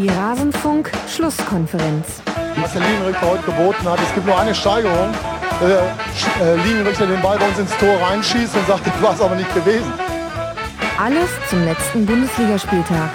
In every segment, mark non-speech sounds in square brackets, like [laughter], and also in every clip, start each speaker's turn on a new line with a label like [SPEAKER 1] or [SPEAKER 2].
[SPEAKER 1] Die Rasenfunk-Schlusskonferenz.
[SPEAKER 2] Was der Linienrichter heute geboten hat, es gibt nur eine Steigerung. Der äh, Linienrichter den Ball bei uns ins Tor reinschießt und sagt, das [laughs] war es aber nicht gewesen.
[SPEAKER 1] Alles zum letzten Bundesligaspieltag.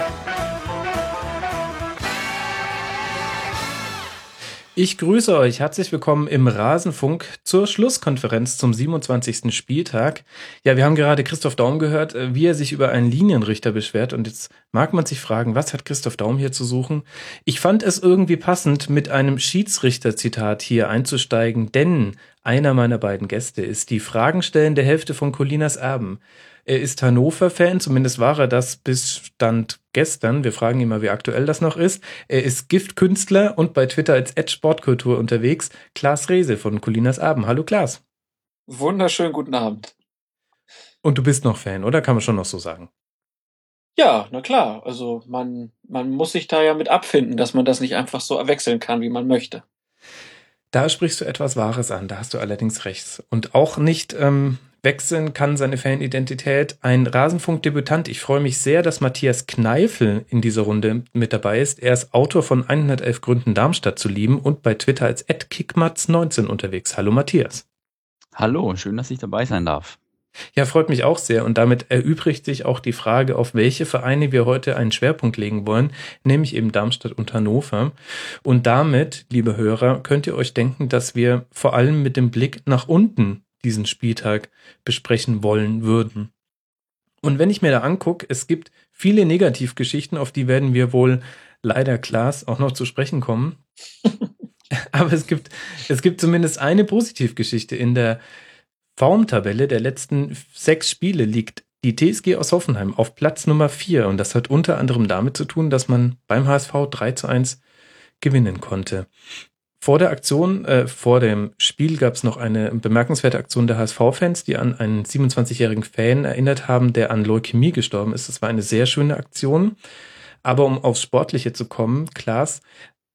[SPEAKER 3] Ich grüße euch. Herzlich willkommen im Rasenfunk zur Schlusskonferenz zum 27. Spieltag. Ja, wir haben gerade Christoph Daum gehört, äh, wie er sich über einen Linienrichter beschwert. Und jetzt mag man sich fragen, was hat Christoph Daum hier zu suchen? Ich fand es irgendwie passend, mit einem Schiedsrichter-Zitat hier einzusteigen, denn einer meiner beiden Gäste ist die fragenstellende Hälfte von Colinas Erben. Er ist Hannover-Fan, zumindest war er das bis Stand gestern. Wir fragen ihn mal, wie aktuell das noch ist. Er ist Giftkünstler und bei Twitter als Sportkultur unterwegs. Klaas Rehse von Colinas Abend. Hallo Klaas.
[SPEAKER 4] Wunderschönen guten Abend.
[SPEAKER 3] Und du bist noch Fan, oder? Kann man schon noch so sagen.
[SPEAKER 4] Ja, na klar. Also man, man muss sich da ja mit abfinden, dass man das nicht einfach so wechseln kann, wie man möchte.
[SPEAKER 3] Da sprichst du etwas Wahres an, da hast du allerdings recht. Und auch nicht ähm, wechseln kann seine Fanidentität. Ein Rasenfunk-Debütant. Ich freue mich sehr, dass Matthias Kneifel in dieser Runde mit dabei ist. Er ist Autor von 111 Gründen Darmstadt zu lieben und bei Twitter als @kickmatz19 unterwegs. Hallo Matthias.
[SPEAKER 5] Hallo, schön, dass ich dabei sein darf.
[SPEAKER 3] Ja, freut mich auch sehr. Und damit erübrigt sich auch die Frage, auf welche Vereine wir heute einen Schwerpunkt legen wollen, nämlich eben Darmstadt und Hannover. Und damit, liebe Hörer, könnt ihr euch denken, dass wir vor allem mit dem Blick nach unten diesen Spieltag besprechen wollen würden. Und wenn ich mir da angucke, es gibt viele Negativgeschichten, auf die werden wir wohl leider Klaas auch noch zu sprechen kommen. [laughs] Aber es gibt, es gibt zumindest eine Positivgeschichte. In der Formtabelle der letzten sechs Spiele liegt die TSG aus Hoffenheim auf Platz Nummer vier. Und das hat unter anderem damit zu tun, dass man beim HSV 3 zu 1 gewinnen konnte. Vor der Aktion, äh, vor dem Spiel gab es noch eine bemerkenswerte Aktion der HSV-Fans, die an einen 27-jährigen Fan erinnert haben, der an Leukämie gestorben ist. Das war eine sehr schöne Aktion. Aber um aufs Sportliche zu kommen, Klaas,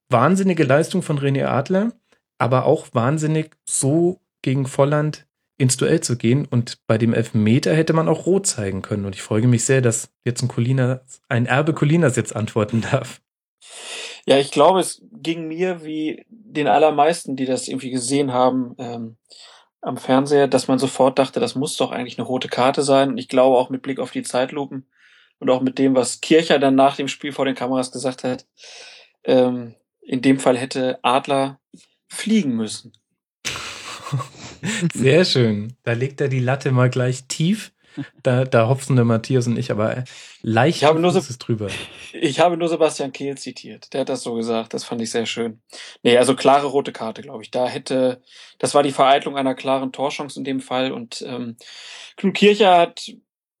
[SPEAKER 3] wahnsinnige Leistung von René Adler, aber auch wahnsinnig so gegen Volland ins Duell zu gehen. Und bei dem Elfmeter hätte man auch rot zeigen können. Und ich freue mich sehr, dass jetzt ein Colina, ein Erbe Colinas jetzt antworten darf.
[SPEAKER 4] Ja, ich glaube, es ging mir wie den allermeisten, die das irgendwie gesehen haben ähm, am Fernseher, dass man sofort dachte, das muss doch eigentlich eine rote Karte sein. Und ich glaube auch mit Blick auf die Zeitlupen und auch mit dem, was Kircher dann nach dem Spiel vor den Kameras gesagt hat, ähm, in dem Fall hätte Adler fliegen müssen. [laughs]
[SPEAKER 3] Sehr schön. Da legt er die Latte mal gleich tief. Da, da hopfen der Matthias und ich aber leicht
[SPEAKER 4] ich habe nur so,
[SPEAKER 3] drüber.
[SPEAKER 4] Ich habe nur Sebastian Kehl zitiert. Der hat das so gesagt. Das fand ich sehr schön. Nee, also klare rote Karte, glaube ich. Da hätte, das war die Vereitlung einer klaren Torchance in dem Fall. Und ähm, Knut Kircher hat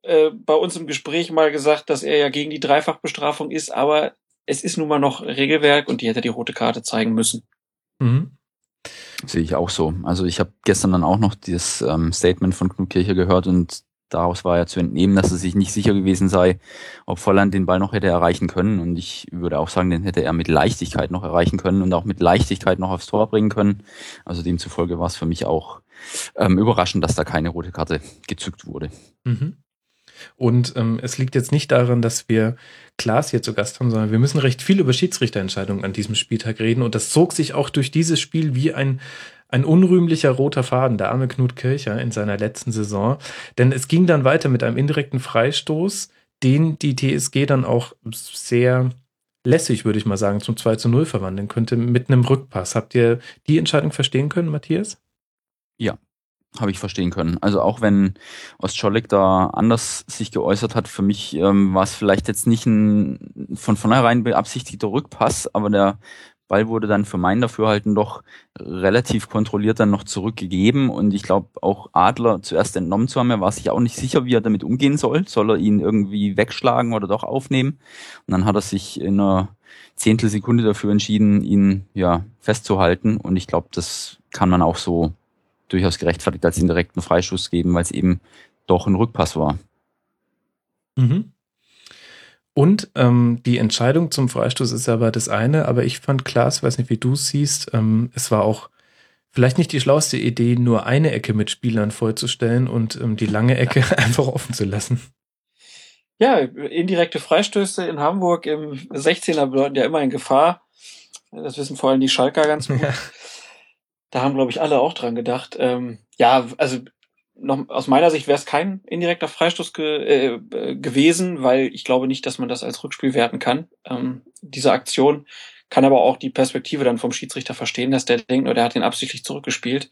[SPEAKER 4] äh, bei uns im Gespräch mal gesagt, dass er ja gegen die Dreifachbestrafung ist, aber es ist nun mal noch Regelwerk und die hätte die rote Karte zeigen müssen.
[SPEAKER 5] Mhm. Sehe ich auch so. Also ich habe gestern dann auch noch das ähm, Statement von Knut Kircher gehört und daraus war ja zu entnehmen, dass er sich nicht sicher gewesen sei, ob Volland den Ball noch hätte erreichen können. Und ich würde auch sagen, den hätte er mit Leichtigkeit noch erreichen können und auch mit Leichtigkeit noch aufs Tor bringen können. Also demzufolge war es für mich auch ähm, überraschend, dass da keine rote Karte gezückt wurde.
[SPEAKER 3] Mhm. Und ähm, es liegt jetzt nicht daran, dass wir Klaas hier zu Gast haben, sondern wir müssen recht viel über Schiedsrichterentscheidungen an diesem Spieltag reden. Und das zog sich auch durch dieses Spiel wie ein ein unrühmlicher roter Faden, der arme Knut Kircher in seiner letzten Saison. Denn es ging dann weiter mit einem indirekten Freistoß, den die TSG dann auch sehr lässig, würde ich mal sagen, zum 2 zu 0 verwandeln könnte mit einem Rückpass. Habt ihr die Entscheidung verstehen können, Matthias?
[SPEAKER 5] Ja, habe ich verstehen können. Also auch wenn Ostscholek da anders sich geäußert hat, für mich ähm, war es vielleicht jetzt nicht ein von vornherein beabsichtigter Rückpass, aber der Ball wurde dann für mein Dafürhalten doch relativ kontrolliert dann noch zurückgegeben und ich glaube auch Adler zuerst entnommen zu haben, er war sich auch nicht sicher, wie er damit umgehen soll. Soll er ihn irgendwie wegschlagen oder doch aufnehmen? Und dann hat er sich in einer Zehntelsekunde dafür entschieden, ihn ja festzuhalten und ich glaube, das kann man auch so durchaus gerechtfertigt als indirekten Freischuss geben, weil es eben doch ein Rückpass war.
[SPEAKER 3] Mhm. Und ähm, die Entscheidung zum Freistoß ist aber das eine, aber ich fand klar, ich weiß nicht, wie du siehst, ähm, es war auch vielleicht nicht die schlauste Idee, nur eine Ecke mit Spielern vollzustellen und ähm, die lange Ecke [laughs] einfach offen zu lassen.
[SPEAKER 4] Ja, indirekte Freistöße in Hamburg im 16er bedeuten ja immer in Gefahr. Das wissen vor allem die Schalker ganz [laughs] gut. Ja. Da haben, glaube ich, alle auch dran gedacht. Ähm, ja, also noch, aus meiner Sicht wäre es kein indirekter Freistoß ge, äh, gewesen, weil ich glaube nicht, dass man das als Rückspiel werten kann. Ähm, diese Aktion kann aber auch die Perspektive dann vom Schiedsrichter verstehen, dass der denkt, oder der hat ihn absichtlich zurückgespielt.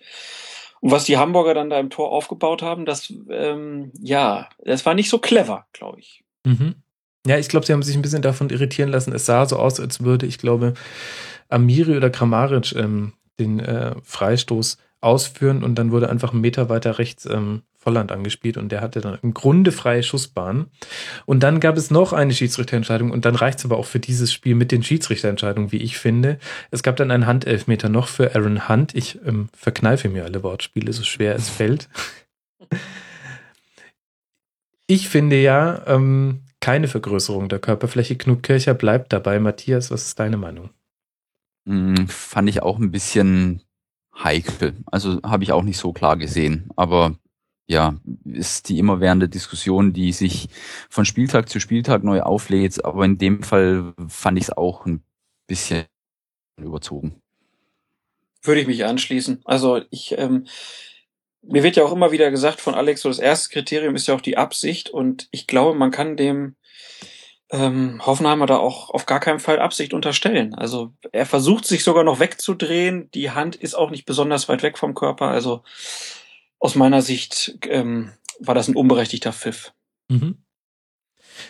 [SPEAKER 4] Und was die Hamburger dann da im Tor aufgebaut haben, das, ähm, ja, das war nicht so clever, glaube ich.
[SPEAKER 3] Mhm. Ja, ich glaube, sie haben sich ein bisschen davon irritieren lassen. Es sah so aus, als würde, ich glaube, Amiri oder Kramaric ähm, den äh, Freistoß ausführen und dann wurde einfach einen Meter weiter rechts ähm, Volland angespielt und der hatte dann im Grunde freie Schussbahn. Und dann gab es noch eine Schiedsrichterentscheidung und dann reicht es aber auch für dieses Spiel mit den Schiedsrichterentscheidungen, wie ich finde. Es gab dann einen Handelfmeter noch für Aaron Hunt. Ich ähm, verkneife mir alle Wortspiele, so schwer es fällt. Ich finde ja ähm, keine Vergrößerung der Körperfläche. Knut Kircher bleibt dabei. Matthias, was ist deine Meinung?
[SPEAKER 5] Mm, fand ich auch ein bisschen heikel. Also habe ich auch nicht so klar gesehen. Aber ja, ist die immerwährende Diskussion, die sich von Spieltag zu Spieltag neu auflädt. Aber in dem Fall fand ich es auch ein bisschen überzogen.
[SPEAKER 4] Würde ich mich anschließen. Also ich, ähm, mir wird ja auch immer wieder gesagt von Alex, so das erste Kriterium ist ja auch die Absicht und ich glaube, man kann dem ähm, Hoffenheimer da auch auf gar keinen Fall Absicht unterstellen. Also er versucht sich sogar noch wegzudrehen. Die Hand ist auch nicht besonders weit weg vom Körper. Also aus meiner Sicht ähm, war das ein unberechtigter Pfiff. Mhm.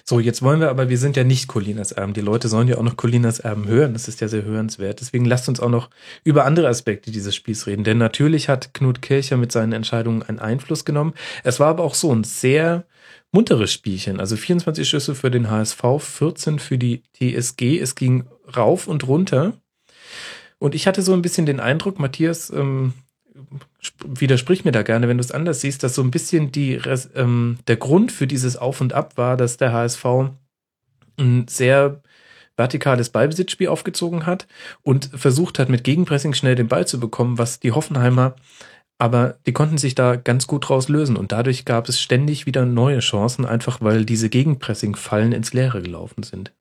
[SPEAKER 3] So, jetzt wollen wir aber, wir sind ja nicht Colinas Erben. Die Leute sollen ja auch noch Colinas Erben hören. Das ist ja sehr hörenswert. Deswegen lasst uns auch noch über andere Aspekte dieses Spiels reden. Denn natürlich hat Knut Kircher mit seinen Entscheidungen einen Einfluss genommen. Es war aber auch so ein sehr munteres Spielchen. Also 24 Schüsse für den HSV, 14 für die TSG. Es ging rauf und runter. Und ich hatte so ein bisschen den Eindruck, Matthias, ähm, widersprich mir da gerne, wenn du es anders siehst, dass so ein bisschen die, ähm, der Grund für dieses Auf und Ab war, dass der HSV ein sehr vertikales Ballbesitzspiel aufgezogen hat und versucht hat, mit Gegenpressing schnell den Ball zu bekommen, was die Hoffenheimer aber die konnten sich da ganz gut draus lösen und dadurch gab es ständig wieder neue Chancen, einfach weil diese Gegenpressing-Fallen ins Leere gelaufen sind.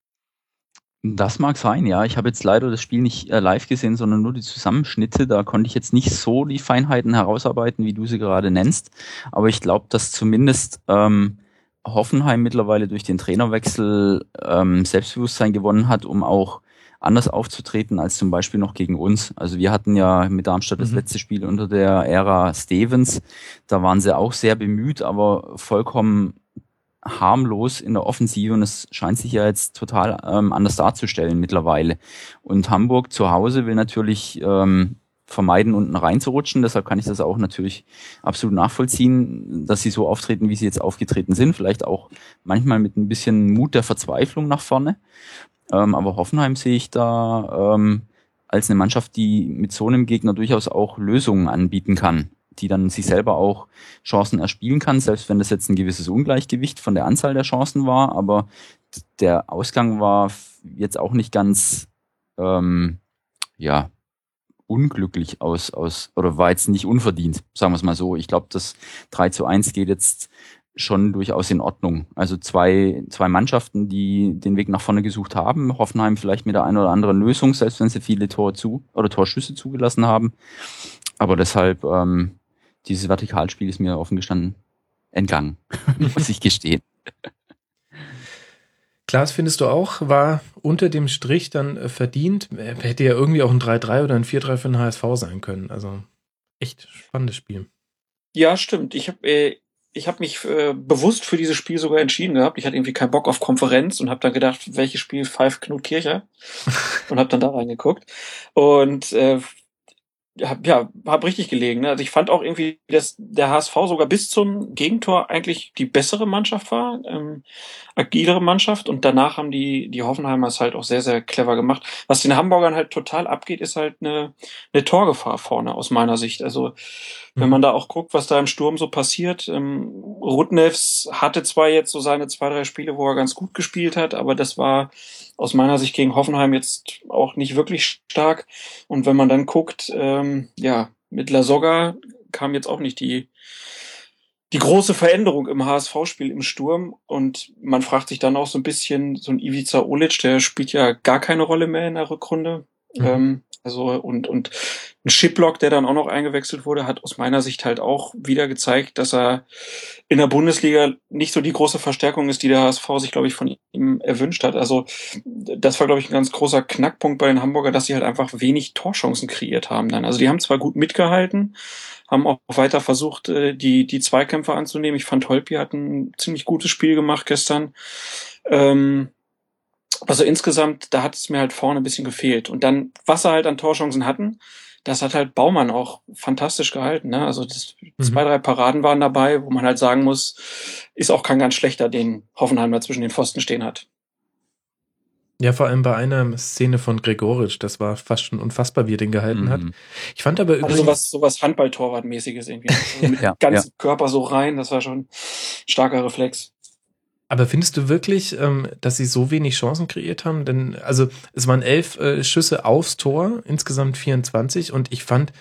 [SPEAKER 5] Das mag sein, ja. Ich habe jetzt leider das Spiel nicht äh, live gesehen, sondern nur die Zusammenschnitte. Da konnte ich jetzt nicht so die Feinheiten herausarbeiten, wie du sie gerade nennst. Aber ich glaube, dass zumindest ähm, Hoffenheim mittlerweile durch den Trainerwechsel ähm, Selbstbewusstsein gewonnen hat, um auch anders aufzutreten als zum Beispiel noch gegen uns. Also wir hatten ja mit Darmstadt das mhm. letzte Spiel unter der Ära Stevens. Da waren sie auch sehr bemüht, aber vollkommen harmlos in der Offensive und es scheint sich ja jetzt total ähm, anders darzustellen mittlerweile. Und Hamburg zu Hause will natürlich ähm, vermeiden, unten reinzurutschen. Deshalb kann ich das auch natürlich absolut nachvollziehen, dass sie so auftreten, wie sie jetzt aufgetreten sind. Vielleicht auch manchmal mit ein bisschen Mut der Verzweiflung nach vorne. Ähm, aber Hoffenheim sehe ich da ähm, als eine Mannschaft, die mit so einem Gegner durchaus auch Lösungen anbieten kann, die dann sich selber auch Chancen erspielen kann, selbst wenn das jetzt ein gewisses Ungleichgewicht von der Anzahl der Chancen war. Aber der Ausgang war jetzt auch nicht ganz, ähm, ja, unglücklich aus, aus, oder war jetzt nicht unverdient, sagen wir es mal so. Ich glaube, das 3 zu 1 geht jetzt schon durchaus in Ordnung. Also zwei, zwei Mannschaften, die den Weg nach vorne gesucht haben. Hoffenheim vielleicht mit der einen oder anderen Lösung, selbst wenn sie viele Tore zu oder Torschüsse zugelassen haben. Aber deshalb, ähm, dieses Vertikalspiel ist mir offen gestanden entgangen, [laughs] muss ich gestehen.
[SPEAKER 3] Klaas, findest du auch, war unter dem Strich dann äh, verdient? Hätte ja irgendwie auch ein 3-3 oder ein 4-3 für den HSV sein können. Also echt spannendes Spiel.
[SPEAKER 4] Ja, stimmt. Ich habe äh, ich habe mich äh, bewusst für dieses Spiel sogar entschieden gehabt. Ich hatte irgendwie keinen Bock auf Konferenz und habe dann gedacht, welches Spiel pfeift Knut Kircher [laughs] und habe dann da reingeguckt und äh, hab, ja, hab richtig gelegen. Ne? Also ich fand auch irgendwie, dass der HSV sogar bis zum Gegentor eigentlich die bessere Mannschaft war, ähm, agilere Mannschaft und danach haben die, die Hoffenheimers halt auch sehr, sehr clever gemacht. Was den Hamburgern halt total abgeht, ist halt eine, eine Torgefahr vorne aus meiner Sicht. Also wenn mhm. man da auch guckt, was da im Sturm so passiert, ähm, Rudnevs hatte zwar jetzt so seine zwei, drei Spiele, wo er ganz gut gespielt hat, aber das war aus meiner Sicht gegen Hoffenheim jetzt auch nicht wirklich stark. Und wenn man dann guckt, ähm, ja, mit La Soga kam jetzt auch nicht die die große Veränderung im HSV-Spiel im Sturm und man fragt sich dann auch so ein bisschen, so ein Ivica Olic, der spielt ja gar keine Rolle mehr in der Rückrunde. Mhm. Ähm, also und, und ein Shiplock, der dann auch noch eingewechselt wurde, hat aus meiner Sicht halt auch wieder gezeigt, dass er in der Bundesliga nicht so die große Verstärkung ist, die der HSV sich, glaube ich, von ihm erwünscht hat. Also das war, glaube ich, ein ganz großer Knackpunkt bei den Hamburger, dass sie halt einfach wenig Torchancen kreiert haben dann. Also die haben zwar gut mitgehalten, haben auch weiter versucht, äh, die, die Zweikämpfe anzunehmen. Ich fand, Holpi hat ein ziemlich gutes Spiel gemacht gestern. Ähm, also insgesamt, da hat es mir halt vorne ein bisschen gefehlt. Und dann, was er halt an Torchancen hatten, das hat halt Baumann auch fantastisch gehalten. Ne? Also das, mhm. zwei, drei Paraden waren dabei, wo man halt sagen muss, ist auch kein ganz schlechter, den Hoffenheim da zwischen den Pfosten stehen hat.
[SPEAKER 3] Ja, vor allem bei einer Szene von Gregoritsch, das war fast schon unfassbar, wie er den gehalten mhm. hat. Ich fand aber
[SPEAKER 4] also übrigens... Also sowas, sowas Handball-Torwart-mäßiges irgendwie. [laughs] Also mit ja, ganzem ja. Körper so rein, das war schon starker Reflex.
[SPEAKER 3] Aber findest du wirklich, ähm, dass sie so wenig Chancen kreiert haben? Denn, also, es waren elf äh, Schüsse aufs Tor, insgesamt 24 und ich fand,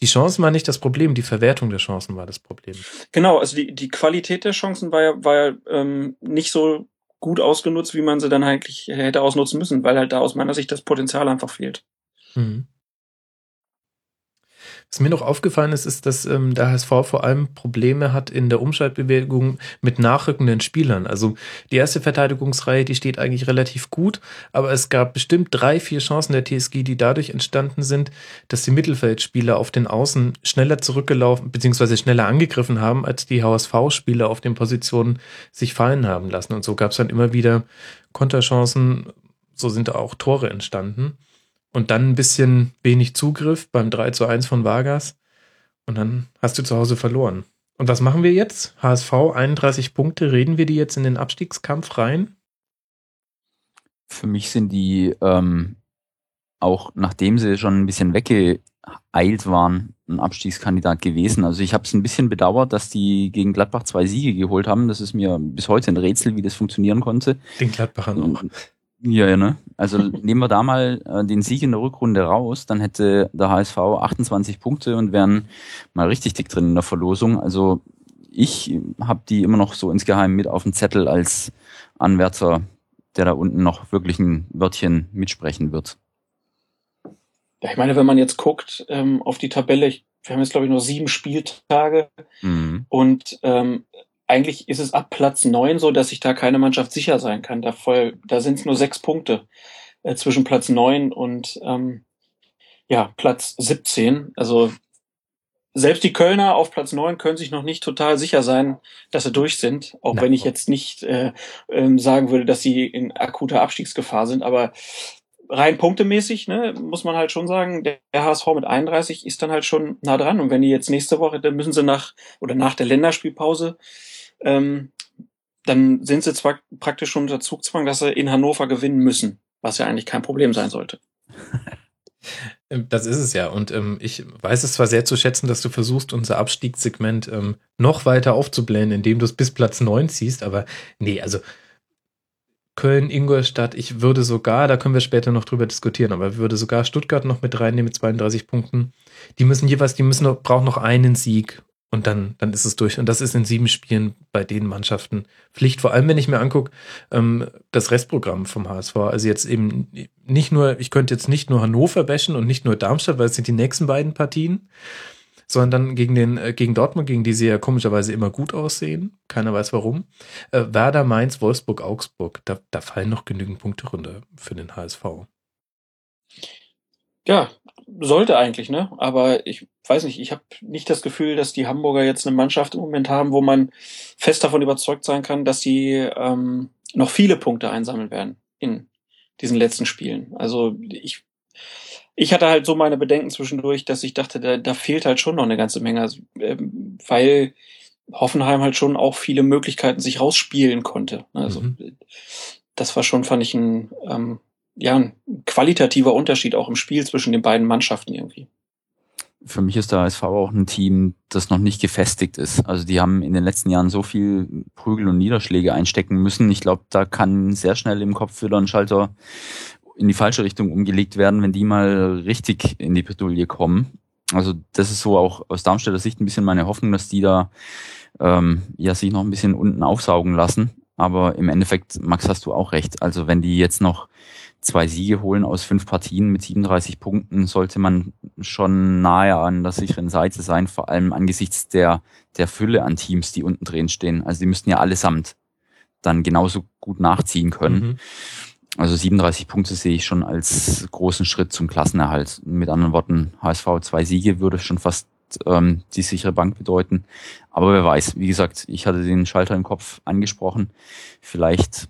[SPEAKER 3] die Chancen waren nicht das Problem, die Verwertung der Chancen war das Problem.
[SPEAKER 4] Genau, also die, die Qualität der Chancen war ja, war ja ähm, nicht so gut ausgenutzt, wie man sie dann eigentlich hätte ausnutzen müssen, weil halt da aus meiner Sicht das Potenzial einfach fehlt. Mhm.
[SPEAKER 3] Was mir noch aufgefallen ist, ist, dass ähm, der HSV vor allem Probleme hat in der Umschaltbewegung mit nachrückenden Spielern. Also die erste Verteidigungsreihe, die steht eigentlich relativ gut, aber es gab bestimmt drei, vier Chancen der TSG, die dadurch entstanden sind, dass die Mittelfeldspieler auf den Außen schneller zurückgelaufen bzw. schneller angegriffen haben, als die HSV-Spieler auf den Positionen sich fallen haben lassen. Und so gab es dann immer wieder Konterchancen, so sind auch Tore entstanden. Und dann ein bisschen wenig Zugriff beim 3 zu 1 von Vargas. Und dann hast du zu Hause verloren. Und was machen wir jetzt? HSV 31 Punkte. Reden wir die jetzt in den Abstiegskampf rein?
[SPEAKER 5] Für mich sind die, ähm, auch nachdem sie schon ein bisschen weggeeilt waren, ein Abstiegskandidat gewesen. Also ich habe es ein bisschen bedauert, dass die gegen Gladbach zwei Siege geholt haben. Das ist mir bis heute ein Rätsel, wie das funktionieren konnte.
[SPEAKER 3] Den Gladbachern auch.
[SPEAKER 5] Ja, ja, ne? Also [laughs] nehmen wir da mal äh, den Sieg in der Rückrunde raus, dann hätte der HSV 28 Punkte und wären mal richtig dick drin in der Verlosung. Also ich habe die immer noch so insgeheim mit auf dem Zettel als Anwärter, der da unten noch wirklich ein Wörtchen mitsprechen wird.
[SPEAKER 4] Ja, ich meine, wenn man jetzt guckt ähm, auf die Tabelle, ich, wir haben jetzt glaube ich nur sieben Spieltage mhm. und ähm, eigentlich ist es ab Platz neun so, dass sich da keine Mannschaft sicher sein kann. Da, da sind es nur sechs Punkte äh, zwischen Platz neun und ähm, ja, Platz 17. Also selbst die Kölner auf Platz neun können sich noch nicht total sicher sein, dass sie durch sind. Auch Nein. wenn ich jetzt nicht äh, ähm, sagen würde, dass sie in akuter Abstiegsgefahr sind. Aber rein punktemäßig, ne, muss man halt schon sagen, der HSV mit 31 ist dann halt schon nah dran. Und wenn die jetzt nächste Woche, dann müssen sie nach oder nach der Länderspielpause ähm, dann sind sie zwar praktisch schon unter Zugzwang, dass sie in Hannover gewinnen müssen, was ja eigentlich kein Problem sein sollte. [laughs]
[SPEAKER 3] Ähm, das ist es ja. Und ähm, ich weiß es zwar sehr zu schätzen, dass du versuchst, unser Abstiegssegment ähm, noch weiter aufzublähen, indem du es bis Platz 9 ziehst, aber nee, also Köln, Ingolstadt, ich würde sogar, da können wir später noch drüber diskutieren, aber ich würde sogar Stuttgart noch mit reinnehmen mit 32 Punkten. Die müssen jeweils, die müssen noch, brauchen noch einen Sieg und dann, dann ist es durch. Und das ist in sieben Spielen bei den Mannschaften Pflicht. Vor allem, wenn ich mir angucke, ähm, das Restprogramm vom HSV. Also jetzt eben nicht nur, ich könnte jetzt nicht nur Hannover bashen und nicht nur Darmstadt, weil es sind die nächsten beiden Partien, sondern dann gegen den, äh, gegen Dortmund, gegen die sie ja komischerweise immer gut aussehen. Keiner weiß warum. Äh, Werder, Mainz, Wolfsburg, Augsburg. Da, da fallen noch genügend Punkte runter für den HSV.
[SPEAKER 4] Ja, sollte eigentlich, ne? Aber ich weiß nicht, ich habe nicht das Gefühl, dass die Hamburger jetzt eine Mannschaft im Moment haben, wo man fest davon überzeugt sein kann, dass sie ähm, noch viele Punkte einsammeln werden in diesen letzten Spielen. Also ich, ich hatte halt so meine Bedenken zwischendurch, dass ich dachte, da, da fehlt halt schon noch eine ganze Menge, also, ähm, weil Hoffenheim halt schon auch viele Möglichkeiten sich rausspielen konnte. Also mhm. das war schon, fand ich, ein ähm, ja, ein qualitativer Unterschied auch im Spiel zwischen den beiden Mannschaften irgendwie.
[SPEAKER 5] Für mich ist der ASV auch ein Team, das noch nicht gefestigt ist. Also die haben in den letzten Jahren so viel Prügel und Niederschläge einstecken müssen. Ich glaube, da kann sehr schnell im Kopf wieder ein Schalter in die falsche Richtung umgelegt werden, wenn die mal richtig in die Pedulie kommen. Also das ist so auch aus Darmstädter Sicht ein bisschen meine Hoffnung, dass die da ähm, ja sich noch ein bisschen unten aufsaugen lassen. Aber im Endeffekt, Max, hast du auch recht. Also wenn die jetzt noch zwei Siege holen aus fünf Partien mit 37 Punkten, sollte man schon nahe an der sicheren Seite sein, vor allem angesichts der, der Fülle an Teams, die unten drin stehen. Also die müssten ja allesamt dann genauso gut nachziehen können. Mhm. Also 37 Punkte sehe ich schon als großen Schritt zum Klassenerhalt. Mit anderen Worten, HSV zwei Siege würde schon fast ähm, die sichere Bank bedeuten. Aber wer weiß, wie gesagt, ich hatte den Schalter im Kopf angesprochen. Vielleicht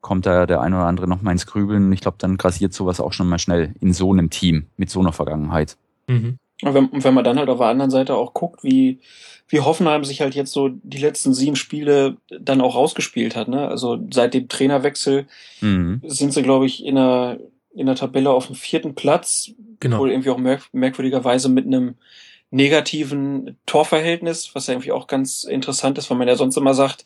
[SPEAKER 5] kommt da der eine oder andere noch mal ins Grübeln. Ich glaube, dann grassiert sowas auch schon mal schnell in so einem Team mit so einer Vergangenheit.
[SPEAKER 4] Mhm. Und wenn, wenn man dann halt auf der anderen Seite auch guckt, wie, wie Hoffenheim sich halt jetzt so die letzten sieben Spiele dann auch rausgespielt hat. Ne? Also seit dem Trainerwechsel mhm. sind sie, glaube ich, in der, in der Tabelle auf dem vierten Platz. Genau. Wohl irgendwie auch merk merkwürdigerweise mit einem negativen Torverhältnis, was ja irgendwie auch ganz interessant ist, weil man ja sonst immer sagt,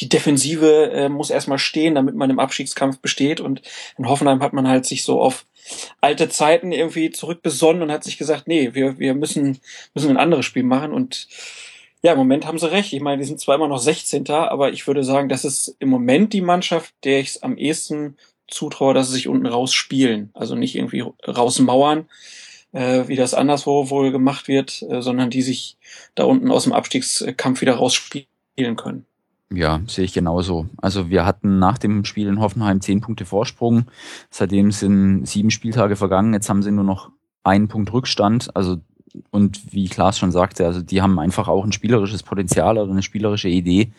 [SPEAKER 4] die Defensive äh, muss erstmal stehen, damit man im Abstiegskampf besteht. Und in Hoffenheim hat man halt sich so auf alte Zeiten irgendwie zurückbesonnen und hat sich gesagt, nee, wir, wir müssen, müssen ein anderes Spiel machen. Und ja, im Moment haben sie recht. Ich meine, die sind zwar immer noch 16. aber ich würde sagen, das ist im Moment die Mannschaft, der ich es am ehesten zutraue, dass sie sich unten raus spielen. Also nicht irgendwie rausmauern, äh, wie das anderswo wohl gemacht wird, äh, sondern die sich da unten aus dem Abstiegskampf wieder rausspielen können.
[SPEAKER 5] Ja, sehe ich genauso. Also wir hatten nach dem Spiel in Hoffenheim zehn Punkte Vorsprung. Seitdem sind sieben Spieltage vergangen. Jetzt haben sie nur noch einen Punkt Rückstand. Also und wie Klaas schon sagte, also die haben einfach auch ein spielerisches Potenzial oder eine spielerische Idee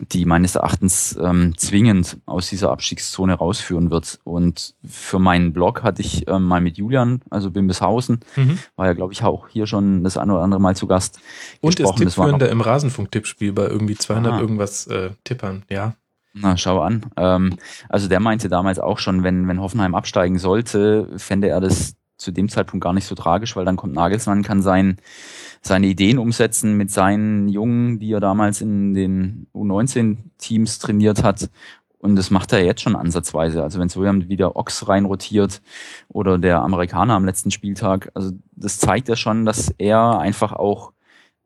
[SPEAKER 5] die meines Erachtens ähm, zwingend aus dieser Abstiegszone rausführen wird. Und für meinen Blog hatte ich ähm, mal mit Julian, also Bimbishausen, mhm. war ja, glaube ich, auch hier schon das ein oder andere Mal zu Gast.
[SPEAKER 3] Und ist Tippführender im Rasenfunk-Tippspiel bei irgendwie 200 ah. irgendwas äh, Tippern, ja.
[SPEAKER 5] Na, schau an. Ähm, also der meinte damals auch schon, wenn, wenn Hoffenheim absteigen sollte, fände er das zu dem Zeitpunkt gar nicht so tragisch, weil dann kommt Nagelsmann, kann sein seine Ideen umsetzen mit seinen Jungen, die er damals in den U19-Teams trainiert hat. Und das macht er jetzt schon ansatzweise. Also wenn so jemand wieder Ochs reinrotiert oder der Amerikaner am letzten Spieltag, also das zeigt ja schon, dass er einfach auch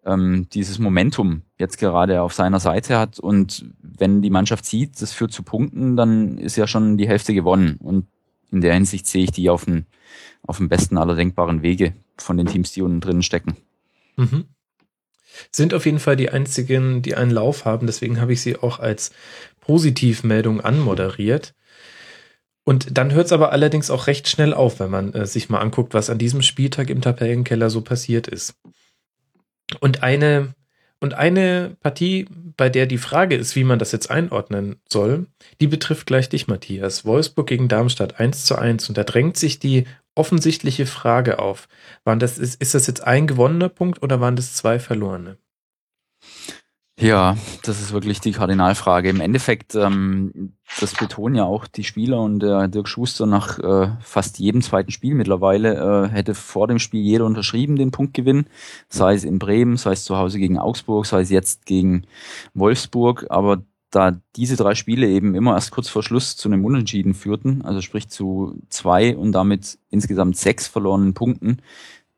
[SPEAKER 5] ähm, dieses Momentum jetzt gerade auf seiner Seite hat. Und wenn die Mannschaft sieht, das führt zu Punkten, dann ist ja schon die Hälfte gewonnen. Und in der Hinsicht sehe ich die auf dem, auf dem besten aller denkbaren Wege von den Teams, die unten drin stecken. Mhm.
[SPEAKER 3] Sind auf jeden Fall die einzigen, die einen Lauf haben. Deswegen habe ich sie auch als Positivmeldung anmoderiert. Und dann hört es aber allerdings auch recht schnell auf, wenn man äh, sich mal anguckt, was an diesem Spieltag im Tabellenkeller so passiert ist. Und eine, und eine Partie, bei der die Frage ist, wie man das jetzt einordnen soll, die betrifft gleich dich, Matthias. Wolfsburg gegen Darmstadt 1 zu 1. Und da drängt sich die offensichtliche Frage auf. Waren das, ist, ist das jetzt ein gewonnener Punkt oder waren das zwei verlorene?
[SPEAKER 5] Ja, das ist wirklich die Kardinalfrage. Im Endeffekt, ähm, das betonen ja auch die Spieler und der Dirk Schuster nach äh, fast jedem zweiten Spiel mittlerweile, äh, hätte vor dem Spiel jeder unterschrieben den Punktgewinn, sei es in Bremen, sei es zu Hause gegen Augsburg, sei es jetzt gegen Wolfsburg. Aber da diese drei Spiele eben immer erst kurz vor Schluss zu einem Unentschieden führten, also sprich zu zwei und damit insgesamt sechs verlorenen Punkten,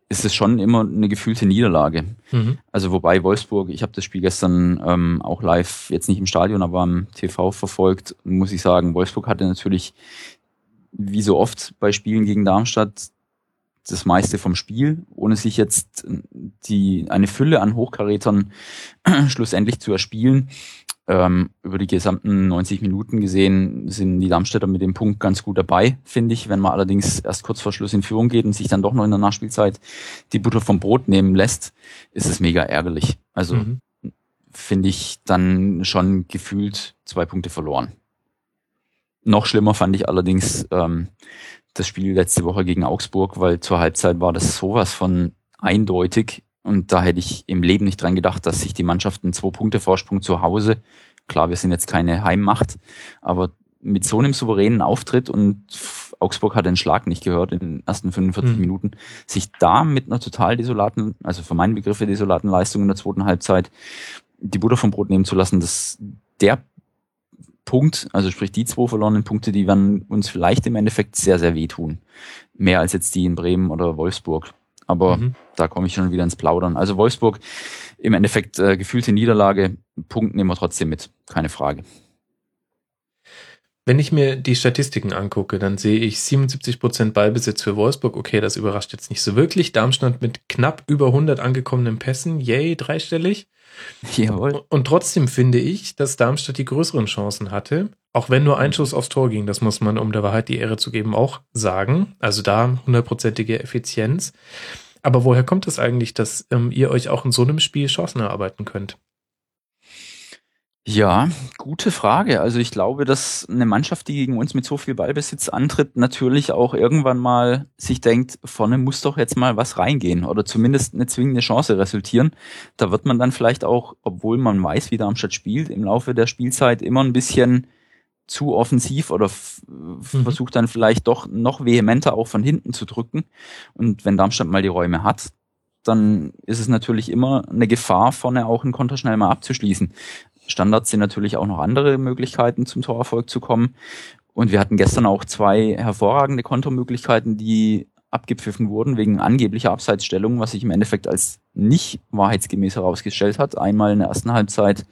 [SPEAKER 5] ist es schon immer eine gefühlte Niederlage. Mhm. Also wobei Wolfsburg, ich habe das Spiel gestern ähm, auch live, jetzt nicht im Stadion, aber am TV verfolgt, muss ich sagen, Wolfsburg hatte natürlich wie so oft bei Spielen gegen Darmstadt das meiste vom Spiel, ohne sich jetzt die eine Fülle an Hochkarätern [clears throat] schlussendlich zu erspielen ähm, über die gesamten 90 Minuten gesehen sind die Darmstädter mit dem Punkt ganz gut dabei, finde ich. Wenn man allerdings erst kurz vor Schluss in Führung geht und sich dann doch noch in der Nachspielzeit die Butter vom Brot nehmen lässt, ist es mega ärgerlich. Also mhm. finde ich dann schon gefühlt zwei Punkte verloren. Noch schlimmer fand ich allerdings ähm, das Spiel letzte Woche gegen Augsburg, weil zur Halbzeit war das sowas von eindeutig und da hätte ich im Leben nicht dran gedacht, dass sich die Mannschaften zwei Punkte Vorsprung zu Hause, klar, wir sind jetzt keine Heimmacht, aber mit so einem souveränen Auftritt und Augsburg hat den Schlag nicht gehört in den ersten 45 mhm. Minuten, sich da mit einer total desolaten, also für meinen Begriffe desolaten Leistung in der zweiten Halbzeit die Butter vom Brot nehmen zu lassen, dass der Punkt, also sprich die zwei verlorenen Punkte, die werden uns vielleicht im Endeffekt sehr, sehr wehtun. Mehr als jetzt die in Bremen oder Wolfsburg. Aber mhm. da komme ich schon wieder ins Plaudern. Also Wolfsburg im Endeffekt äh, gefühlte Niederlage, Punkt nehmen wir trotzdem mit, keine Frage.
[SPEAKER 3] Wenn ich mir die Statistiken angucke, dann sehe ich 77% Ballbesitz für Wolfsburg. Okay, das überrascht jetzt nicht so wirklich. Darmstadt mit knapp über 100 angekommenen Pässen. Yay, dreistellig. Jawohl. Und trotzdem finde ich, dass Darmstadt die größeren Chancen hatte. Auch wenn nur ein Schuss aufs Tor ging, das muss man, um der Wahrheit die Ehre zu geben, auch sagen. Also da hundertprozentige Effizienz. Aber woher kommt es eigentlich, dass ähm, ihr euch auch in so einem Spiel Chancen erarbeiten könnt?
[SPEAKER 5] Ja, gute Frage. Also ich glaube, dass eine Mannschaft, die gegen uns mit so viel Ballbesitz antritt, natürlich auch irgendwann mal sich denkt, vorne muss doch jetzt mal was reingehen oder zumindest eine zwingende Chance resultieren. Da wird man dann vielleicht auch, obwohl man weiß, wie Darmstadt spielt, im Laufe der Spielzeit immer ein bisschen zu offensiv oder mhm. versucht dann vielleicht doch noch vehementer auch von hinten zu drücken. Und wenn Darmstadt mal die Räume hat, dann ist es natürlich immer eine Gefahr, vorne auch einen Konter schnell mal abzuschließen. Standards sind natürlich auch noch andere Möglichkeiten, zum Torerfolg zu kommen. Und wir hatten gestern auch zwei hervorragende Kontomöglichkeiten, die abgepfiffen wurden wegen angeblicher Abseitsstellung, was sich im Endeffekt als nicht wahrheitsgemäß herausgestellt hat. Einmal in der ersten Halbzeit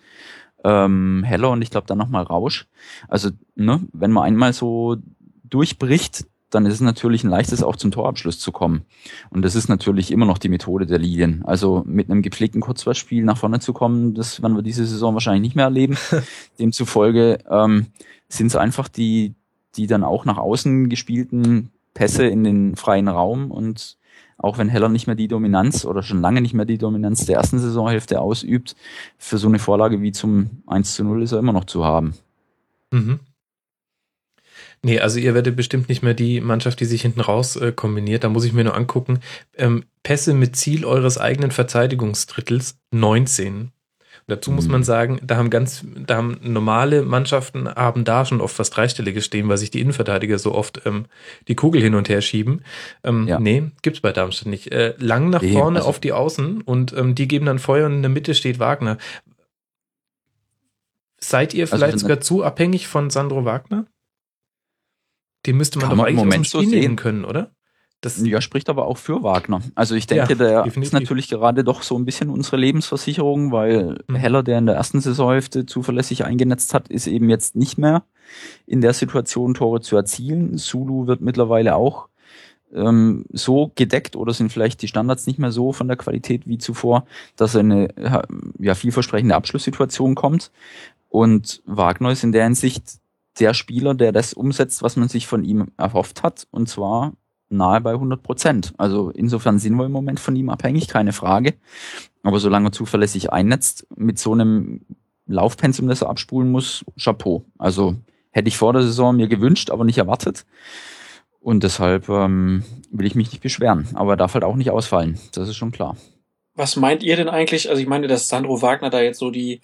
[SPEAKER 5] ähm, Heller und ich glaube dann nochmal Rausch. Also, ne, wenn man einmal so durchbricht, dann ist es natürlich ein leichtes, auch zum Torabschluss zu kommen. Und das ist natürlich immer noch die Methode der Lilien. Also mit einem gepflegten Kurzwahlspiel nach vorne zu kommen, das werden wir diese Saison wahrscheinlich nicht mehr erleben. [laughs] Demzufolge ähm, sind es einfach die, die dann auch nach außen gespielten Pässe in den freien Raum und auch wenn Heller nicht mehr die Dominanz oder schon lange nicht mehr die Dominanz der ersten Saisonhälfte ausübt, für so eine Vorlage wie zum 1 zu 0 ist er immer noch zu haben. Mhm.
[SPEAKER 3] Nee, also ihr werdet bestimmt nicht mehr die Mannschaft, die sich hinten raus äh, kombiniert. Da muss ich mir nur angucken. Ähm, Pässe mit Ziel eures eigenen Verteidigungsdrittels 19. Und dazu muss man mhm. sagen, da haben ganz, da haben normale Mannschaften haben da schon oft was Dreistelliges stehen, weil sich die Innenverteidiger so oft ähm, die Kugel hin und her schieben. Ähm, ja. Nee, gibt's bei Darmstadt nicht. Äh, lang nach vorne also auf die Außen und ähm, die geben dann Feuer und in der Mitte steht Wagner. Seid ihr also vielleicht also, sogar zu abhängig von Sandro Wagner? Den müsste man Kann doch man eigentlich Moment aus dem Spiel so nehmen können, oder?
[SPEAKER 5] Das ja, spricht aber auch für Wagner. Also ich denke, ja, der definitiv. ist natürlich gerade doch so ein bisschen unsere Lebensversicherung, weil mhm. Heller, der in der ersten Saisonhälfte zuverlässig eingenetzt hat, ist eben jetzt nicht mehr in der Situation, Tore zu erzielen. Sulu wird mittlerweile auch ähm, so gedeckt oder sind vielleicht die Standards nicht mehr so von der Qualität wie zuvor, dass er eine ja, vielversprechende Abschlusssituation kommt. Und Wagner ist in der Hinsicht der Spieler, der das umsetzt, was man sich von ihm erhofft hat, und zwar nahe bei 100 Prozent. Also insofern sind wir im Moment von ihm abhängig, keine Frage. Aber solange er zuverlässig einnetzt, mit so einem Laufpensum, das er abspulen muss, Chapeau. Also hätte ich vor der Saison mir gewünscht, aber nicht erwartet. Und deshalb ähm, will ich mich nicht beschweren. Aber er darf halt auch nicht ausfallen. Das ist schon klar.
[SPEAKER 4] Was meint ihr denn eigentlich? Also ich meine, dass Sandro Wagner da jetzt so die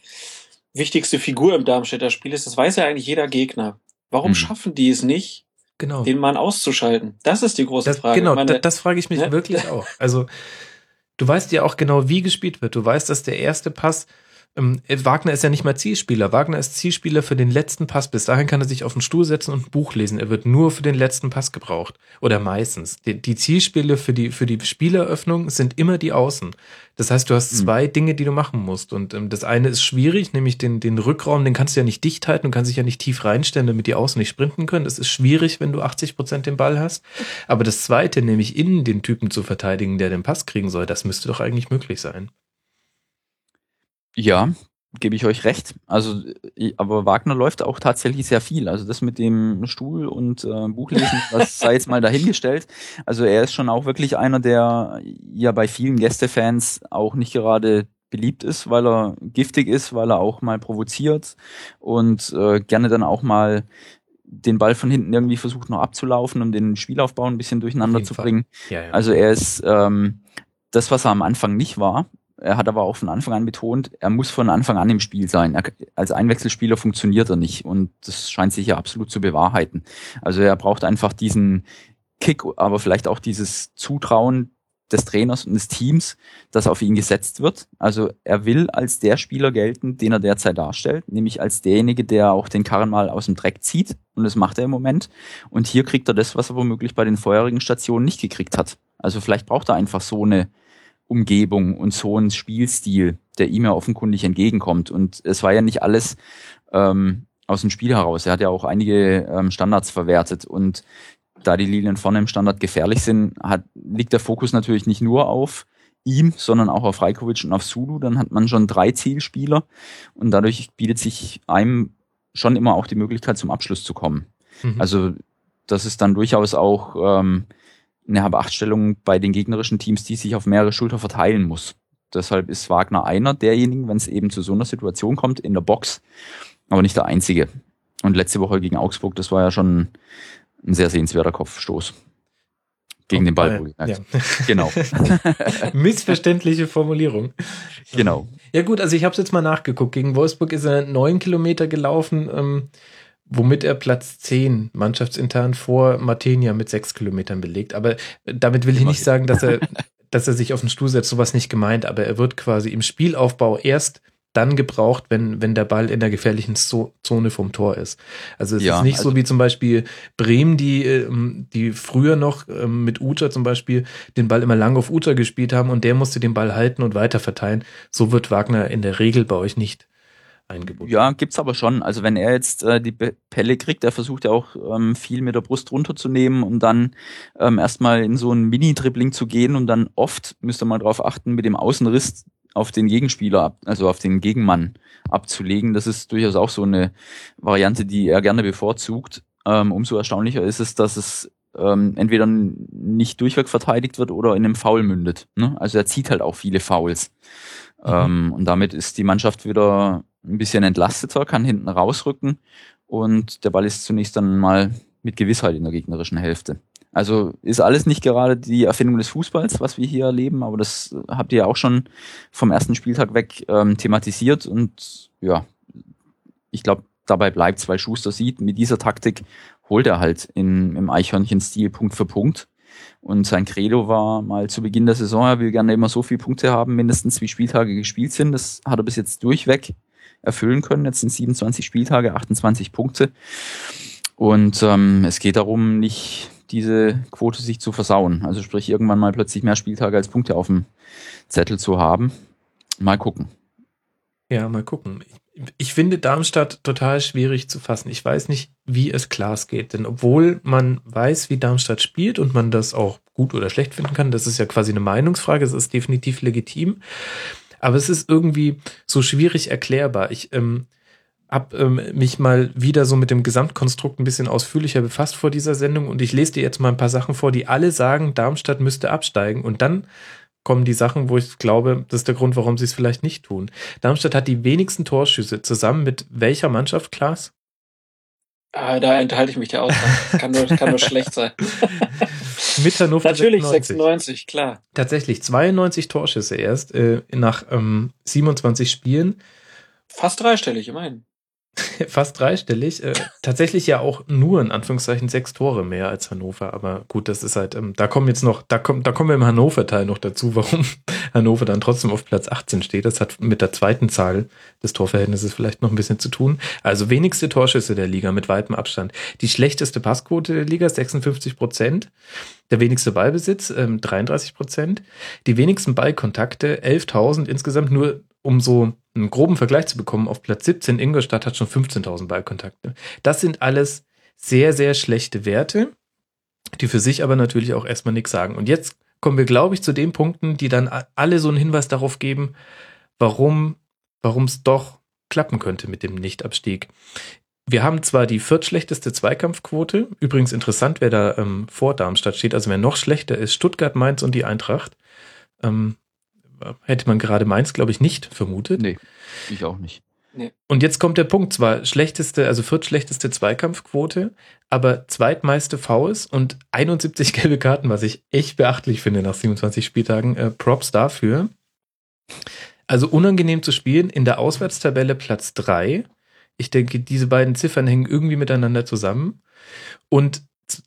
[SPEAKER 4] wichtigste Figur im Darmstädter Spiel ist, das weiß ja eigentlich jeder Gegner. Warum hm. schaffen die es nicht, genau. den Mann auszuschalten? Das ist die große
[SPEAKER 3] das,
[SPEAKER 4] Frage.
[SPEAKER 3] Genau, meine, das, das frage ich mich ne? wirklich auch. Also du weißt ja auch genau, wie gespielt wird. Du weißt, dass der erste Pass ähm, Wagner ist ja nicht mal Zielspieler. Wagner ist Zielspieler für den letzten Pass. Bis dahin kann er sich auf den Stuhl setzen und ein Buch lesen. Er wird nur für den letzten Pass gebraucht. Oder meistens. Die, die Zielspiele für die, für die Spieleröffnung sind immer die Außen. Das heißt, du hast hm. zwei mhm. Dinge, die du machen musst. Und ähm, das eine ist schwierig, nämlich den, den Rückraum, den kannst du ja nicht dicht halten. Du kannst dich ja nicht tief reinstellen, damit die Außen nicht sprinten können. Das ist schwierig, wenn du 80 Prozent den Ball hast. Aber das zweite, nämlich innen den Typen zu verteidigen, der den Pass kriegen soll, das müsste doch eigentlich möglich sein.
[SPEAKER 5] Ja, gebe ich euch recht. Also, aber Wagner läuft auch tatsächlich sehr viel. Also das mit dem Stuhl und äh, Buchlesen, [laughs] das sei jetzt mal dahingestellt. Also er ist schon auch wirklich einer, der ja bei vielen Gästefans auch nicht gerade beliebt ist, weil er giftig ist, weil er auch mal provoziert und äh, gerne dann auch mal den Ball von hinten irgendwie versucht noch abzulaufen, um den Spielaufbau ein bisschen durcheinander zu bringen. Ja, ja. Also er ist ähm, das, was er am Anfang nicht war, er hat aber auch von Anfang an betont, er muss von Anfang an im Spiel sein. Er, als Einwechselspieler funktioniert er nicht und das scheint sich ja absolut zu bewahrheiten. Also er braucht einfach diesen Kick, aber vielleicht auch dieses Zutrauen des Trainers und des Teams, das auf ihn gesetzt wird. Also er will als der Spieler gelten, den er derzeit darstellt, nämlich als derjenige, der auch den Karren mal aus dem Dreck zieht. Und das macht er im Moment. Und hier kriegt er das, was er womöglich bei den vorherigen Stationen nicht gekriegt hat. Also vielleicht braucht er einfach so eine Umgebung und so einen Spielstil, der ihm ja offenkundig entgegenkommt. Und es war ja nicht alles ähm, aus dem Spiel heraus. Er hat ja auch einige ähm, Standards verwertet und da die Linien vorne im Standard gefährlich sind, hat, liegt der Fokus natürlich nicht nur auf ihm, sondern auch auf Rajkovic und auf Sulu. Dann hat man schon drei Zielspieler und dadurch bietet sich einem schon immer auch die Möglichkeit, zum Abschluss zu kommen. Mhm. Also das ist dann durchaus auch ähm, eine Habachtstellung bei den gegnerischen Teams, die sich auf mehrere Schulter verteilen muss. Deshalb ist Wagner einer derjenigen, wenn es eben zu so einer Situation kommt, in der Box, aber nicht der einzige. Und letzte Woche gegen Augsburg, das war ja schon ein sehr sehenswerter Kopfstoß. Gegen oh, den Ball.
[SPEAKER 3] Äh, ja. Genau. [laughs] Missverständliche Formulierung.
[SPEAKER 5] Genau.
[SPEAKER 3] Ja gut, also ich habe es jetzt mal nachgeguckt. Gegen Wolfsburg ist er neun Kilometer gelaufen, ähm, womit er Platz zehn mannschaftsintern vor Martenia mit sechs Kilometern belegt. Aber damit will ich nicht sagen, dass er, [laughs] dass er sich auf den Stuhl setzt. Sowas nicht gemeint. Aber er wird quasi im Spielaufbau erst dann gebraucht, wenn, wenn der Ball in der gefährlichen Zone vom Tor ist. Also es ja, ist nicht also so wie zum Beispiel Bremen, die, ähm, die früher noch ähm, mit Uta zum Beispiel den Ball immer lang auf Uta gespielt haben und der musste den Ball halten und weiter verteilen. So wird Wagner in der Regel bei euch nicht eingebunden.
[SPEAKER 5] Ja, gibt's aber schon. Also wenn er jetzt äh, die Pelle kriegt, er versucht ja auch ähm, viel mit der Brust runterzunehmen und dann ähm, erstmal in so ein Mini-Dribbling zu gehen und dann oft, müsst ihr mal drauf achten, mit dem Außenriss auf den Gegenspieler, also auf den Gegenmann abzulegen. Das ist durchaus auch so eine Variante, die er gerne bevorzugt. Ähm, umso erstaunlicher ist es, dass es ähm, entweder nicht durchweg verteidigt wird oder in einem Foul mündet. Ne? Also er zieht halt auch viele Fouls. Mhm. Ähm, und damit ist die Mannschaft wieder ein bisschen entlasteter, kann hinten rausrücken und der Ball ist zunächst dann mal mit Gewissheit in der gegnerischen Hälfte. Also ist alles nicht gerade die Erfindung des Fußballs, was wir hier erleben, aber das habt ihr ja auch schon vom ersten Spieltag weg ähm, thematisiert und ja, ich glaube, dabei bleibt, weil Schuster sieht, mit dieser Taktik holt er halt in, im Eichhörnchen-Stil Punkt für Punkt. Und sein Credo war mal zu Beginn der Saison, er will gerne immer so viele Punkte haben, mindestens wie Spieltage gespielt sind. Das hat er bis jetzt durchweg erfüllen können. Jetzt sind 27 Spieltage, 28 Punkte. Und ähm, es geht darum, nicht diese Quote sich zu versauen. Also sprich, irgendwann mal plötzlich mehr Spieltage als Punkte auf dem Zettel zu haben. Mal gucken.
[SPEAKER 3] Ja, mal gucken. Ich finde Darmstadt total schwierig zu fassen. Ich weiß nicht, wie es Klaas geht. Denn obwohl man weiß, wie Darmstadt spielt und man das auch gut oder schlecht finden kann, das ist ja quasi eine Meinungsfrage, es ist definitiv legitim. Aber es ist irgendwie so schwierig erklärbar. Ich ähm, habe ähm, mich mal wieder so mit dem Gesamtkonstrukt ein bisschen ausführlicher befasst vor dieser Sendung und ich lese dir jetzt mal ein paar Sachen vor, die alle sagen, Darmstadt müsste absteigen und dann kommen die Sachen, wo ich glaube, das ist der Grund, warum sie es vielleicht nicht tun. Darmstadt hat die wenigsten Torschüsse zusammen mit welcher Mannschaft, Klaas?
[SPEAKER 4] Ah, da enthalte ich mich der Aussage. Kann nur, kann nur schlecht sein. [laughs]
[SPEAKER 3] mit Hannover
[SPEAKER 4] Natürlich 96. 96, klar.
[SPEAKER 3] Tatsächlich 92 Torschüsse erst äh, nach ähm, 27 Spielen.
[SPEAKER 4] Fast dreistellig, immerhin. [laughs]
[SPEAKER 3] Fast dreistellig. Äh, tatsächlich ja auch nur in Anführungszeichen sechs Tore mehr als Hannover. Aber gut, das ist halt, ähm, da kommen jetzt noch, da kommt, da kommen wir im Hannover-Teil noch dazu, [laughs] warum Hannover dann trotzdem auf Platz 18 steht. Das hat mit der zweiten Zahl des Torverhältnisses vielleicht noch ein bisschen zu tun. Also wenigste Torschüsse der Liga mit weitem Abstand. Die schlechteste Passquote der Liga, 56 Prozent. Der wenigste Ballbesitz, ähm, 33 Prozent. Die wenigsten Ballkontakte, 11.000 insgesamt, nur um so einen groben Vergleich zu bekommen, auf Platz 17 Ingolstadt hat schon 15.000 Ballkontakte. Das sind alles sehr, sehr schlechte Werte, die für sich aber natürlich auch erstmal nichts sagen. Und jetzt kommen wir, glaube ich, zu den Punkten, die dann alle so einen Hinweis darauf geben, warum es doch klappen könnte mit dem Nichtabstieg. Wir haben zwar die viertschlechteste Zweikampfquote. Übrigens interessant, wer da ähm, vor Darmstadt steht. Also wer noch schlechter ist, Stuttgart, Mainz und die Eintracht. Ähm, hätte man gerade Mainz, glaube ich, nicht vermutet.
[SPEAKER 5] Nee, ich auch nicht.
[SPEAKER 3] Nee. Und jetzt kommt der Punkt, zwar schlechteste, also viertschlechteste Zweikampfquote, aber zweitmeiste Fouls und 71 [laughs] gelbe Karten, was ich echt beachtlich finde nach 27 Spieltagen. Äh, Props dafür. Also unangenehm zu spielen, in der Auswärtstabelle Platz 3. Ich denke, diese beiden Ziffern hängen irgendwie miteinander zusammen. Und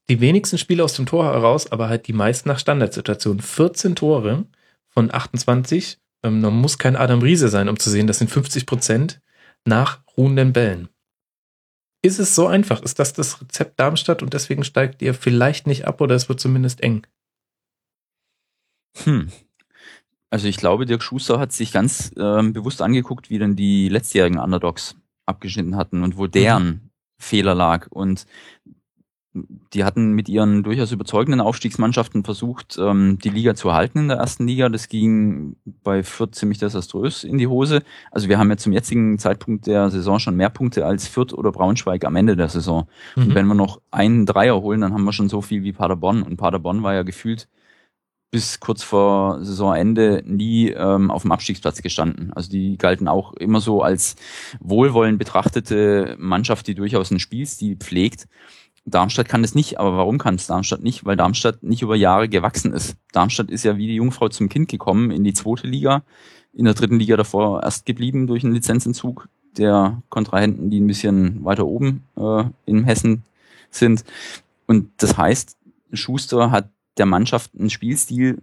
[SPEAKER 3] die wenigsten Spiele aus dem Tor heraus, aber halt die meisten nach Standardsituationen. 14 Tore von 28. Ähm, man muss kein Adam Riese sein, um zu sehen, das sind 50 Prozent nach ruhenden Bällen. Ist es so einfach? Ist das das Rezept Darmstadt und deswegen steigt ihr vielleicht nicht ab oder es wird zumindest eng?
[SPEAKER 5] Hm. Also ich glaube, Dirk Schuster hat sich ganz ähm, bewusst angeguckt, wie denn die letztjährigen Underdogs abgeschnitten hatten und wo deren mhm. Fehler lag. Und die hatten mit ihren durchaus überzeugenden Aufstiegsmannschaften versucht, ähm, die Liga zu halten in der ersten Liga. Das ging bei Fürth ziemlich desaströs in die Hose. Also wir haben ja zum jetzigen Zeitpunkt der Saison schon mehr Punkte als Fürth oder Braunschweig am Ende der Saison. Mhm. Und wenn wir noch einen Dreier holen, dann haben wir schon so viel wie Paderborn. Und Paderborn war ja gefühlt bis kurz vor Saisonende nie ähm, auf dem Abstiegsplatz gestanden. Also die galten auch immer so als wohlwollend betrachtete Mannschaft, die durchaus einen Spielstil pflegt. Darmstadt kann das nicht, aber warum kann es Darmstadt nicht? Weil Darmstadt nicht über Jahre gewachsen ist. Darmstadt ist ja wie die Jungfrau zum Kind gekommen in die zweite Liga, in der dritten Liga davor erst geblieben durch einen Lizenzentzug der Kontrahenten, die ein bisschen weiter oben äh, in Hessen sind. Und das heißt, Schuster hat der Mannschaft einen Spielstil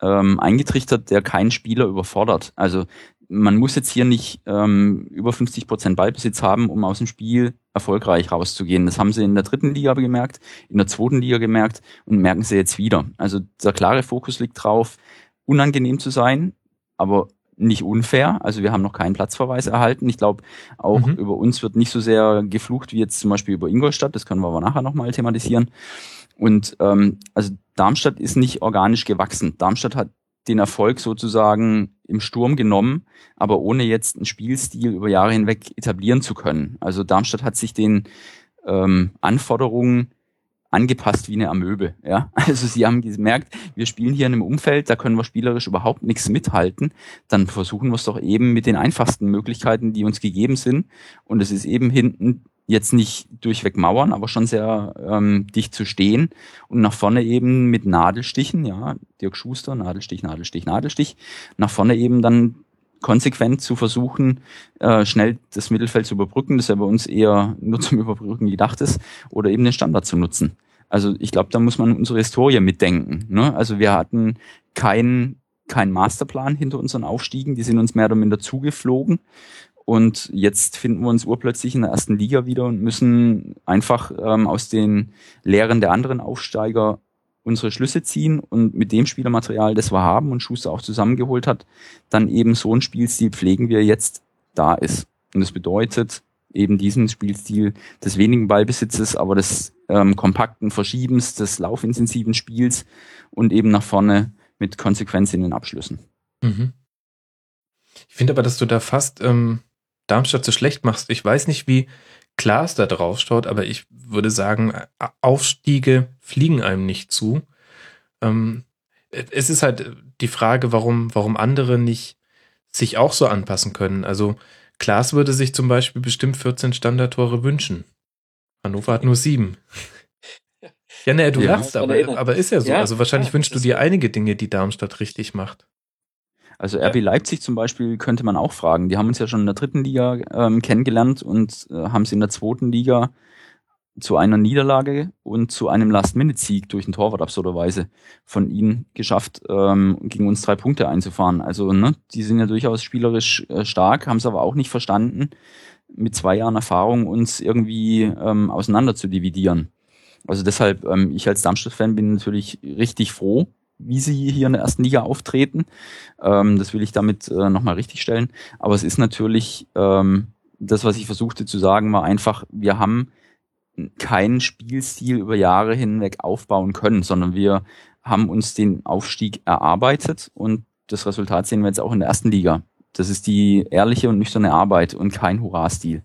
[SPEAKER 5] ähm, eingetrichtert, der keinen Spieler überfordert. Also man muss jetzt hier nicht ähm, über 50 Prozent Ballbesitz haben, um aus dem Spiel erfolgreich rauszugehen. Das haben sie in der dritten Liga gemerkt, in der zweiten Liga gemerkt und merken sie jetzt wieder. Also der klare Fokus liegt drauf, unangenehm zu sein, aber nicht unfair. Also wir haben noch keinen Platzverweis erhalten. Ich glaube, auch mhm. über uns wird nicht so sehr geflucht wie jetzt zum Beispiel über Ingolstadt. Das können wir aber nachher nochmal thematisieren. Und ähm, also Darmstadt ist nicht organisch gewachsen. Darmstadt hat den Erfolg sozusagen im Sturm genommen, aber ohne jetzt einen Spielstil über Jahre hinweg etablieren zu können. Also Darmstadt hat sich den ähm, Anforderungen angepasst wie eine Amöbe. Ja? [laughs] Also sie haben gemerkt, wir spielen hier in einem Umfeld, da können wir spielerisch überhaupt nichts mithalten. Dann versuchen wir es doch eben mit den einfachsten Möglichkeiten, die uns gegeben sind. Und es ist eben hinten jetzt nicht durchweg Mauern, aber schon sehr ähm, dicht zu stehen und nach vorne eben mit Nadelstichen, ja, Dirk Schuster, Nadelstich, Nadelstich, Nadelstich, nach vorne eben dann konsequent zu versuchen, äh, schnell das Mittelfeld zu überbrücken, das ja bei uns eher nur zum [laughs] Überbrücken gedacht ist, oder eben den Standard zu nutzen. Also ich glaube, da muss man unsere Historie mitdenken. Ne? Also wir hatten keinen kein Masterplan hinter unseren Aufstiegen, die sind uns mehr oder minder zugeflogen. Und jetzt finden wir uns urplötzlich in der ersten Liga wieder und müssen einfach ähm, aus den Lehren der anderen Aufsteiger unsere Schlüsse ziehen und mit dem Spielermaterial, das wir haben und Schuster auch zusammengeholt hat, dann eben so einen Spielstil pflegen, wie er jetzt da ist. Und das bedeutet eben diesen Spielstil des wenigen Ballbesitzes, aber des ähm, kompakten Verschiebens, des laufintensiven Spiels und eben nach vorne mit Konsequenz in den Abschlüssen. Mhm.
[SPEAKER 3] Ich finde aber, dass du da fast ähm, Darmstadt so schlecht machst. Ich weiß nicht, wie klar es da drauf schaut, aber ich würde sagen, Aufstiege fliegen einem nicht zu. Ähm, es ist halt die Frage, warum, warum andere nicht sich auch so anpassen können. Also Klaas würde sich zum Beispiel bestimmt 14 Standardtore wünschen. Hannover hat nur sieben. Ja, ne, du ja, lachst, aber, aber ist ja so. Ja, also wahrscheinlich ja, wünschst du dir einige Dinge, die Darmstadt richtig macht.
[SPEAKER 5] Also RB Leipzig zum Beispiel könnte man auch fragen. Die haben uns ja schon in der dritten Liga ähm, kennengelernt und äh, haben es in der zweiten Liga zu einer Niederlage und zu einem Last-Minute-Sieg durch den Torwart absurderweise von ihnen geschafft, ähm, gegen uns drei Punkte einzufahren. Also ne, die sind ja durchaus spielerisch äh, stark, haben es aber auch nicht verstanden, mit zwei Jahren Erfahrung uns irgendwie ähm, auseinander zu dividieren. Also deshalb, ähm, ich als Darmstadt-Fan bin natürlich richtig froh, wie sie hier in der ersten Liga auftreten. Ähm, das will ich damit äh, nochmal richtigstellen. Aber es ist natürlich, ähm, das, was ich versuchte zu sagen, war einfach, wir haben keinen Spielstil über Jahre hinweg aufbauen können, sondern wir haben uns den Aufstieg erarbeitet und das Resultat sehen wir jetzt auch in der ersten Liga. Das ist die ehrliche und nüchterne Arbeit und kein Hurra-Stil.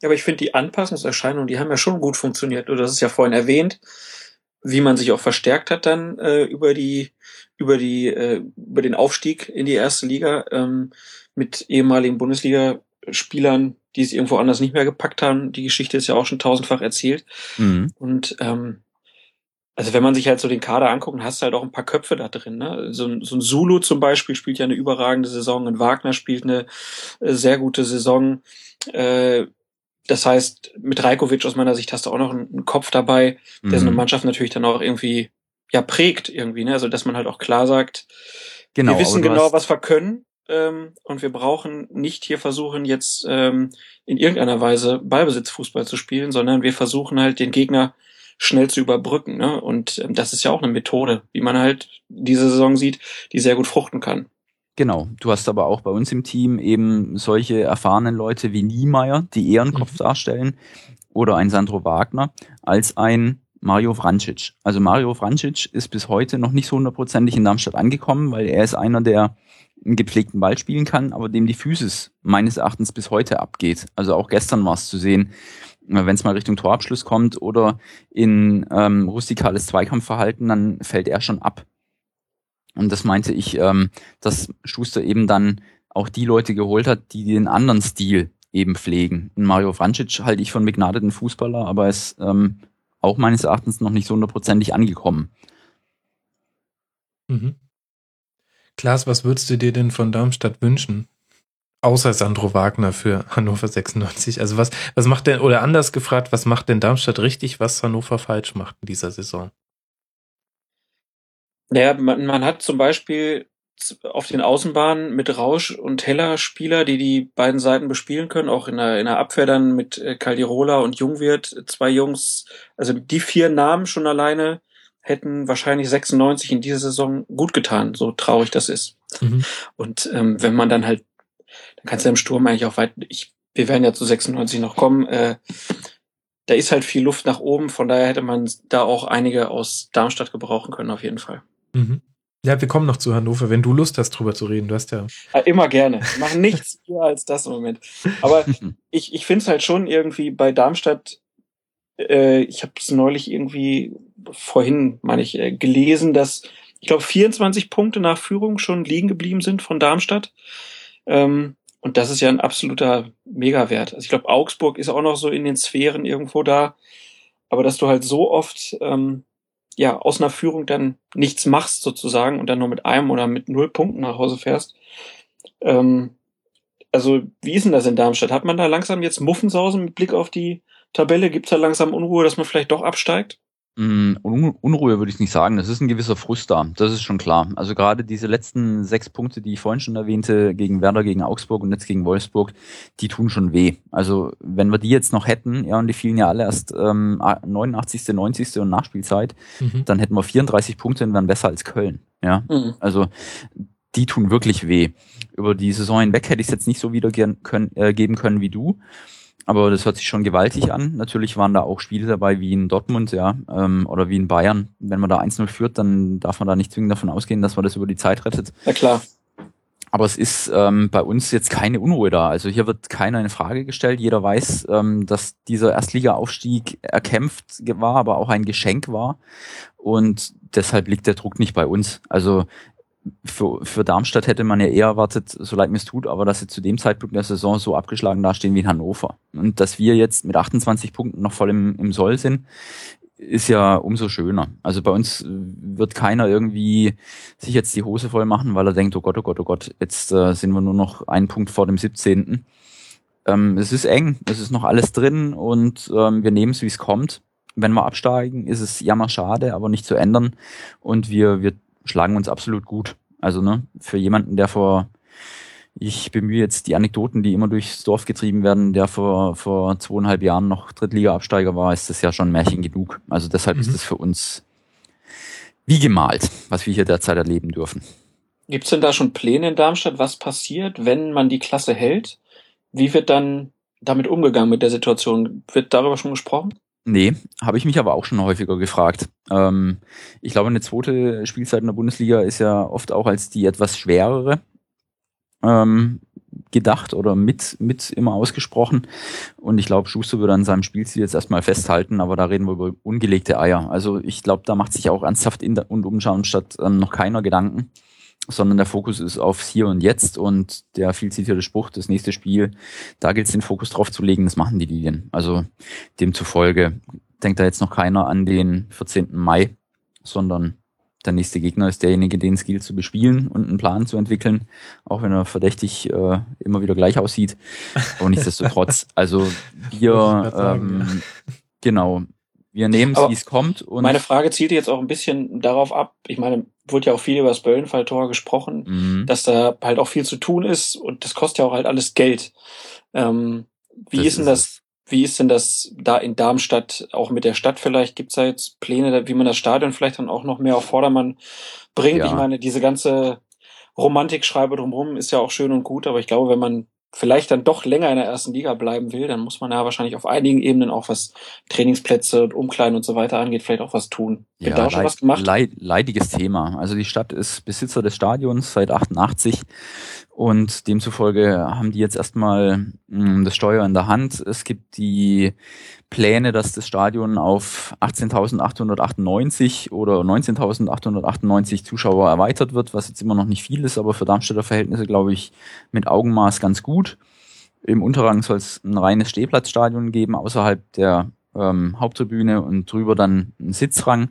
[SPEAKER 4] Ja, aber ich finde die Anpassungserscheinungen, die haben ja schon gut funktioniert. Du hast es ja vorhin erwähnt wie man sich auch verstärkt hat dann äh, über die über die äh, über den Aufstieg in die erste Liga ähm, mit ehemaligen Bundesligaspielern, die es irgendwo anders nicht mehr gepackt haben. Die Geschichte ist ja auch schon tausendfach erzählt. Mhm. Und ähm, also wenn man sich halt so den Kader anguckt, hast du halt auch ein paar Köpfe da drin. Ne? So, ein, so ein Zulu zum Beispiel spielt ja eine überragende Saison, ein Wagner spielt eine äh, sehr gute Saison. Äh, das heißt, mit Rajkovic aus meiner Sicht hast du auch noch einen, Kopf dabei, der mhm. so eine Mannschaft natürlich dann auch irgendwie ja prägt irgendwie, ne? Also dass man halt auch klar sagt, genau, wir wissen genau, was wir können ähm, und wir brauchen nicht hier versuchen jetzt ähm, in irgendeiner Weise Ballbesitzfußball zu spielen, sondern wir versuchen halt den Gegner schnell zu überbrücken. Ne? Und ähm, das ist ja auch eine Methode, wie man halt diese Saison sieht, die sehr gut fruchten kann.
[SPEAKER 5] Genau. Du hast aber auch bei uns im Team eben solche erfahrenen Leute wie Niemeyer, die eher einen Kopf mhm. darstellen, oder ein Sandro Wagner, als ein Mario Vrancic. Also Mario Vrancic ist bis heute noch nicht so hundertprozentig in Darmstadt angekommen, weil er ist einer, der einen gepflegten Ball spielen kann, aber dem die Physis meines Erachtens bis heute abgeht. Also auch gestern war es zu sehen, wenn es mal Richtung Torabschluss kommt oder in ähm, rustikales Zweikampfverhalten, dann fällt er schon ab. Und das meinte ich, ähm, dass Schuster eben dann auch die Leute geholt hat, die den anderen Stil eben pflegen. Mario Vrancic halte ich von begnadeten Fußballer, aber ist ähm, auch meines Erachtens noch nicht so hundertprozentig angekommen.
[SPEAKER 3] Mhm. Klaas, was würdest du dir denn von Darmstadt wünschen? Außer Sandro Wagner für Hannover 96. Also was, was macht denn, oder anders gefragt, was macht denn Darmstadt richtig, was Hannover falsch macht in dieser Saison?
[SPEAKER 4] Naja, man, man hat zum Beispiel auf den Außenbahnen mit Rausch und Heller Spieler, die die beiden Seiten bespielen können, auch in der, in der Abwehr dann mit äh, Caldirola und Jungwirt, zwei Jungs, also die vier Namen schon alleine hätten wahrscheinlich 96 in dieser Saison gut getan, so traurig das ist. Mhm. Und ähm, wenn man dann halt, dann kannst du im Sturm eigentlich auch weit, ich, wir werden ja zu 96 noch kommen, äh, da ist halt viel Luft nach oben, von daher hätte man da auch einige aus Darmstadt gebrauchen können, auf jeden Fall.
[SPEAKER 3] Mhm. Ja, wir kommen noch zu Hannover, wenn du Lust hast, drüber zu reden. Du hast ja.
[SPEAKER 4] ja immer gerne. Wir machen nichts [laughs] mehr als das im Moment. Aber ich, ich finde es halt schon irgendwie bei Darmstadt, äh, ich habe es neulich irgendwie vorhin, meine ich, äh, gelesen, dass ich glaube 24 Punkte nach Führung schon liegen geblieben sind von Darmstadt. Ähm, und das ist ja ein absoluter Megawert. Also ich glaube, Augsburg ist auch noch so in den Sphären irgendwo da. Aber dass du halt so oft ähm, ja aus einer Führung dann nichts machst sozusagen und dann nur mit einem oder mit null Punkten nach Hause fährst. Ähm, also wie ist denn das in Darmstadt? Hat man da langsam jetzt Muffensausen mit Blick auf die Tabelle? Gibt es da langsam Unruhe, dass man vielleicht doch absteigt?
[SPEAKER 5] Mm, Unruhe würde ich nicht sagen. Das ist ein gewisser Frust da. Das ist schon klar. Also gerade diese letzten sechs Punkte, die ich vorhin schon erwähnte, gegen Werder, gegen Augsburg und jetzt gegen Wolfsburg, die tun schon weh. Also wenn wir die jetzt noch hätten, ja, und die fielen ja alle erst ähm, 89., 90. und Nachspielzeit, mhm. dann hätten wir 34 Punkte und wären besser als Köln. Ja, mhm. also die tun wirklich weh. Über die Saison hinweg hätte ich es jetzt nicht so wiedergeben können, äh, geben können wie du. Aber das hört sich schon gewaltig an. Natürlich waren da auch Spiele dabei wie in Dortmund, ja, ähm, oder wie in Bayern. Wenn man da 1-0 führt, dann darf man da nicht zwingend davon ausgehen, dass man das über die Zeit rettet.
[SPEAKER 4] Ja klar.
[SPEAKER 5] Aber es ist ähm, bei uns jetzt keine Unruhe da. Also hier wird keiner in Frage gestellt. Jeder weiß, ähm, dass dieser Erstliga-Aufstieg erkämpft war, aber auch ein Geschenk war. Und deshalb liegt der Druck nicht bei uns. Also für, für Darmstadt hätte man ja eher erwartet, so leid mir es tut, aber dass sie zu dem Zeitpunkt der Saison so abgeschlagen dastehen wie in Hannover. Und dass wir jetzt mit 28 Punkten noch voll im, im Soll sind, ist ja umso schöner. Also bei uns wird keiner irgendwie sich jetzt die Hose voll machen, weil er denkt, oh Gott, oh Gott, oh Gott, jetzt äh, sind wir nur noch einen Punkt vor dem 17. Ähm, es ist eng, es ist noch alles drin und ähm, wir nehmen es, wie es kommt. Wenn wir absteigen, ist es jammer schade, aber nicht zu ändern. Und wir, wir schlagen uns absolut gut. Also ne, für jemanden, der vor, ich bemühe jetzt die Anekdoten, die immer durchs Dorf getrieben werden, der vor, vor zweieinhalb Jahren noch Drittliga-Absteiger war, ist das ja schon Märchen genug. Also deshalb mhm. ist das für uns wie gemalt, was wir hier derzeit erleben dürfen.
[SPEAKER 4] Gibt es denn da schon Pläne in Darmstadt, was passiert, wenn man die Klasse hält? Wie wird dann damit umgegangen mit der Situation? Wird darüber schon gesprochen?
[SPEAKER 5] Nee, habe ich mich aber auch schon häufiger gefragt. Ähm, ich glaube, eine zweite Spielzeit in der Bundesliga ist ja oft auch als die etwas schwerere ähm, gedacht oder mit, mit immer ausgesprochen. Und ich glaube, Schuster würde an seinem Spielziel jetzt erstmal festhalten, aber da reden wir über ungelegte Eier. Also ich glaube, da macht sich auch ernsthaft in und umschauen statt ähm, noch keiner Gedanken sondern der Fokus ist aufs Hier und Jetzt und der viel zitierte Spruch, das nächste Spiel, da gilt es den Fokus drauf zu legen, das machen die Lilien. Also demzufolge denkt da jetzt noch keiner an den 14. Mai, sondern der nächste Gegner ist derjenige, den es gilt zu bespielen und einen Plan zu entwickeln, auch wenn er verdächtig äh, immer wieder gleich aussieht. Aber [laughs] nichtsdestotrotz, also wir ähm, genau, wir nehmen es, wie es kommt.
[SPEAKER 4] Und meine Frage zielte jetzt auch ein bisschen darauf ab. Ich meine, wurde ja auch viel über das Böllenfalltor gesprochen, mhm. dass da halt auch viel zu tun ist und das kostet ja auch halt alles Geld. Ähm, wie das ist denn das? wie ist denn das da in Darmstadt, auch mit der Stadt vielleicht? Gibt es da jetzt Pläne, wie man das Stadion vielleicht dann auch noch mehr auf Vordermann bringt?
[SPEAKER 5] Ja.
[SPEAKER 4] Ich meine, diese ganze Romantikschreibe drumherum ist ja auch schön und gut, aber ich glaube, wenn man vielleicht dann doch länger in der ersten Liga bleiben will, dann muss man ja wahrscheinlich auf einigen Ebenen auch was Trainingsplätze und Umkleiden und so weiter angeht, vielleicht auch was tun. Wird da schon
[SPEAKER 5] leid-
[SPEAKER 4] was gemacht?
[SPEAKER 5] leid- leidiges Thema. Also die Stadt ist Besitzer des Stadions seit 88 und demzufolge haben die jetzt erstmal mh, das Steuer in der Hand. Es gibt die Pläne, dass das Stadion auf 18.898 oder 19.898 Zuschauer erweitert wird, was jetzt immer noch nicht viel ist, aber für Darmstädter Verhältnisse, glaube ich, mit Augenmaß ganz gut. Im Unterrang soll es ein reines Stehplatzstadion geben, außerhalb der ähm, Haupttribüne und drüber dann ein Sitzrang.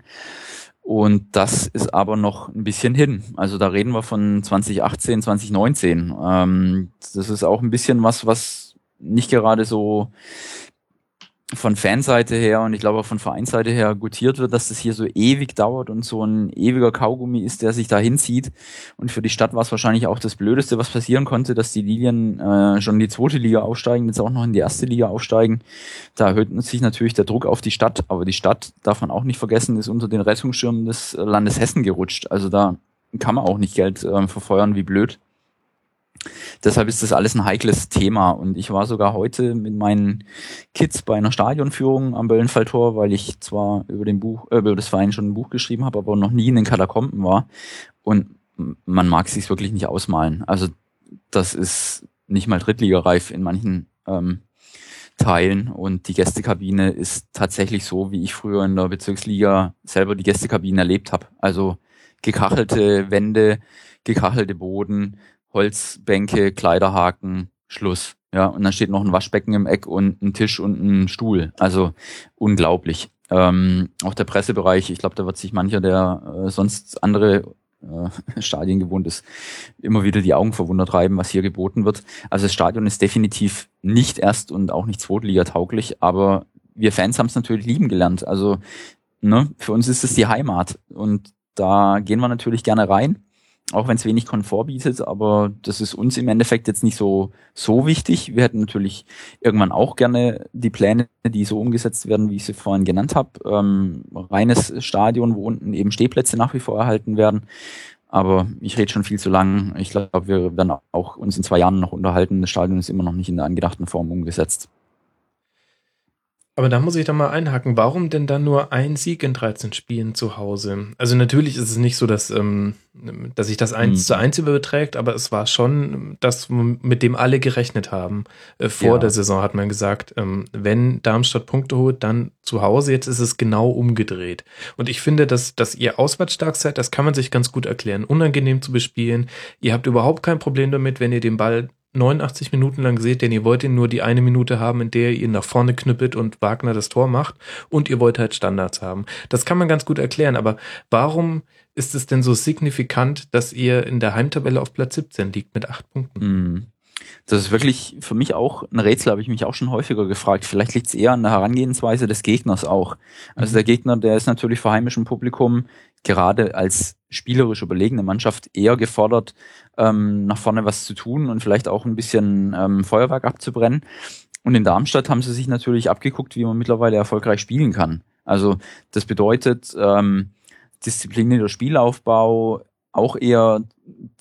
[SPEAKER 5] Und das ist aber noch ein bisschen hin. Also da reden wir von 2018, 2019. Ähm, das ist auch ein bisschen was, was nicht gerade so von Fanseite her und ich glaube auch von Vereinsseite her gutiert wird, dass das hier so ewig dauert und so ein ewiger Kaugummi ist, der sich da hinzieht. Und für die Stadt war es wahrscheinlich auch das Blödeste, was passieren konnte, dass die Lilien äh, schon in die zweite Liga aufsteigen, jetzt auch noch in die erste Liga aufsteigen. Da erhöht sich natürlich der Druck auf die Stadt, aber die Stadt, darf man auch nicht vergessen, ist unter den Rettungsschirmen des Landes Hessen gerutscht. Also da kann man auch nicht Geld äh, verfeuern, wie blöd. Deshalb ist das alles ein heikles Thema. Und ich war sogar heute mit meinen Kids bei einer Stadionführung am Böllenfalltor, weil ich zwar über den Buch, äh, über das Verein schon ein Buch geschrieben habe, aber noch nie in den Katakomben war. Und man mag sich wirklich nicht ausmalen. Also das ist nicht mal Drittligareif in manchen ähm, Teilen. Und die Gästekabine ist tatsächlich so, wie ich früher in der Bezirksliga selber die Gästekabine erlebt habe. Also gekachelte Wände, gekachelte Boden, Holzbänke, Kleiderhaken, Schluss. Ja, und dann steht noch ein Waschbecken im Eck und ein Tisch und ein Stuhl. Also unglaublich. Ähm, auch der Pressebereich, ich glaube, da wird sich mancher, der äh, sonst andere äh, [laughs] Stadien gewohnt ist, immer wieder die Augen verwundert reiben, was hier geboten wird. Also das Stadion ist definitiv nicht erst und auch nicht Zweitliga tauglich, aber wir Fans haben es natürlich lieben gelernt. Also ne, für uns ist es die Heimat und da gehen wir natürlich gerne rein auch wenn es wenig Komfort bietet, aber das ist uns im Endeffekt jetzt nicht so so wichtig. Wir hätten natürlich irgendwann auch gerne die Pläne, die so umgesetzt werden, wie ich sie vorhin genannt habe. Ähm, reines Stadion, wo unten eben Stehplätze nach wie vor erhalten werden. Aber ich rede schon viel zu lang. Ich glaube, wir werden auch uns in zwei Jahren noch unterhalten. Das Stadion ist immer noch nicht in der angedachten Form umgesetzt.
[SPEAKER 3] Aber da muss ich da mal einhaken. Warum denn dann nur ein Sieg in 13 Spielen zu Hause? Also natürlich ist es nicht so, dass, ähm, dass sich das eins
[SPEAKER 5] Mhm.
[SPEAKER 3] zu eins überträgt, aber es war schon das, mit dem alle gerechnet haben. Äh, vor
[SPEAKER 5] Ja.
[SPEAKER 3] der Saison hat man gesagt, ähm, wenn Darmstadt Punkte holt, dann zu Hause. Jetzt ist es genau umgedreht. Und ich finde, dass, dass ihr auswärtsstark seid, das kann man sich ganz gut erklären. Unangenehm zu bespielen. Ihr habt überhaupt kein Problem damit, wenn ihr den Ball 89 Minuten lang seht, denn ihr wollt ihn nur die eine Minute haben, in der ihr ihn nach vorne knüppelt und Wagner das Tor macht und ihr wollt halt Standards haben. Das kann man ganz gut erklären, aber warum ist es denn so signifikant, dass ihr in der Heimtabelle auf Platz 17 liegt mit acht Punkten?
[SPEAKER 5] Mm. Das ist wirklich für mich auch ein Rätsel, habe ich mich auch schon häufiger gefragt. Vielleicht liegt es eher an der Herangehensweise des Gegners auch. Also
[SPEAKER 3] Mhm.
[SPEAKER 5] der Gegner, der ist natürlich vor heimischem Publikum gerade als spielerisch überlegene Mannschaft eher gefordert, ähm, nach vorne was zu tun und vielleicht auch ein bisschen ähm, Feuerwerk abzubrennen. Und in Darmstadt haben sie sich natürlich abgeguckt, wie man mittlerweile erfolgreich spielen kann. Also das bedeutet ähm, disziplinierter Spielaufbau, auch eher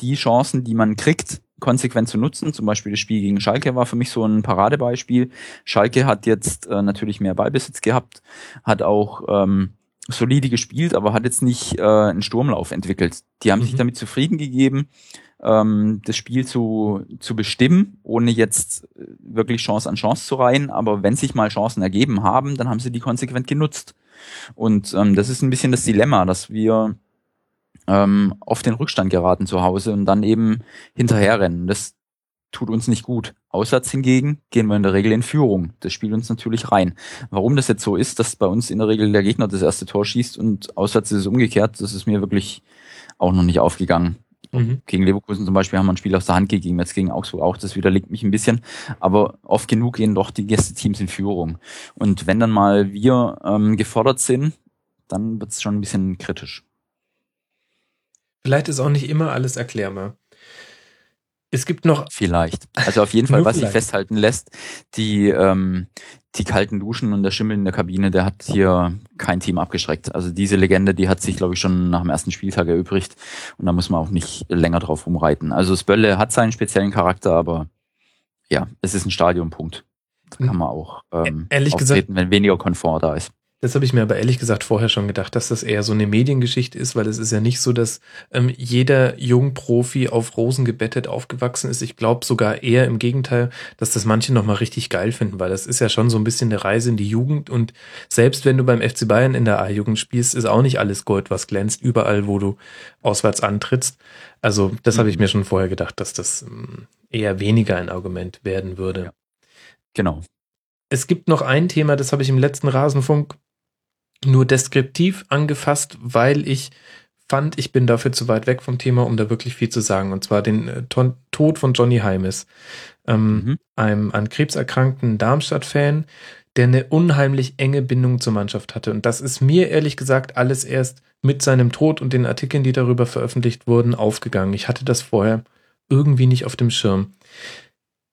[SPEAKER 5] die Chancen, die man kriegt, konsequent zu nutzen. Zum Beispiel das Spiel gegen Schalke war für mich so ein Paradebeispiel. Schalke hat jetzt äh, natürlich mehr Ballbesitz gehabt, hat auch ähm, solide gespielt, aber hat jetzt nicht äh, einen Sturmlauf entwickelt. Die haben
[SPEAKER 3] Mhm.
[SPEAKER 5] sich damit zufrieden gegeben, ähm, das Spiel zu, zu bestimmen, ohne jetzt äh, wirklich Chance an Chance zu reihen. Aber wenn sich mal Chancen ergeben haben, dann haben sie die konsequent genutzt. Und ähm, das ist ein bisschen das Dilemma, dass wir ähm, auf den Rückstand geraten zu Hause und dann eben hinterherrennen. Das tut uns nicht gut. Auswärts hingegen gehen wir in der Regel in Führung. Das spielt uns natürlich rein. Warum das jetzt so ist, dass bei uns in der Regel der Gegner das erste Tor schießt und auswärts ist es umgekehrt, das ist mir wirklich auch noch nicht aufgegangen.
[SPEAKER 3] Mhm.
[SPEAKER 5] Gegen Leverkusen zum Beispiel haben wir ein Spiel aus der Hand gegeben, jetzt gegen Augsburg auch, das widerlegt mich ein bisschen. Aber oft genug gehen doch die Gästeteams in Führung. Und wenn dann mal wir ähm, gefordert sind, dann wird es schon ein bisschen kritisch.
[SPEAKER 3] Vielleicht ist auch nicht immer alles erklärbar. Es gibt noch.
[SPEAKER 5] Vielleicht. Also auf jeden [laughs] Fall, was sich festhalten lässt, die, ähm, die kalten Duschen und der Schimmel in der Kabine, der hat hier kein Team abgeschreckt. Also diese Legende, die hat sich, glaube ich, schon nach dem ersten Spieltag erübrigt und da muss man auch nicht länger drauf rumreiten. Also Spölle hat seinen speziellen Charakter, aber ja, es ist ein Stadionpunkt. Da kann man auch ähm,
[SPEAKER 3] Ehrlich
[SPEAKER 5] auftreten, wenn weniger Komfort da ist.
[SPEAKER 3] Das habe ich mir aber ehrlich gesagt vorher schon gedacht, dass das eher so eine Mediengeschichte ist, weil es ist ja nicht so, dass ähm, jeder Jungprofi auf Rosen gebettet aufgewachsen ist. Ich glaube sogar eher im Gegenteil, dass das manche nochmal richtig geil finden, weil das ist ja schon so ein bisschen eine Reise in die Jugend und selbst wenn du beim FC Bayern in der A-Jugend spielst, ist auch nicht alles Gold, was glänzt, überall, wo du auswärts antrittst. Also das habe ich mir schon vorher gedacht, dass das ähm, eher weniger ein Argument werden würde.
[SPEAKER 5] Ja. Genau.
[SPEAKER 3] Es gibt noch ein Thema, das habe ich im letzten Rasenfunk nur deskriptiv angefasst, weil ich fand, ich bin dafür zu weit weg vom Thema, um da wirklich viel zu sagen. Und zwar den äh, Tod von Johnny Heimes, ähm,
[SPEAKER 5] Mhm.
[SPEAKER 3] einem an Krebs erkrankten Darmstadt-Fan, der eine unheimlich enge Bindung zur Mannschaft hatte. Und das ist mir ehrlich gesagt alles erst mit seinem Tod und den Artikeln, die darüber veröffentlicht wurden, aufgegangen. Ich hatte das vorher irgendwie nicht auf dem Schirm.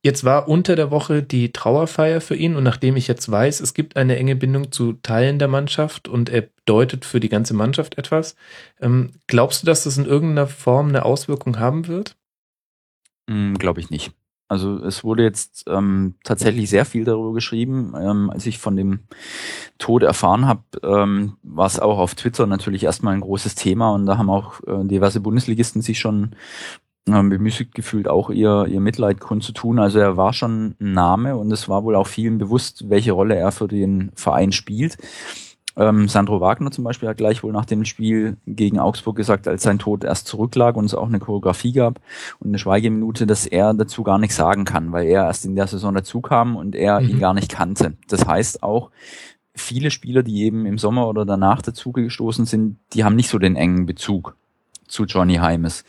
[SPEAKER 3] Jetzt war unter der Woche die Trauerfeier für ihn und nachdem ich jetzt weiß, es gibt eine enge Bindung zu Teilen der Mannschaft und er bedeutet für die ganze Mannschaft etwas, ähm, glaubst du, dass das in irgendeiner Form eine Auswirkung haben wird?
[SPEAKER 5] Glaube ich nicht. Also es wurde jetzt ähm, tatsächlich sehr viel darüber geschrieben. Ähm, als ich von dem Tod erfahren habe, ähm, war es auch auf Twitter natürlich erstmal ein großes Thema und da haben auch äh, diverse Bundesligisten sich schon ähm, bemüßigt gefühlt, auch ihr, ihr Mitleid kundzutun. Also er war schon ein Name und es war wohl auch vielen bewusst, welche Rolle er für den Verein spielt. Ähm, Sandro Wagner zum Beispiel hat gleich wohl nach dem Spiel gegen Augsburg gesagt, als sein Tod erst zurücklag und es auch eine Choreografie gab und eine Schweigeminute, dass er dazu gar nichts sagen kann, weil er erst in der Saison dazu kam und er
[SPEAKER 3] Mhm.
[SPEAKER 5] ihn gar nicht kannte. Das heißt auch, viele Spieler, die eben im Sommer oder danach dazugestoßen sind, die haben nicht so den engen Bezug zu Johnny Heimes.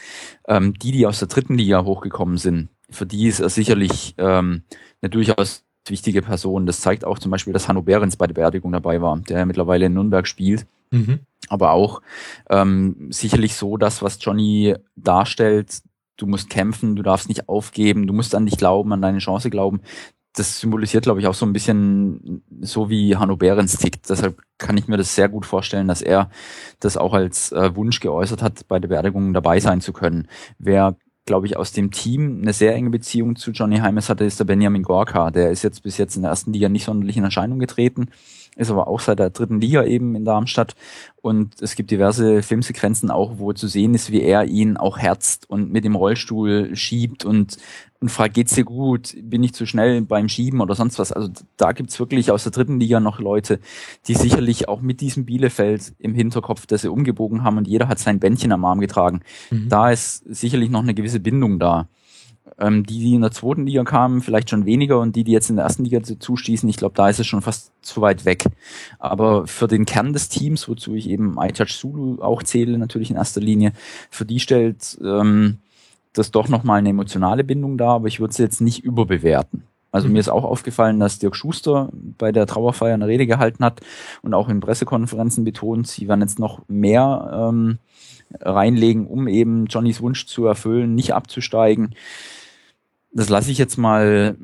[SPEAKER 5] Ähm, die, die aus der dritten Liga hochgekommen sind, für die ist er sicherlich ähm, eine durchaus wichtige Person. Das zeigt auch zum Beispiel, dass Hanno Behrens bei der Beerdigung dabei war, der ja mittlerweile in Nürnberg spielt.
[SPEAKER 3] Mhm.
[SPEAKER 5] Aber auch ähm, sicherlich so, das, was Johnny darstellt, du musst kämpfen, du darfst nicht aufgeben, du musst an dich glauben, an deine Chance glauben. Das symbolisiert, glaube ich, auch so ein bisschen so wie Hanno Behrens tickt. Deshalb kann ich mir das sehr gut vorstellen, dass er das auch als äh, Wunsch geäußert hat, bei der Beerdigung dabei sein zu können. Wer glaube ich, aus dem Team eine sehr enge Beziehung zu Johnny Heimes hatte, ist der Benjamin Gorka. Der ist jetzt bis jetzt in der ersten Liga nicht sonderlich in Erscheinung getreten, ist aber auch seit der dritten Liga eben in Darmstadt. Und es gibt diverse Filmsequenzen auch, wo zu sehen ist, wie er ihn auch herzt und mit dem Rollstuhl schiebt und, und fragt, geht's dir gut? Bin ich zu schnell beim Schieben oder sonst was? Also da gibt's wirklich aus der dritten Liga noch Leute, die sicherlich auch mit diesem Bielefeld im Hinterkopf, dass sie umgebogen haben und jeder hat sein Bändchen am Arm getragen.
[SPEAKER 3] Mhm.
[SPEAKER 5] Da ist sicherlich noch eine gewisse Bindung da. Ähm, die, die in der zweiten Liga kamen, vielleicht schon weniger und die, die jetzt in der ersten Liga zustießen, ich glaube, da ist es schon fast zu weit weg. Aber für den Kern des Teams, wozu ich eben iTouch Zulu auch zähle, natürlich in erster Linie, für die stellt ähm, das doch nochmal eine emotionale Bindung da, aber ich würde sie jetzt nicht überbewerten. Also mir ist auch aufgefallen, dass Dirk Schuster bei der Trauerfeier eine Rede gehalten hat und auch in Pressekonferenzen betont, sie werden jetzt noch mehr ähm, reinlegen, um eben Johnnys Wunsch zu erfüllen, nicht abzusteigen. Das lasse ich jetzt mal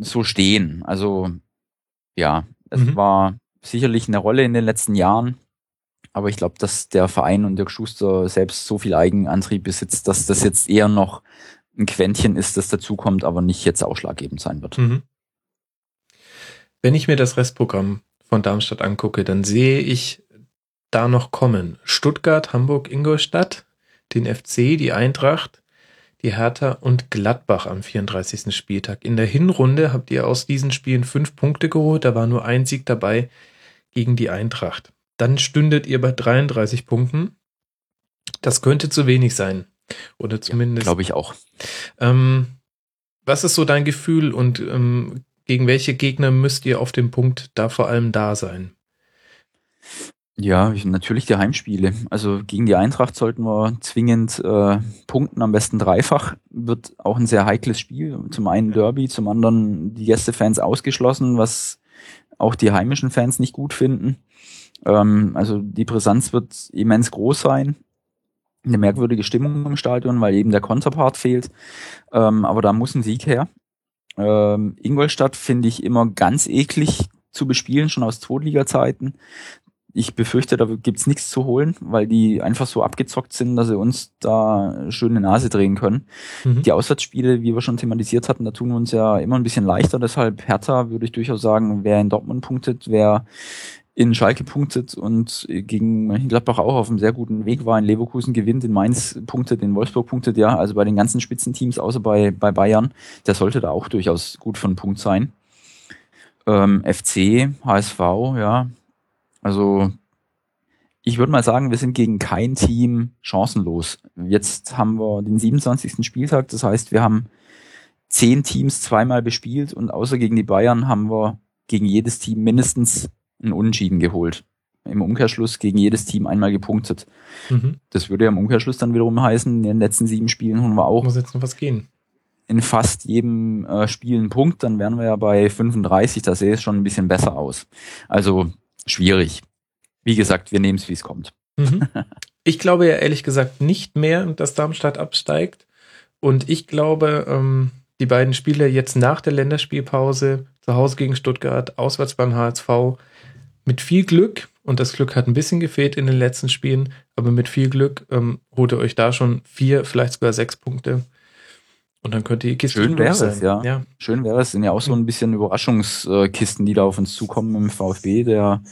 [SPEAKER 5] so stehen. Also ja, es
[SPEAKER 3] Mhm.
[SPEAKER 5] war sicherlich eine Rolle in den letzten Jahren, aber ich glaube, dass der Verein und Dirk Schuster selbst so viel Eigenantrieb besitzt, dass das jetzt eher noch ein Quäntchen ist, das dazukommt, aber nicht jetzt ausschlaggebend sein wird.
[SPEAKER 3] Mhm. Wenn ich mir das Restprogramm von Darmstadt angucke, dann sehe ich da noch kommen Stuttgart, Hamburg, Ingolstadt, den FC, die Eintracht, die Hertha und Gladbach am 34. Spieltag. In der Hinrunde habt ihr aus diesen Spielen fünf Punkte geholt, da war nur ein Sieg dabei gegen die Eintracht. Dann stündet ihr bei 33 Punkten. Das könnte zu wenig sein. Oder zumindest.
[SPEAKER 5] Glaube ich auch.
[SPEAKER 3] Ähm, was ist so dein Gefühl und ähm, gegen welche Gegner müsst ihr auf dem Punkt da vor allem da sein?
[SPEAKER 5] Ja, ich- natürlich die Heimspiele. Also gegen die Eintracht sollten wir zwingend äh, punkten, am besten dreifach. Wird auch ein sehr heikles Spiel. Zum einen Derby, zum anderen die Gästefans ausgeschlossen, was auch die heimischen Fans nicht gut finden. Ähm, also die Brisanz wird immens groß sein. eine merkwürdige Stimmung im Stadion, weil eben der Konterpart fehlt. Ähm, aber da muss ein Sieg her. Ähm, Ingolstadt finde ich immer ganz eklig zu bespielen, schon aus Zweitliga-Zeiten. Ich befürchte, da gibt's nichts zu holen, weil die einfach so abgezockt sind, dass sie uns da schöne Nase drehen können. Mhm. Die Auswärtsspiele, wie wir schon thematisiert hatten, da tun wir uns ja immer ein bisschen leichter. Deshalb Hertha würde ich durchaus sagen, wer in Dortmund punktet, wer in Schalke punktet und gegen Mönchengladbach auch auf einem sehr guten Weg war. In Leverkusen gewinnt, in Mainz punktet, in Wolfsburg punktet, ja. Also bei den ganzen Spitzenteams, außer bei, bei Bayern, der sollte da auch durchaus gut von Punkt sein. Ähm, FC, HSV, ja. Also ich würde mal sagen, wir sind gegen kein Team chancenlos. Jetzt haben wir den 27. Spieltag, das heißt, wir haben zehn Teams zweimal bespielt und außer gegen die Bayern haben wir gegen jedes Team mindestens einen Unentschieden geholt. Im Umkehrschluss gegen jedes Team einmal gepunktet. Mhm. Das würde ja im Umkehrschluss dann wiederum heißen, in den letzten sieben Spielen haben wir auch.
[SPEAKER 3] Muss jetzt noch was gehen.
[SPEAKER 5] In fast jedem äh, Spiel einen Punkt, dann wären wir ja bei 35, da sehe es schon ein bisschen besser aus. Also schwierig. Wie gesagt, wir nehmen es, wie es kommt.
[SPEAKER 3] Mhm. [laughs] Ich glaube ja ehrlich gesagt nicht mehr, dass Darmstadt absteigt. Und ich glaube, ähm, die beiden Spiele jetzt nach der Länderspielpause, zu Hause gegen Stuttgart, auswärts beim HSV, mit viel Glück, und das Glück hat ein bisschen gefehlt in den letzten Spielen, aber mit viel Glück ähm, holt ihr euch da schon vier, vielleicht sogar sechs Punkte. Und dann könnt ihr die
[SPEAKER 5] Kiste Schön wäre es, ja. ja. Schön wäre es. Sind ja auch so ein bisschen Überraschungskisten, die da auf uns zukommen im VfB, der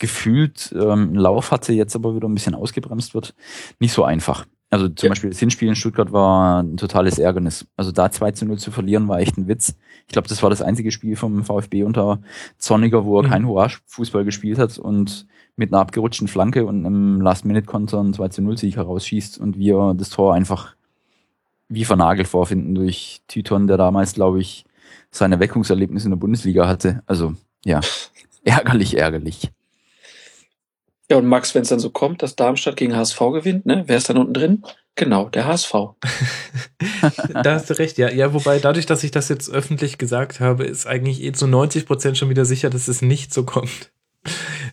[SPEAKER 5] gefühlt ähm, einen Lauf hatte, jetzt aber wieder ein bisschen ausgebremst wird. Nicht so einfach. Also zum ja. Beispiel das Hinspiel in Stuttgart war ein totales Ärgernis. Also da 2 zu 0 zu verlieren war echt ein Witz. Ich glaube, das war das einzige Spiel vom VfB unter Zorniger, wo er mhm. kein Hurra-Fußball gespielt hat und mit einer abgerutschten Flanke und einem Last-Minute-Konter ein 2 zu 0 Sieg herausschießt und wir das Tor einfach wie vernagelt vorfinden durch Titon, der damals, glaube ich, seine Weckungserlebnis in der Bundesliga hatte. Also ja, [laughs] ärgerlich, ärgerlich.
[SPEAKER 4] Ja, und Max, wenn es dann so kommt, dass Darmstadt gegen HSV gewinnt, ne? Wer ist dann unten drin? Genau, der HSV. [laughs]
[SPEAKER 3] da hast du recht, ja. Ja, wobei dadurch, dass ich das jetzt öffentlich gesagt habe, ist eigentlich eh zu 90 Prozent schon wieder sicher, dass es nicht so kommt.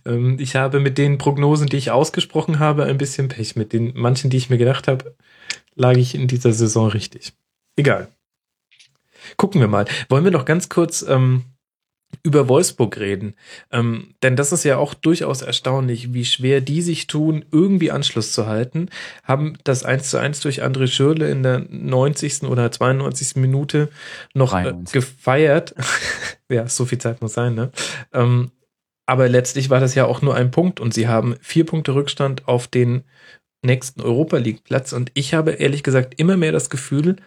[SPEAKER 3] Ähm, ich habe mit den Prognosen, die ich ausgesprochen habe, ein bisschen Pech. Mit den manchen, die ich mir gedacht habe, lag ich in dieser Saison richtig. Egal. Gucken wir mal. Wollen wir noch ganz kurz ähm, über Wolfsburg reden. Ähm, denn das ist ja auch durchaus erstaunlich, wie schwer die sich tun, irgendwie Anschluss zu halten. Haben das 1 zu 1 durch André Schürle in der 90. oder 92. Minute noch äh, gefeiert. [laughs] ja, so viel Zeit muss sein, ne? Ähm, aber letztlich war das ja auch nur ein Punkt und sie haben vier Punkte Rückstand auf den nächsten Europa League Platz und ich habe ehrlich gesagt immer mehr das Gefühl,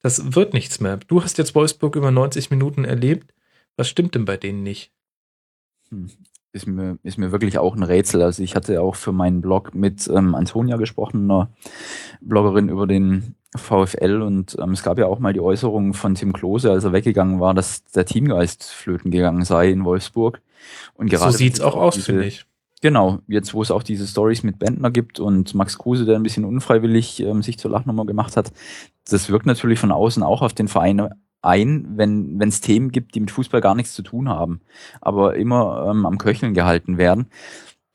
[SPEAKER 3] das wird nichts mehr. Du hast jetzt Wolfsburg über 90 Minuten erlebt was stimmt denn bei denen nicht?
[SPEAKER 5] Hm. Ist mir, ist mir wirklich auch ein Rätsel. Also ich hatte auch für meinen Blog mit ähm, Antonia gesprochen, einer Bloggerin über den VfL und ähm, es gab ja auch mal die Äußerung von Tim Klose, als er weggegangen war, dass der Teamgeist flöten gegangen sei in Wolfsburg.
[SPEAKER 3] Und gerade so sieht's auch aus, finde ich.
[SPEAKER 5] Genau, jetzt wo es auch diese Stories mit Bentner gibt und Max Kruse, der ein bisschen unfreiwillig ähm, sich zur Lachnummer gemacht hat, das wirkt natürlich von außen auch auf den Verein ein, wenn es Themen gibt, die mit Fußball gar nichts zu tun haben, aber immer ähm, am Köcheln gehalten werden.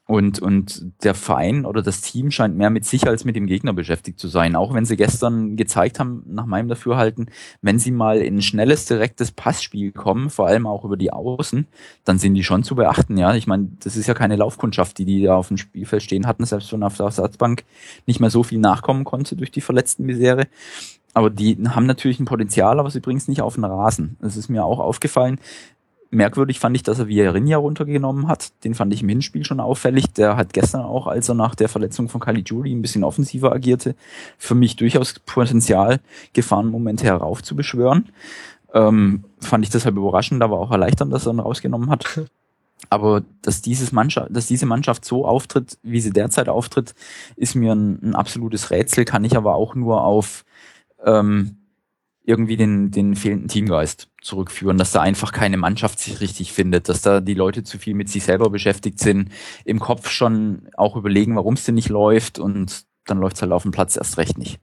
[SPEAKER 5] Und, und der Verein oder das Team scheint mehr mit sich als mit dem Gegner beschäftigt zu sein. Auch wenn sie gestern gezeigt haben, nach meinem Dafürhalten, wenn sie mal in ein schnelles, direktes Passspiel kommen, vor allem auch über die Außen, dann sind die schon zu beachten. Ja, ich meine, das ist ja keine Laufkundschaft, die die da auf dem Spielfeld stehen hatten, selbst wenn auf der Ersatzbank nicht mehr so viel nachkommen konnte durch die verletzten Misere. Aber die haben natürlich ein Potenzial, aber sie bringen es nicht auf den Rasen. Das ist mir auch aufgefallen. Merkwürdig fand ich, dass er Vierinha runtergenommen hat. Den fand ich im Hinspiel schon auffällig. Der hat gestern auch, als er nach der Verletzung von Caligiuri ein bisschen offensiver agierte, für mich durchaus Potenzial, Gefahrenmomente heraufzubeschwören. Ähm, fand ich deshalb überraschend, aber auch erleichternd, dass er ihn rausgenommen hat. [laughs] Aber dass, dieses Mannschaft, dass diese Mannschaft so auftritt, wie sie derzeit auftritt, ist mir ein, ein absolutes Rätsel, kann ich aber auch nur auf ähm, irgendwie den, den fehlenden Teamgeist zurückführen, dass da einfach keine Mannschaft sich richtig findet, dass da die Leute zu viel mit sich selber beschäftigt sind, im Kopf schon auch überlegen, warum es denn nicht läuft und dann läuft es halt auf dem Platz erst recht nicht.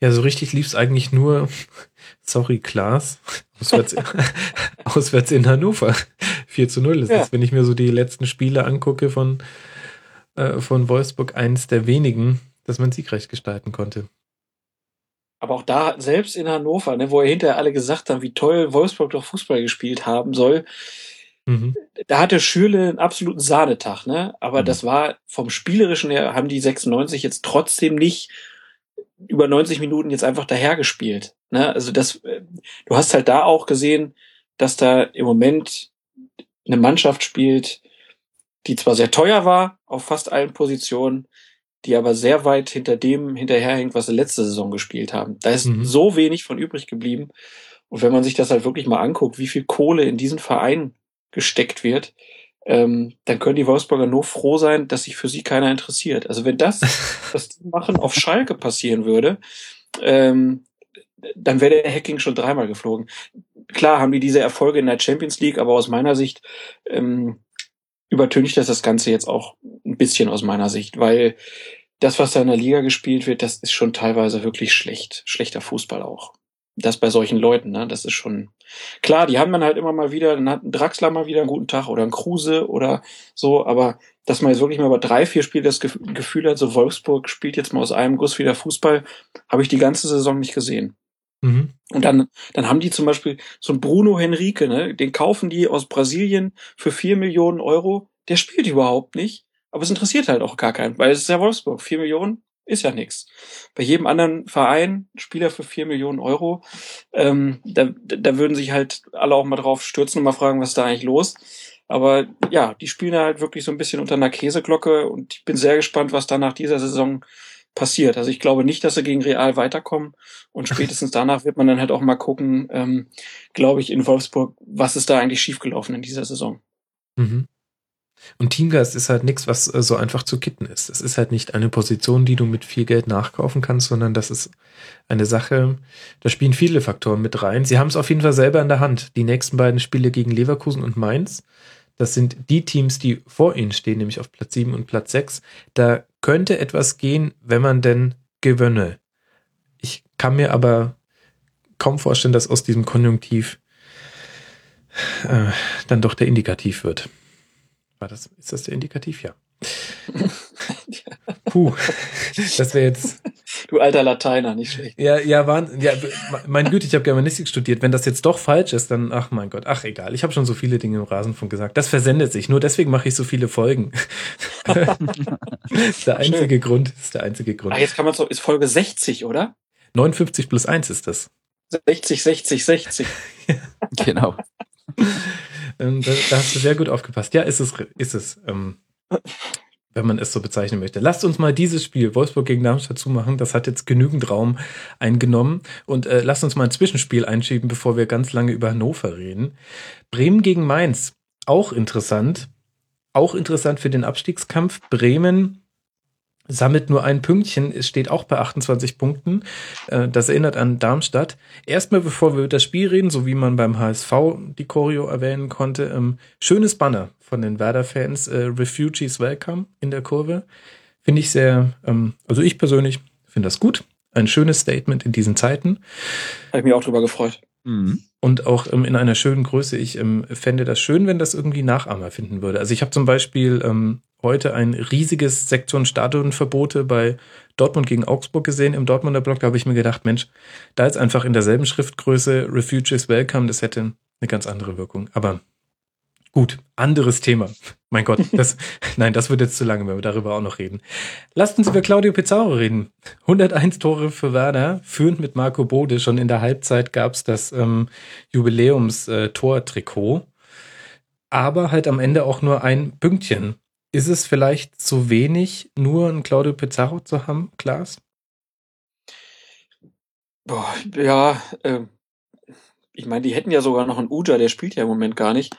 [SPEAKER 3] Ja, so richtig lief es eigentlich nur, [laughs] sorry, Klaas, [laughs] auswärts, [laughs] auswärts in Hannover. 4 zu 0. Das ja. ist, wenn ich mir so die letzten Spiele angucke von, äh, von Wolfsburg, eines der wenigen, dass man siegreich gestalten konnte.
[SPEAKER 4] Aber auch da, selbst in Hannover, ne, wo er hinterher alle gesagt haben, wie toll Wolfsburg doch Fußball gespielt haben soll, mhm. da hatte Schürle einen absoluten Sahnetag, ne? Aber mhm. das war vom Spielerischen her, haben die 96 jetzt trotzdem nicht über 90 Minuten jetzt einfach dahergespielt. Ne? Also das, äh, du hast halt da auch gesehen, dass da im Moment eine Mannschaft spielt, die zwar sehr teuer war auf fast allen Positionen, die aber sehr weit hinter dem hinterherhängt, was sie letzte Saison gespielt haben. Da ist mhm. so wenig von übrig geblieben. Und wenn man sich das halt wirklich mal anguckt, wie viel Kohle in diesen Verein gesteckt wird, ähm, dann können die Wolfsburger nur froh sein, dass sich für sie keiner interessiert. Also wenn das, [laughs] was die machen, auf Schalke passieren würde, ähm, dann wäre der Hacking schon dreimal geflogen. Klar haben die diese Erfolge in der Champions League, aber aus meiner Sicht ähm, übertüncht das das Ganze jetzt auch ein bisschen aus meiner Sicht, weil das, was da in der Liga gespielt wird, das ist schon teilweise wirklich schlecht. Schlechter Fußball auch. Das bei solchen Leuten, ne? Das ist schon klar, die haben dann halt immer mal wieder, dann hat ein Draxler mal wieder einen guten Tag oder ein Kruse oder so, aber dass man jetzt wirklich mal über drei, vier Spiele das Gefühl hat, so Wolfsburg spielt jetzt mal aus einem Guss wieder Fußball, habe ich die ganze Saison nicht gesehen. Mhm. Und dann, dann haben die zum Beispiel so ein Bruno Henrique, ne, den kaufen die aus Brasilien für vier Millionen Euro. Der spielt überhaupt nicht, aber es interessiert halt auch gar keinen, weil es ist ja Wolfsburg. Vier Millionen ist ja nichts. Bei jedem anderen Verein, Spieler für vier Millionen Euro, ähm, da, da würden sich halt alle auch mal drauf stürzen und mal fragen, was ist da eigentlich los. Aber ja, die spielen halt wirklich so ein bisschen unter einer Käseglocke und ich bin sehr gespannt, was da nach dieser Saison passiert. Also ich glaube nicht, dass sie gegen Real weiterkommen und [laughs] spätestens danach wird man dann halt auch mal gucken, ähm, glaube ich, in Wolfsburg, was ist da eigentlich schiefgelaufen in dieser Saison.
[SPEAKER 3] Mhm. Und Teamgeist ist halt nichts, was äh, so einfach zu kitten ist. Es ist halt nicht eine Position, die du mit viel Geld nachkaufen kannst, sondern das ist eine Sache, da spielen viele Faktoren mit rein. Sie haben es auf jeden Fall selber in der Hand. Die nächsten beiden Spiele gegen Leverkusen und Mainz, das sind die Teams, die vor ihnen stehen, nämlich auf Platz 7 und Platz 6. Da könnte etwas gehen, wenn man denn gewönne. Ich kann mir aber kaum vorstellen, dass aus diesem Konjunktiv äh, dann doch der Indikativ wird. War das, ist das der Indikativ? Ja. [laughs] Puh, das wäre jetzt.
[SPEAKER 4] Du alter Lateiner, nicht schlecht.
[SPEAKER 3] Ja, ja, waren, ja, mein Güte, ich habe Germanistik studiert. Wenn das jetzt doch falsch ist, dann, ach mein Gott, ach egal. Ich habe schon so viele Dinge im Rasenfunk gesagt. Das versendet sich. Nur deswegen mache ich so viele Folgen. ist [laughs] der einzige Schön. Grund. Ist der einzige Grund.
[SPEAKER 4] Ach, jetzt kann man so, ist Folge 60, oder?
[SPEAKER 3] 59 plus 1 ist das.
[SPEAKER 4] 60, 60, 60.
[SPEAKER 5] genau.
[SPEAKER 3] Ähm, da, da, hast du sehr gut aufgepasst. Ja, ist es, ist es, ähm, wenn man es so bezeichnen möchte. Lasst uns mal dieses Spiel Wolfsburg gegen Darmstadt zumachen. Das hat jetzt genügend Raum eingenommen. Und äh, lasst uns mal ein Zwischenspiel einschieben, bevor wir ganz lange über Hannover reden. Bremen gegen Mainz. Auch interessant. Auch interessant für den Abstiegskampf. Bremen sammelt nur ein Pünktchen, es steht auch bei 28 Punkten. Äh, das erinnert an Darmstadt. Erstmal, bevor wir über das Spiel reden, so wie man beim HSV die Choreo erwähnen konnte, ähm, schönes Banner von den Werder-Fans, äh, Refugees Welcome in der Kurve. Finde ich sehr, ähm, also ich persönlich finde das gut. Ein schönes Statement in diesen Zeiten.
[SPEAKER 4] Habe ich mich auch drüber gefreut.
[SPEAKER 3] Mhm. Und auch ähm, in einer schönen Größe. Ich fände das schön, wenn das irgendwie Nachahmer finden würde. Also ich habe zum Beispiel heute ein riesiges Sektion Stadionverbote bei Dortmund gegen Augsburg gesehen im Dortmunder Block. Da habe ich mir gedacht, Mensch, da jetzt einfach in derselben Schriftgröße Refugees Welcome, das hätte eine ganz andere Wirkung. Aber gut, anderes Thema. Mein Gott, das, [laughs] nein, das wird jetzt zu lange, wenn wir darüber auch noch reden. Lasst uns über Claudio Pizarro reden. 101 Tore für Werder, führend mit Marco Bode. Schon in der Halbzeit gab es das ähm, Jubiläums-Tor-Trikot. Äh, aber halt am Ende auch nur ein Pünktchen ist es vielleicht zu wenig, nur einen Claudio Pizarro zu haben, Klaas?
[SPEAKER 4] Boah, ja, äh, ich meine, die hätten ja sogar noch einen Uja, der spielt ja im Moment gar nicht.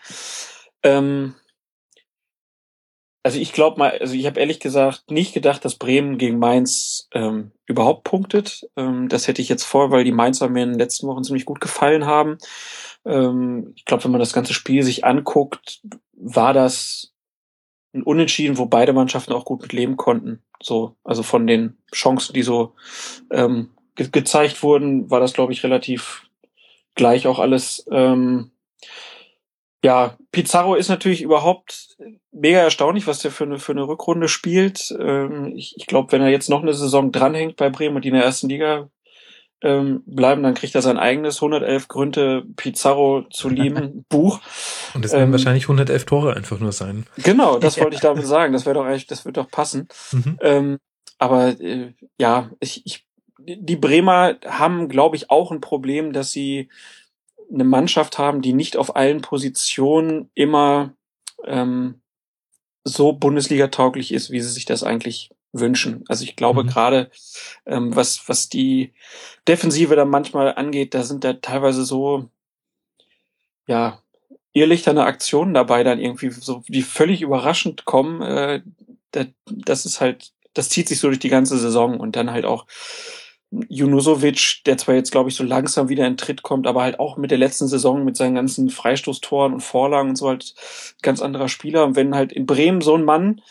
[SPEAKER 4] Ähm, also ich glaube mal, also ich habe ehrlich gesagt nicht gedacht, dass Bremen gegen Mainz ähm, überhaupt punktet. Ähm, das hätte ich jetzt vor, weil die Mainzer mir in den letzten Wochen ziemlich gut gefallen haben. Ähm, ich glaube, wenn man das ganze Spiel sich anguckt, war das ein Unentschieden, wo beide Mannschaften auch gut mit leben konnten. So, also von den Chancen, die so ähm, ge gezeigt wurden, war das, glaube ich, relativ gleich auch alles. Ähm, ja, Pizarro ist natürlich überhaupt mega erstaunlich, was der für eine, für eine Rückrunde spielt. Ähm, ich ich glaube, wenn er jetzt noch eine Saison dranhängt bei Bremen und die in der ersten Liga ähm, bleiben, dann kriegt er sein eigenes 111 Gründe Pizarro zu lieben [laughs] Buch.
[SPEAKER 3] Und es werden
[SPEAKER 4] Ähm,
[SPEAKER 3] wahrscheinlich 111 Tore einfach nur sein.
[SPEAKER 4] Genau, das wollte ich damit sagen. Das wäre doch eigentlich, das wird doch passen.
[SPEAKER 3] Mhm.
[SPEAKER 4] Ähm, aber äh, ja, ich, ich, die Bremer haben, glaube ich, auch ein Problem, dass sie eine Mannschaft haben, die nicht auf allen Positionen immer ähm, so Bundesliga-tauglich ist, wie sie sich das eigentlich wünschen. Also ich glaube
[SPEAKER 3] Mhm.
[SPEAKER 4] gerade, ähm, was, was die Defensive da manchmal angeht, da sind da teilweise so, ja, irrlichterne Aktionen dabei, dann irgendwie so, die völlig überraschend kommen. Äh, da, das ist halt, das zieht sich so durch die ganze Saison und dann halt auch Junusovic, der zwar jetzt, glaube ich, so langsam wieder in Tritt kommt, aber halt auch mit der letzten Saison mit seinen ganzen Freistoßtoren und Vorlagen und so halt ganz anderer Spieler. Und wenn halt in Bremen so ein Mann,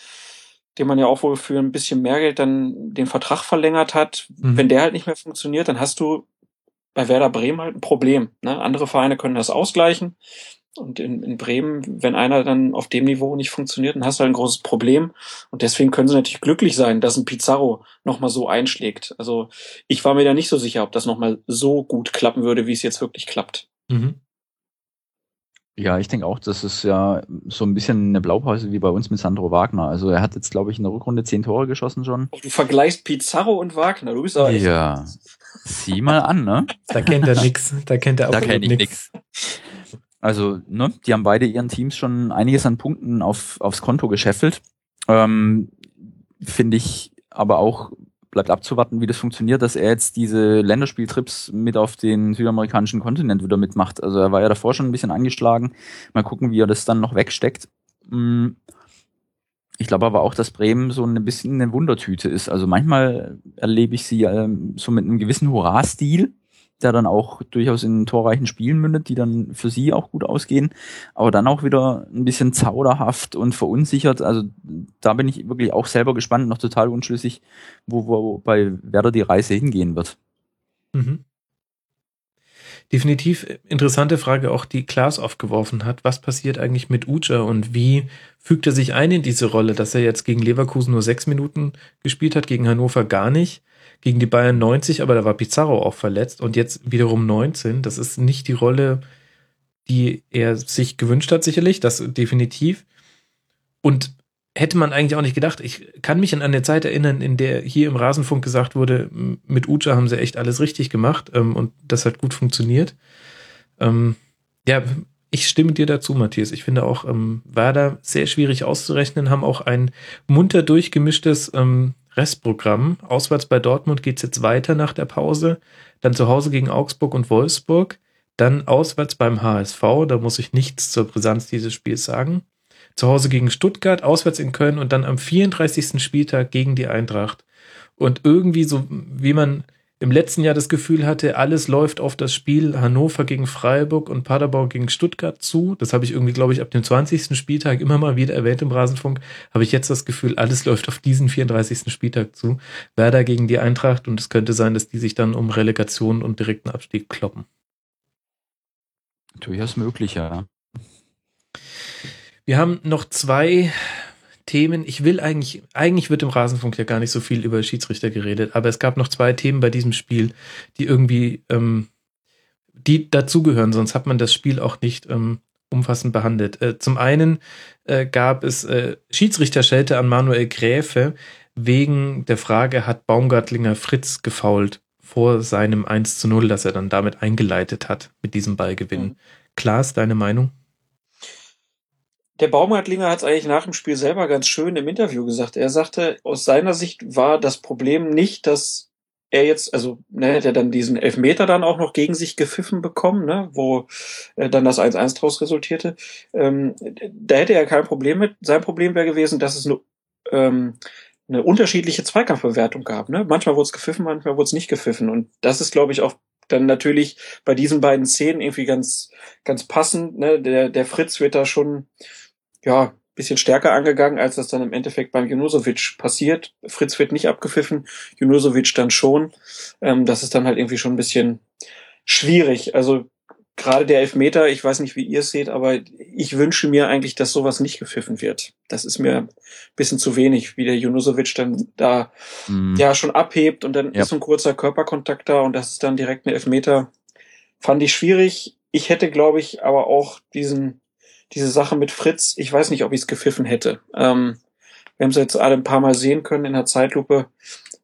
[SPEAKER 4] den man ja auch wohl für ein bisschen mehr Geld dann den Vertrag verlängert hat,
[SPEAKER 3] Mhm.
[SPEAKER 4] wenn der halt nicht mehr funktioniert, dann hast du bei Werder Bremen halt ein Problem. Ne? Andere Vereine können das ausgleichen. Und in, in Bremen, wenn einer dann auf dem Niveau nicht funktioniert, dann hast du halt ein großes Problem. Und deswegen können sie natürlich glücklich sein, dass ein Pizarro nochmal so einschlägt. Also ich war mir da nicht so sicher, ob das nochmal so gut klappen würde, wie es jetzt wirklich klappt.
[SPEAKER 3] Mhm.
[SPEAKER 5] Ja, ich denke auch, das ist ja so ein bisschen eine Blaupause wie bei uns mit Sandro Wagner. Also er hat jetzt, glaube ich, in der Rückrunde zehn Tore geschossen schon.
[SPEAKER 4] Oh, Du vergleichst Pizarro und Wagner. Du bist aber echt-
[SPEAKER 5] Ja. Sieh mal an, ne?
[SPEAKER 3] Da kennt er nix. Da kennt er
[SPEAKER 5] Da
[SPEAKER 3] absolut
[SPEAKER 5] kenne ich
[SPEAKER 3] nix.
[SPEAKER 5] nix. Also, ne, die haben beide ihren Teams schon einiges an Punkten auf, aufs Konto gescheffelt. Ähm, Finde ich aber auch, bleibt abzuwarten, wie das funktioniert, dass er jetzt diese Länderspieltrips mit auf den südamerikanischen Kontinent wieder mitmacht. Also er war ja davor schon ein bisschen angeschlagen. Mal gucken, wie er das dann noch wegsteckt. Mm. Ich glaube aber auch, dass Bremen so ein bisschen eine Wundertüte ist. Also manchmal erlebe ich sie ähm, so mit einem gewissen Hurra-Stil, der dann auch durchaus in torreichen Spielen mündet, die dann für sie auch gut ausgehen, aber dann auch wieder ein bisschen zauderhaft und verunsichert. Also da bin ich wirklich auch selber gespannt, noch total unschlüssig, wo, wo bei Werder die Reise hingehen wird.
[SPEAKER 3] Mhm. Definitiv interessante Frage auch, die Klaas aufgeworfen hat. Was passiert eigentlich mit Uja und wie fügt er sich ein in diese Rolle, dass er jetzt gegen Leverkusen nur sechs Minuten gespielt hat, gegen Hannover gar nicht, gegen die Bayern 90, aber da war Pizarro auch verletzt und jetzt wiederum 19. Das ist nicht die Rolle, die er sich gewünscht hat, sicherlich, das definitiv. Und hätte man eigentlich auch nicht gedacht. Ich kann mich an eine Zeit erinnern, in der hier im Rasenfunk gesagt wurde, mit Uja haben sie echt alles richtig gemacht ähm, und das hat gut funktioniert. Ähm, ja, ich stimme dir dazu, Matthias. Ich finde auch ähm, Werder sehr schwierig auszurechnen, haben auch ein munter durchgemischtes ähm, Restprogramm. Auswärts bei Dortmund geht's jetzt weiter nach der Pause, dann zu Hause gegen Augsburg und Wolfsburg, dann auswärts beim HSV, da muss ich nichts zur Brisanz dieses Spiels sagen zu Hause gegen Stuttgart, auswärts in Köln und dann am 34. Spieltag gegen die Eintracht. Und irgendwie so, wie man im letzten Jahr das Gefühl hatte, alles läuft auf das Spiel Hannover gegen Freiburg und Paderborn gegen Stuttgart zu. Das habe ich irgendwie, glaube ich, ab dem 20. Spieltag immer mal wieder erwähnt im Rasenfunk. Habe ich jetzt das Gefühl, alles läuft auf diesen 34. Spieltag zu. Werder gegen die Eintracht und es könnte sein, dass die sich dann um Relegation und direkten Abstieg kloppen.
[SPEAKER 5] Durchaus möglich, ja.
[SPEAKER 3] Wir haben noch zwei Themen. Ich will eigentlich, eigentlich wird im Rasenfunk ja gar nicht so viel über Schiedsrichter geredet, aber es gab noch zwei Themen bei diesem Spiel, die irgendwie, ähm, die dazugehören, sonst hat man das Spiel auch nicht ähm, umfassend behandelt. Äh, zum einen äh, gab es äh, Schiedsrichterschelte an Manuel Gräfe wegen der Frage, hat Baumgartlinger Fritz gefault vor seinem 1 zu 0, das er dann damit eingeleitet hat mit diesem Ballgewinn.
[SPEAKER 4] Mhm.
[SPEAKER 3] Klaas, deine Meinung?
[SPEAKER 4] Der Baumgartlinger hat es eigentlich nach dem Spiel selber ganz schön im Interview gesagt. Er sagte, aus seiner Sicht war das Problem nicht, dass er jetzt, also ne, er hat ja dann diesen Elfmeter dann auch noch gegen sich gepfiffen bekommen, ne, wo äh, dann das 1-1 draus resultierte. Ähm, da hätte er kein Problem mit. Sein Problem wäre gewesen, dass es eine, ähm, eine unterschiedliche Zweikampfbewertung gab. Ne? Manchmal wurde es gepfiffen, manchmal wurde es nicht gepfiffen. Und das ist, glaube ich, auch dann natürlich bei diesen beiden Szenen irgendwie ganz, ganz passend. Ne? Der, der Fritz wird da schon ja, bisschen stärker angegangen, als das dann im Endeffekt beim Junusovic passiert. Fritz wird nicht abgepfiffen, Junusovic dann schon. Ähm, das ist dann halt irgendwie schon ein bisschen schwierig. Also gerade der Elfmeter, ich weiß nicht, wie ihr es seht, aber ich wünsche mir eigentlich, dass sowas nicht gepfiffen wird. Das ist mir ein bisschen zu wenig, wie der Junusovic dann da
[SPEAKER 5] Mhm.
[SPEAKER 4] ja schon abhebt und dann
[SPEAKER 5] Ja.
[SPEAKER 4] ist so ein kurzer Körperkontakt da und das ist dann direkt ein Elfmeter. Fand ich schwierig. Ich hätte, glaube ich, aber auch diesen, diese Sache mit Fritz, ich weiß nicht, ob ich es gepfiffen hätte. Ähm, wir haben es jetzt alle ein paar Mal sehen können in der Zeitlupe.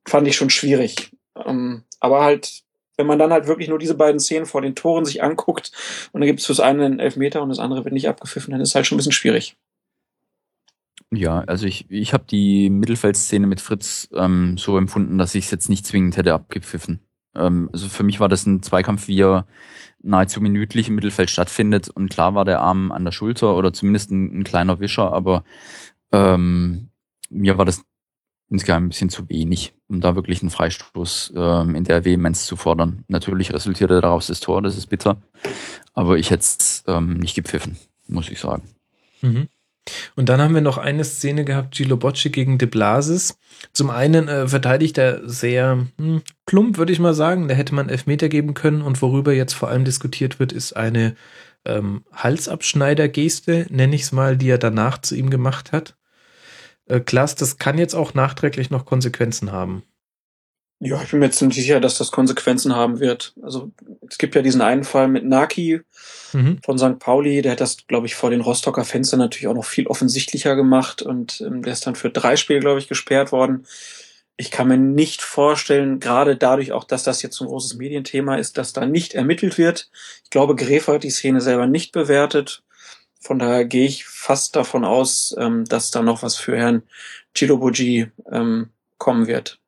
[SPEAKER 4] Fand ich schon schwierig. Ähm, aber halt, wenn man dann halt wirklich nur diese beiden Szenen vor den Toren sich anguckt und dann gibt es fürs eine einen Elfmeter und das andere wird nicht abgepfiffen, dann ist halt schon ein bisschen schwierig.
[SPEAKER 5] Ja, also ich, ich habe die Mittelfeldszene mit Fritz ähm, so empfunden, dass ich es jetzt nicht zwingend hätte abgepfiffen. Ähm, also für mich war das ein Zweikampf, wie er nahezu minütlich im Mittelfeld stattfindet. Und klar war der Arm an der Schulter oder zumindest ein, ein kleiner Wischer, aber ähm, mir war das insgesamt ein bisschen zu wenig, um da wirklich einen Freistoß ähm, in der Vehemenz zu fordern. Natürlich resultierte daraus das Tor, das ist bitter, aber ich hätte es ähm, nicht gepfiffen, muss ich sagen.
[SPEAKER 3] Mhm. Und dann haben wir noch eine Szene gehabt, Gilo Bocci gegen De Blasis. Zum einen äh, verteidigt er sehr hm, plump, würde ich mal sagen. Da hätte man Elfmeter geben können. Und worüber jetzt vor allem diskutiert wird, ist eine ähm, Halsabschneider-Geste, nenne ich es mal, die er danach zu ihm gemacht hat. Äh, Klaas, das kann jetzt auch nachträglich noch Konsequenzen haben.
[SPEAKER 4] Ja, ich bin mir ziemlich sicher, dass das Konsequenzen haben wird. Also es gibt ja diesen einen Fall mit Naki
[SPEAKER 3] Mhm.
[SPEAKER 4] von St. Pauli, der hat das, glaube ich, vor den Rostocker Fenstern natürlich auch noch viel offensichtlicher gemacht und ähm, der ist dann für drei Spiele, glaube ich, gesperrt worden. Ich kann mir nicht vorstellen, gerade dadurch auch, dass das jetzt so ein großes Medienthema ist, dass da nicht ermittelt wird. Ich glaube, Gräfer hat die Szene selber nicht bewertet. Von daher gehe ich fast davon aus, ähm, dass da noch was für Herrn Chilobuji ähm, kommen wird.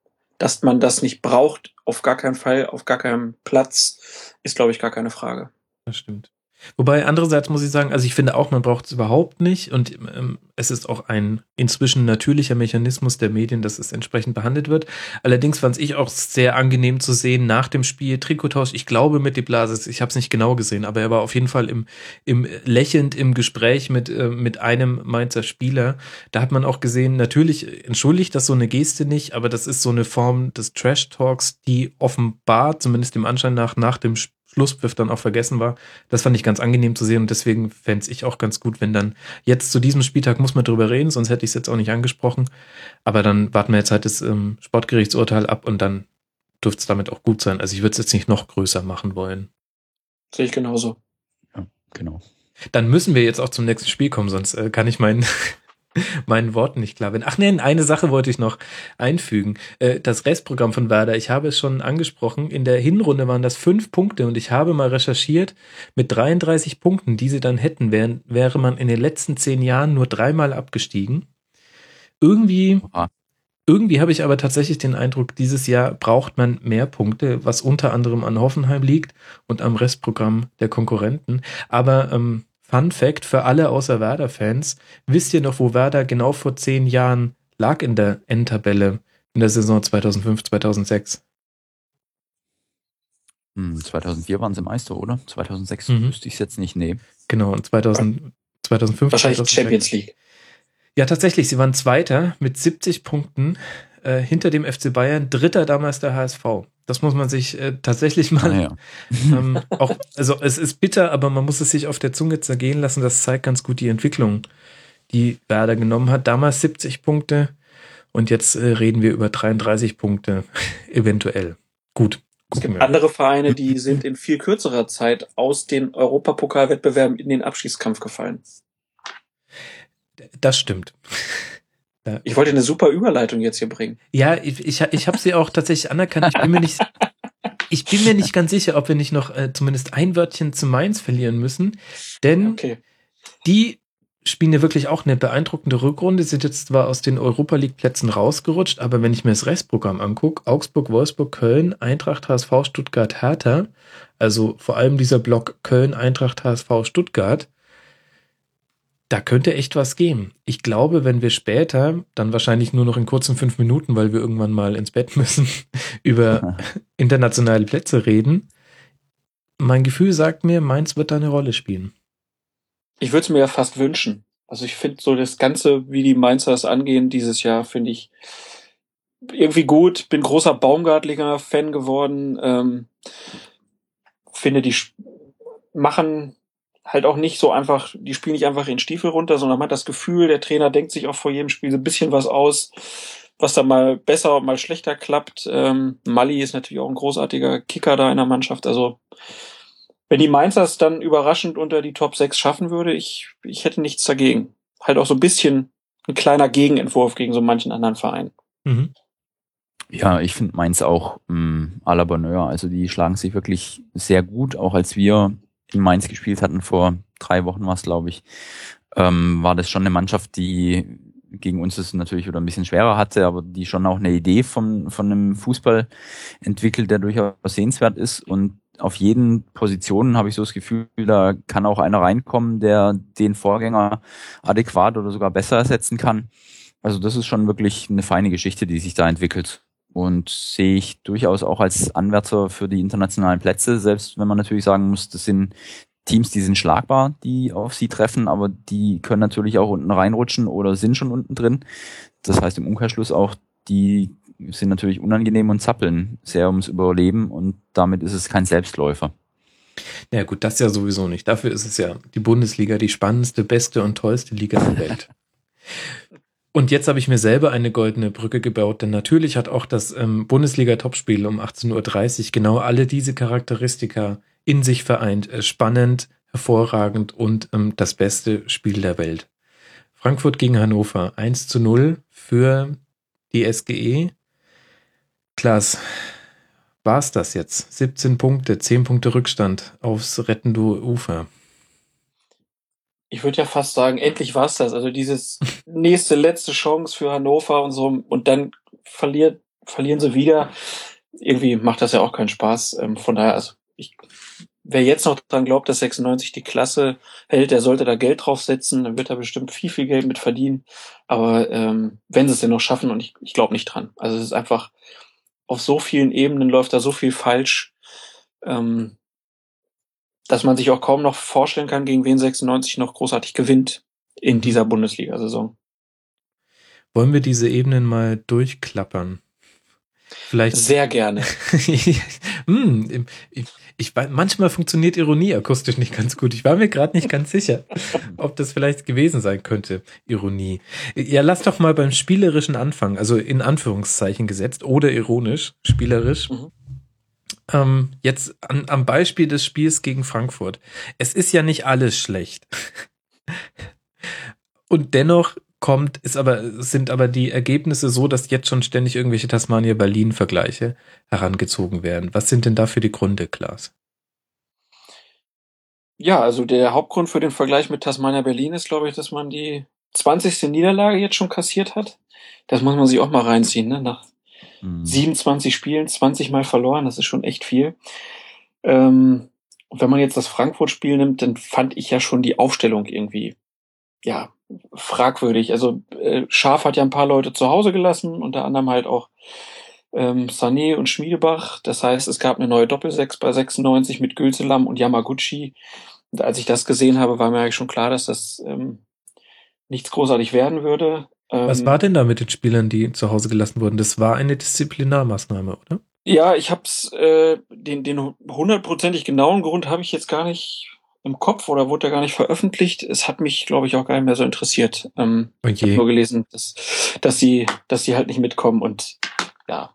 [SPEAKER 4] Dass man das nicht braucht, auf gar keinen Fall, auf gar keinem Platz, ist, glaube ich, gar keine Frage.
[SPEAKER 3] Das stimmt. Wobei andererseits muss ich sagen, also ich finde auch, man braucht es überhaupt nicht und ähm, es ist auch ein inzwischen natürlicher Mechanismus der Medien, dass es entsprechend behandelt wird. Allerdings fand ich auch sehr angenehm zu sehen nach dem Spiel Trikottausch. Ich glaube mit De Blasis, ich habe es nicht genau gesehen, aber er war auf jeden Fall im, im lächelnd im Gespräch mit äh, mit einem Mainzer Spieler. Da hat man auch gesehen, natürlich entschuldigt das so eine Geste nicht, aber das ist so eine Form des Trash Talks, die offenbar zumindest dem Anschein nach nach dem Spiel Schlusspfiff dann auch vergessen war. Das fand ich ganz angenehm zu sehen und deswegen fände ich auch ganz gut, wenn dann jetzt zu diesem Spieltag muss man drüber reden, sonst hätte ich es jetzt auch nicht angesprochen. Aber dann warten wir jetzt halt das ähm, Sportgerichtsurteil ab und dann dürfte es damit auch gut sein. Also ich würde es jetzt nicht noch größer machen wollen.
[SPEAKER 4] Sehe ich genauso.
[SPEAKER 5] Ja, genau.
[SPEAKER 3] Dann müssen wir jetzt auch zum nächsten Spiel kommen, sonst äh, kann ich meinen [laughs] meinen Worten nicht klar werden. Ach nee, eine Sache wollte ich noch einfügen. Äh, das Restprogramm von Werder, ich habe es schon angesprochen, in der Hinrunde waren das fünf Punkte und ich habe mal recherchiert, mit 33 Punkten, die sie dann hätten, wären, wäre man in den letzten zehn Jahren nur dreimal abgestiegen. Irgendwie, irgendwie habe ich aber tatsächlich den Eindruck, dieses Jahr braucht man mehr Punkte, was unter anderem an Hoffenheim liegt und am Restprogramm der Konkurrenten. Aber ähm, Fun Fact für alle außer Werder-Fans. Wisst ihr noch, wo Werder genau vor zehn Jahren lag in der Endtabelle in der Saison 2005, 2006?
[SPEAKER 5] Hm, 2004 waren sie Meister, oder? 2006
[SPEAKER 3] Mhm.
[SPEAKER 5] wüsste ich es jetzt nicht. Nee.
[SPEAKER 3] Genau, und 2000, 2005,
[SPEAKER 4] Wahrscheinlich
[SPEAKER 3] 2006.
[SPEAKER 4] Champions League.
[SPEAKER 3] Ja, tatsächlich, sie waren Zweiter mit 70 Punkten äh, hinter dem FC Bayern, Dritter damals der HSV. Das muss man sich äh, tatsächlich mal
[SPEAKER 5] Ah, ja. [laughs]
[SPEAKER 3] ähm, auch, also es ist bitter, aber man muss es sich auf der Zunge zergehen lassen. Das zeigt ganz gut die Entwicklung, die Werder genommen hat. Damals 70 Punkte und jetzt äh, reden wir über 33 Punkte [laughs] eventuell. Gut.
[SPEAKER 4] Es gibt
[SPEAKER 3] wir.
[SPEAKER 4] andere Vereine, die sind in viel kürzerer Zeit aus den Europapokalwettbewerben in den Abstiegskampf gefallen.
[SPEAKER 3] Das stimmt.
[SPEAKER 4] Ich wollte eine super Überleitung jetzt hier bringen.
[SPEAKER 3] Ja, ich, ich, ich habe sie auch tatsächlich anerkannt. Ich bin mir nicht, [laughs] ich bin mir nicht ganz sicher, ob wir nicht noch äh, zumindest ein Wörtchen zu Mainz verlieren müssen, denn
[SPEAKER 4] Okay.
[SPEAKER 3] die spielen ja wirklich auch eine beeindruckende Rückrunde, sind jetzt zwar aus den Europa League Plätzen rausgerutscht, aber wenn ich mir das Restprogramm angucke, Augsburg, Wolfsburg, Köln, Eintracht, HSV, Stuttgart, Hertha, also vor allem dieser Block Köln, Eintracht, HSV, Stuttgart, da könnte echt was gehen. Ich glaube, wenn wir später, dann wahrscheinlich nur noch in kurzen fünf Minuten, weil wir irgendwann mal ins Bett [laughs] müssen, über [laughs] internationale Plätze reden, mein Gefühl sagt mir, Mainz wird da eine Rolle spielen.
[SPEAKER 4] Ich würde es mir ja fast wünschen. Also ich finde so das Ganze, wie die Mainzer das angehen dieses Jahr, finde ich irgendwie gut. Bin großer Baumgartlinger Fan geworden. Ähm, finde die machen halt auch nicht so einfach, die spielen nicht einfach in Stiefel runter, sondern man hat das Gefühl, der Trainer denkt sich auch vor jedem Spiel so ein bisschen was aus, was da mal besser und mal schlechter klappt. Ähm, Mali ist natürlich auch ein großartiger Kicker da in der Mannschaft. Also wenn die Mainzer es dann überraschend unter die Top 6 schaffen würde, ich, ich hätte nichts dagegen. Halt auch so ein bisschen ein kleiner Gegenentwurf gegen so manchen anderen Verein. Mhm.
[SPEAKER 5] Ja, ich finde Mainz auch ähm, à la Bonheur. Also die schlagen sich wirklich sehr gut, auch als wir in Mainz gespielt hatten, vor drei Wochen war es, glaube ich, ähm, war das schon eine Mannschaft, die gegen uns es natürlich wieder ein bisschen schwerer hatte, aber die schon auch eine Idee von, von einem Fußball entwickelt, der durchaus sehenswert ist. Und auf jeden Positionen habe ich so das Gefühl, da kann auch einer reinkommen, der den Vorgänger adäquat oder sogar besser ersetzen kann. Also das ist schon wirklich eine feine Geschichte, die sich da entwickelt und sehe ich durchaus auch als Anwärter für die internationalen Plätze, selbst wenn man natürlich sagen muss, das sind Teams, die sind schlagbar, die auf sie treffen, aber die können natürlich auch unten reinrutschen oder sind schon unten drin. Das heißt im Umkehrschluss auch, die sind natürlich unangenehm und zappeln sehr ums Überleben und damit ist es kein Selbstläufer.
[SPEAKER 3] Ja gut, das ja sowieso nicht. Dafür ist es ja die Bundesliga die spannendste, beste und tollste Liga der Welt. [laughs] Und jetzt habe ich mir selber eine goldene Brücke gebaut, denn natürlich hat auch das ähm, Bundesliga-Topspiel um 18.30 Uhr genau alle diese Charakteristika in sich vereint. Äh, spannend, hervorragend und ähm, das beste Spiel der Welt. Frankfurt gegen Hannover 1 zu 0 für die SGE. Klaas, war's das jetzt? 17 Punkte, 10 Punkte Rückstand aufs rettende Ufer
[SPEAKER 4] ich würde ja fast sagen, endlich war's das. Also dieses [laughs] nächste, letzte Chance für Hannover und so. Und dann verliert, verlieren sie wieder. Irgendwie macht das ja auch keinen Spaß. Ähm, von daher, also ich, wer jetzt noch dran glaubt, dass 96 die Klasse hält, der sollte da Geld draufsetzen. Dann wird er bestimmt viel, viel Geld mit verdienen. Aber ähm, wenn sie es denn noch schaffen, und ich, ich glaube nicht dran. Also es ist einfach, auf so vielen Ebenen läuft da so viel falsch. Ähm, dass man sich auch kaum noch vorstellen kann, gegen wen 96 noch großartig gewinnt in dieser Bundesliga-Saison.
[SPEAKER 3] Wollen wir diese Ebenen mal durchklappern?
[SPEAKER 4] Vielleicht. Sehr gerne. [laughs]
[SPEAKER 3] hm, ich, ich, manchmal funktioniert Ironie akustisch nicht ganz gut. Ich war mir gerade nicht ganz sicher, ob das vielleicht gewesen sein könnte, Ironie. Ja, lass doch mal beim spielerischen Anfang, also in Anführungszeichen gesetzt oder ironisch, spielerisch. Mhm ähm, jetzt an, am Beispiel des Spiels gegen Frankfurt. Es ist ja nicht alles schlecht. [laughs] Und dennoch kommt, ist aber, sind aber die Ergebnisse so, dass jetzt schon ständig irgendwelche Tasmania-Berlin-Vergleiche herangezogen werden. Was sind denn dafür die Gründe, Klaas?
[SPEAKER 4] Ja, also der Hauptgrund für den Vergleich mit Tasmania Berlin ist, glaube ich, dass man die 20. Niederlage jetzt schon kassiert hat. Das muss man sich auch mal reinziehen, ne? Nach 27 mhm. Spielen, 20 Mal verloren, das ist schon echt viel. Ähm, und wenn man jetzt das Frankfurt-Spiel nimmt, dann fand ich ja schon die Aufstellung irgendwie, ja, fragwürdig. Also äh, Schaf hat ja ein paar Leute zu Hause gelassen, unter anderem halt auch ähm, Sané und Schmiedebach. Das heißt, es gab eine neue Doppelsechs bei 96 mit Gülselam und Yamaguchi. Und als ich das gesehen habe, war mir eigentlich schon klar, dass das ähm, nichts großartig werden würde.
[SPEAKER 3] Was ähm, war denn da mit den Spielern, die zu Hause gelassen wurden? Das war eine Disziplinarmaßnahme, oder?
[SPEAKER 4] Ja, ich hab's, äh, den, den hundertprozentig genauen Grund habe ich jetzt gar nicht im Kopf oder wurde da gar nicht veröffentlicht. Es hat mich, glaube ich, auch gar nicht mehr so interessiert. Ähm, okay. Ich habe nur gelesen, dass, dass sie, dass sie halt nicht mitkommen und ja,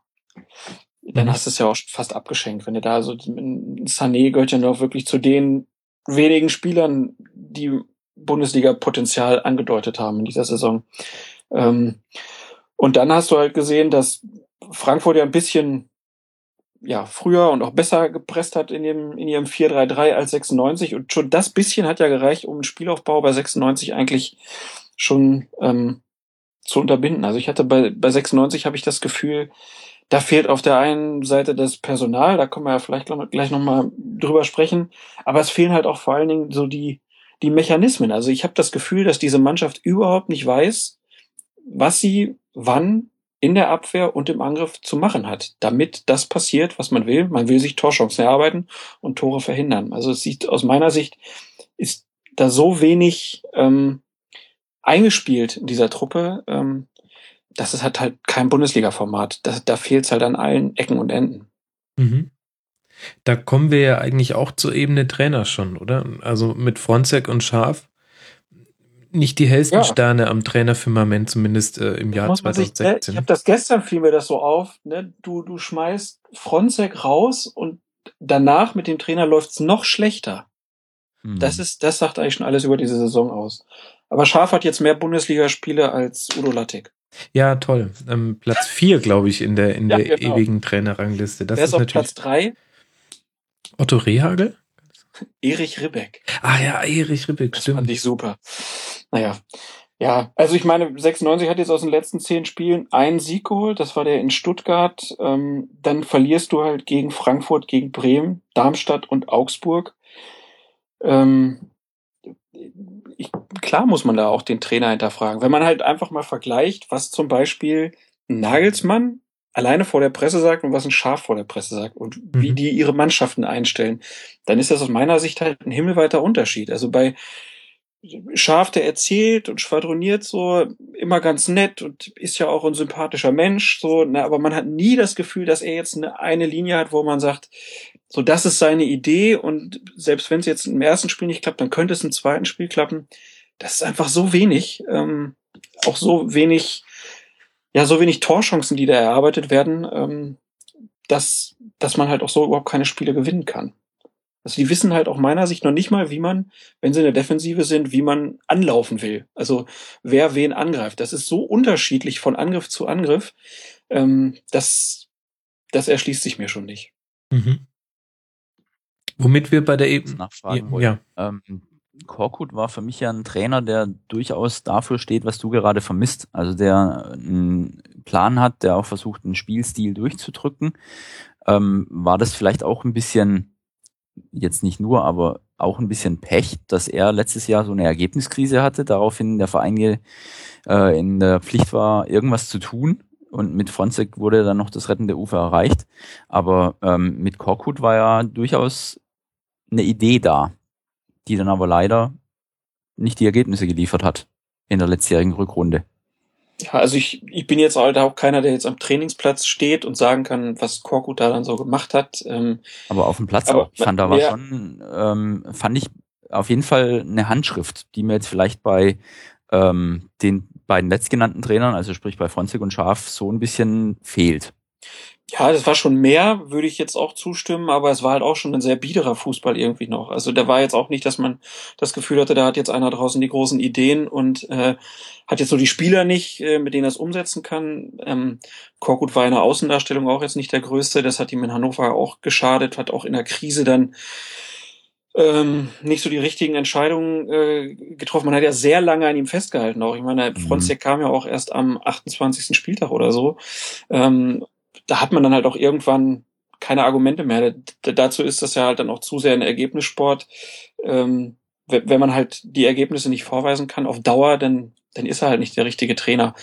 [SPEAKER 4] dann mhm. hast du es ja auch fast abgeschenkt, wenn du da so Sané gehört ja noch wirklich zu den wenigen Spielern, die Bundesliga-Potenzial angedeutet haben in dieser Saison. Ähm, und dann hast du halt gesehen, dass Frankfurt ja ein bisschen ja, früher und auch besser gepresst hat in, dem, in ihrem 4-3-3 als 96. Und schon das bisschen hat ja gereicht, um den Spielaufbau bei 96 eigentlich schon ähm, zu unterbinden. Also ich hatte bei, bei 96 habe ich das Gefühl, da fehlt auf der einen Seite das Personal, da können wir ja vielleicht gleich nochmal drüber sprechen, aber es fehlen halt auch vor allen Dingen so die, die Mechanismen. Also ich habe das Gefühl, dass diese Mannschaft überhaupt nicht weiß, was sie wann in der Abwehr und im Angriff zu machen hat, damit das passiert, was man will. Man will sich Torchancen erarbeiten und Tore verhindern. Also es sieht aus meiner Sicht ist da so wenig ähm, eingespielt in dieser Truppe. Ähm, das ist halt halt kein Bundesliga-Format. Da, da fehlt es halt an allen Ecken und Enden.
[SPEAKER 3] Mhm. Da kommen wir ja eigentlich auch zur Ebene Trainer schon, oder? Also mit Fronzek und Schaf nicht die hellsten
[SPEAKER 4] Ja.
[SPEAKER 3] Sterne am Trainerfirmament, zumindest äh, im Jahr
[SPEAKER 4] Muss man sich, ne,
[SPEAKER 3] 2016.
[SPEAKER 4] ich habe das gestern fiel mir das so auf, ne? Du, du schmeißt Fronzek raus und danach mit dem Trainer läuft's noch schlechter.
[SPEAKER 5] Hm.
[SPEAKER 4] Das ist, das sagt eigentlich schon alles über diese Saison aus. Aber Schaf hat jetzt mehr Bundesligaspiele als Udo Lattek.
[SPEAKER 3] ja, toll. Ähm, Platz vier, glaube ich, in der, in
[SPEAKER 4] Ja,
[SPEAKER 3] der
[SPEAKER 4] genau.
[SPEAKER 3] ewigen Trainerrangliste. Das
[SPEAKER 4] Wer ist
[SPEAKER 3] ist
[SPEAKER 4] auf
[SPEAKER 3] natürlich
[SPEAKER 4] Platz drei?
[SPEAKER 3] Otto Rehagel.
[SPEAKER 4] Erich Ribbeck.
[SPEAKER 3] Ah ja, Erich Ribbeck,
[SPEAKER 4] Das fand
[SPEAKER 3] stimmt.
[SPEAKER 4] ich super. Naja. Ja, also ich meine, 96 hat jetzt aus den letzten zehn Spielen einen Sieg geholt, das war der in Stuttgart. Ähm, dann verlierst du halt gegen Frankfurt, gegen Bremen, Darmstadt und Augsburg. Ähm, ich, klar muss man da auch den Trainer hinterfragen. Wenn man halt einfach mal vergleicht, was zum Beispiel Nagelsmann alleine vor der Presse sagt und was ein Schaf vor der Presse sagt und wie
[SPEAKER 3] Mhm.
[SPEAKER 4] die ihre Mannschaften einstellen, dann ist das aus meiner Sicht halt ein himmelweiter Unterschied. Also bei Schaf, der erzählt und schwadroniert so, immer ganz nett und ist ja auch ein sympathischer Mensch, so, ne, aber man hat nie das Gefühl, dass er jetzt eine, eine Linie hat, wo man sagt, so, das ist seine Idee und selbst wenn es jetzt im ersten Spiel nicht klappt, dann könnte es im zweiten Spiel klappen. Das ist einfach so wenig, ähm, auch so wenig, ja, so wenig Torchancen, die da erarbeitet werden, ähm, dass, dass man halt auch so überhaupt keine Spiele gewinnen kann. Also die wissen halt auch meiner Sicht noch nicht mal, wie man, wenn sie in der Defensive sind, wie man anlaufen will. Also wer wen angreift. Das ist so unterschiedlich von Angriff zu Angriff. Ähm, das, das erschließt sich mir schon nicht.
[SPEAKER 3] Mhm. Womit wir bei der Ebene.
[SPEAKER 5] nachfragen
[SPEAKER 3] Ja,
[SPEAKER 5] wollte.
[SPEAKER 3] ja.
[SPEAKER 5] Ähm, Korkut war für mich ja ein Trainer, der durchaus dafür steht, was du gerade vermisst. Also der einen Plan hat, der auch versucht, einen Spielstil durchzudrücken. Ähm, war das vielleicht auch ein bisschen, jetzt nicht nur, aber auch ein bisschen Pech, dass er letztes Jahr so eine Ergebniskrise hatte, daraufhin der Verein äh, in der Pflicht war, irgendwas zu tun. Und mit Fronzek wurde dann noch das rettende Ufer erreicht. Aber ähm, mit Korkut war ja durchaus eine Idee da, die dann aber leider nicht die Ergebnisse geliefert hat in der letztjährigen Rückrunde.
[SPEAKER 4] Ja, also ich, ich bin jetzt halt auch keiner, der jetzt am Trainingsplatz steht und sagen kann, was Korkut da dann so gemacht hat. Ähm,
[SPEAKER 5] Aber auf dem Platz auch. Ich fand, da war
[SPEAKER 4] ja.
[SPEAKER 5] schon, ähm, fand ich auf jeden Fall eine Handschrift, die mir jetzt vielleicht bei ähm, den beiden letztgenannten Trainern, also sprich bei Fronzig und Schaf, so ein bisschen fehlt.
[SPEAKER 4] Ja, das war schon mehr, würde ich jetzt auch zustimmen, aber es war halt auch schon ein sehr biederer Fußball irgendwie noch. Also da war jetzt auch nicht, dass man das Gefühl hatte, da hat jetzt einer draußen die großen Ideen und äh, hat jetzt so die Spieler nicht, äh, mit denen er es umsetzen kann. Ähm, Korkut war in der Außendarstellung auch jetzt nicht der Größte, das hat ihm in Hannover auch geschadet, hat auch in der Krise dann ähm, nicht so die richtigen Entscheidungen äh, getroffen. Man hat ja sehr lange an ihm festgehalten auch. Ich meine,
[SPEAKER 5] Mhm.
[SPEAKER 4] Fronzek kam ja auch erst am 28. Spieltag oder so. Ähm, da hat man dann halt auch irgendwann keine Argumente mehr. Dazu ist das ja halt dann auch zu sehr ein Ergebnissport. Ähm, wenn man halt die Ergebnisse nicht vorweisen kann auf Dauer, dann, dann ist er halt nicht der richtige Trainer.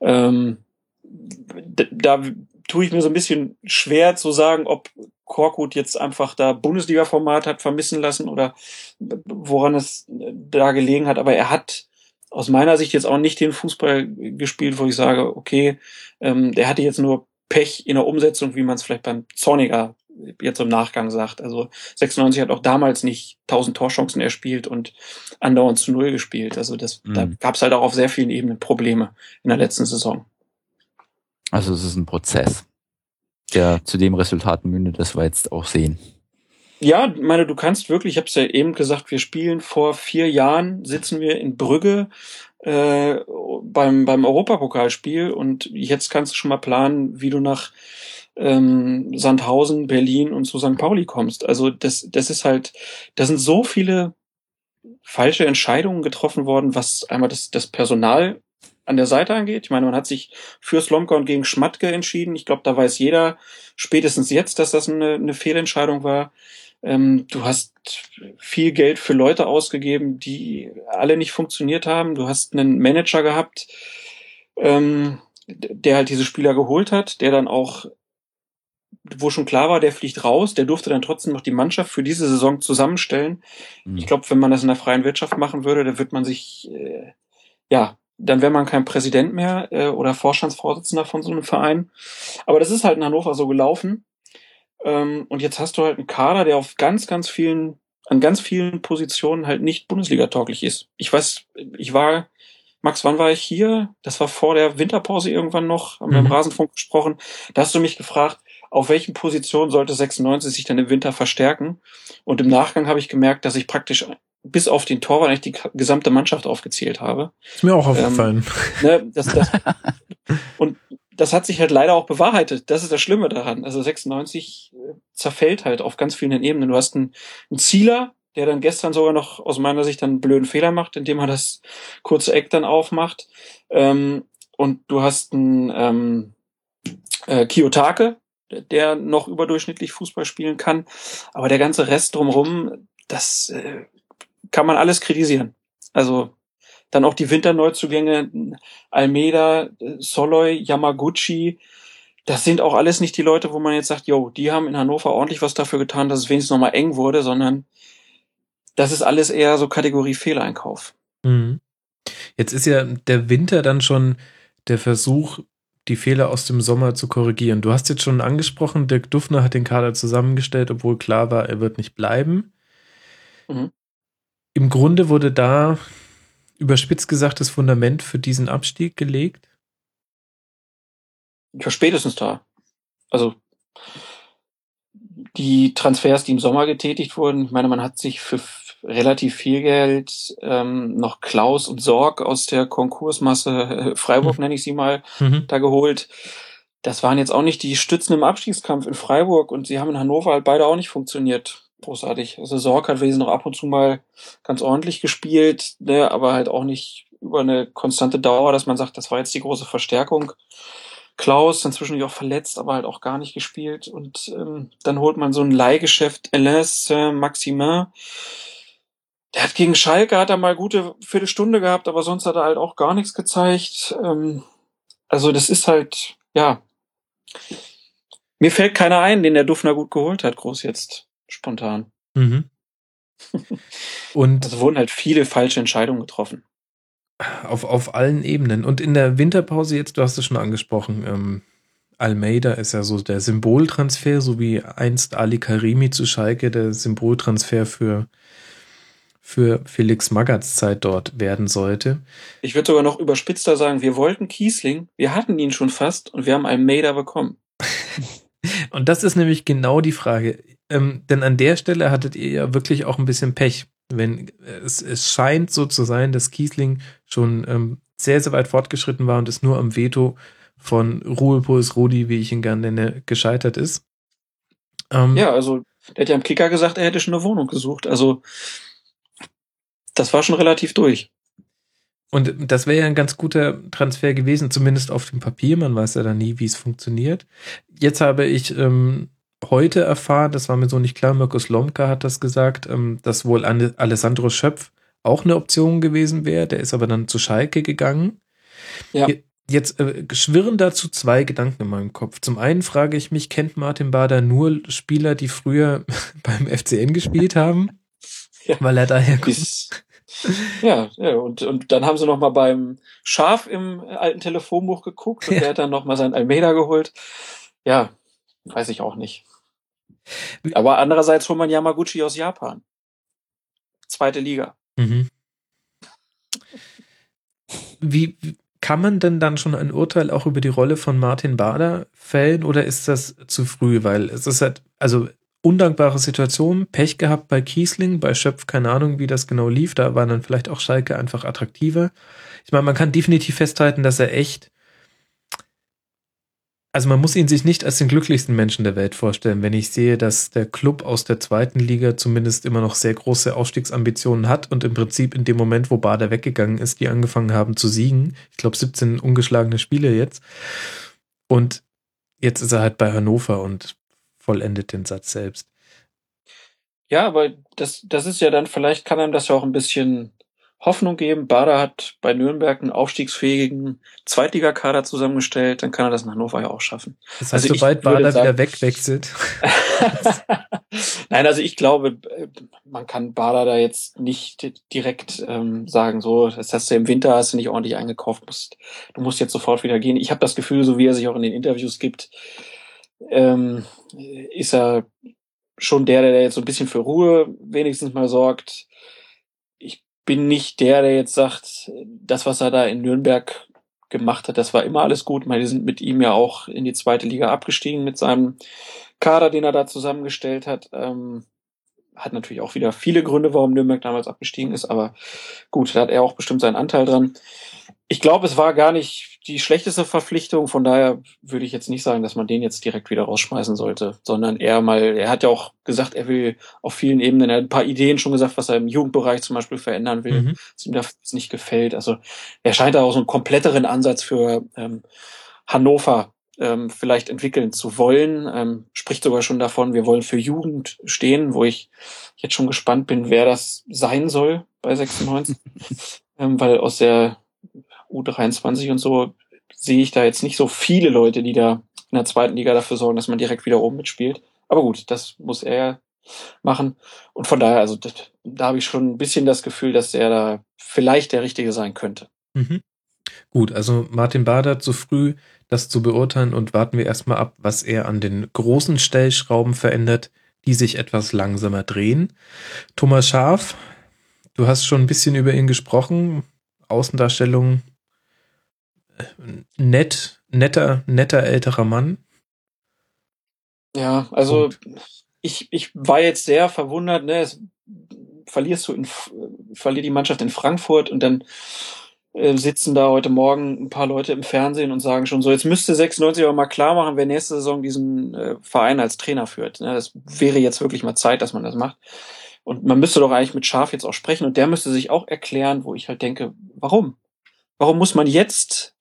[SPEAKER 4] Ähm, d- da tue ich mir so ein bisschen schwer zu sagen, ob Korkut jetzt einfach da Bundesliga-Format hat vermissen lassen oder woran es da gelegen hat. Aber er hat aus meiner Sicht jetzt auch nicht den Fußball gespielt, wo ich sage, okay, ähm, der hatte jetzt nur Pech in der Umsetzung, wie man es vielleicht beim Zorniger jetzt im Nachgang sagt. Also 96 hat auch damals nicht 1000 Torchancen erspielt und andauernd zu Null gespielt. Also das,
[SPEAKER 5] Mhm.
[SPEAKER 4] da gab es halt auch auf sehr vielen Ebenen Probleme in der letzten Saison.
[SPEAKER 5] Also es ist ein Prozess, der zu dem Resultat mündet, das wir jetzt auch sehen.
[SPEAKER 4] Ja, meine, du kannst wirklich, ich habe es ja eben gesagt, wir spielen vor vier Jahren, sitzen wir in Brügge äh, beim, beim Europapokalspiel und jetzt kannst du schon mal planen, wie du nach ähm, Sandhausen, Berlin und zu St. Pauli kommst. Also das, das ist halt, da sind so viele falsche Entscheidungen getroffen worden, was einmal das, das Personal an der Seite angeht. Ich meine, man hat sich für Slomka und gegen Schmatke entschieden. Ich glaube, da weiß jeder spätestens jetzt, dass das eine, eine Fehlentscheidung war. Ähm, du hast viel Geld für Leute ausgegeben, die alle nicht funktioniert haben. Du hast einen Manager gehabt, ähm, der halt diese Spieler geholt hat, der dann auch, wo schon klar war, der fliegt raus, der durfte dann trotzdem noch die Mannschaft für diese Saison zusammenstellen.
[SPEAKER 5] Hm.
[SPEAKER 4] Ich glaube, wenn man das in der freien Wirtschaft machen würde, dann wird man sich, äh, ja, dann wäre man kein Präsident mehr äh, oder Vorstandsvorsitzender von so einem Verein. Aber das ist halt in Hannover so gelaufen. Ähm, und jetzt hast du halt einen Kader, der auf ganz, ganz vielen, an ganz vielen Positionen halt nicht Bundesliga-tauglich ist. Ich weiß, ich war, Max, wann war ich hier? Das war vor der Winterpause irgendwann noch, haben wir
[SPEAKER 3] Mhm.
[SPEAKER 4] im Rasenfunk gesprochen. Da hast du mich gefragt, auf welchen Positionen sollte 96 sich dann im Winter verstärken? Und im Nachgang habe ich gemerkt, dass ich praktisch bis auf den Torwart eigentlich die gesamte Mannschaft aufgezählt habe.
[SPEAKER 3] Ist mir auch aufgefallen.
[SPEAKER 4] Ne, das, das, [laughs] und das hat sich halt leider auch bewahrheitet. Das ist das Schlimme daran. Also 96 äh, zerfällt halt auf ganz vielen Ebenen. Du hast einen, einen Zieler, der dann gestern sogar noch aus meiner Sicht einen blöden Fehler macht, indem er das kurze Eck dann aufmacht. Ähm, und du hast einen ähm, äh, Kiyotake, der noch überdurchschnittlich Fußball spielen kann. Aber der ganze Rest drumherum, das äh, kann man alles kritisieren. Also dann auch die Winterneuzugänge, Almeida, Soloy, Yamaguchi, das sind auch alles nicht die Leute, wo man jetzt sagt, yo, die haben in Hannover ordentlich was dafür getan, dass es wenigstens nochmal eng wurde, sondern das ist alles eher so Kategorie Fehleinkauf.
[SPEAKER 3] Mhm. Jetzt ist ja der Winter dann schon der Versuch, die Fehler aus dem Sommer zu korrigieren. Du hast jetzt schon angesprochen, Dirk Duffner hat den Kader zusammengestellt, obwohl klar war, er wird nicht bleiben.
[SPEAKER 4] Mhm.
[SPEAKER 3] Im Grunde wurde da überspitzt gesagt das Fundament für diesen Abstieg gelegt.
[SPEAKER 4] Ja, spätestens da. Also die Transfers, die im Sommer getätigt wurden, ich meine, man hat sich für relativ viel Geld ähm, noch Klaus und Sorg aus der Konkursmasse äh, Freiburg, nenne ich sie mal,
[SPEAKER 3] Mhm.
[SPEAKER 4] da geholt. Das waren jetzt auch nicht die Stützen im Abstiegskampf in Freiburg und sie haben in Hannover halt beide auch nicht funktioniert. Großartig. Also Sorg hat wesentlich noch ab und zu mal ganz ordentlich gespielt, ne, aber halt auch nicht über eine konstante Dauer, dass man sagt, das war jetzt die große Verstärkung. Klaus, inzwischen auch verletzt, aber halt auch gar nicht gespielt. Und ähm, dann holt man so ein Leihgeschäft Alain Saint-Maximin. Der hat gegen Schalke hat er mal gute Viertelstunde gehabt, aber sonst hat er halt auch gar nichts gezeigt. Ähm, also das ist halt, ja. Mir fällt keiner ein, den der Dufner gut geholt hat, groß jetzt, spontan.
[SPEAKER 3] Mhm. [laughs] Und
[SPEAKER 4] Also wurden halt viele falsche Entscheidungen getroffen.
[SPEAKER 3] auf, auf allen Ebenen. Und in der Winterpause jetzt, du hast es schon angesprochen, ähm, Almeida ist ja so der Symboltransfer, so wie einst Ali Karimi zu Schalke der Symboltransfer für, für Felix Magatts Zeit dort werden sollte.
[SPEAKER 4] Ich würde sogar noch überspitzter sagen, wir wollten Kiesling, wir hatten ihn schon fast und wir haben Almeida bekommen. [laughs]
[SPEAKER 3] Und das ist nämlich genau die Frage. Ähm, denn an der Stelle hattet ihr ja wirklich auch ein bisschen Pech. Wenn es, es scheint so zu sein, dass Kiesling schon ähm, sehr, sehr weit fortgeschritten war und es nur am Veto von Ruhepuls Rudi, wie ich ihn gerne nenne, gescheitert ist. Ähm,
[SPEAKER 4] Ja, also der hat ja am Kicker gesagt, er hätte schon eine Wohnung gesucht. Also das war schon relativ durch.
[SPEAKER 3] Und das wäre ja ein ganz guter Transfer gewesen, zumindest auf dem Papier. Man weiß ja dann nie, wie es funktioniert. Jetzt habe ich ähm, heute erfahren, das war mir so nicht klar, Mirkus Lomka hat das gesagt, ähm, dass wohl Alessandro Schöpf auch eine Option gewesen wäre. Der ist aber dann zu Schalke gegangen.
[SPEAKER 4] Ja.
[SPEAKER 3] Je- Jetzt äh, schwirren dazu zwei Gedanken in meinem Kopf. Zum einen frage ich mich, kennt Martin Bader nur Spieler, die früher [laughs] beim FCN gespielt haben?
[SPEAKER 4] Ja.
[SPEAKER 3] Weil er daher kommt.
[SPEAKER 4] Ja, ja, und, und dann haben sie noch mal beim Schaf im alten Telefonbuch geguckt und
[SPEAKER 3] Ja.
[SPEAKER 4] der hat dann noch mal sein Almeida geholt. Ja, weiß ich auch nicht. Aber andererseits holt man Yamaguchi aus Japan. Zweite Liga.
[SPEAKER 3] Mhm. Wie kann man denn dann schon ein Urteil auch über die Rolle von Martin Bader fällen oder ist das zu früh? Weil es ist halt, also undankbare Situation, Pech gehabt bei Kiesling, bei Schöpf, keine Ahnung, wie das genau lief. Da war dann vielleicht auch Schalke einfach attraktiver. Ich meine, man kann definitiv festhalten, dass er echt also man muss ihn sich nicht als den glücklichsten Menschen der Welt vorstellen, wenn ich sehe, dass der Club aus der zweiten Liga zumindest immer noch sehr große Aufstiegsambitionen hat und im Prinzip in dem Moment, wo Bader weggegangen ist, die angefangen haben zu siegen. Ich glaube 17 ungeschlagene Spiele jetzt. Und jetzt ist er halt bei Hannover und vollendet den Satz selbst.
[SPEAKER 4] Ja, aber das, das ist ja dann, vielleicht kann einem das ja auch ein bisschen Hoffnung geben. Bader hat bei Nürnberg einen aufstiegsfähigen Zweitligakader zusammengestellt, dann kann er das in Hannover ja auch schaffen.
[SPEAKER 3] Das heißt,
[SPEAKER 4] Also
[SPEAKER 3] sobald Bader
[SPEAKER 4] sagen-
[SPEAKER 3] wieder wegwechselt. [laughs]
[SPEAKER 4] Nein, also ich glaube, man kann Bader da jetzt nicht direkt ähm, sagen, so, das hast du im Winter, hast du nicht ordentlich eingekauft, musst, du musst jetzt sofort wieder gehen. Ich habe das Gefühl, so wie er sich auch in den Interviews gibt, ähm, ist er schon der, der jetzt so ein bisschen für Ruhe wenigstens mal sorgt. Bin nicht der, der jetzt sagt, das, was er da in Nürnberg gemacht hat, das war immer alles gut. Meine, die sind mit ihm ja auch in die zweite Liga abgestiegen mit seinem Kader, den er da zusammengestellt hat. Ähm, hat natürlich auch wieder viele Gründe, warum Nürnberg damals abgestiegen ist, aber gut, da hat er auch bestimmt seinen Anteil dran ich glaube, es war gar nicht die schlechteste Verpflichtung. Von daher würde ich jetzt nicht sagen, dass man den jetzt direkt wieder rausschmeißen sollte, sondern eher mal, er hat ja auch gesagt, er will auf vielen Ebenen, er hat ein paar Ideen schon gesagt, was er im Jugendbereich zum Beispiel verändern will, mhm. was ihm das nicht gefällt. Also er scheint da auch so einen kompletteren Ansatz für ähm, Hannover ähm, vielleicht entwickeln zu wollen. Ähm, spricht sogar schon davon, wir wollen für Jugend stehen, wo ich jetzt schon gespannt bin, wer das sein soll bei 96. [laughs] ähm, weil aus der U23 und so sehe ich da jetzt nicht so viele Leute, die da in der zweiten Liga dafür sorgen, dass man direkt wieder oben mitspielt. Aber gut, das muss er machen. Und von daher, also das, da habe ich schon ein bisschen das Gefühl, dass er da vielleicht der Richtige sein könnte.
[SPEAKER 3] Mhm. Gut, also Martin Bader zu früh, das zu beurteilen und warten wir erstmal ab, was er an den großen Stellschrauben verändert, die sich etwas langsamer drehen. Thomas Schaf, du hast schon ein bisschen über ihn gesprochen. Außendarstellung nett, netter, netter älterer Mann.
[SPEAKER 4] Ja, also Und. ich, ich war jetzt sehr verwundert, ne? Es, verlierst du in, verliert die Mannschaft in Frankfurt und dann äh, sitzen da heute Morgen ein paar Leute im Fernsehen und sagen schon so, jetzt müsste 96 aber mal klar machen, wer nächste Saison diesen äh, Verein als Trainer führt. Ne? Das wäre jetzt wirklich mal Zeit, dass man das macht. Und man müsste doch eigentlich mit Schaf jetzt auch sprechen und der müsste sich auch erklären, wo ich halt denke, warum? Warum muss man jetzt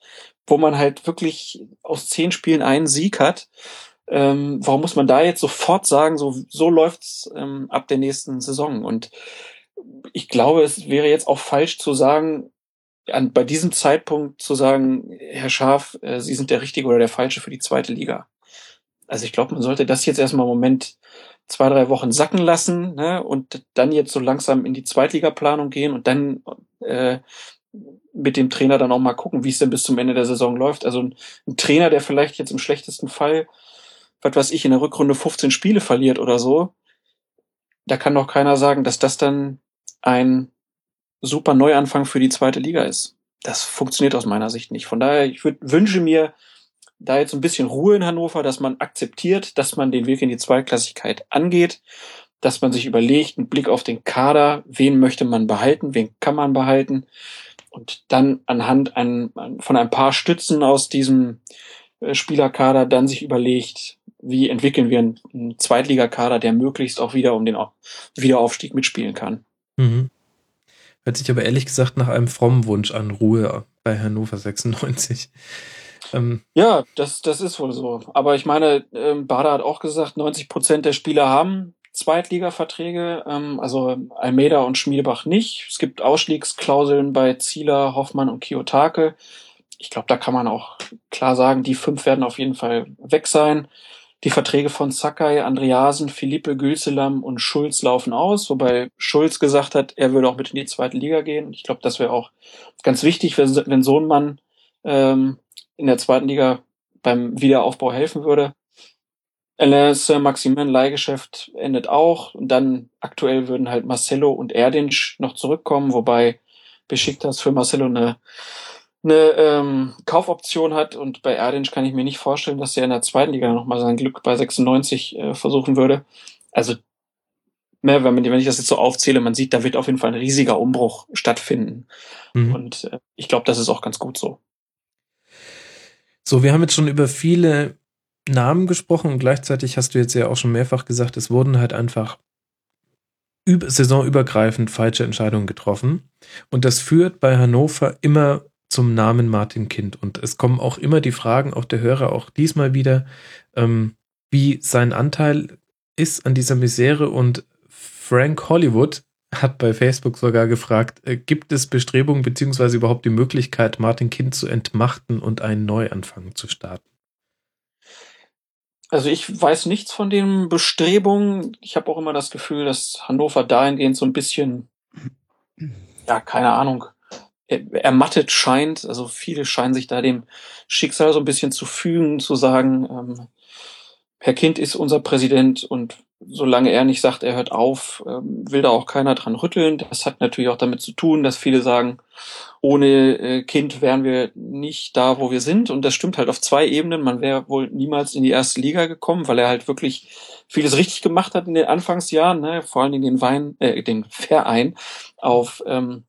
[SPEAKER 4] wo man halt wirklich aus zehn Spielen einen Sieg hat. Ähm, warum muss man da jetzt sofort sagen, so, so läuft's ähm, ab der nächsten Saison? Und ich glaube, es wäre jetzt auch falsch zu sagen, an, bei diesem Zeitpunkt zu sagen, Herr Schaf, äh, Sie sind der Richtige oder der Falsche für die zweite Liga. Also ich glaube, man sollte das jetzt erstmal im Moment zwei, drei Wochen sacken lassen ne, und dann jetzt so langsam in die Zweitligaplanung gehen und dann äh, mit dem Trainer dann auch mal gucken, wie es denn bis zum Ende der Saison läuft. Also ein, ein Trainer, der vielleicht jetzt im schlechtesten Fall, was weiß ich, in der Rückrunde 15 Spiele verliert oder so, da kann doch keiner sagen, dass das dann ein super Neuanfang für die zweite Liga ist. Das funktioniert aus meiner Sicht nicht. Von daher, ich würd, wünsche mir da jetzt ein bisschen Ruhe in Hannover, dass man akzeptiert, dass man den Weg in die Zweitklassigkeit angeht, dass man sich überlegt, einen Blick auf den Kader, wen möchte man behalten, wen kann man behalten und dann anhand ein, von ein paar Stützen aus diesem äh, Spielerkader dann sich überlegt, wie entwickeln wir einen, einen Zweitligakader, der möglichst auch wieder um den Wiederaufstieg mitspielen kann. Mhm.
[SPEAKER 3] Hört sich aber ehrlich gesagt nach einem frommen Wunsch an Ruhe bei Hannover 96.
[SPEAKER 4] Ähm ja, das, das ist wohl so. Aber ich meine, ähm, Bader hat auch gesagt, 90 Prozent der Spieler haben Zweitliga-Verträge, ähm, also Almeida und Schmiedebach nicht. Es gibt Ausstiegsklauseln bei Zieler, Hoffmann und Kiyotake. Ich glaube, da kann man auch klar sagen, die fünf werden auf jeden Fall weg sein. Die Verträge von Sakai, Andreasen, Philippe, Gülselam und Schulz laufen aus, wobei Schulz gesagt hat, er würde auch mit in die zweite Liga gehen. Ich glaube, das wäre auch ganz wichtig, wenn, wenn so ein Mann ähm, in der zweiten Liga beim Wiederaufbau helfen würde. Alain Saint-Maximin Leihgeschäft endet auch. Und dann aktuell würden halt Marcelo und Erdinch noch zurückkommen, wobei Besiktas für Marcelo eine, eine ähm, Kaufoption hat. Und bei Erdinch kann ich mir nicht vorstellen, dass er in der zweiten Liga nochmal sein Glück bei 96 äh, versuchen würde. Also, ne, wenn, man, wenn ich das jetzt so aufzähle, man sieht, da wird auf jeden Fall ein riesiger Umbruch stattfinden. Mhm. Und äh, ich glaube, das ist auch ganz gut so.
[SPEAKER 3] So, wir haben jetzt schon über viele Namen gesprochen und gleichzeitig hast du jetzt ja auch schon mehrfach gesagt, es wurden halt einfach saisonübergreifend falsche Entscheidungen getroffen. Und das führt bei Hannover immer zum Namen Martin Kind. Und es kommen auch immer die Fragen, auch der Hörer, auch diesmal wieder, ähm, wie sein Anteil ist an dieser Misere. Und Frank Hollywood hat bei Facebook sogar gefragt, äh, gibt es Bestrebungen beziehungsweise überhaupt die Möglichkeit, Martin Kind zu entmachten und einen Neuanfang zu starten?
[SPEAKER 4] Also ich weiß nichts von den Bestrebungen. Ich habe auch immer das Gefühl, dass Hannover dahingehend so ein bisschen, ja, keine Ahnung, ermattet scheint. Also viele scheinen sich da dem Schicksal so ein bisschen zu fügen, zu sagen, ähm, Herr Kind ist unser Präsident und solange er nicht sagt, er hört auf, ähm, will da auch keiner dran rütteln. Das hat natürlich auch damit zu tun, dass viele sagen, ohne äh, Kind wären wir nicht da, wo wir sind. Und das stimmt halt auf zwei Ebenen. Man wäre wohl niemals in die erste Liga gekommen, weil er halt wirklich vieles richtig gemacht hat in den Anfangsjahren, ne? vor allen Dingen den Wein, äh, den Verein auf ähm,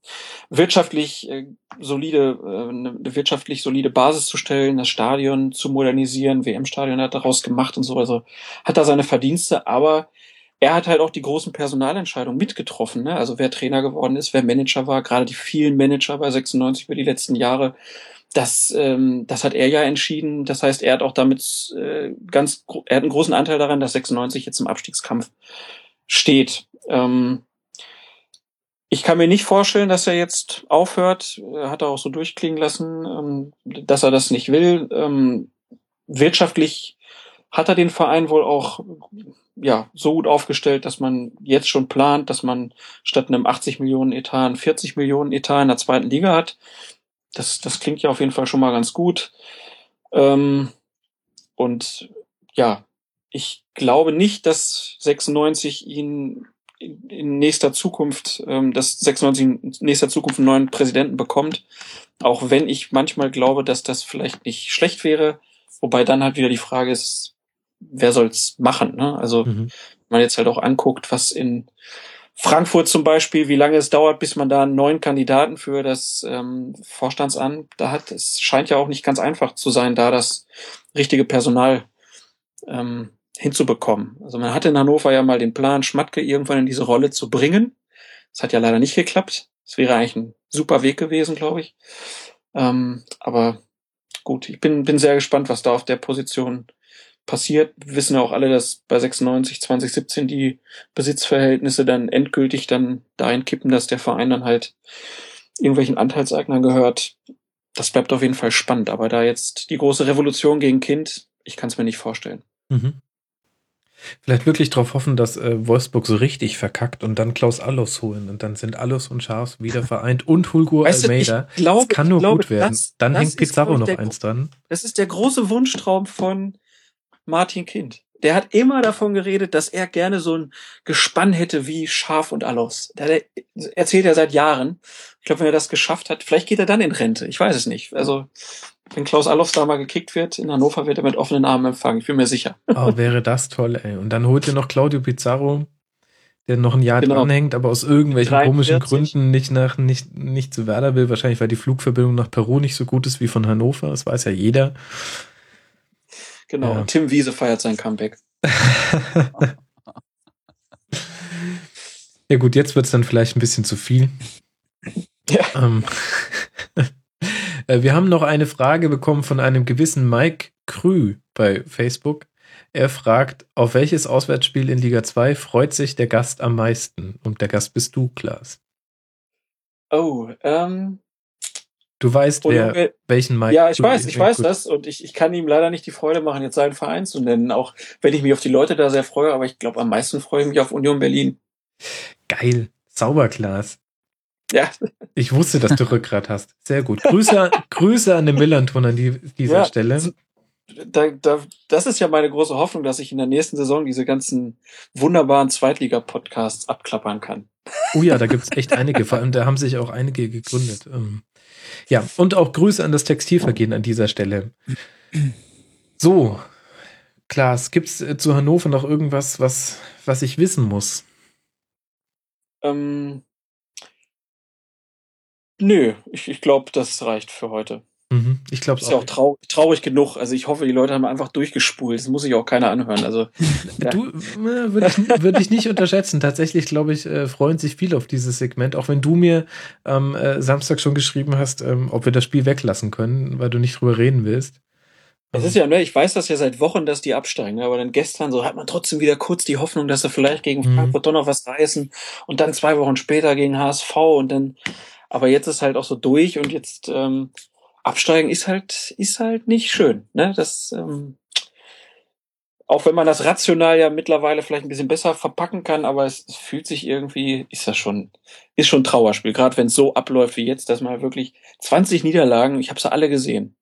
[SPEAKER 4] wirtschaftlich äh, solide, äh, eine wirtschaftlich solide Basis zu stellen, das Stadion zu modernisieren, WM-Stadion hat daraus gemacht und so, also hat da seine Verdienste, aber er hat halt auch die großen Personalentscheidungen mitgetroffen, ne? also wer Trainer geworden ist, wer Manager war, gerade die vielen Manager bei 96 über die letzten Jahre, das, ähm, das hat er ja entschieden. Das heißt, er hat auch damit äh, ganz, er hat einen großen Anteil daran, dass 96 jetzt im Abstiegskampf steht. Ähm, ich kann mir nicht vorstellen, dass er jetzt aufhört. Hat er auch so durchklingen lassen, ähm, dass er das nicht will. Ähm, wirtschaftlich hat er den Verein wohl auch ja so gut aufgestellt, dass man jetzt schon plant, dass man statt einem 80 Millionen Etat einen 40 Millionen Etat in der zweiten Liga hat. Das, das klingt ja auf jeden Fall schon mal ganz gut. Ähm, und ja, ich glaube nicht, dass 96 ihn in, nächster Zukunft, ähm, dass 96 in nächster Zukunft einen neuen Präsidenten bekommt. Auch wenn ich manchmal glaube, dass das vielleicht nicht schlecht wäre. Wobei dann halt wieder die Frage ist, wer soll's machen? Ne? Also mhm. wenn man jetzt halt auch anguckt, was in Frankfurt zum Beispiel, wie lange es dauert, bis man da einen neuen Kandidaten für das ähm, Vorstandsamt da hat. Es scheint ja auch nicht ganz einfach zu sein, da das richtige Personal ähm, hinzubekommen. Also man hatte in Hannover ja mal den Plan, Schmatke irgendwann in diese Rolle zu bringen. Das hat ja leider nicht geklappt. Das wäre eigentlich ein super Weg gewesen, glaube ich. Ähm, aber gut, ich bin, bin sehr gespannt, was da auf der Position passiert. Wir wissen ja auch alle, dass bei 96, 2017 die Besitzverhältnisse dann endgültig dann dahin kippen, dass der Verein dann halt irgendwelchen Anteilseignern gehört. Das bleibt auf jeden Fall spannend. Aber da jetzt die große Revolution gegen Kind, ich kann es mir nicht vorstellen. Mhm.
[SPEAKER 3] Vielleicht wirklich darauf hoffen, dass äh, Wolfsburg so richtig verkackt und dann Klaus Allos holen und dann sind Allos und Schaas wieder vereint und Hulgur weißt Almeida.
[SPEAKER 4] Du, glaube,
[SPEAKER 3] das kann nur glaube, gut werden. Das, dann das hängt Pizarro noch eins dran.
[SPEAKER 4] Das ist der große Wunschtraum von Martin Kind. Der hat immer davon geredet, dass er gerne so ein Gespann hätte wie Schaf und Allos. Der erzählt er seit Jahren. Ich glaube, wenn er das geschafft hat, vielleicht geht er dann in Rente. Ich weiß es nicht. Also, wenn Klaus Allofs da mal gekickt wird, in Hannover wird er mit offenen Armen empfangen. Ich bin mir sicher.
[SPEAKER 3] Oh, wäre das toll, ey. Und dann holt ihr noch Claudio Pizarro, der noch ein Jahr genau. dranhängt, aber aus irgendwelchen 43. komischen Gründen nicht nach, nicht, nicht zu Werder will. Wahrscheinlich, weil die Flugverbindung nach Peru nicht so gut ist wie von Hannover. Das weiß ja jeder.
[SPEAKER 4] Genau, ja. Tim Wiese feiert sein Comeback. [laughs]
[SPEAKER 3] ja gut, jetzt wird es dann vielleicht ein bisschen zu viel. Ja. Ähm, [laughs] äh, wir haben noch eine Frage bekommen von einem gewissen Mike Krü bei Facebook. Er fragt, auf welches Auswärtsspiel in Liga 2 freut sich der Gast am meisten? Und der Gast bist du, Klaas.
[SPEAKER 4] Oh, ähm,
[SPEAKER 3] Du weißt, wer, wir, welchen
[SPEAKER 4] Mike. Ja, ich weiß, ich weiß gut. das und ich, ich kann ihm leider nicht die Freude machen, jetzt seinen Verein zu nennen, auch wenn ich mich auf die Leute da sehr freue, aber ich glaube, am meisten freue ich mich auf Union Berlin.
[SPEAKER 3] Geil. Sauberglas.
[SPEAKER 4] Ja.
[SPEAKER 3] Ich wusste, dass du [laughs] Rückgrat hast. Sehr gut. Grüße, [laughs] Grüße an den Millanton an die, dieser ja, Stelle.
[SPEAKER 4] Da, da, das ist ja meine große Hoffnung, dass ich in der nächsten Saison diese ganzen wunderbaren Zweitliga-Podcasts abklappern kann.
[SPEAKER 3] Oh ja, da gibt's [laughs] echt einige. Vor allem, da haben sich auch einige gegründet. Ja, und auch Grüße an das Textilvergehen an dieser Stelle. So, Klaas, gibt's äh, zu Hannover noch irgendwas, was, was ich wissen muss?
[SPEAKER 4] Ähm, nö, ich, ich glaube, das reicht für heute.
[SPEAKER 3] Mhm, ich glaube
[SPEAKER 4] Ist ja auch trau traurig genug. Also ich hoffe, die Leute haben einfach durchgespult. Das muss sich auch keiner anhören. Also
[SPEAKER 3] ja. [laughs] du äh, würde ich, würd ich nicht unterschätzen. Tatsächlich glaube ich äh, freuen sich viele auf dieses Segment. Auch wenn du mir am ähm, Samstag schon geschrieben hast, ähm, ob wir das Spiel weglassen können, weil du nicht drüber reden willst.
[SPEAKER 4] Es ist ja, ne, ich weiß das ja seit Wochen, dass die absteigen, aber dann gestern so hat man trotzdem wieder kurz die Hoffnung, dass sie vielleicht gegen mhm. Frankfurt doch noch was reißen und dann zwei Wochen später gegen HSV und dann, aber jetzt ist halt auch so durch und jetzt ähm, absteigen ist halt, ist halt nicht schön. Ne? Das, ähm, auch wenn man das rational ja mittlerweile vielleicht ein bisschen besser verpacken kann, aber es, es fühlt sich irgendwie, ist das schon, ist schon ein Trauerspiel. Gerade wenn es so abläuft wie jetzt, dass man wirklich 20 Niederlagen, ich habe sie alle gesehen.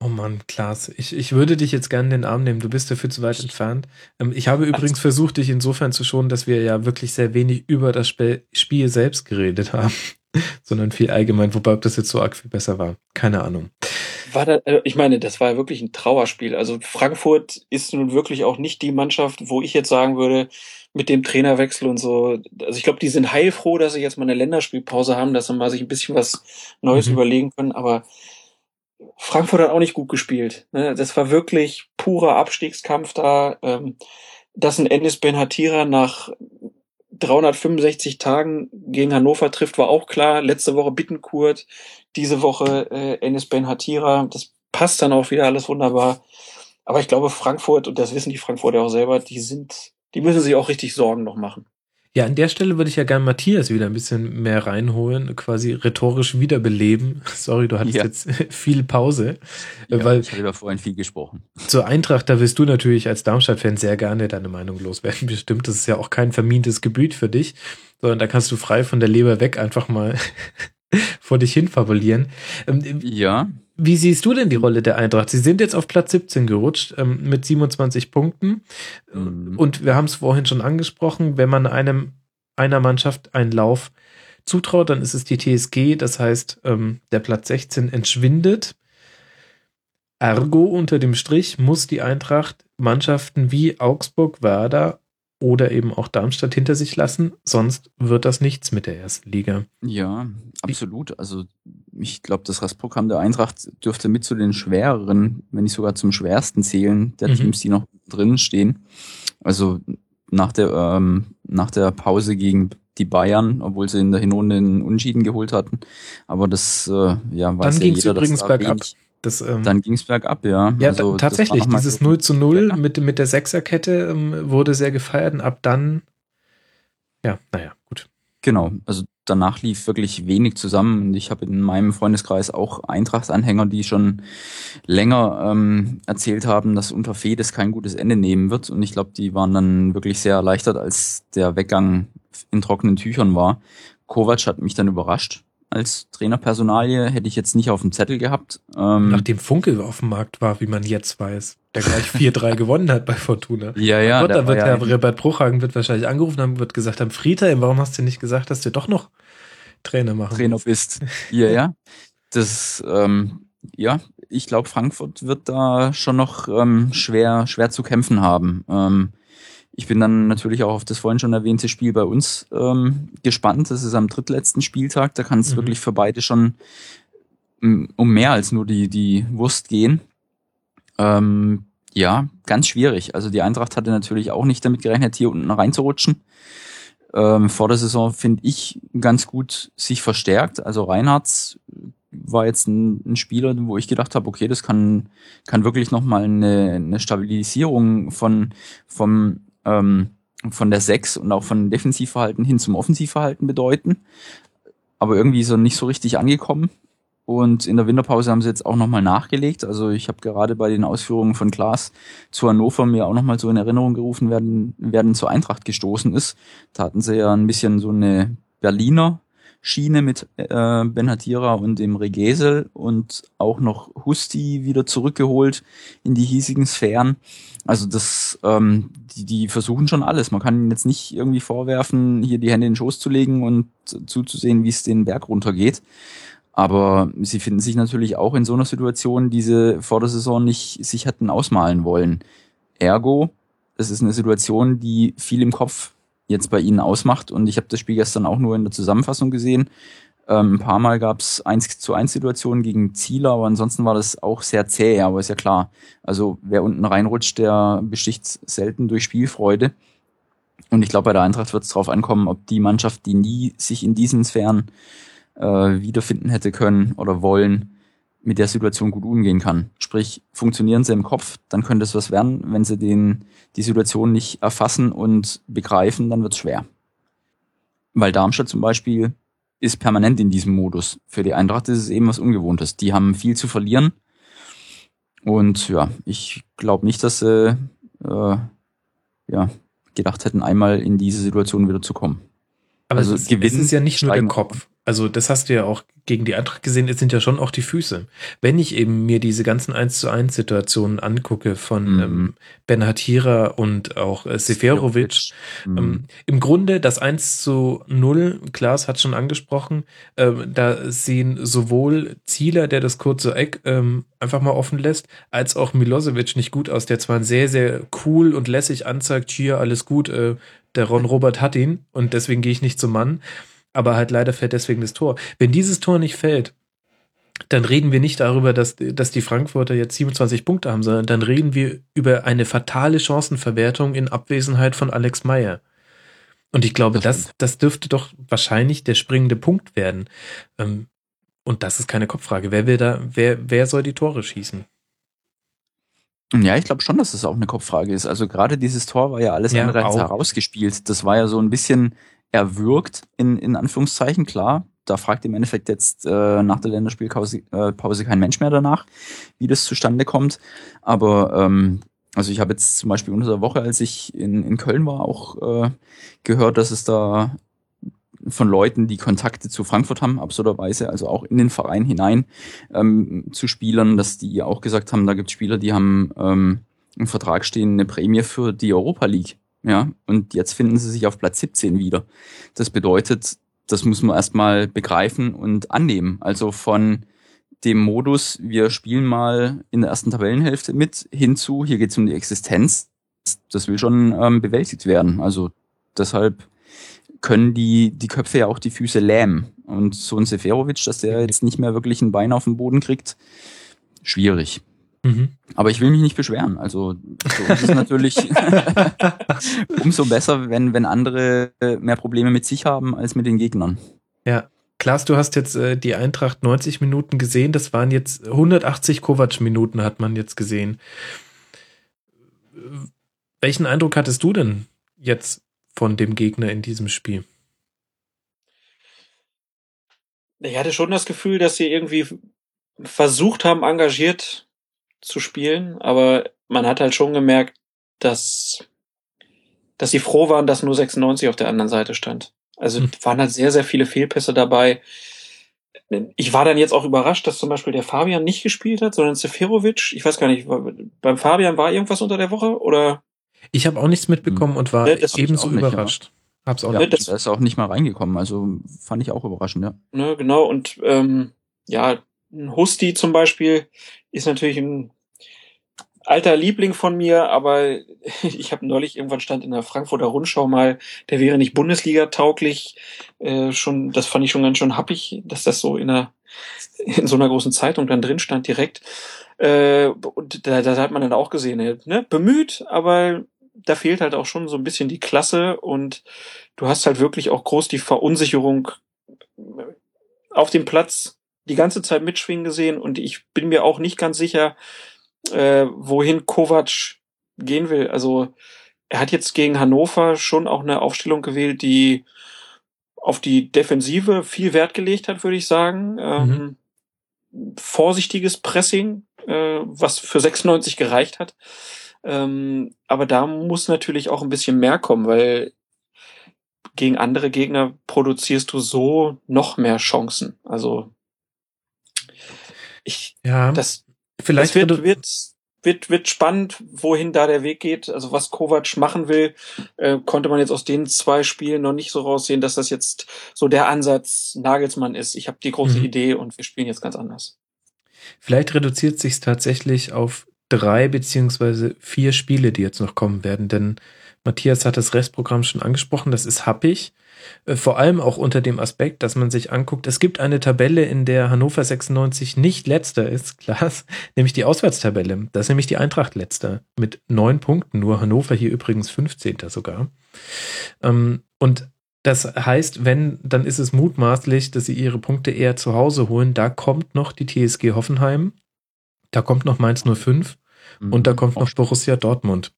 [SPEAKER 3] Oh Mann, Klaas, ich, ich würde dich jetzt gerne in den Arm nehmen. Du bist dafür zu weit entfernt. Ähm, ich habe übrigens versucht, dich insofern zu schonen, dass wir ja wirklich sehr wenig über das Spiel selbst geredet haben, [laughs] sondern viel allgemein, wobei ob das jetzt so arg viel besser war. Keine Ahnung.
[SPEAKER 4] War da, äh, ich meine, das war ja wirklich ein Trauerspiel. Also Frankfurt ist nun wirklich auch nicht die Mannschaft, wo ich jetzt sagen würde, mit dem Trainerwechsel und so. Also ich glaube, die sind heilfroh, dass sie jetzt mal eine Länderspielpause haben, dass sie mal sich ein bisschen was Neues mhm. überlegen können. Aber Frankfurt hat auch nicht gut gespielt. Ne? Das war wirklich purer Abstiegskampf da. Ähm, dass ein Ennis Ben Hatira nach 365 Tagen gegen Hannover trifft, war auch klar. Letzte Woche Bittenkurt, diese Woche äh, Ennis Ben Hatira. Das passt dann auch wieder alles wunderbar. Aber ich glaube, Frankfurt, und das wissen die Frankfurter auch selber, die sind, die müssen sich auch richtig Sorgen noch machen.
[SPEAKER 3] Ja, an der Stelle würde ich ja gerne Matthias wieder ein bisschen mehr reinholen, quasi rhetorisch wiederbeleben. [laughs] Sorry, du hattest ja. jetzt [laughs] viel Pause.
[SPEAKER 5] Ja, weil ich habe ja vorhin viel gesprochen.
[SPEAKER 3] Zur Eintracht, da willst du natürlich als Darmstadt-Fan sehr gerne deine Meinung loswerden. [laughs] Bestimmt, das ist ja auch kein vermintes Gebiet für dich, sondern da kannst du frei von der Leber weg einfach mal vor dich hin fabulieren.
[SPEAKER 5] Ähm, ja.
[SPEAKER 3] Wie siehst du denn die Rolle der Eintracht? Sie sind jetzt auf Platz 17 gerutscht ähm, mit 27 Punkten. Mhm. Und wir haben es vorhin schon angesprochen, wenn man einem einer Mannschaft einen Lauf zutraut, dann ist es die TSG. Das heißt, ähm, der Platz 16 entschwindet. Ergo unter dem Strich muss die Eintracht Mannschaften wie Augsburg, Werder oder eben auch Darmstadt hinter sich lassen, sonst wird das nichts mit der ersten Liga.
[SPEAKER 5] Ja, absolut. Also ich glaube, das Restprogramm der Eintracht dürfte mit zu den schwereren, wenn nicht sogar zum schwersten zählen, der mhm. Teams, die noch drin stehen. Also nach der, ähm, nach der Pause gegen die Bayern, obwohl sie in der Hinrunde einen Unschieden geholt hatten. Aber das äh, ja,
[SPEAKER 3] weiß Dann ja ging es übrigens bergab. Das,
[SPEAKER 5] ähm, Dann ging es bergab, ja.
[SPEAKER 3] Ja, also, tatsächlich. Dieses 0 zu 0 ja. mit, mit der Sechserkette ähm, wurde sehr gefeiert und ab dann, ja, naja, gut.
[SPEAKER 5] Genau, also danach lief wirklich wenig zusammen. Und ich habe in meinem Freundeskreis auch Eintracht-Anhänger, die schon länger ähm, erzählt haben, dass unter Fedes kein gutes Ende nehmen wird. Und ich glaube, die waren dann wirklich sehr erleichtert, als der Weggang in trockenen Tüchern war. Kovac hat mich dann überrascht als Trainerpersonalie hätte ich jetzt nicht auf dem Zettel gehabt.
[SPEAKER 3] Ähm, Nachdem Funkel auf dem Markt war, wie man jetzt weiß, der gleich [laughs] 4-3 gewonnen hat bei Fortuna.
[SPEAKER 5] Ja, ja.
[SPEAKER 3] Gott, da wird ja Herr Robert Bruchhagen wird wahrscheinlich angerufen haben, wird gesagt haben, Friedhelm, warum hast du nicht gesagt, dass du doch noch Trainer machen
[SPEAKER 5] Trainer bist. Ja, ja. Das, ähm, ja, ich glaube, Frankfurt wird da schon noch ähm, schwer, schwer zu kämpfen haben. Ähm, ich bin dann natürlich auch auf das vorhin schon erwähnte Spiel bei uns ähm, gespannt. Das ist am drittletzten Spieltag. Da kann es mhm. wirklich für beide schon mm, um mehr als nur die, die Wurst gehen. Ähm, ja, ganz schwierig. Also die Eintracht hatte natürlich auch nicht damit gerechnet, hier unten reinzurutschen. Ähm, vor der Saison finde ich ganz gut sich verstärkt. Also Reinhardt war jetzt ein, ein Spieler, wo ich gedacht habe, okay, das kann, kann wirklich nochmal eine, eine Stabilisierung von, vom ähm, von der 6 und auch von Defensivverhalten hin zum Offensivverhalten bedeuten. Aber irgendwie ist er nicht so richtig angekommen. Und in der Winterpause haben sie jetzt auch nochmal nachgelegt. Also ich habe gerade bei den Ausführungen von Klaas zu Hannover mir auch nochmal so in Erinnerung gerufen werden, werden zur Eintracht gestoßen ist. Da hatten sie ja ein bisschen so eine Berliner Schiene mit äh, Benhatira und dem Regesel und auch noch Husti wieder zurückgeholt in die hiesigen Sphären. Also das, ähm, die, die versuchen schon alles. Man kann ihnen jetzt nicht irgendwie vorwerfen, hier die Hände in den Schoß zu legen und zuzusehen, wie es den Berg runtergeht. Aber sie finden sich natürlich auch in so einer Situation, die sie vor der Saison nicht sich hätten ausmalen wollen. Ergo, es ist eine Situation, die viel im Kopf jetzt bei ihnen ausmacht. Und ich habe das Spiel gestern auch nur in der Zusammenfassung gesehen. Ähm, ein paar Mal gab es 1 zu 1 Situationen gegen Ziele, aber ansonsten war das auch sehr zäh, aber ist ja klar. Also wer unten reinrutscht, der besticht selten durch Spielfreude. Und ich glaube, bei der Eintracht wird es darauf ankommen, ob die Mannschaft, die nie sich in diesen Sphären äh, wiederfinden hätte können oder wollen, mit der Situation gut umgehen kann. Sprich, funktionieren sie im Kopf, dann könnte es was werden. Wenn sie den, die Situation nicht erfassen und begreifen, dann wird es schwer. Weil Darmstadt zum Beispiel ist permanent in diesem Modus. Für die Eintracht ist es eben was Ungewohntes. Die haben viel zu verlieren. Und ja, ich glaube nicht, dass sie äh, ja, gedacht hätten, einmal in diese Situation wieder zu kommen.
[SPEAKER 3] Aber also es, ist, gewinnen, es ist ja nicht nur der Kopf. Also das hast du ja auch gegen die Eintracht gesehen, es sind ja schon auch die Füße. Wenn ich eben mir diese ganzen 1 zu 1 Situationen angucke von
[SPEAKER 5] Mhm.
[SPEAKER 3] ähm, Ben Hatira und auch äh, Seferovic,
[SPEAKER 5] Mhm.
[SPEAKER 3] ähm, im Grunde das 1 zu 0, Klaas hat schon angesprochen, ähm, da sehen sowohl Zieler, der das kurze Eck ähm, einfach mal offen lässt, als auch Milosevic nicht gut aus, der zwar sehr, sehr cool und lässig anzeigt, hier, alles gut, äh, der Ron Robert hat ihn und deswegen gehe ich nicht zum Mann, aber halt leider fällt deswegen das Tor. Wenn dieses Tor nicht fällt, dann reden wir nicht darüber, dass, dass die Frankfurter jetzt 27 Punkte haben, sondern dann reden wir über eine fatale Chancenverwertung in Abwesenheit von Alex Meyer. Und ich glaube,
[SPEAKER 5] Das
[SPEAKER 3] das, dürfte doch wahrscheinlich der springende Punkt werden. Ähm, Und das ist keine Kopffrage. Wer will da, wer, wer soll die Tore schießen?
[SPEAKER 5] Ja, ich glaube schon, dass das auch eine Kopffrage ist. Also gerade dieses Tor war ja alles
[SPEAKER 3] Ja,
[SPEAKER 5] andere als herausgespielt. Das war ja so ein bisschen erwürgt, in, in Anführungszeichen, klar. Da fragt im Endeffekt jetzt äh, nach der Länderspielpause äh, Pause kein Mensch mehr danach, wie das zustande kommt. Aber ähm, also ich habe jetzt zum Beispiel unter der Woche, als ich in, in Köln war, auch äh, gehört, dass es da von Leuten, die Kontakte zu Frankfurt haben, absurderweise, also auch in den Verein hinein ähm, zu Spielern, dass die auch gesagt haben, da gibt es Spieler, die haben ähm, im Vertrag stehen eine Prämie für die Europa League. Ja, und jetzt finden sie sich auf Platz 17 wieder. Das bedeutet, das muss man erstmal begreifen und annehmen. Also von dem Modus, wir spielen mal in der ersten Tabellenhälfte mit, hinzu, hier geht es um die Existenz. Das will schon ähm, bewältigt werden. Also deshalb können die, die Köpfe ja auch die Füße lähmen. Und so ein Seferovic, dass der jetzt nicht mehr wirklich ein Bein auf den Boden kriegt, schwierig.
[SPEAKER 3] Mhm.
[SPEAKER 5] Aber ich will mich nicht beschweren. Also für uns ist natürlich [laughs] umso besser, wenn, wenn andere mehr Probleme mit sich haben als mit den Gegnern.
[SPEAKER 3] Ja. Klaas, du hast jetzt äh, die Eintracht 90 Minuten gesehen. Das waren jetzt 180 Kovac-Minuten, hat man jetzt gesehen. Welchen Eindruck hattest du denn jetzt von dem Gegner in diesem Spiel?
[SPEAKER 4] Ich hatte schon das Gefühl, dass sie irgendwie versucht haben, engagiert zu spielen, aber man hat halt schon gemerkt, dass, dass sie froh waren, dass nur 96 auf der anderen Seite stand. Also
[SPEAKER 3] Hm.
[SPEAKER 4] waren halt sehr, sehr viele Fehlpässe dabei. Ich war dann jetzt auch überrascht, dass zum Beispiel der Fabian nicht gespielt hat, sondern Seferovic. Ich weiß gar nicht, beim Fabian war irgendwas unter der Woche oder?
[SPEAKER 3] Ich habe auch nichts mitbekommen und war
[SPEAKER 4] ich
[SPEAKER 3] ebenso
[SPEAKER 5] auch nicht, ja.
[SPEAKER 3] überrascht. Hab's auch
[SPEAKER 5] Ja,
[SPEAKER 3] nicht.
[SPEAKER 4] das-
[SPEAKER 5] der ist auch nicht mal reingekommen. Also fand ich auch überraschend, ja.
[SPEAKER 4] Ne, genau, und ähm, ja, ein Husti zum Beispiel ist natürlich ein alter Liebling von mir, aber [laughs] ich habe neulich irgendwann stand in der Frankfurter Rundschau mal, der wäre nicht Bundesliga tauglich. Äh, schon, das fand ich schon ganz schön happig, dass das so in einer [laughs] in so einer großen Zeitung dann drin stand direkt. Äh, und da, da hat man dann auch gesehen, ne, bemüht, aber da fehlt halt auch schon so ein bisschen die Klasse und du hast halt wirklich auch groß die Verunsicherung auf dem Platz die ganze Zeit mitschwingen gesehen und ich bin mir auch nicht ganz sicher, äh, wohin Kovac gehen will. Also er hat jetzt gegen Hannover schon auch eine Aufstellung gewählt, die auf die Defensive viel Wert gelegt hat, würde ich sagen. Ähm, Vorsichtiges Pressing, äh, was für 96 gereicht hat. Ähm, aber da muss natürlich auch ein bisschen mehr kommen, weil gegen andere Gegner produzierst du so noch mehr Chancen. Also ich,
[SPEAKER 3] Ja,
[SPEAKER 4] das,
[SPEAKER 3] vielleicht
[SPEAKER 4] das wird, wird, wird, wird spannend, wohin da der Weg geht. Also was Kovac machen will, äh, konnte man jetzt aus den zwei Spielen noch nicht so raussehen, dass das jetzt so der Ansatz Nagelsmann ist. Ich habe die große
[SPEAKER 3] Mhm.
[SPEAKER 4] Idee und wir spielen jetzt ganz anders.
[SPEAKER 3] Vielleicht reduziert sich tatsächlich auf drei beziehungsweise vier Spiele, die jetzt noch kommen werden, denn Matthias hat das Restprogramm schon angesprochen, das ist happig, vor allem auch unter dem Aspekt, dass man sich anguckt, es gibt eine Tabelle, in der Hannover 96 nicht letzter ist, [laughs] klar, nämlich die Auswärtstabelle, da ist nämlich die Eintracht letzter mit neun Punkten, nur Hannover hier übrigens 15. sogar. Ähm, Und das heißt, wenn, dann ist es mutmaßlich, dass sie ihre Punkte eher zu Hause holen. Da kommt noch die TSG Hoffenheim, da kommt noch Mainz 05 und da kommt noch Borussia Dortmund.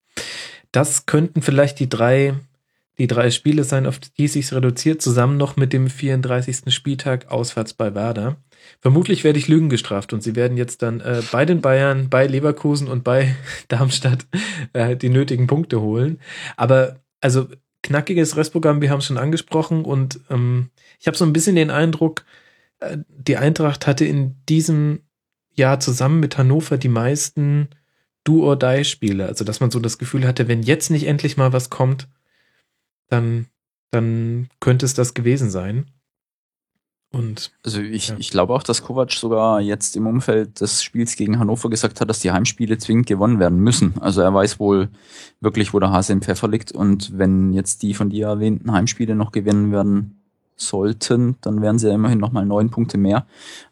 [SPEAKER 3] Das könnten vielleicht die drei, die drei Spiele sein, auf die sich reduziert, zusammen noch mit dem 34. Spieltag auswärts bei Werder. Vermutlich werde ich Lügen gestraft und sie werden jetzt dann äh, bei den Bayern, bei Leverkusen und bei [laughs] Darmstadt äh, die nötigen Punkte holen. Aber also knackiges Restprogramm, wir haben es schon angesprochen und ähm, ich habe so ein bisschen den Eindruck, äh, die Eintracht hatte in diesem Jahr zusammen mit Hannover die meisten Do-or-Die-Spiele. Also, dass man so das Gefühl hatte, wenn jetzt nicht endlich mal was kommt, dann, dann könnte es das gewesen sein. Und,
[SPEAKER 5] also ich,
[SPEAKER 3] ja.
[SPEAKER 5] ich glaube auch, dass Kovac sogar jetzt im Umfeld des Spiels gegen Hannover gesagt hat, dass die Heimspiele zwingend gewonnen werden müssen. Also er weiß wohl wirklich, wo der Hase im Pfeffer liegt. Und wenn jetzt die von dir erwähnten Heimspiele noch gewinnen werden sollten, dann wären sie ja immerhin nochmal neun Punkte mehr.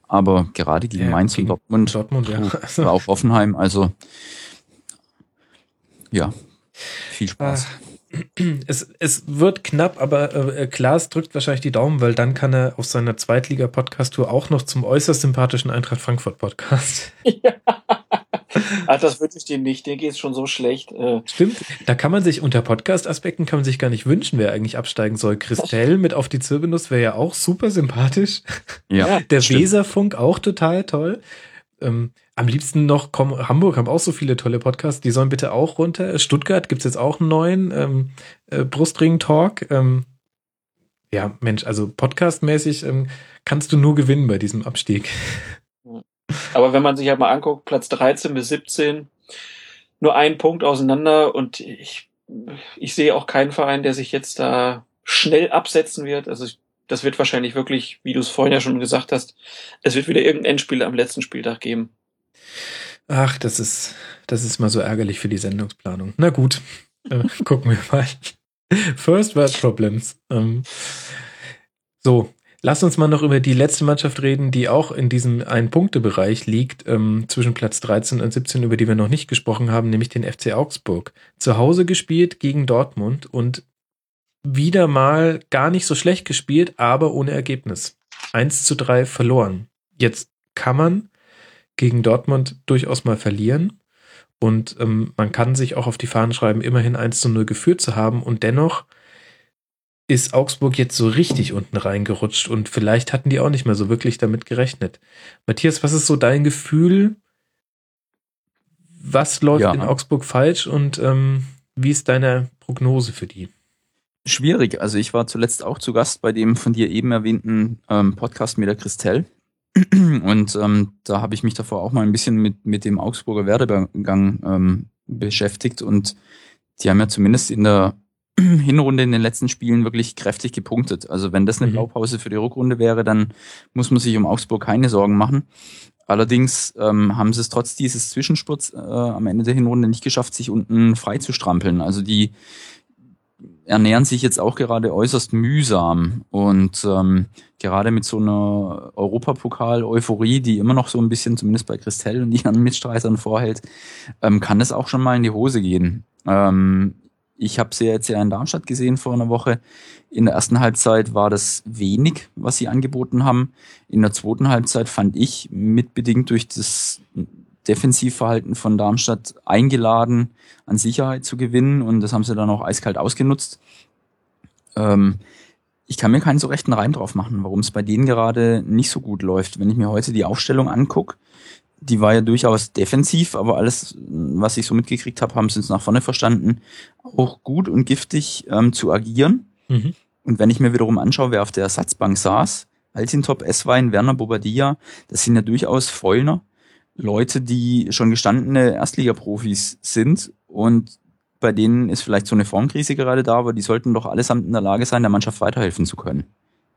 [SPEAKER 5] Aber gerade gegen
[SPEAKER 3] Ja,
[SPEAKER 5] Mainz
[SPEAKER 3] gegen
[SPEAKER 5] und Dortmund,
[SPEAKER 3] Dortmund, ja. Also-
[SPEAKER 5] war auch Offenheim, also ja, viel Spaß. [clears throat]
[SPEAKER 3] es, es wird knapp, aber äh, Klaas drückt wahrscheinlich die Daumen, weil dann kann er auf seiner Zweitliga-Podcast-Tour auch noch zum äußerst sympathischen Eintracht Frankfurt-Podcast. [laughs] [laughs]
[SPEAKER 4] Ach, das wünsche ich dem nicht. Dem geht es schon so schlecht. Äh,
[SPEAKER 3] Stimmt, da kann man sich unter Podcast-Aspekten kann man sich gar nicht wünschen, wer eigentlich absteigen soll. Christelle mit auf die Zirbelnuss wäre ja auch super sympathisch.
[SPEAKER 5] Ja,
[SPEAKER 3] Der
[SPEAKER 5] stimmt.
[SPEAKER 3] Weserfunk auch total toll. Ähm, am liebsten noch, komm, Hamburg haben auch so viele tolle Podcasts, die sollen bitte auch runter. Stuttgart gibt's jetzt auch einen neuen ähm, äh, Brustring-Talk. Ähm, ja, Mensch, also podcastmäßig ähm, kannst du nur gewinnen bei diesem Abstieg. [laughs]
[SPEAKER 4] aber wenn man sich halt mal anguckt, Platz 13 bis 17, nur ein Punkt auseinander und ich, ich sehe auch keinen Verein, der sich jetzt da schnell absetzen wird. Also das wird wahrscheinlich wirklich, wie du es vorhin ja schon gesagt hast, es wird wieder irgendein Endspiel am letzten Spieltag geben.
[SPEAKER 3] Ach, das ist, das ist mal so ärgerlich für die Sendungsplanung. Na gut, äh, [laughs] gucken wir mal. First World Problems. Ähm, so, lass uns mal noch über die letzte Mannschaft reden, die auch in diesem Ein-Punkte-Bereich liegt, ähm, zwischen Platz 13 und 17, über die wir noch nicht gesprochen haben, nämlich den FC Augsburg. Zu Hause gespielt gegen Dortmund und wieder mal gar nicht so schlecht gespielt, aber ohne Ergebnis. 1 zu 3 verloren. Jetzt kann man gegen Dortmund durchaus mal verlieren. Und ähm, man kann sich auch auf die Fahnen schreiben, immerhin 1 zu 0 geführt zu haben. Und dennoch ist Augsburg jetzt so richtig unten reingerutscht. Und vielleicht hatten die auch nicht mehr so wirklich damit gerechnet. Matthias, was ist so dein Gefühl? Was läuft
[SPEAKER 5] Ja.
[SPEAKER 3] in Augsburg falsch und ähm, wie ist deine Prognose für die?
[SPEAKER 5] Schwierig. Also ich war zuletzt auch zu Gast bei dem von dir eben erwähnten ähm, Podcast mit der Christelle. Und ähm, da habe ich mich davor auch mal ein bisschen mit, mit dem Augsburger Werdegang ähm, beschäftigt. Und die haben ja zumindest in der [clears throat] Hinrunde in den letzten Spielen wirklich kräftig gepunktet. Also wenn das eine
[SPEAKER 3] Mhm.
[SPEAKER 5] Blaupause für die Rückrunde wäre, dann muss man sich um Augsburg keine Sorgen machen. Allerdings ähm, haben sie es trotz dieses Zwischenspurts äh, am Ende der Hinrunde nicht geschafft, sich unten frei zu strampeln. Also die ernähren sich jetzt auch gerade äußerst mühsam und ähm, gerade mit so einer Europapokal-Euphorie, die immer noch so ein bisschen, zumindest bei Christelle und ihren Mitstreitern vorhält, ähm, kann es auch schon mal in die Hose gehen. Ähm, ich habe sie jetzt ja in Darmstadt gesehen vor einer Woche. In der ersten Halbzeit war das wenig, was sie angeboten haben. In der zweiten Halbzeit fand ich, mitbedingt durch das Defensivverhalten von Darmstadt eingeladen, an Sicherheit zu gewinnen und das haben sie dann auch eiskalt ausgenutzt. Ähm, ich kann mir keinen so rechten Reim drauf machen, warum es bei denen gerade nicht so gut läuft. Wenn ich mir heute die Aufstellung angucke, die war ja durchaus defensiv, aber alles, was ich so mitgekriegt habe, haben sie uns nach vorne verstanden, auch gut und giftig ähm, zu agieren.
[SPEAKER 3] Mhm.
[SPEAKER 5] Und wenn ich mir wiederum anschaue, wer auf der Ersatzbank saß, Altintop, Esswein, Werner Bobadilla, das sind ja durchaus Vollner, Leute, die schon gestandene Erstligaprofis sind und bei denen ist vielleicht so eine Formkrise gerade da, aber die sollten doch allesamt in der Lage sein, der Mannschaft weiterhelfen zu können.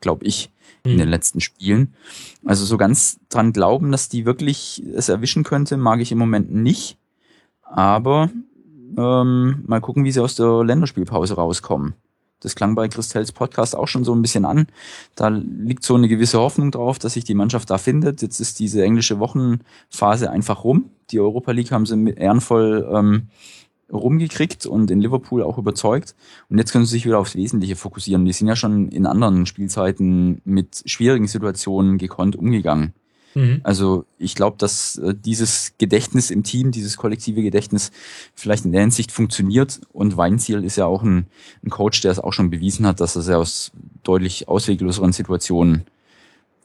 [SPEAKER 5] Glaube ich, in
[SPEAKER 3] Mhm.
[SPEAKER 5] den letzten Spielen. Also so ganz dran glauben, dass die wirklich es erwischen könnte, mag ich im Moment nicht. Aber ähm, mal gucken, wie sie aus der Länderspielpause rauskommen. Das klang bei Christels Podcast auch schon so ein bisschen an. Da liegt so eine gewisse Hoffnung drauf, dass sich die Mannschaft da findet. Jetzt ist diese englische Wochenphase einfach rum. Die Europa League haben sie ehrenvoll ähm, rumgekriegt und in Liverpool auch überzeugt. Und jetzt können sie sich wieder aufs Wesentliche fokussieren. Die sind ja schon in anderen Spielzeiten mit schwierigen Situationen gekonnt umgegangen.
[SPEAKER 3] Mhm.
[SPEAKER 5] Also ich glaube, dass äh, dieses Gedächtnis im Team, dieses kollektive Gedächtnis vielleicht in der Hinsicht funktioniert. Und Weinziel ist ja auch ein, ein Coach, der es auch schon bewiesen hat, dass er es ja aus deutlich auswegloseren Situationen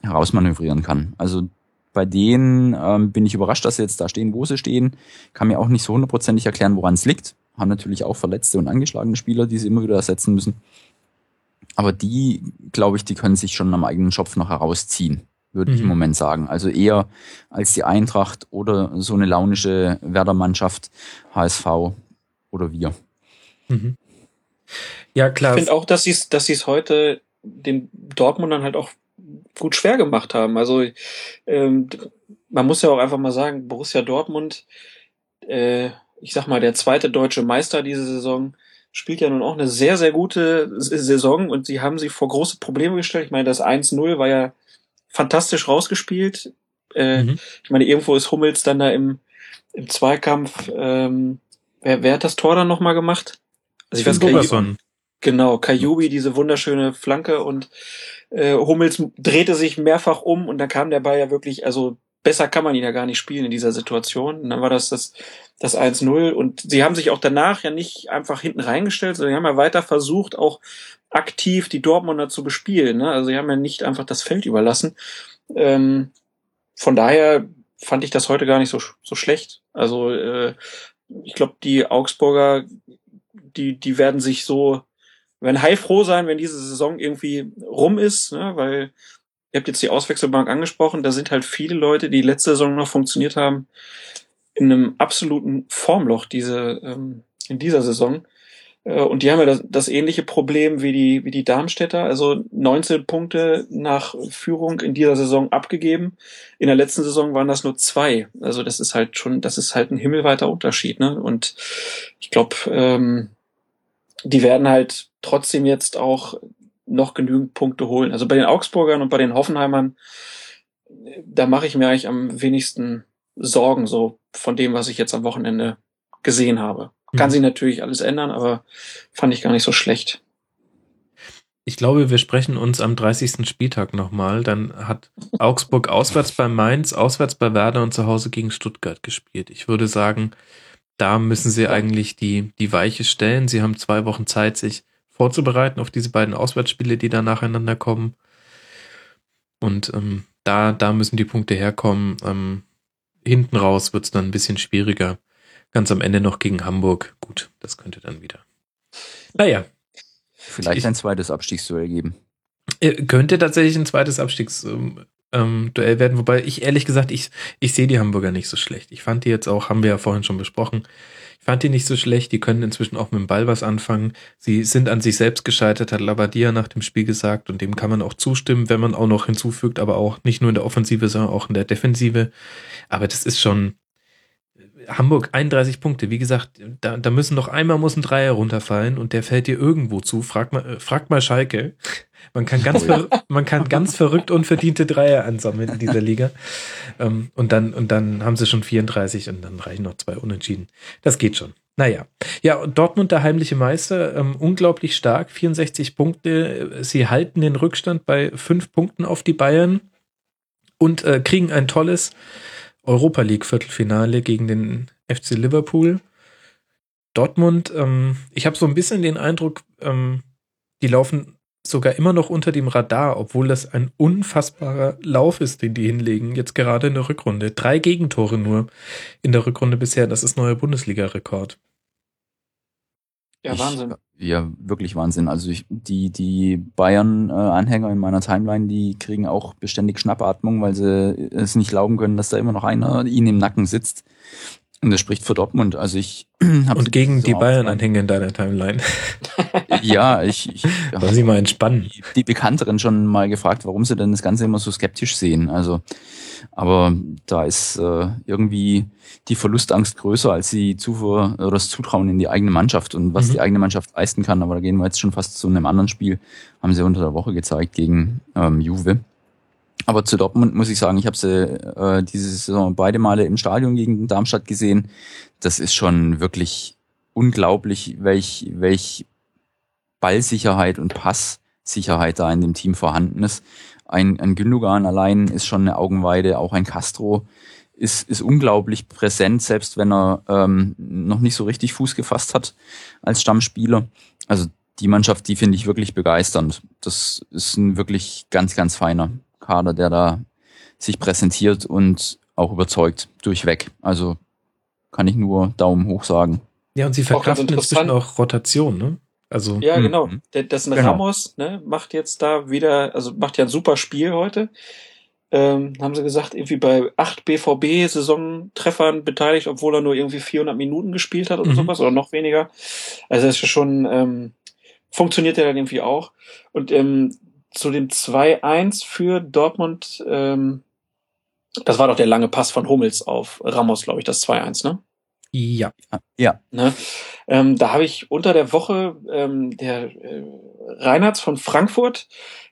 [SPEAKER 5] herausmanövrieren kann. Also bei denen ähm, bin ich überrascht, dass sie jetzt da stehen, wo sie stehen. Kann mir auch nicht so hundertprozentig erklären, woran es liegt. haben natürlich auch verletzte und angeschlagene Spieler, die sie immer wieder ersetzen müssen. Aber die, glaube ich, die können sich schon am eigenen Schopf noch herausziehen, würde mhm. ich im mhm. Moment sagen. Also eher als die Eintracht oder so eine launische Werder-Mannschaft, HSV oder wir.
[SPEAKER 4] Mhm. Ja, klar. Ich finde auch, dass sie es dass sie's heute den Dortmundern halt auch gut schwer gemacht haben. Also ähm, man muss ja auch einfach mal sagen, Borussia Dortmund, äh, ich sag mal, der zweite deutsche Meister diese Saison, spielt ja nun auch eine sehr, sehr gute Saison und sie haben sie vor große Probleme gestellt. Ich meine, das 1-0 war ja fantastisch rausgespielt. Äh, mhm. Ich meine, irgendwo ist Hummels dann da im, im Zweikampf. Ähm, wer, wer hat das Tor dann nochmal gemacht?
[SPEAKER 3] Also ich weiß nicht.
[SPEAKER 4] Genau, Kajubi, diese wunderschöne Flanke und äh, Hummels drehte sich mehrfach um und dann kam der Ball ja wirklich, also besser kann man ihn ja gar nicht spielen in dieser Situation. Und dann war das das, das 1-0 und sie haben sich auch danach ja nicht einfach hinten reingestellt, sondern haben ja weiter versucht, auch aktiv die Dortmunder zu bespielen. Ne? Also sie haben ja nicht einfach das Feld überlassen. Ähm, von daher fand ich das heute gar nicht so, so schlecht. Also äh, ich glaube, die Augsburger, die, die werden sich so werden heilfroh sein, wenn diese Saison irgendwie rum ist, ne? weil ihr habt jetzt die Auswechselbank angesprochen, da sind halt viele Leute, die letzte Saison noch funktioniert haben, in einem absoluten Formloch diese, ähm, in dieser Saison. Äh, und die haben ja das, das ähnliche Problem wie die, wie die Darmstädter, also 19 Punkte nach Führung in dieser Saison abgegeben. In der letzten Saison waren das nur zwei. Also das ist halt schon, das ist halt ein himmelweiter Unterschied. Ne? Und ich glaube, ähm, die werden halt trotzdem jetzt auch noch genügend Punkte holen. Also bei den Augsburgern und bei den Hoffenheimern, da mache ich mir eigentlich am wenigsten Sorgen, so von dem, was ich jetzt am Wochenende gesehen habe. Kann mhm. sich natürlich alles ändern, aber fand ich gar nicht so schlecht.
[SPEAKER 3] Ich glaube, wir sprechen uns am 30. Spieltag nochmal. Dann hat Augsburg auswärts bei Mainz, auswärts bei Werder und zu Hause gegen Stuttgart gespielt. Ich würde sagen, da müssen sie eigentlich die, die Weiche stellen. Sie haben zwei Wochen Zeit, sich vorzubereiten auf diese beiden Auswärtsspiele, die da nacheinander kommen. Und ähm, da, da müssen die Punkte herkommen. Ähm, hinten raus wird es dann ein bisschen schwieriger. Ganz am Ende noch gegen Hamburg. Gut, das könnte dann wieder. Naja.
[SPEAKER 5] Vielleicht ich, ein zweites Abstiegsduell geben.
[SPEAKER 3] Äh, könnte tatsächlich ein zweites Abstiegsduell ähm, werden, wobei ich ehrlich gesagt, ich, ich sehe die Hamburger nicht so schlecht. Ich fand die jetzt auch, haben wir ja vorhin schon besprochen, ich fand die nicht so schlecht, die können inzwischen auch mit dem Ball was anfangen. Sie sind an sich selbst gescheitert, hat Labadia nach dem Spiel gesagt und dem kann man auch zustimmen, wenn man auch noch hinzufügt, aber auch nicht nur in der Offensive, sondern auch in der Defensive. Aber das ist schon, Hamburg 31 Punkte. Wie gesagt, da, da müssen noch einmal muss ein Dreier runterfallen und der fällt dir irgendwo zu. Frag mal, äh, frag mal Schalke. Man kann ganz, oh man kann ganz verrückt unverdiente Dreier ansammeln in dieser Liga. Ähm, und dann, und dann haben sie schon 34 und dann reichen noch zwei Unentschieden. Das geht schon. Naja. Ja, und Dortmund der heimliche Meister, ähm, unglaublich stark, 64 Punkte. Sie halten den Rückstand bei fünf Punkten auf die Bayern und äh, kriegen ein tolles Europa League Viertelfinale gegen den FC Liverpool. Dortmund, ähm, ich habe so ein bisschen den Eindruck, ähm, die laufen sogar immer noch unter dem Radar, obwohl das ein unfassbarer Lauf ist, den die hinlegen, jetzt gerade in der Rückrunde. Drei Gegentore nur in der Rückrunde bisher, das ist neuer Bundesliga-Rekord.
[SPEAKER 5] Ja, Wahnsinn. Ich, ja, wirklich Wahnsinn. Also ich, die, die Bayern-Anhänger in meiner Timeline, die kriegen auch beständig Schnappatmung, weil sie es nicht glauben können, dass da immer noch einer ihnen im Nacken sitzt. Und das spricht für Dortmund. Also ich [clears throat]
[SPEAKER 3] habe und gegen die Bayern-Anhänger in deiner Timeline. [laughs]
[SPEAKER 5] ja, ich, ich [laughs]
[SPEAKER 3] Soll sie mal entspannen.
[SPEAKER 5] Die, die Bekannteren schon mal gefragt, warum sie denn das Ganze immer so skeptisch sehen. Also, aber da ist äh, irgendwie die Verlustangst größer als die Zufuhr oder das Zutrauen in die eigene Mannschaft und was mhm. die eigene Mannschaft leisten kann. Aber da gehen wir jetzt schon fast zu einem anderen Spiel. Haben sie unter der Woche gezeigt gegen ähm, Juve. Aber zu Dortmund muss ich sagen, ich habe sie äh, diese Saison beide Male im Stadion gegen Darmstadt gesehen. Das ist schon wirklich unglaublich, welch, welch Ballsicherheit und Passsicherheit da in dem Team vorhanden ist. Ein, ein Gündogan allein ist schon eine Augenweide, auch ein Castro ist, ist unglaublich präsent, selbst wenn er ähm, noch nicht so richtig Fuß gefasst hat als Stammspieler. Also die Mannschaft, die finde ich wirklich begeisternd. Das ist ein wirklich ganz, ganz feiner Kader, der da sich präsentiert und auch überzeugt durchweg. Also kann ich nur Daumen hoch sagen.
[SPEAKER 3] Ja, und sie verkraften inzwischen auch Rotation, ne?
[SPEAKER 4] Also, ja, mhm. genau. Der, das ist ein genau. Ramos, ne, macht jetzt da wieder, also macht ja ein super Spiel heute. Ähm, haben sie gesagt, irgendwie bei acht BVB-Saisontreffern beteiligt, obwohl er nur irgendwie 400 Minuten gespielt hat oder mhm. sowas oder noch weniger. Also das ist schon, ähm, funktioniert ja dann irgendwie auch. Und ähm, zu dem 2-1 für Dortmund, ähm, das war doch der lange Pass von Hummels auf Ramos, glaube ich, das 2-1, ne?
[SPEAKER 3] Ja. Ja.
[SPEAKER 4] Ne? Ähm, da habe ich unter der Woche ähm, der äh, Reinhardt von Frankfurt,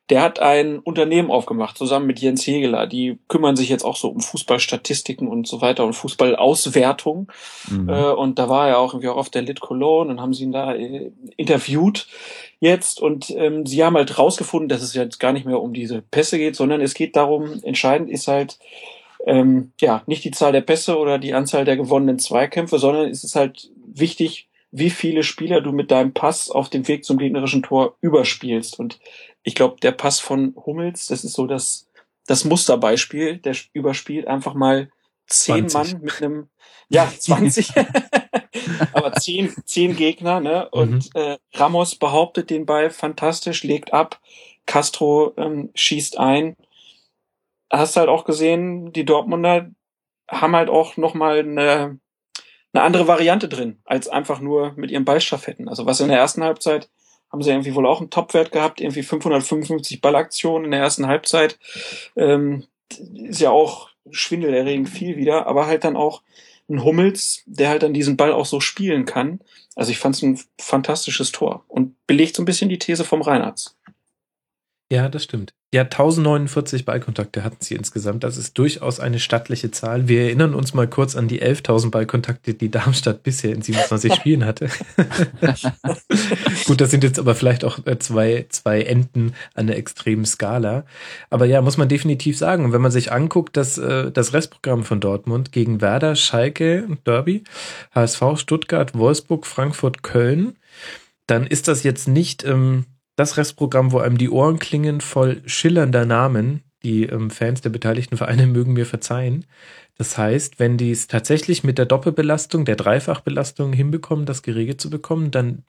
[SPEAKER 4] der hat ein Unternehmen aufgemacht, zusammen mit Jens Hegeler. Die kümmern sich jetzt auch so um Fußballstatistiken und so weiter und Fußballauswertung. Mhm. Äh, und da war er auch irgendwie auch auf der Lit Cologne und haben sie ihn da äh, interviewt jetzt. Und ähm, sie haben halt rausgefunden, dass es jetzt gar nicht mehr um diese Pässe geht, sondern es geht darum, entscheidend ist halt, ähm, ja, nicht die Zahl der Pässe oder die Anzahl der gewonnenen Zweikämpfe, sondern es ist halt wichtig, wie viele Spieler du mit deinem Pass auf dem Weg zum gegnerischen Tor überspielst. Und ich glaube, der Pass von Hummels, das ist so das, das Musterbeispiel. Der überspielt einfach mal zehn 20. Mann mit einem, ja, 20, [laughs] aber zehn, zehn Gegner, ne? Und mhm. äh, Ramos behauptet den Ball fantastisch, legt ab, Castro ähm, schießt ein hast halt auch gesehen, die Dortmunder haben halt auch nochmal eine, eine andere Variante drin, als einfach nur mit ihren Ballstaffetten. Also was in der ersten Halbzeit haben sie irgendwie wohl auch einen Topwert gehabt, irgendwie 555 Ballaktionen in der ersten Halbzeit. Ähm, ist ja auch schwindelerregend viel wieder, aber halt dann auch ein Hummels, der halt dann diesen Ball auch so spielen kann. Also ich fand es ein fantastisches Tor und belegt so ein bisschen die These vom Reinhardt.
[SPEAKER 3] Ja, das stimmt. Ja, 1049 Ballkontakte hatten sie insgesamt. Das ist durchaus eine stattliche Zahl. Wir erinnern uns mal kurz an die 11.000 Ballkontakte, die Darmstadt bisher in 27 [laughs] Spielen hatte. Gut, das sind jetzt aber vielleicht auch äh, zwei, zwei Enden an der extremen Skala. Aber ja, muss man definitiv sagen, wenn man sich anguckt, dass äh, das Restprogramm von Dortmund gegen Werder, Schalke, Derby, HSV, Stuttgart, Wolfsburg, Frankfurt, Köln, dann ist das jetzt nicht ähm, das Restprogramm, wo einem die Ohren klingen voll schillernder Namen. Die ähm, Fans der beteiligten Vereine mögen mir verzeihen. Das heißt, wenn die es tatsächlich mit der Doppelbelastung, der Dreifachbelastung hinbekommen, das geregelt zu bekommen, dann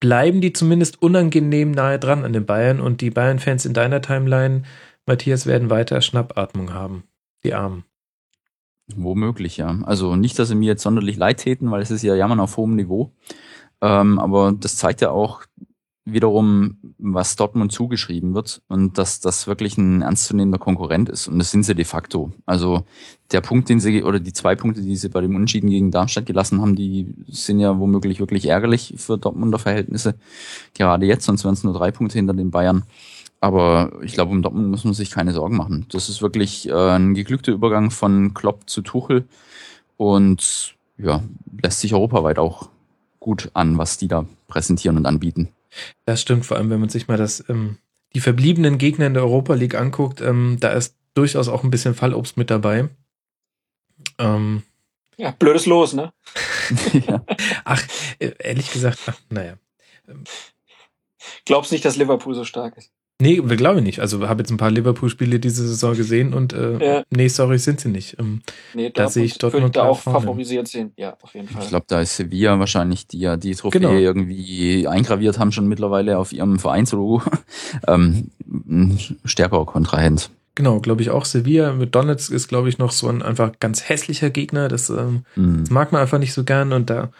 [SPEAKER 3] bleiben die zumindest unangenehm nahe dran an den Bayern und die Bayern-Fans in deiner Timeline, Matthias, werden weiter Schnappatmung haben. Die Armen.
[SPEAKER 5] Womöglich, ja. Also nicht, dass sie mir jetzt sonderlich leid täten, weil es ist ja Jammern auf hohem Niveau. Ähm, aber das zeigt ja auch, wiederum, was Dortmund zugeschrieben wird und dass das wirklich ein ernstzunehmender Konkurrent ist. Und das sind sie de facto. Also der Punkt, den sie, oder die zwei Punkte, die sie bei dem Unschieden gegen Darmstadt gelassen haben, die sind ja womöglich wirklich ärgerlich für Dortmunder Verhältnisse. Gerade jetzt, sonst wären es nur drei Punkte hinter den Bayern. Aber ich glaube, um Dortmund muss man sich keine Sorgen machen. Das ist wirklich äh, ein geglückter Übergang von Klopp zu Tuchel und ja, lässt sich europaweit auch gut an, was die da präsentieren und anbieten.
[SPEAKER 3] Das stimmt, vor allem wenn man sich mal das, ähm, die verbliebenen Gegner in der Europa League anguckt, ähm, da ist durchaus auch ein bisschen Fallobst mit dabei.
[SPEAKER 4] Ähm, ja, blödes Los, ne? [laughs] [laughs]
[SPEAKER 3] ja. Ach, äh, ehrlich gesagt, ach, naja.
[SPEAKER 4] Glaubst nicht, dass Liverpool so stark ist?
[SPEAKER 3] Nee, glaube ich nicht. Also habe jetzt ein paar Liverpool-Spiele diese Saison gesehen und äh, ja. nee, sorry, sind sie nicht. Ähm,
[SPEAKER 4] nee, da sehe ich Dortmund da auch vorne. favorisiert sehen. Ja, auf jeden Fall.
[SPEAKER 5] Ich glaube, da ist Sevilla wahrscheinlich, die ja die Trophäe genau. irgendwie eingraviert haben schon mittlerweile auf ihrem Vereinslogo. [laughs] ähm, ein stärkerer Kontrahent.
[SPEAKER 3] Genau, glaube ich auch. Sevilla mit Donetsk ist, glaube ich, noch so ein einfach ganz hässlicher Gegner. Das, ähm, mhm. das mag man einfach nicht so gern und da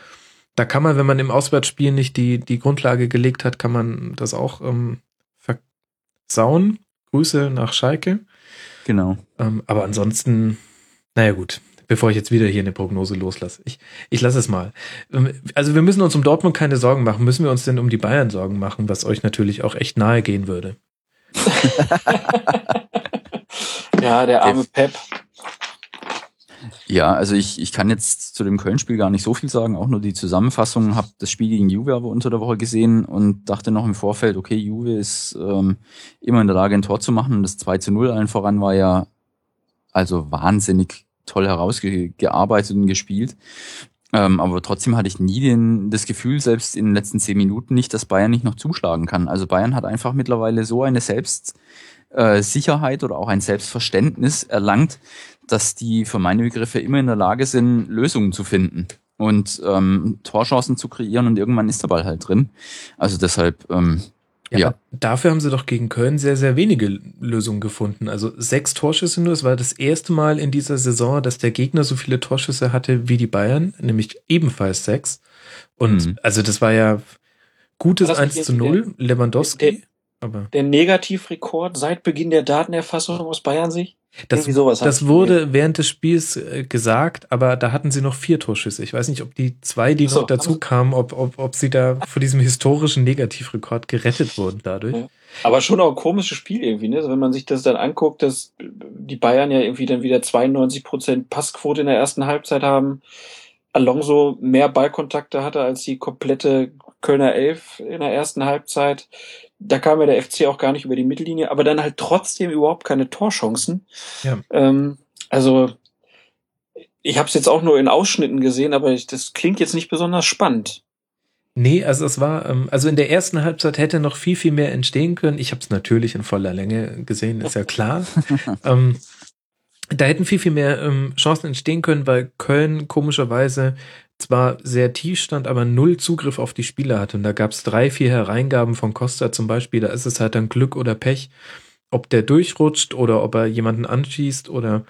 [SPEAKER 3] da kann man, wenn man im Auswärtsspiel nicht die, die Grundlage gelegt hat, kann man das auch ähm, Saun. Grüße nach Schalke.
[SPEAKER 5] Genau.
[SPEAKER 3] Ähm, aber ansonsten, naja gut, bevor ich jetzt wieder hier eine Prognose loslasse. Ich, ich lasse es mal. Ähm, also wir müssen uns um Dortmund keine Sorgen machen. Müssen wir uns denn um die Bayern Sorgen machen, was euch natürlich auch echt nahe gehen würde? [laughs]
[SPEAKER 4] ja, der arme Pep.
[SPEAKER 5] Ja, also ich, ich kann jetzt zu dem Köln-Spiel gar nicht so viel sagen, auch nur die Zusammenfassung, habe das Spiel gegen Juve aber unter der Woche gesehen und dachte noch im Vorfeld, okay, Juve ist ähm, immer in der Lage, ein Tor zu machen. Das 2 zu 0 allen voran war ja also wahnsinnig toll herausgearbeitet und gespielt. Ähm, aber trotzdem hatte ich nie den, das Gefühl, selbst in den letzten zehn Minuten nicht, dass Bayern nicht noch zuschlagen kann. Also Bayern hat einfach mittlerweile so eine Selbstsicherheit oder auch ein Selbstverständnis erlangt, dass die für meine Begriffe immer in der Lage sind, Lösungen zu finden. und ähm, Torchancen zu kreieren und irgendwann ist der Ball halt drin. Also deshalb, ähm,
[SPEAKER 3] Ja,
[SPEAKER 5] Ja.
[SPEAKER 3] Dafür haben sie doch gegen Köln sehr, sehr wenige Lösungen gefunden. Also sechs Torschüsse nur. Es war das erste Mal in dieser Saison, dass der Gegner so viele Torschüsse hatte wie die Bayern, nämlich ebenfalls sechs. Und
[SPEAKER 5] Mhm.
[SPEAKER 3] also das war ja gutes
[SPEAKER 4] War das nicht
[SPEAKER 3] 1 zu
[SPEAKER 4] jetzt
[SPEAKER 3] 0, Lewandowski.
[SPEAKER 4] der-
[SPEAKER 3] aber
[SPEAKER 4] Der Negativrekord seit Beginn der Datenerfassung aus Bayern sich?
[SPEAKER 3] Das, das wurde während des Spiels äh, gesagt, aber da hatten sie noch vier Torschüsse. Ich weiß nicht, ob die zwei, die
[SPEAKER 4] so,
[SPEAKER 3] noch dazu kamen, ob, ob, ob sie da vor diesem historischen Negativrekord gerettet wurden dadurch.
[SPEAKER 4] Ja. Aber schon auch ein komisches Spiel irgendwie, ne? Also wenn man sich das dann anguckt, dass die Bayern ja irgendwie dann wieder 92 Prozent Passquote in der ersten Halbzeit haben. Alonso mehr Ballkontakte hatte als die komplette Kölner Elf in der ersten Halbzeit. Da kam ja der FC auch gar nicht über die Mittellinie, aber dann halt trotzdem überhaupt keine Torchancen.
[SPEAKER 3] Ja.
[SPEAKER 4] Ähm, also ich habe es jetzt auch nur in Ausschnitten gesehen, aber ich, das klingt jetzt nicht besonders spannend.
[SPEAKER 3] Nee, also es war, ähm, also in der ersten Halbzeit hätte noch viel, viel mehr entstehen können. Ich habe es natürlich in voller Länge gesehen, ist ja klar. [laughs] ähm, da hätten viel, viel mehr ähm, Chancen entstehen können, weil Köln komischerweise zwar sehr tief stand, aber null Zugriff auf die Spieler hatte. Und da gab es drei, vier Hereingaben von Costa zum Beispiel. Da ist es halt dann Glück oder Pech, ob der durchrutscht oder ob er jemanden anschießt oder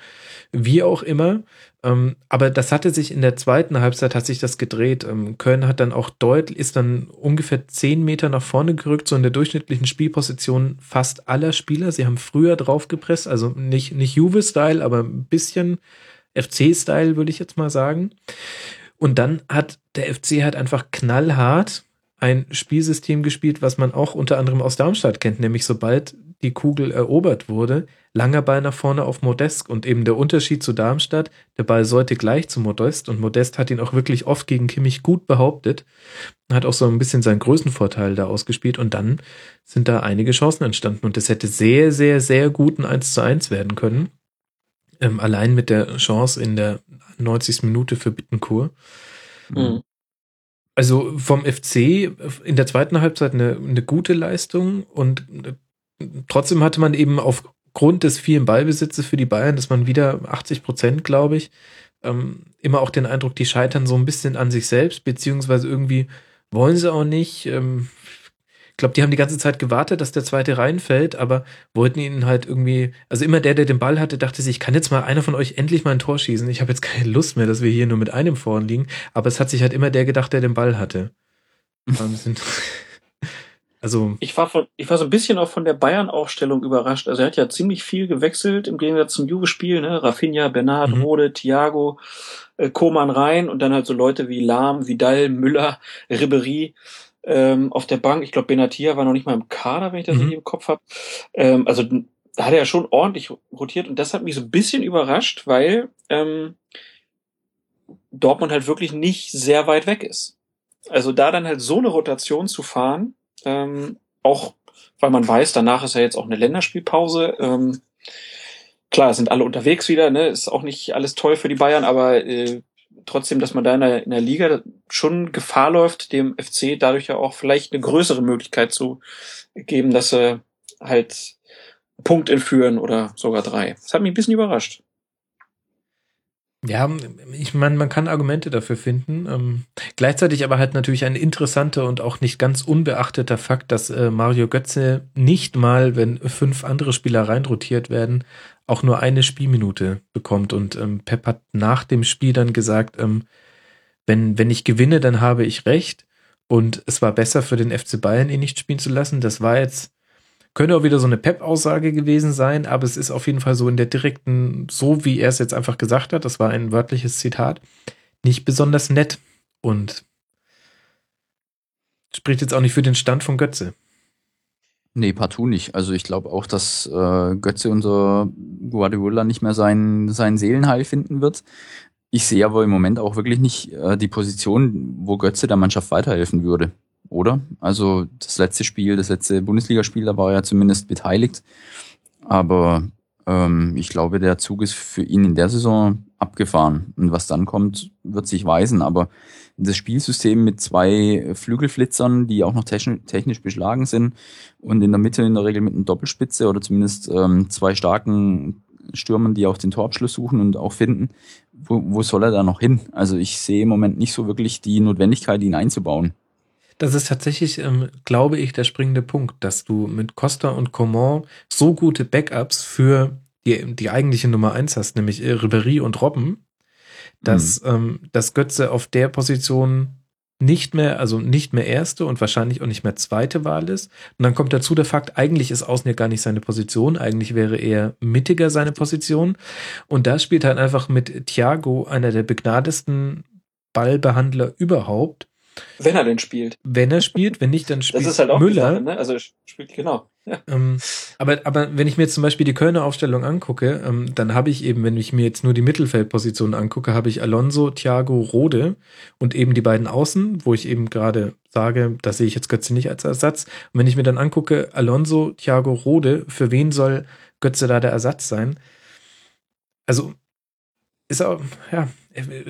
[SPEAKER 3] wie auch immer. Ähm, aber das hatte sich in der zweiten Halbzeit hat sich das gedreht. Ähm, Köln hat dann auch deutlich, ist dann ungefähr zehn Meter nach vorne gerückt, so in der durchschnittlichen Spielposition fast aller Spieler. Sie haben früher draufgepresst, also nicht, nicht Juve-Style, aber ein bisschen FC-Style, würde ich jetzt mal sagen. Und dann hat der FC halt einfach knallhart ein Spielsystem gespielt, was man auch unter anderem aus Darmstadt kennt, nämlich sobald die Kugel erobert wurde, langer Ball nach vorne auf Modest und eben der Unterschied zu Darmstadt, der Ball sollte gleich zu Modest und Modest hat ihn auch wirklich oft gegen Kimmich gut behauptet, hat auch so ein bisschen seinen Größenvorteil da ausgespielt und dann sind da einige Chancen entstanden und es hätte sehr, sehr, sehr gut ein 1 zu 1 werden können. Ähm, allein mit der Chance in der 90. Minute für Bittenkur.
[SPEAKER 4] Mhm.
[SPEAKER 3] Also vom FC in der zweiten Halbzeit eine, eine gute Leistung und trotzdem hatte man eben aufgrund des vielen Ballbesitzes für die Bayern, dass man wieder 80 Prozent, glaube ich, ähm, immer auch den Eindruck, die scheitern so ein bisschen an sich selbst, beziehungsweise irgendwie wollen sie auch nicht. Ich glaube, die haben die ganze Zeit gewartet, dass der zweite reinfällt, aber wollten ihn halt irgendwie, also immer der, der den Ball hatte, dachte sich, kann jetzt mal einer von euch endlich mal ein Tor schießen. Ich habe jetzt keine Lust mehr, dass wir hier nur mit einem vorn liegen, aber es hat sich halt immer der gedacht, der den Ball hatte. [laughs] Also,
[SPEAKER 4] Ich war, von, ich war so ein bisschen auch von der Bayern-Aufstellung überrascht. Also er hat ja ziemlich viel gewechselt im Gegensatz zum Juve-Spiel. Ne? Rafinha, Bernard,
[SPEAKER 3] Mhm.
[SPEAKER 4] Rode, Thiago, äh, Koman rein und dann halt so Leute wie Lahm, Vidal, Müller, Ribery ähm, auf der Bank. Ich glaube, Benatia war noch nicht mal im Kader, wenn ich das
[SPEAKER 3] Mhm.
[SPEAKER 4] im Kopf habe. Ähm, also da hat er ja schon ordentlich rotiert und das hat mich so ein bisschen überrascht, weil ähm, Dortmund halt wirklich nicht sehr weit weg ist. Also da dann halt so eine Rotation zu fahren, ähm, auch weil man weiß, danach ist ja jetzt auch eine Länderspielpause. Ähm, klar, sind alle unterwegs wieder, ne? Ist auch nicht alles toll für die Bayern, aber äh, trotzdem, dass man da in der, in der Liga schon Gefahr läuft, dem FC dadurch ja auch vielleicht eine größere Möglichkeit zu geben, dass sie halt Punkt entführen oder sogar drei. Das hat mich ein bisschen überrascht.
[SPEAKER 3] Ja, ich meine, man kann Argumente dafür finden. Ähm, gleichzeitig aber halt natürlich ein interessanter und auch nicht ganz unbeachteter Fakt, dass äh, Mario Götze nicht mal, wenn fünf andere Spieler reinrotiert werden, auch nur eine Spielminute bekommt. Und ähm, Pep hat nach dem Spiel dann gesagt, ähm, wenn, wenn ich gewinne, dann habe ich recht. Und es war besser für den FC Bayern, ihn nicht spielen zu lassen. Das war jetzt könnte auch wieder so eine Pep-Aussage gewesen sein, aber es ist auf jeden Fall so in der direkten, so wie er es jetzt einfach gesagt hat, das war ein wörtliches Zitat, nicht besonders nett und spricht jetzt auch nicht für den Stand von Götze.
[SPEAKER 5] Nee, partout nicht. Also ich glaube auch, dass äh, Götze unser Guardiola nicht mehr sein, sein Seelenheil finden wird. Ich sehe aber im Moment auch wirklich nicht äh, die Position, wo Götze der Mannschaft weiterhelfen würde. Oder? Also das letzte Spiel, das letzte Bundesligaspiel, da war er zumindest beteiligt. Aber ähm, ich glaube, der Zug ist für ihn in der Saison abgefahren. Und was dann kommt, wird sich weisen. Aber das Spielsystem mit zwei Flügelflitzern, die auch noch technisch, technisch beschlagen sind und in der Mitte in der Regel mit einer Doppelspitze oder zumindest ähm, zwei starken Stürmern, die auch den Torabschluss suchen und auch finden, wo, wo soll er da noch hin? Also ich sehe im Moment nicht so wirklich die Notwendigkeit, ihn einzubauen.
[SPEAKER 3] Das ist tatsächlich, ähm, glaube ich, der springende Punkt, dass du mit Costa und Coman so gute Backups für die, die eigentliche Nummer eins hast, nämlich äh, Ribery und Robben, dass, mhm. ähm, dass Götze auf der Position nicht mehr, also nicht mehr erste und wahrscheinlich auch nicht mehr zweite Wahl ist. Und dann kommt dazu der Fakt, eigentlich ist außen ja gar nicht seine Position, eigentlich wäre eher mittiger seine Position. Und da spielt halt einfach mit Thiago einer der begnadesten Ballbehandler überhaupt
[SPEAKER 4] wenn er denn spielt.
[SPEAKER 3] Wenn er spielt, wenn nicht, dann spielt
[SPEAKER 4] das ist halt auch
[SPEAKER 3] Müller.
[SPEAKER 4] Sache, ne? Also spielt genau. Ja.
[SPEAKER 3] Ähm, aber, aber wenn ich mir jetzt zum Beispiel die Kölner Aufstellung angucke, ähm, dann habe ich eben, wenn ich mir jetzt nur die Mittelfeldposition angucke, habe ich Alonso, Thiago, Rode und eben die beiden Außen, wo ich eben gerade sage, da sehe ich jetzt Götze nicht als Ersatz. Und wenn ich mir dann angucke, Alonso, Thiago, Rode, für wen soll Götze da der Ersatz sein? Also ist auch, ja,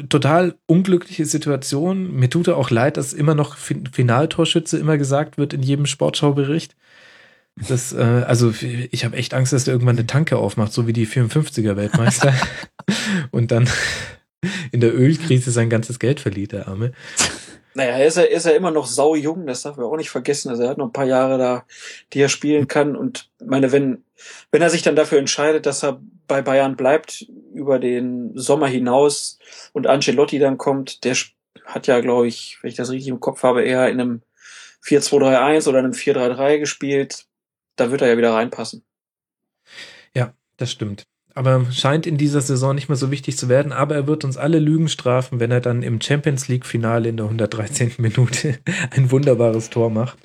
[SPEAKER 3] total unglückliche Situation. Mir tut er auch leid, dass immer noch Finaltorschütze immer gesagt wird in jedem Sportschaubericht. Das, äh, also ich habe echt Angst, dass er irgendwann eine Tanke aufmacht, so wie die 54er Weltmeister. [laughs] und dann in der Ölkrise sein ganzes Geld verliert, der Arme.
[SPEAKER 4] Naja, ist er, ist er immer noch sau jung, das darf man auch nicht vergessen. Also er hat noch ein paar Jahre da, die er spielen kann. Und meine, wenn, wenn er sich dann dafür entscheidet, dass er bei Bayern bleibt über den Sommer hinaus und Ancelotti dann kommt, der hat ja, glaube ich, wenn ich das richtig im Kopf habe, eher in einem 4-2-3-1 oder einem 4-3-3 gespielt. Da wird er ja wieder reinpassen.
[SPEAKER 3] Ja, das stimmt aber scheint in dieser Saison nicht mehr so wichtig zu werden. Aber er wird uns alle Lügen strafen, wenn er dann im Champions League-Finale in der 113. Minute [laughs] ein wunderbares Tor macht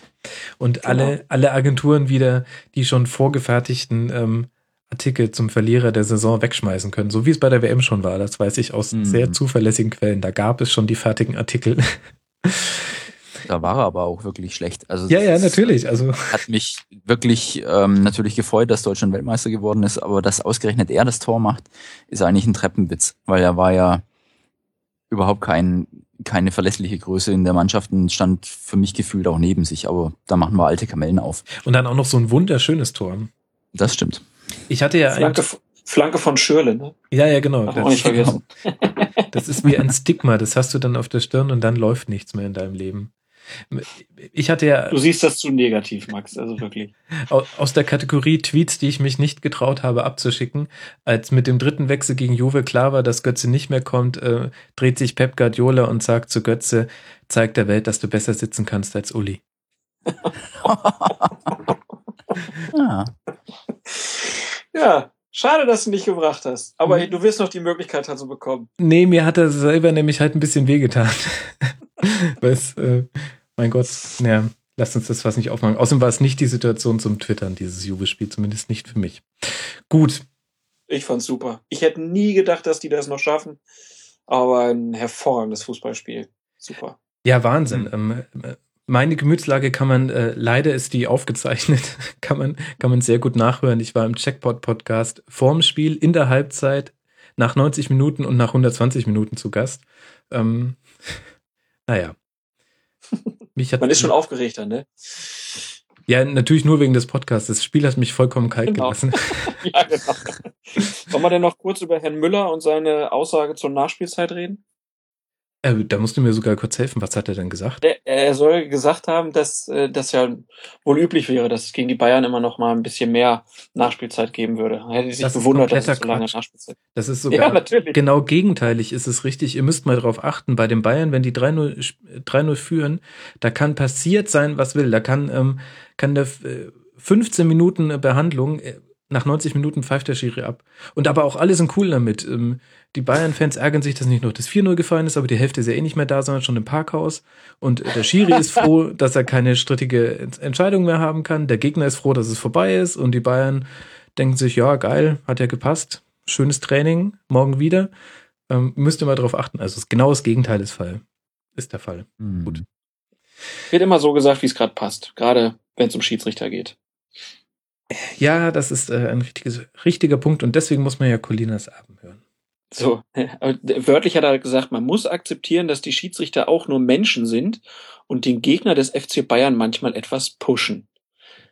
[SPEAKER 3] und genau. alle, alle Agenturen wieder die schon vorgefertigten ähm, Artikel zum Verlierer der Saison wegschmeißen können, so wie es bei der WM schon war. Das weiß ich aus mhm. sehr zuverlässigen Quellen. Da gab es schon die fertigen Artikel.
[SPEAKER 5] Da war er aber auch wirklich schlecht. Also
[SPEAKER 3] ja, ja, natürlich. Also
[SPEAKER 5] hat mich wirklich ähm, natürlich gefreut, dass Deutschland Weltmeister geworden ist, aber dass ausgerechnet er das Tor macht, ist eigentlich ein Treppenwitz, weil er war ja überhaupt kein, keine verlässliche Größe in der Mannschaft und stand für mich gefühlt auch neben sich. Aber da machen wir alte Kamellen auf.
[SPEAKER 3] Und dann auch noch so ein wunderschönes Tor.
[SPEAKER 5] Das stimmt.
[SPEAKER 3] Ich hatte ja
[SPEAKER 4] Flanke, Flanke von Schürle, ne?
[SPEAKER 3] Ja, ja, genau.
[SPEAKER 4] Das, auch nicht vergessen. [laughs]
[SPEAKER 3] das ist wie ein Stigma. Das hast du dann auf der Stirn und dann läuft nichts mehr in deinem Leben. Ich hatte ja.
[SPEAKER 4] Du siehst das zu negativ, Max, also wirklich. [laughs]
[SPEAKER 3] Aus der Kategorie Tweets, die ich mich nicht getraut habe abzuschicken, als mit dem dritten Wechsel gegen Juve klar war, dass Götze nicht mehr kommt, äh, dreht sich Pep Guardiola und sagt zu Götze, zeig der Welt, dass du besser sitzen kannst als Uli.
[SPEAKER 4] ja. [laughs] ja, Schade, dass du nicht gebracht hast. Aber mhm. du wirst noch die Möglichkeit dazu bekommen.
[SPEAKER 3] Nee, mir hat er selber nämlich halt ein bisschen wehgetan. [laughs] Was, äh, mein Gott, ja, lasst uns das was nicht aufmachen. Außerdem war es nicht die Situation zum Twittern, dieses Juve-Spiel, zumindest nicht für mich. Gut.
[SPEAKER 4] Ich fand's super. Ich hätte nie gedacht, dass die das noch schaffen, aber ein hervorragendes Fußballspiel. Super.
[SPEAKER 3] Ja, Wahnsinn. Mhm. Ähm, meine Gemütslage kann man, äh, leider ist die aufgezeichnet, [laughs] kann man, kann man sehr gut nachhören. Ich war im Checkpot-Podcast vorm Spiel, in der Halbzeit, nach 90 Minuten und nach 120 Minuten zu Gast. Ähm, [laughs] naja. [laughs]
[SPEAKER 4] Mich hat, Man ist schon aufgeregter, ne?
[SPEAKER 3] Ja, natürlich nur wegen des Podcasts. Das Spiel hat mich vollkommen kalt genau. gelassen. [laughs] ja, genau.
[SPEAKER 4] Wollen wir denn noch kurz über Herrn Müller und seine Aussage zur Nachspielzeit reden?
[SPEAKER 3] Äh, da musst du mir sogar kurz helfen. Was hat er denn gesagt?
[SPEAKER 4] Er, er soll gesagt haben, dass äh, das ja wohl üblich wäre, dass es gegen die Bayern immer noch mal ein bisschen mehr Nachspielzeit geben würde. Er hätte sich das gewundert, dass es so lange Nachspielzeit
[SPEAKER 3] Das ist sogar ja, genau gegenteilig ist es richtig. Ihr müsst mal darauf achten, bei den Bayern, wenn die 3-0 führen, da kann passiert sein, was will. Da kann, ähm, kann der 15 äh, Minuten Behandlung äh, nach 90 Minuten pfeift der Schiri ab. Und aber auch alle sind cool damit. Ähm, die Bayern-Fans ärgern sich, dass nicht noch das 4-0 gefallen ist, aber die Hälfte ist ja eh nicht mehr da, sondern schon im Parkhaus. Und der Schiri ist froh, [laughs] dass er keine strittige Entscheidung mehr haben kann. Der Gegner ist froh, dass es vorbei ist. Und die Bayern denken sich, ja, geil, hat ja gepasst. Schönes Training, morgen wieder. Ähm, müsst ihr mal drauf achten. Also genau das Gegenteil ist Fall. Ist der Fall. Mhm. Gut.
[SPEAKER 4] Wird immer so gesagt, wie es gerade passt. Gerade wenn es um Schiedsrichter geht.
[SPEAKER 3] Ja, das ist äh, ein richtiges, richtiger Punkt und deswegen muss man ja Colinas Abend hören.
[SPEAKER 4] So, wörtlich hat er gesagt, man muss akzeptieren, dass die Schiedsrichter auch nur Menschen sind und den Gegner des FC Bayern manchmal etwas pushen.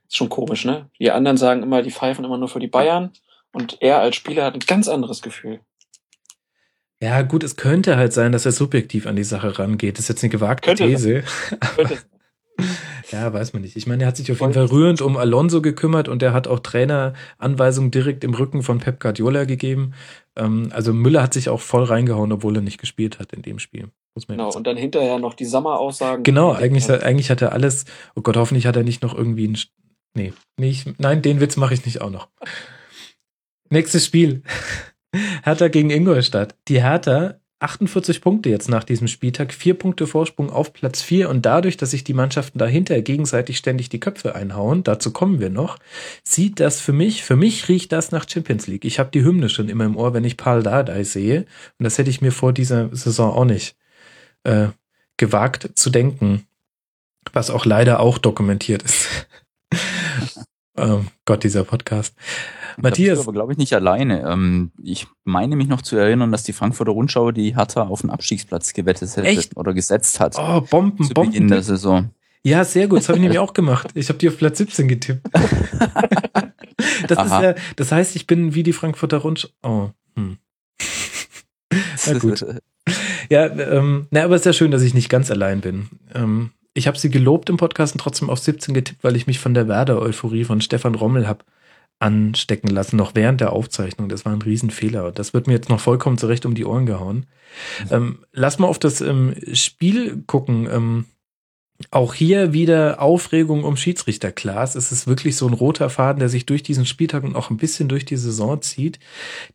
[SPEAKER 4] Ist schon komisch, ne? Die anderen sagen immer, die pfeifen immer nur für die Bayern Und er als Spieler hat ein ganz anderes Gefühl.
[SPEAKER 3] Ja, gut, es könnte halt sein, dass er subjektiv an die Sache rangeht. Das ist jetzt eine gewagte
[SPEAKER 4] Könnte
[SPEAKER 3] These.
[SPEAKER 4] Könnte [laughs] [laughs]
[SPEAKER 3] Ja, weiß man nicht. Ich meine, er hat sich auf jeden Fall rührend um Alonso gekümmert und er hat auch Traineranweisungen direkt im Rücken von Pep Guardiola gegeben. Ähm, also Müller hat sich auch voll reingehauen, obwohl er nicht gespielt hat in dem Spiel.
[SPEAKER 4] Genau, und dann hinterher noch die Sommer-Aussagen.
[SPEAKER 3] Genau, eigentlich, eigentlich hat er alles. Oh Gott, hoffentlich hat er nicht noch irgendwie ein. Nee, nicht, nein, den Witz mache ich nicht auch noch. Nächstes Spiel. [laughs] Hertha gegen Ingolstadt. Die Hertha 48 Punkte jetzt nach diesem Spieltag, vier Punkte Vorsprung auf Platz vier und dadurch, dass sich die Mannschaften dahinter gegenseitig ständig die Köpfe einhauen, dazu kommen wir noch, sieht das für mich, für mich riecht das nach Champions League. Ich habe die Hymne schon immer im Ohr, wenn ich Paul Dardai sehe und das hätte ich mir vor dieser Saison auch nicht äh, gewagt zu denken, was auch leider auch dokumentiert ist. oh [laughs] Gott, dieser Podcast. Matthias.
[SPEAKER 5] Aber, glaube ich, nicht alleine. Ähm, ich meine mich noch zu erinnern, dass die Frankfurter Rundschau die Hertha auf den Abstiegsplatz gewettet hätte
[SPEAKER 3] Echt?
[SPEAKER 5] oder gesetzt hat.
[SPEAKER 3] Oh, Bomben,
[SPEAKER 5] zu
[SPEAKER 3] Bomben.
[SPEAKER 5] Beginn der Saison.
[SPEAKER 3] Ja, sehr gut. Das habe ich [laughs] nämlich auch gemacht. Ich habe die auf Platz 17 getippt. [laughs] das ist ja, das heißt, ich bin wie die Frankfurter Rundschau. Oh, hm. [laughs] Na gut. Ja, ähm, na, aber es ist ja schön, dass ich nicht ganz allein bin. Ähm, ich habe sie gelobt im Podcast und trotzdem auf 17 getippt, weil ich mich von der Werder-Euphorie von Stefan Rommel habe anstecken lassen, noch während der Aufzeichnung. Das war ein Riesenfehler. Das wird mir jetzt noch vollkommen zurecht um die Ohren gehauen. Ähm, lass mal auf das ähm, Spiel gucken. Ähm, auch hier wieder Aufregung um Schiedsrichter. Klaas, es ist wirklich so ein roter Faden, der sich durch diesen Spieltag und auch ein bisschen durch die Saison zieht.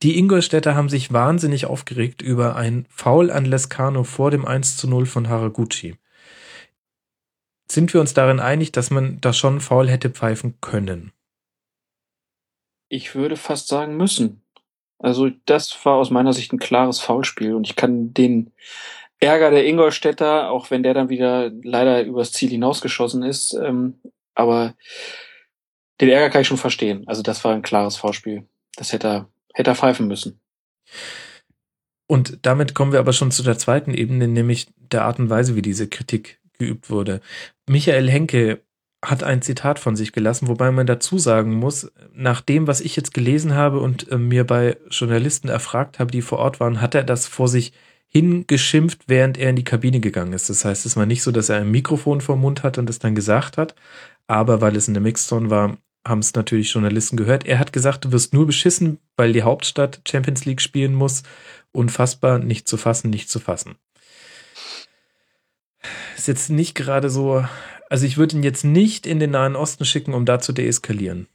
[SPEAKER 3] Die Ingolstädter haben sich wahnsinnig aufgeregt über ein Foul an Lescano vor dem 1 zu 0 von Haraguchi. Sind wir uns darin einig, dass man da schon Foul hätte pfeifen können?
[SPEAKER 4] Ich würde fast sagen müssen. Also das war aus meiner Sicht ein klares Foulspiel und ich kann den Ärger der Ingolstädter, auch wenn der dann wieder leider übers Ziel hinausgeschossen ist, ähm, aber den Ärger kann ich schon verstehen. Also das war ein klares Foulspiel. Das hätte er, hätte er pfeifen müssen.
[SPEAKER 3] Und damit kommen wir aber schon zu der zweiten Ebene, nämlich der Art und Weise, wie diese Kritik geübt wurde. Michael Henke hat ein Zitat von sich gelassen, wobei man dazu sagen muss, nach dem, was ich jetzt gelesen habe und äh, mir bei Journalisten erfragt habe, die vor Ort waren, hat er das vor sich hingeschimpft, während er in die Kabine gegangen ist. Das heißt, es war nicht so, dass er ein Mikrofon vor dem Mund hat und es dann gesagt hat, aber weil es in der Mixzone war, haben es natürlich Journalisten gehört. Er hat gesagt, du wirst nur beschissen, weil die Hauptstadt Champions League spielen muss. Unfassbar, nicht zu fassen, nicht zu fassen. Ist jetzt nicht gerade so, also ich würde ihn jetzt nicht in den Nahen Osten schicken, um da zu deeskalieren.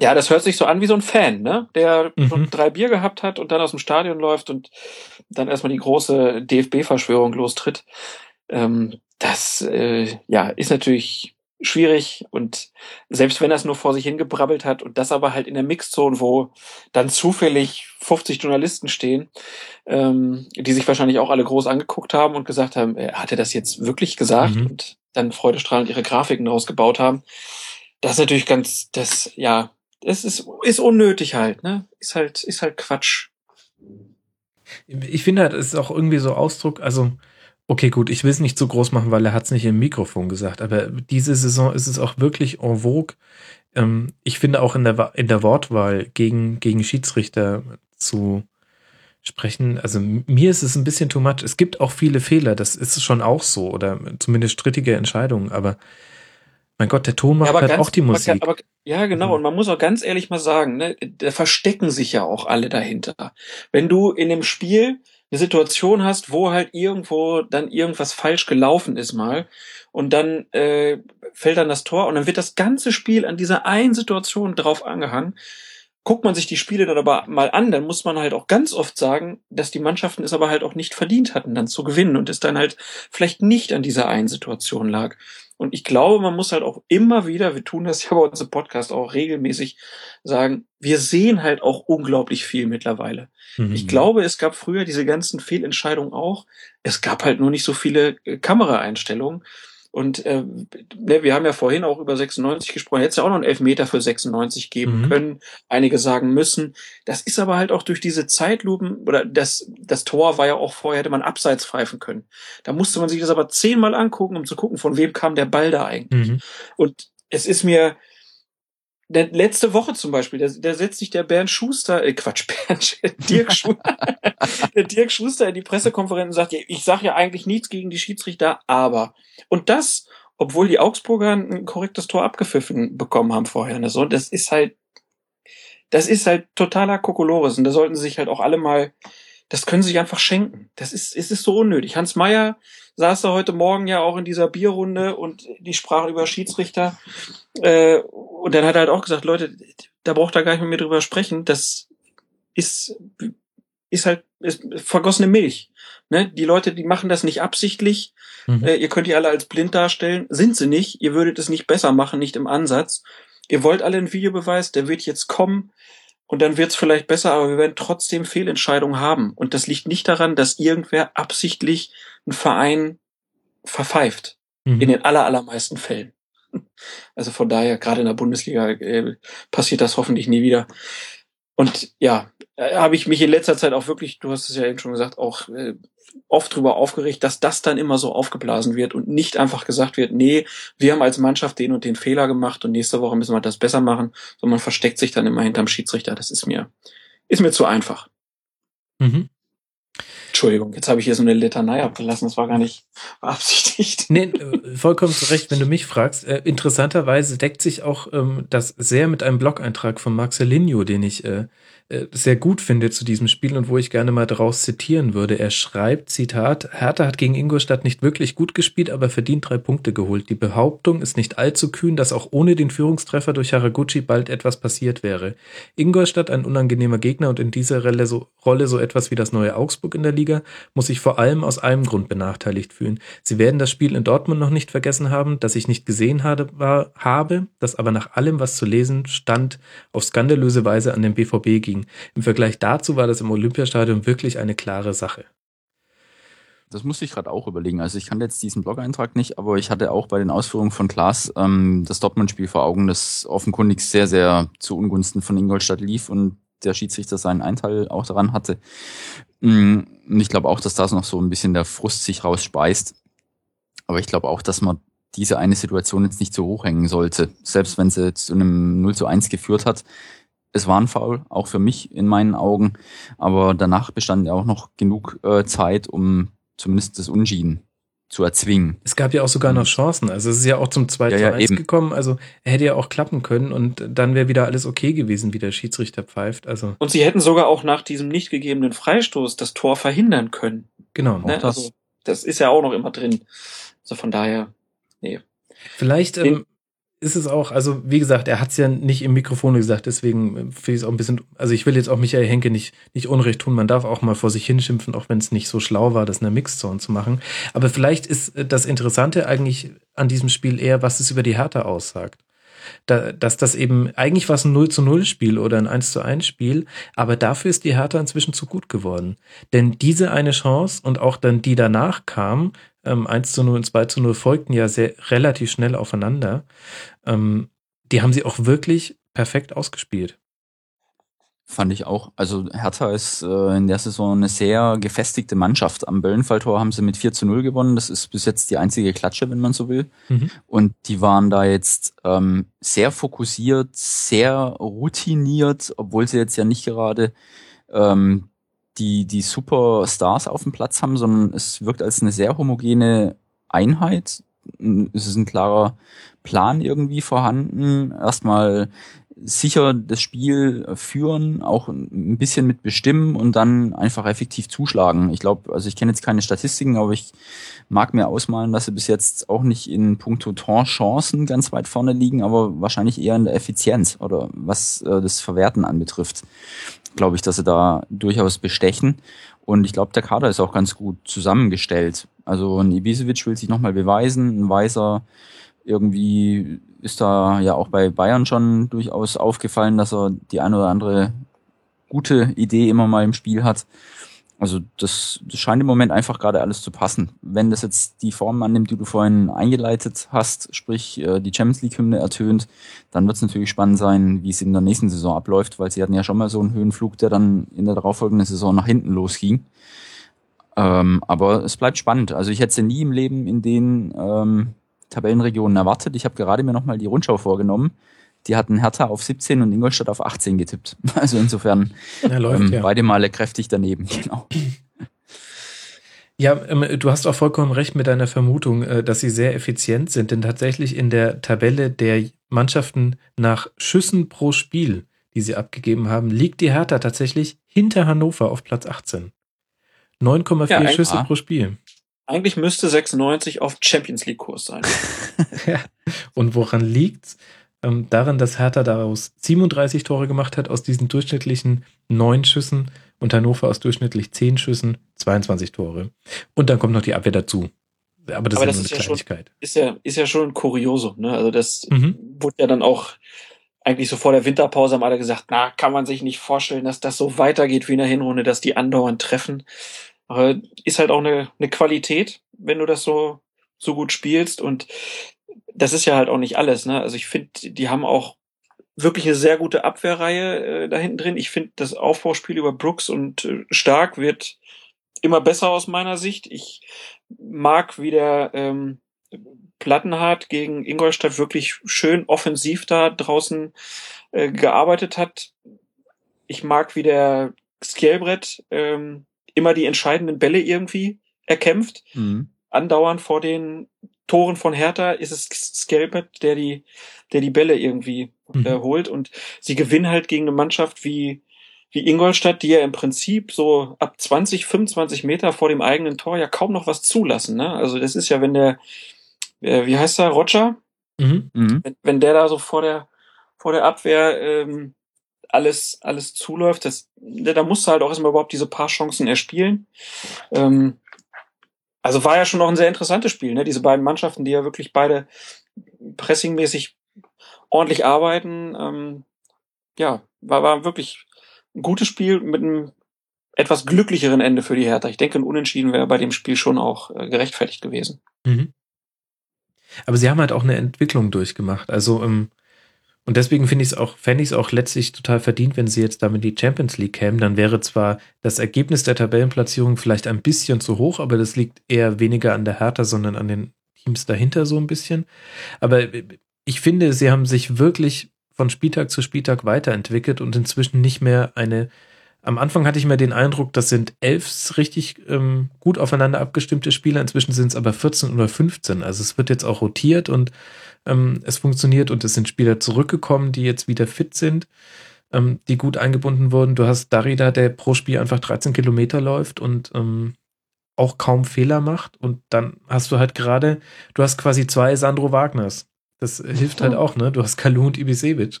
[SPEAKER 4] Ja, das hört sich so an wie so ein Fan, ne? Der
[SPEAKER 3] Mhm.
[SPEAKER 4] schon drei Bier gehabt hat und dann aus dem Stadion läuft und dann erstmal die große DFB-Verschwörung lostritt. Ähm, das äh, ja ist natürlich schwierig und selbst wenn er es nur vor sich hingebrabbelt hat und das aber halt in der Mixzone, wo dann zufällig 50 Journalisten stehen, ähm, die sich wahrscheinlich auch alle groß angeguckt haben und gesagt haben, äh, hat er das jetzt wirklich gesagt
[SPEAKER 3] Mhm.
[SPEAKER 4] und dann freudestrahlend ihre Grafiken rausgebaut haben. Das ist natürlich ganz, das, ja, es ist, ist unnötig halt, ne? Ist halt, ist halt Quatsch.
[SPEAKER 3] Ich finde halt, es ist auch irgendwie so Ausdruck, also, okay, gut, ich will es nicht zu groß machen, weil er hat es nicht im Mikrofon gesagt, aber diese Saison ist es auch wirklich en vogue. Ähm, ich finde auch in der, in der Wortwahl gegen, gegen Schiedsrichter zu sprechen, also mir ist es ein bisschen too much. Es gibt auch viele Fehler, das ist schon auch so, oder zumindest strittige Entscheidungen, aber mein Gott, der Ton macht halt auch die Musik.
[SPEAKER 4] Aber, ja, genau.
[SPEAKER 3] Mhm.
[SPEAKER 4] Und man muss auch ganz ehrlich mal sagen, ne, da verstecken sich ja auch alle dahinter. Wenn du in dem Spiel eine Situation hast, wo halt irgendwo dann irgendwas falsch gelaufen ist mal und dann äh, fällt dann das Tor und dann wird das ganze Spiel an dieser einen Situation drauf angehangen. Guckt man sich die Spiele dann aber mal an, dann muss man halt auch ganz oft sagen, dass die Mannschaften es aber halt auch nicht verdient hatten, dann zu gewinnen und es dann halt vielleicht nicht an dieser einen Situation lag. Und ich glaube, man muss halt auch immer wieder, wir tun das ja bei uns im Podcast auch regelmäßig, sagen, wir sehen halt auch unglaublich viel mittlerweile.
[SPEAKER 3] Mhm.
[SPEAKER 4] Ich glaube, es gab früher diese ganzen Fehlentscheidungen auch. Es gab halt nur nicht so viele äh, Kameraeinstellungen. Und äh, ne, wir haben ja vorhin auch über 96 gesprochen. Hätte es ja auch noch einen Elfmeter für 96 geben
[SPEAKER 3] Mhm.
[SPEAKER 4] können. Einige sagen müssen. Das ist aber halt auch durch diese Zeitlupen oder das, das Tor war ja auch vorher, hätte man abseits pfeifen können. Da musste man sich das aber zehnmal angucken, um zu gucken, von wem kam der Ball da eigentlich.
[SPEAKER 3] Mhm.
[SPEAKER 4] Und es ist mir, der, letzte Woche zum Beispiel, da, da setzt sich der Bernd Schuster, äh Quatsch, [laughs] Bernd, Dirk Schuster, [laughs] der Dirk Schuster in die Pressekonferenz und sagt, ich sage ja eigentlich nichts gegen die Schiedsrichter, aber. Und das, obwohl die Augsburger ein korrektes Tor abgepfiffen bekommen haben vorher. Ne? So, das ist halt, das ist halt totaler Kokolores und da sollten sie sich halt auch alle mal, das können sie sich einfach schenken. Das ist, es ist so unnötig. Hans Meyer saß da heute Morgen ja auch in dieser Bierrunde und die sprachen über Schiedsrichter. Äh, und dann hat er halt auch gesagt, Leute, da braucht er gar nicht mehr drüber sprechen. Das ist, ist halt ist vergossene Milch. Ne? Die Leute, die machen das nicht absichtlich. Mhm. Äh, ihr könnt die alle als blind darstellen. Sind sie nicht. Ihr würdet es nicht besser machen, nicht im Ansatz. Ihr wollt alle einen Videobeweis, der wird jetzt kommen. Und dann wird es vielleicht besser, aber wir werden trotzdem Fehlentscheidungen haben. Und das liegt nicht daran, dass irgendwer absichtlich einen Verein verpfeift. Mhm. In den aller, allermeisten Fällen. [laughs] Also von daher, gerade in der Bundesliga äh, passiert das hoffentlich nie wieder. Und ja, äh, habe ich mich in letzter Zeit auch wirklich, du hast es ja eben schon gesagt, auch äh, oft drüber aufgeregt, dass das dann immer so aufgeblasen wird und nicht einfach gesagt wird, nee, wir haben als Mannschaft den und den Fehler gemacht und nächste Woche müssen wir das besser machen, sondern man versteckt sich dann immer hinterm Schiedsrichter. Das ist mir, ist mir zu einfach. Mhm. Entschuldigung, jetzt habe ich hier so eine Litanei abgelassen, das war gar nicht beabsichtigt. [laughs]
[SPEAKER 3] Nee, äh, vollkommen zu Recht, wenn du mich fragst. Äh, interessanterweise deckt sich auch ähm, das sehr mit einem Blog-Eintrag von Marcelinho, den ich äh, äh, sehr gut finde zu diesem Spiel und wo ich gerne mal daraus zitieren würde. Er schreibt, Zitat, Hertha hat gegen Ingolstadt nicht wirklich gut gespielt, aber verdient drei Punkte geholt. Die Behauptung ist nicht allzu kühn, dass auch ohne den Führungstreffer durch Haraguchi bald etwas passiert wäre. Ingolstadt ein unangenehmer Gegner und in dieser Rolle so, Rolle so etwas wie das neue Augsburg in der Liga, muss sich vor allem aus einem Grund benachteiligt fühlen. Sie werden das Spiel in Dortmund noch nicht vergessen haben, das ich nicht gesehen habe, das aber nach allem, was zu lesen stand, auf skandalöse Weise an den BVB ging. Im Vergleich dazu war das im Olympiastadion wirklich eine klare Sache.
[SPEAKER 5] Das musste ich gerade auch überlegen. Also ich kannte jetzt diesen Blog-Eintrag nicht, aber ich hatte auch bei den Ausführungen von Klaas ähm, das Dortmund-Spiel vor Augen, das offenkundig sehr, sehr zu Ungunsten von Ingolstadt lief und der Schiedsrichter seinen Einteil auch daran hatte. Mm, und ich glaube auch, dass da noch so ein bisschen der Frust sich rausspeist. Aber ich glaube auch, dass man diese eine Situation jetzt nicht so hochhängen sollte. Selbst wenn sie zu einem 0 zu 1 geführt hat, es war ein Foul, auch für mich in meinen Augen. Aber danach bestand ja auch noch genug äh, Zeit, um zumindest das Unschieden zu erzwingen.
[SPEAKER 3] Es gab ja auch sogar noch Chancen. Also es ist ja auch zum 2 ja, zu 1 ja, gekommen. Also er hätte ja auch klappen können und dann wäre wieder alles okay gewesen, wie der Schiedsrichter pfeift. Also
[SPEAKER 4] und sie hätten sogar auch nach diesem nicht gegebenen Freistoß das Tor verhindern können.
[SPEAKER 3] Genau.
[SPEAKER 4] Ne? Das. Also das ist ja auch noch immer drin. Also von daher, nee.
[SPEAKER 3] Vielleicht ähm, ist es auch, also wie gesagt, er hat es ja nicht im Mikrofon gesagt, deswegen finde ich es auch ein bisschen, also ich will jetzt auch Michael Henke nicht, nicht Unrecht tun, man darf auch mal vor sich hinschimpfen, auch wenn es nicht so schlau war, das in der Mixzone zu machen. Aber vielleicht ist das Interessante eigentlich an diesem Spiel eher, was es über die Härte aussagt. Da, dass das eben, eigentlich war es ein 0 zu 0 Spiel oder ein 1 zu 1 Spiel, aber dafür ist die Hertha inzwischen zu gut geworden. Denn diese eine Chance und auch dann die danach kam, ähm, 1 zu 0 und 2 zu 0 folgten ja sehr relativ schnell aufeinander. Ähm, die haben sie auch wirklich perfekt ausgespielt.
[SPEAKER 5] Fand ich auch. Also Hertha ist äh, in der Saison eine sehr gefestigte Mannschaft. Am Böllenfalltor haben sie mit 4 zu 0 gewonnen. Das ist bis jetzt die einzige Klatsche, wenn man so will. Mhm. Und die waren da jetzt ähm, sehr fokussiert, sehr routiniert, obwohl sie jetzt ja nicht gerade ähm, die, die Superstars auf dem Platz haben, sondern es wirkt als eine sehr homogene Einheit. Es ist ein klarer Plan irgendwie vorhanden. Erstmal sicher das Spiel führen, auch ein bisschen mit bestimmen und dann einfach effektiv zuschlagen. Ich glaube, also ich kenne jetzt keine Statistiken, aber ich mag mir ausmalen, dass sie bis jetzt auch nicht in puncto Torchancen ganz weit vorne liegen, aber wahrscheinlich eher in der Effizienz oder was äh, das Verwerten anbetrifft glaube ich, dass sie da durchaus bestechen. Und ich glaube, der Kader ist auch ganz gut zusammengestellt. Also ein Ibisevic will sich nochmal beweisen, ein Weiser irgendwie ist da ja auch bei Bayern schon durchaus aufgefallen, dass er die eine oder andere gute Idee immer mal im Spiel hat. Also das, das scheint im Moment einfach gerade alles zu passen. Wenn das jetzt die Form annimmt, die du vorhin eingeleitet hast, sprich äh, die Champions League-Hymne ertönt, dann wird es natürlich spannend sein, wie es in der nächsten Saison abläuft, weil sie hatten ja schon mal so einen Höhenflug, der dann in der darauffolgenden Saison nach hinten losging. Ähm, aber es bleibt spannend. Also ich hätte sie nie im Leben in den ähm, Tabellenregionen erwartet. Ich habe gerade mir nochmal die Rundschau vorgenommen. Die hatten Hertha auf 17 und Ingolstadt auf 18 getippt. [laughs] Also insofern
[SPEAKER 3] Ja, läuft,
[SPEAKER 5] ähm,
[SPEAKER 3] ja.
[SPEAKER 5] beide Male kräftig daneben. [laughs] Genau.
[SPEAKER 3] Ja, ähm, du hast auch vollkommen recht mit deiner Vermutung, äh, dass sie sehr effizient sind, denn tatsächlich in der Tabelle der Mannschaften nach Schüssen pro Spiel, die sie abgegeben haben, liegt die Hertha tatsächlich hinter Hannover auf Platz 18. 9,4
[SPEAKER 4] Ja,
[SPEAKER 3] Schüsse pro Spiel.
[SPEAKER 4] Eigentlich müsste 96 auf Champions League Kurs sein. [laughs]
[SPEAKER 3] Und woran liegt's? Ähm, daran, dass Hertha daraus 37 Tore gemacht hat aus diesen durchschnittlichen neun Schüssen und Hannover aus durchschnittlich 10 Schüssen 22 Tore. Und dann kommt noch die Abwehr dazu. Aber das
[SPEAKER 4] Aber
[SPEAKER 3] ist
[SPEAKER 4] das
[SPEAKER 3] nur eine
[SPEAKER 4] ist ja schon-
[SPEAKER 3] Kleinigkeit.
[SPEAKER 4] Ist ja, ist ja schon ein Kuriosum, ne? Also das
[SPEAKER 3] Mhm.
[SPEAKER 4] wurde ja dann auch eigentlich so vor der Winterpause haben alle gesagt, na, kann man sich nicht vorstellen, dass das so weitergeht wie in der Hinrunde, dass die andauernd treffen. Aber ist halt auch eine, eine Qualität, wenn du das so, so gut spielst. Und das ist ja halt auch nicht alles, ne? Also ich finde, die haben auch wirklich eine sehr gute Abwehrreihe äh, da hinten drin. Ich finde, das Aufbauspiel über Brooks und äh, Stark wird immer besser aus meiner Sicht. Ich mag, wie der ähm, Plattenhardt gegen Ingolstadt wirklich schön offensiv da draußen äh, gearbeitet hat. Ich mag, wie der Skelbrett ähm, immer die entscheidenden Bälle irgendwie erkämpft.
[SPEAKER 5] Mhm.
[SPEAKER 4] Andauernd vor den Toren von Hertha ist es Skelbrett, der die, der die Bälle irgendwie
[SPEAKER 3] Mhm.
[SPEAKER 4] äh, holt. Und sie gewinnen halt gegen eine Mannschaft wie, wie Ingolstadt, die ja im Prinzip so ab 20, 25 Meter vor dem eigenen Tor ja kaum noch was zulassen. Ne? Also das ist ja, wenn der, äh, wie heißt er, Roger?
[SPEAKER 3] Mhm.
[SPEAKER 5] Mhm.
[SPEAKER 4] Wenn, wenn der da so vor der, vor der Abwehr ähm, alles, alles zuläuft, das, da da musst du halt auch erstmal überhaupt diese paar Chancen erspielen. Ähm, also war ja schon noch ein sehr interessantes Spiel, ne? Diese beiden Mannschaften, die ja wirklich beide pressingmäßig ordentlich arbeiten. Ähm, ja, war, war wirklich ein gutes Spiel mit einem etwas glücklicheren Ende für die Hertha. Ich denke, ein Unentschieden wäre bei dem Spiel schon auch äh, gerechtfertigt gewesen.
[SPEAKER 3] Mhm. Aber sie haben halt auch eine Entwicklung durchgemacht. Also, ähm, und deswegen finde ich es auch, fände ich es auch letztlich total verdient, wenn sie jetzt damit die Champions League kämen. Dann wäre zwar das Ergebnis der Tabellenplatzierung vielleicht ein bisschen zu hoch, aber das liegt eher weniger an der Hertha, sondern an den Teams dahinter so ein bisschen. Aber ich finde, sie haben sich wirklich von Spieltag zu Spieltag weiterentwickelt und inzwischen nicht mehr eine. Am Anfang hatte ich mir den Eindruck, das sind elf richtig ähm, gut aufeinander abgestimmte Spieler. Inzwischen sind es aber 14 oder 15. Also es wird jetzt auch rotiert und ähm, es funktioniert und es sind Spieler zurückgekommen, die jetzt wieder fit sind, ähm, die gut eingebunden wurden. Du hast Darida, der pro Spiel einfach 13 Kilometer läuft und ähm, auch kaum Fehler macht. Und dann hast du halt gerade, du hast quasi zwei Sandro Wagners. Das hilft halt auch, ne? Du hast Kalu und Ibisevic.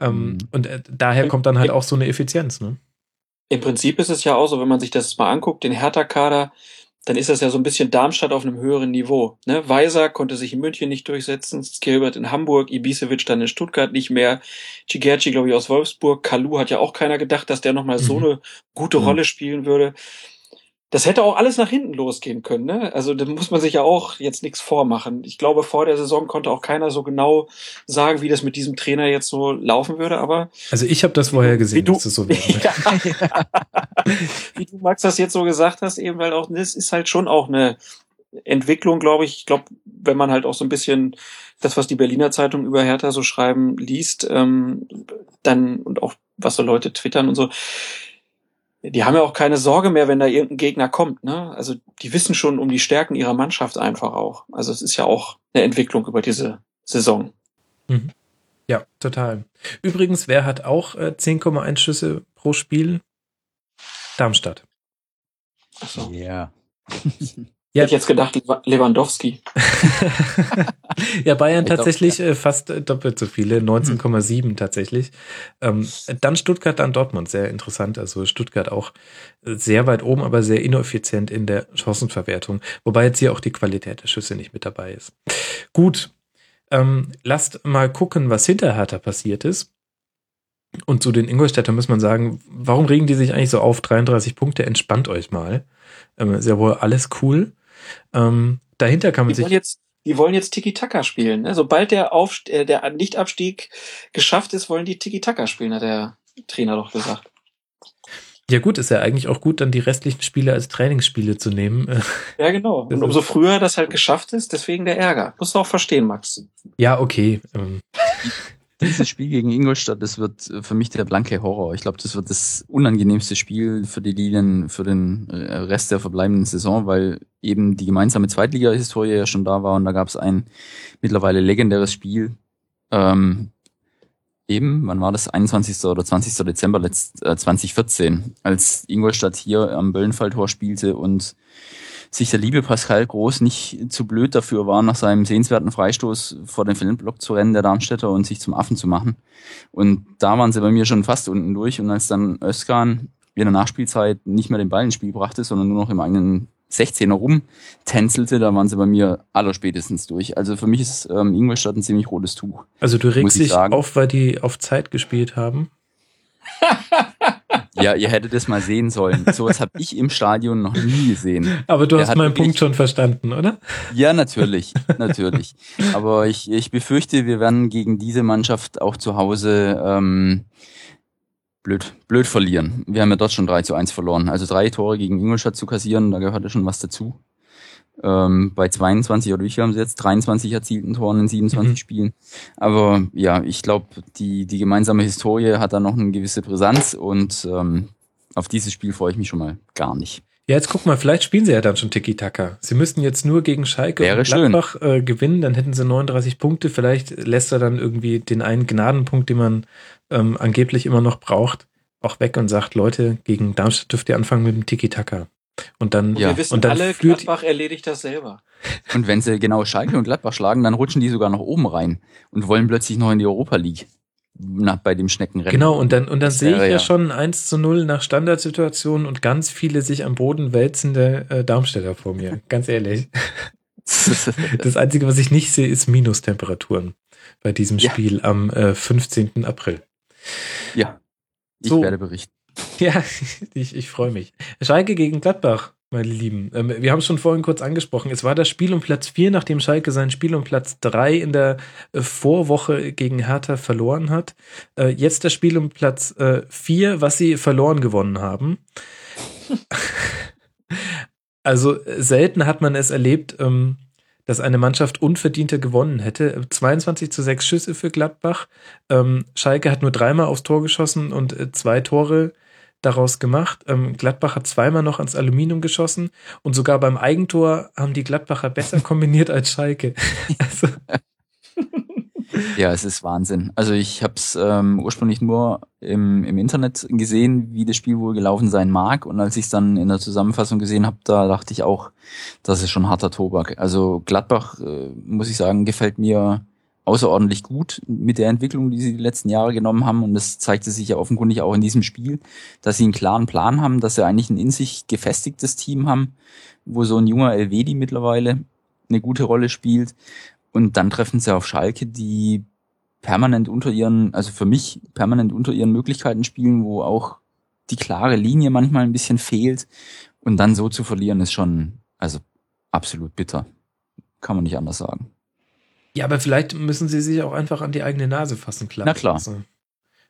[SPEAKER 3] Ähm,
[SPEAKER 5] Mhm.
[SPEAKER 3] Und äh, daher kommt dann halt auch so eine Effizienz, ne?
[SPEAKER 4] Im Prinzip ist es ja auch so, wenn man sich das mal anguckt, den Hertha-Kader, dann ist das ja so ein bisschen Darmstadt auf einem höheren Niveau. Ne? Weiser konnte sich in München nicht durchsetzen, Skilbert in Hamburg, Ibisevic dann in Stuttgart nicht mehr, Cigerci, glaube ich, aus Wolfsburg, Kalu hat ja auch keiner gedacht, dass der nochmal so
[SPEAKER 3] Mhm.
[SPEAKER 4] eine gute
[SPEAKER 5] Mhm.
[SPEAKER 4] Rolle spielen würde. Das hätte auch alles nach hinten losgehen können. Ne? Also da muss man sich ja auch jetzt nichts vormachen. Ich glaube, vor der Saison konnte auch keiner so genau sagen, wie das mit diesem Trainer jetzt so laufen würde, aber
[SPEAKER 3] Also ich habe das vorher gesehen,
[SPEAKER 4] du-
[SPEAKER 3] dass das so wäre. [laughs]
[SPEAKER 4] ja. Wie du, Max, das jetzt so gesagt hast, eben, weil auch, das ist halt schon auch eine Entwicklung, glaube ich. Ich glaube, wenn man halt auch so ein bisschen das, was die Berliner Zeitung über Hertha so schreiben, liest, ähm, dann, und auch was so Leute twittern und so, die haben ja auch keine Sorge mehr, wenn da irgendein Gegner kommt, ne? Also, die wissen schon um die Stärken ihrer Mannschaft einfach auch. Also, es ist ja auch eine Entwicklung über diese Saison.
[SPEAKER 3] Ja, total. Übrigens, wer hat auch äh, 10,1 Schüsse pro Spiel? Darmstadt.
[SPEAKER 4] Achso.
[SPEAKER 5] Ja. [laughs]
[SPEAKER 3] Ja.
[SPEAKER 4] Hätte ich jetzt gedacht, Lewandowski. [laughs]
[SPEAKER 3] ja, Bayern
[SPEAKER 5] Ja, doch,
[SPEAKER 3] tatsächlich äh, fast äh, doppelt so viele, 19,7 tatsächlich. Ähm, dann Stuttgart, dann Dortmund, sehr interessant. Also Stuttgart auch sehr weit oben, aber sehr ineffizient in der Chancenverwertung. Wobei jetzt hier auch die Qualität der Schüsse nicht mit dabei ist. Gut, ähm, lasst mal gucken, was hinter Hertha passiert ist. Und zu den Ingolstädter muss man sagen, warum regen die sich eigentlich so auf? 33 Punkte, entspannt euch mal. Ähm, ist ja wohl alles cool. Ähm, dahinter kann man
[SPEAKER 4] Die wollen
[SPEAKER 3] sich.
[SPEAKER 4] jetzt, die wollen jetzt Tiki-Taka spielen. Ne? Sobald der, Aufst äh, der Nichtabstieg geschafft ist, wollen die Tiki-Taka spielen, hat der Trainer doch gesagt.
[SPEAKER 3] Ja gut, ist ja eigentlich auch gut, dann die restlichen Spiele als Trainingsspiele zu nehmen. [laughs]
[SPEAKER 4] Ja, genau. Und umso früher das halt geschafft ist, deswegen der Ärger. Musst du auch verstehen, Max.
[SPEAKER 3] Ja, okay. [laughs]
[SPEAKER 5] Dieses Spiel gegen Ingolstadt, das wird für mich der blanke Horror. Ich glaube, das wird das unangenehmste Spiel für die Lilien für den äh, Rest der verbleibenden Saison, weil eben die gemeinsame Zweitliga-Historie ja schon da war und da gab es ein mittlerweile legendäres Spiel. Ähm, eben, wann war das? 21. oder 20. Dezember letzt, äh, 2014, als Ingolstadt hier am Böllenfalltor spielte und sich der liebe Pascal Groß nicht zu blöd dafür war, nach seinem sehenswerten Freistoß vor den Feldblock zu rennen, der Darmstädter, und sich zum Affen zu machen. Und da waren sie bei mir schon fast unten durch. Und als dann Özkan in der Nachspielzeit nicht mehr den Ball ins Spiel brachte, sondern nur noch im eigenen 16er rumtänzelte, da waren sie bei mir allerspätestens durch. Also für mich ist ähm, Ingolstadt ein ziemlich rotes Tuch.
[SPEAKER 3] Also du regst dich auf, weil die auf Zeit gespielt haben? [laughs]
[SPEAKER 5] Ja, ihr hättet es mal sehen sollen. Sowas habe ich im Stadion noch nie gesehen.
[SPEAKER 3] Aber du Der hast meinen Punkt schon verstanden, oder?
[SPEAKER 5] Ja, natürlich, natürlich. Aber ich, ich befürchte, wir werden gegen diese Mannschaft auch zu Hause ähm, blöd, blöd verlieren. Wir haben ja dort schon 3 zu 1 verloren. Also drei Tore gegen Ingolstadt zu kassieren, da gehört ja schon was dazu ähm, bei 22 oder wie viel haben sie jetzt? 23 erzielten Toren in 27 mhm. Spielen. Aber ja, ich glaube, die, die gemeinsame Historie hat da noch eine gewisse Brisanz und ähm, auf dieses Spiel freue ich mich schon mal gar nicht.
[SPEAKER 3] Ja, jetzt guck mal, vielleicht spielen sie ja dann schon Tiki-Taka. Sie müssten jetzt nur gegen Schalke
[SPEAKER 5] Wäre und Gladbach
[SPEAKER 3] äh, gewinnen, dann hätten sie 39 Punkte. Vielleicht lässt er dann irgendwie den einen Gnadenpunkt, den man ähm, angeblich immer noch braucht, auch weg und sagt, Leute, gegen Darmstadt dürft ihr anfangen mit dem Tiki-Taka. Und dann,
[SPEAKER 4] und ja. wir wissen
[SPEAKER 3] und dann
[SPEAKER 4] alle, Gladbach erledigt das selber.
[SPEAKER 5] Und wenn sie genau Schalke und Gladbach schlagen, dann rutschen die sogar nach oben rein und wollen plötzlich noch in die Europa League. Nach, bei dem Schneckenrennen.
[SPEAKER 3] Genau, und dann, und dann sehe ich ja, ja schon 1 zu 0 nach Standardsituationen und ganz viele sich am Boden wälzende äh, Darmstädter vor mir. Ganz ehrlich. [laughs] das Einzige, was ich nicht sehe, ist Minustemperaturen bei diesem ja. Spiel am äh, 15. April.
[SPEAKER 5] Ja, ich so, werde berichten. [laughs]
[SPEAKER 3] Ja, ich, ich freue mich. Schalke gegen Gladbach, meine Lieben. Ähm, wir haben es schon vorhin kurz angesprochen. Es war das Spiel um Platz 4, nachdem Schalke sein Spiel um Platz 3 in der äh, Vorwoche gegen Hertha verloren hat. Äh, jetzt das Spiel um Platz 4, äh, was sie verloren gewonnen haben. [laughs] also selten hat man es erlebt, ähm, dass eine Mannschaft unverdienter gewonnen hätte. 22 zu 6 Schüsse für Gladbach. Ähm, Schalke hat nur dreimal aufs Tor geschossen und zwei Tore daraus gemacht. Ähm, Gladbach hat zweimal noch ans Aluminium geschossen und sogar beim Eigentor haben die Gladbacher besser kombiniert als Schalke. [laughs] also. [laughs]
[SPEAKER 5] Ja, es ist Wahnsinn. Also ich habe es ähm, ursprünglich nur im, im Internet gesehen, wie das Spiel wohl gelaufen sein mag. Und als ich es dann in der Zusammenfassung gesehen habe, da dachte ich auch, das ist schon harter Tobak. Also Gladbach, äh, muss ich sagen, gefällt mir außerordentlich gut mit der Entwicklung, die sie die letzten Jahre genommen haben. Und das zeigte sich ja offenkundig auch in diesem Spiel, dass sie einen klaren Plan haben, dass sie eigentlich ein in sich gefestigtes Team haben, wo so ein junger Elvedi mittlerweile eine gute Rolle spielt. Und dann treffen sie auf Schalke, die permanent unter ihren, also für mich permanent unter ihren Möglichkeiten spielen, wo auch die klare Linie manchmal ein bisschen fehlt. Und dann so zu verlieren, ist schon, also absolut bitter. Kann man nicht anders sagen.
[SPEAKER 3] Ja, aber vielleicht müssen sie sich auch einfach an die eigene Nase fassen,
[SPEAKER 5] klar. Na klar.
[SPEAKER 3] Also,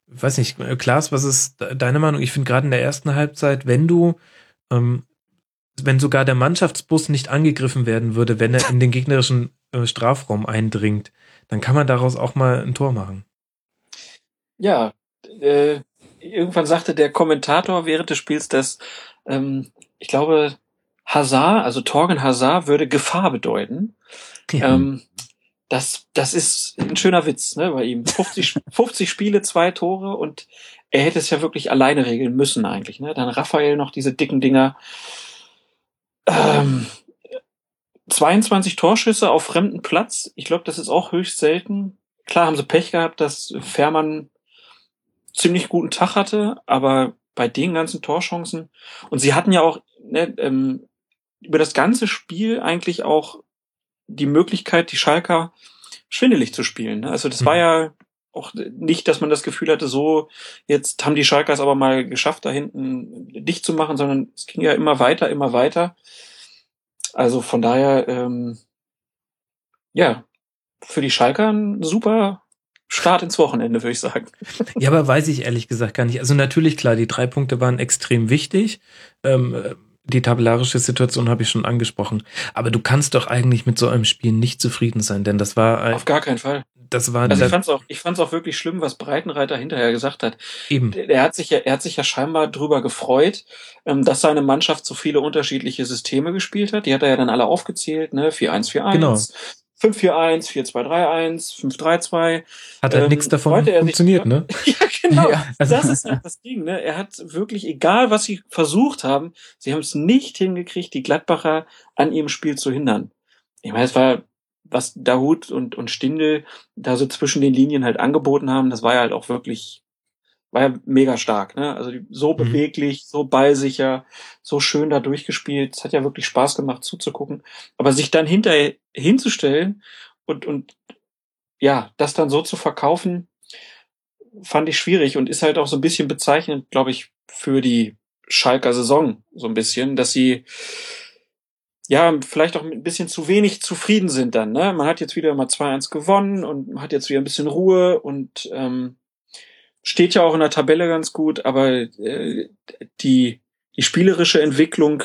[SPEAKER 3] weiß nicht, Klaas, was ist deine Meinung? Ich finde gerade in der ersten Halbzeit, wenn du, ähm, wenn sogar der Mannschaftsbus nicht angegriffen werden würde, wenn er in den gegnerischen äh, Strafraum eindringt, dann kann man daraus auch mal ein Tor machen.
[SPEAKER 4] Ja, äh, irgendwann sagte der Kommentator während des Spiels, dass ähm, ich glaube, Hazard, also Torgen Hazard, würde Gefahr bedeuten. Ja. Ähm, das, das ist ein schöner Witz, ne, bei ihm. 50, 50 [laughs] Spiele, zwei Tore und er hätte es ja wirklich alleine regeln müssen eigentlich, ne. Dann Raphael noch diese dicken Dinger. Ähm, 22 Torschüsse auf fremden Platz. Ich glaube, das ist auch höchst selten. Klar haben sie Pech gehabt, dass Fährmann ziemlich guten Tag hatte, aber bei den ganzen Torchancen und sie hatten ja auch ne, ähm, über das ganze Spiel eigentlich auch die Möglichkeit, die Schalker schwindelig zu spielen. Ne? Also das mhm. war ja auch nicht, dass man das Gefühl hatte, so jetzt haben die Schalkers aber mal geschafft, da hinten dicht zu machen, sondern es ging ja immer weiter, immer weiter. Also von daher, ähm, ja, für die Schalker ein super Start ins Wochenende, würde ich sagen.
[SPEAKER 3] Ja, aber weiß ich ehrlich gesagt gar nicht. Also natürlich, klar, die drei Punkte waren extrem wichtig. Ähm, die tabellarische Situation habe ich schon angesprochen. Aber du kannst doch eigentlich mit so einem Spiel nicht zufrieden sein, denn das war.
[SPEAKER 4] Auf gar keinen Fall.
[SPEAKER 3] Das war.
[SPEAKER 4] Also ich fand's auch, ich fand's auch wirklich schlimm, was Breitenreiter hinterher gesagt hat.
[SPEAKER 3] Eben.
[SPEAKER 4] Er hat sich ja, er hat sich ja scheinbar drüber gefreut, ähm, dass seine Mannschaft so viele unterschiedliche Systeme gespielt hat. Die hat er ja dann alle aufgezählt, ne? 4-1-4-1.
[SPEAKER 3] Genau.
[SPEAKER 4] 5-4-1, 4-2-3-1, 5-3-2.
[SPEAKER 3] Hat halt
[SPEAKER 4] Ähm,
[SPEAKER 3] nichts davon
[SPEAKER 4] er sich-
[SPEAKER 3] funktioniert, ne? [laughs]
[SPEAKER 4] Ja, genau.
[SPEAKER 5] Ja,
[SPEAKER 3] also-
[SPEAKER 4] das ist halt das Ding, ne? Er hat wirklich, egal was sie versucht haben, sie haben es nicht hingekriegt, die Gladbacher an ihrem Spiel zu hindern. Ich meine, es war, was Dahut und, und Stindel da so zwischen den Linien halt angeboten haben, das war ja halt auch wirklich, war ja mega stark, ne? Also so
[SPEAKER 3] Mhm.
[SPEAKER 4] beweglich, so ballsicher, so schön da durchgespielt. Es hat ja wirklich Spaß gemacht zuzugucken. Aber sich dann hinterher hinzustellen und, und ja, das dann so zu verkaufen, fand ich schwierig und ist halt auch so ein bisschen bezeichnend, glaube ich, für die Schalker Saison so ein bisschen, dass sie ja vielleicht auch ein bisschen zu wenig zufrieden sind dann. Ne? Man hat jetzt wieder mal 2-1 gewonnen und man hat jetzt wieder ein bisschen Ruhe und ähm, steht ja auch in der Tabelle ganz gut, aber äh, die, die spielerische Entwicklung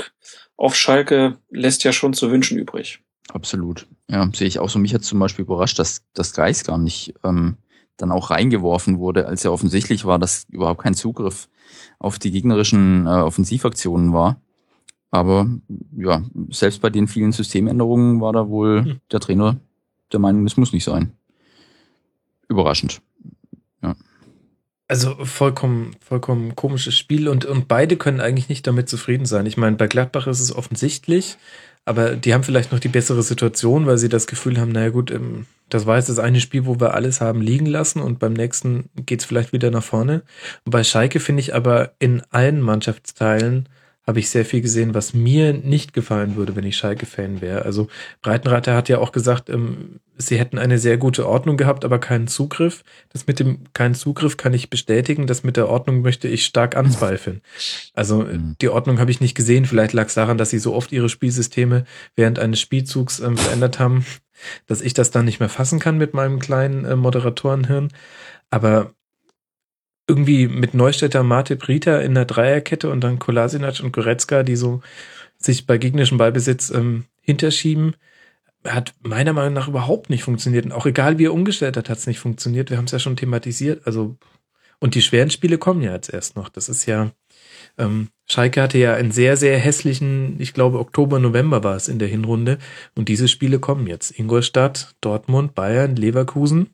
[SPEAKER 4] auf Schalke lässt ja schon zu wünschen übrig.
[SPEAKER 5] Absolut. Ja, sehe ich auch so. Mich hat zum Beispiel überrascht, dass das Geist gar nicht ähm, dann auch reingeworfen wurde, als ja offensichtlich war, dass überhaupt kein Zugriff auf die gegnerischen äh, Offensivaktionen war. Aber ja, selbst bei den vielen Systemänderungen war da wohl
[SPEAKER 3] Hm.
[SPEAKER 5] der Trainer der Meinung, es muss nicht sein. Überraschend.
[SPEAKER 3] Also vollkommen, vollkommen komisches Spiel und, und beide können eigentlich nicht damit zufrieden sein. Ich meine, bei Gladbach ist es offensichtlich, aber die haben vielleicht noch die bessere Situation, weil sie das Gefühl haben, naja gut, ähm, das war jetzt das eine Spiel, wo wir alles haben liegen lassen und beim nächsten geht's vielleicht wieder nach vorne. Und bei Schalke finde ich aber in allen Mannschaftsteilen habe ich sehr viel gesehen, was mir nicht gefallen würde, wenn ich Schalke-Fan wäre. Also Breitenreiter hat ja auch gesagt, ähm, sie hätten eine sehr gute Ordnung gehabt, aber keinen Zugriff. Das mit dem keinen Zugriff kann ich bestätigen. Das mit der Ordnung möchte ich stark anzweifeln. [laughs] Also äh,
[SPEAKER 5] Mhm.
[SPEAKER 3] die Ordnung habe ich nicht gesehen. Vielleicht lag es daran, dass sie so oft ihre Spielsysteme während eines Spielzugs ähm, verändert haben, dass ich das dann nicht mehr fassen kann mit meinem kleinen äh, Moderatorenhirn. Aber irgendwie mit Neustädter, Matip, Rita in der Dreierkette und dann Kolasinac und Goretzka, die so sich bei gegnerischem Ballbesitz ähm, hinterschieben, hat meiner Meinung nach überhaupt nicht funktioniert. Und auch egal wie er umgestellt hat, hat es nicht funktioniert. Wir haben es ja schon thematisiert. Also, und die schweren Spiele kommen ja jetzt erst noch. Das ist ja, ähm, Schalke hatte ja einen sehr, sehr hässlichen, ich glaube, Oktober, November war es in der Hinrunde. Und diese Spiele kommen jetzt. Ingolstadt, Dortmund, Bayern, Leverkusen.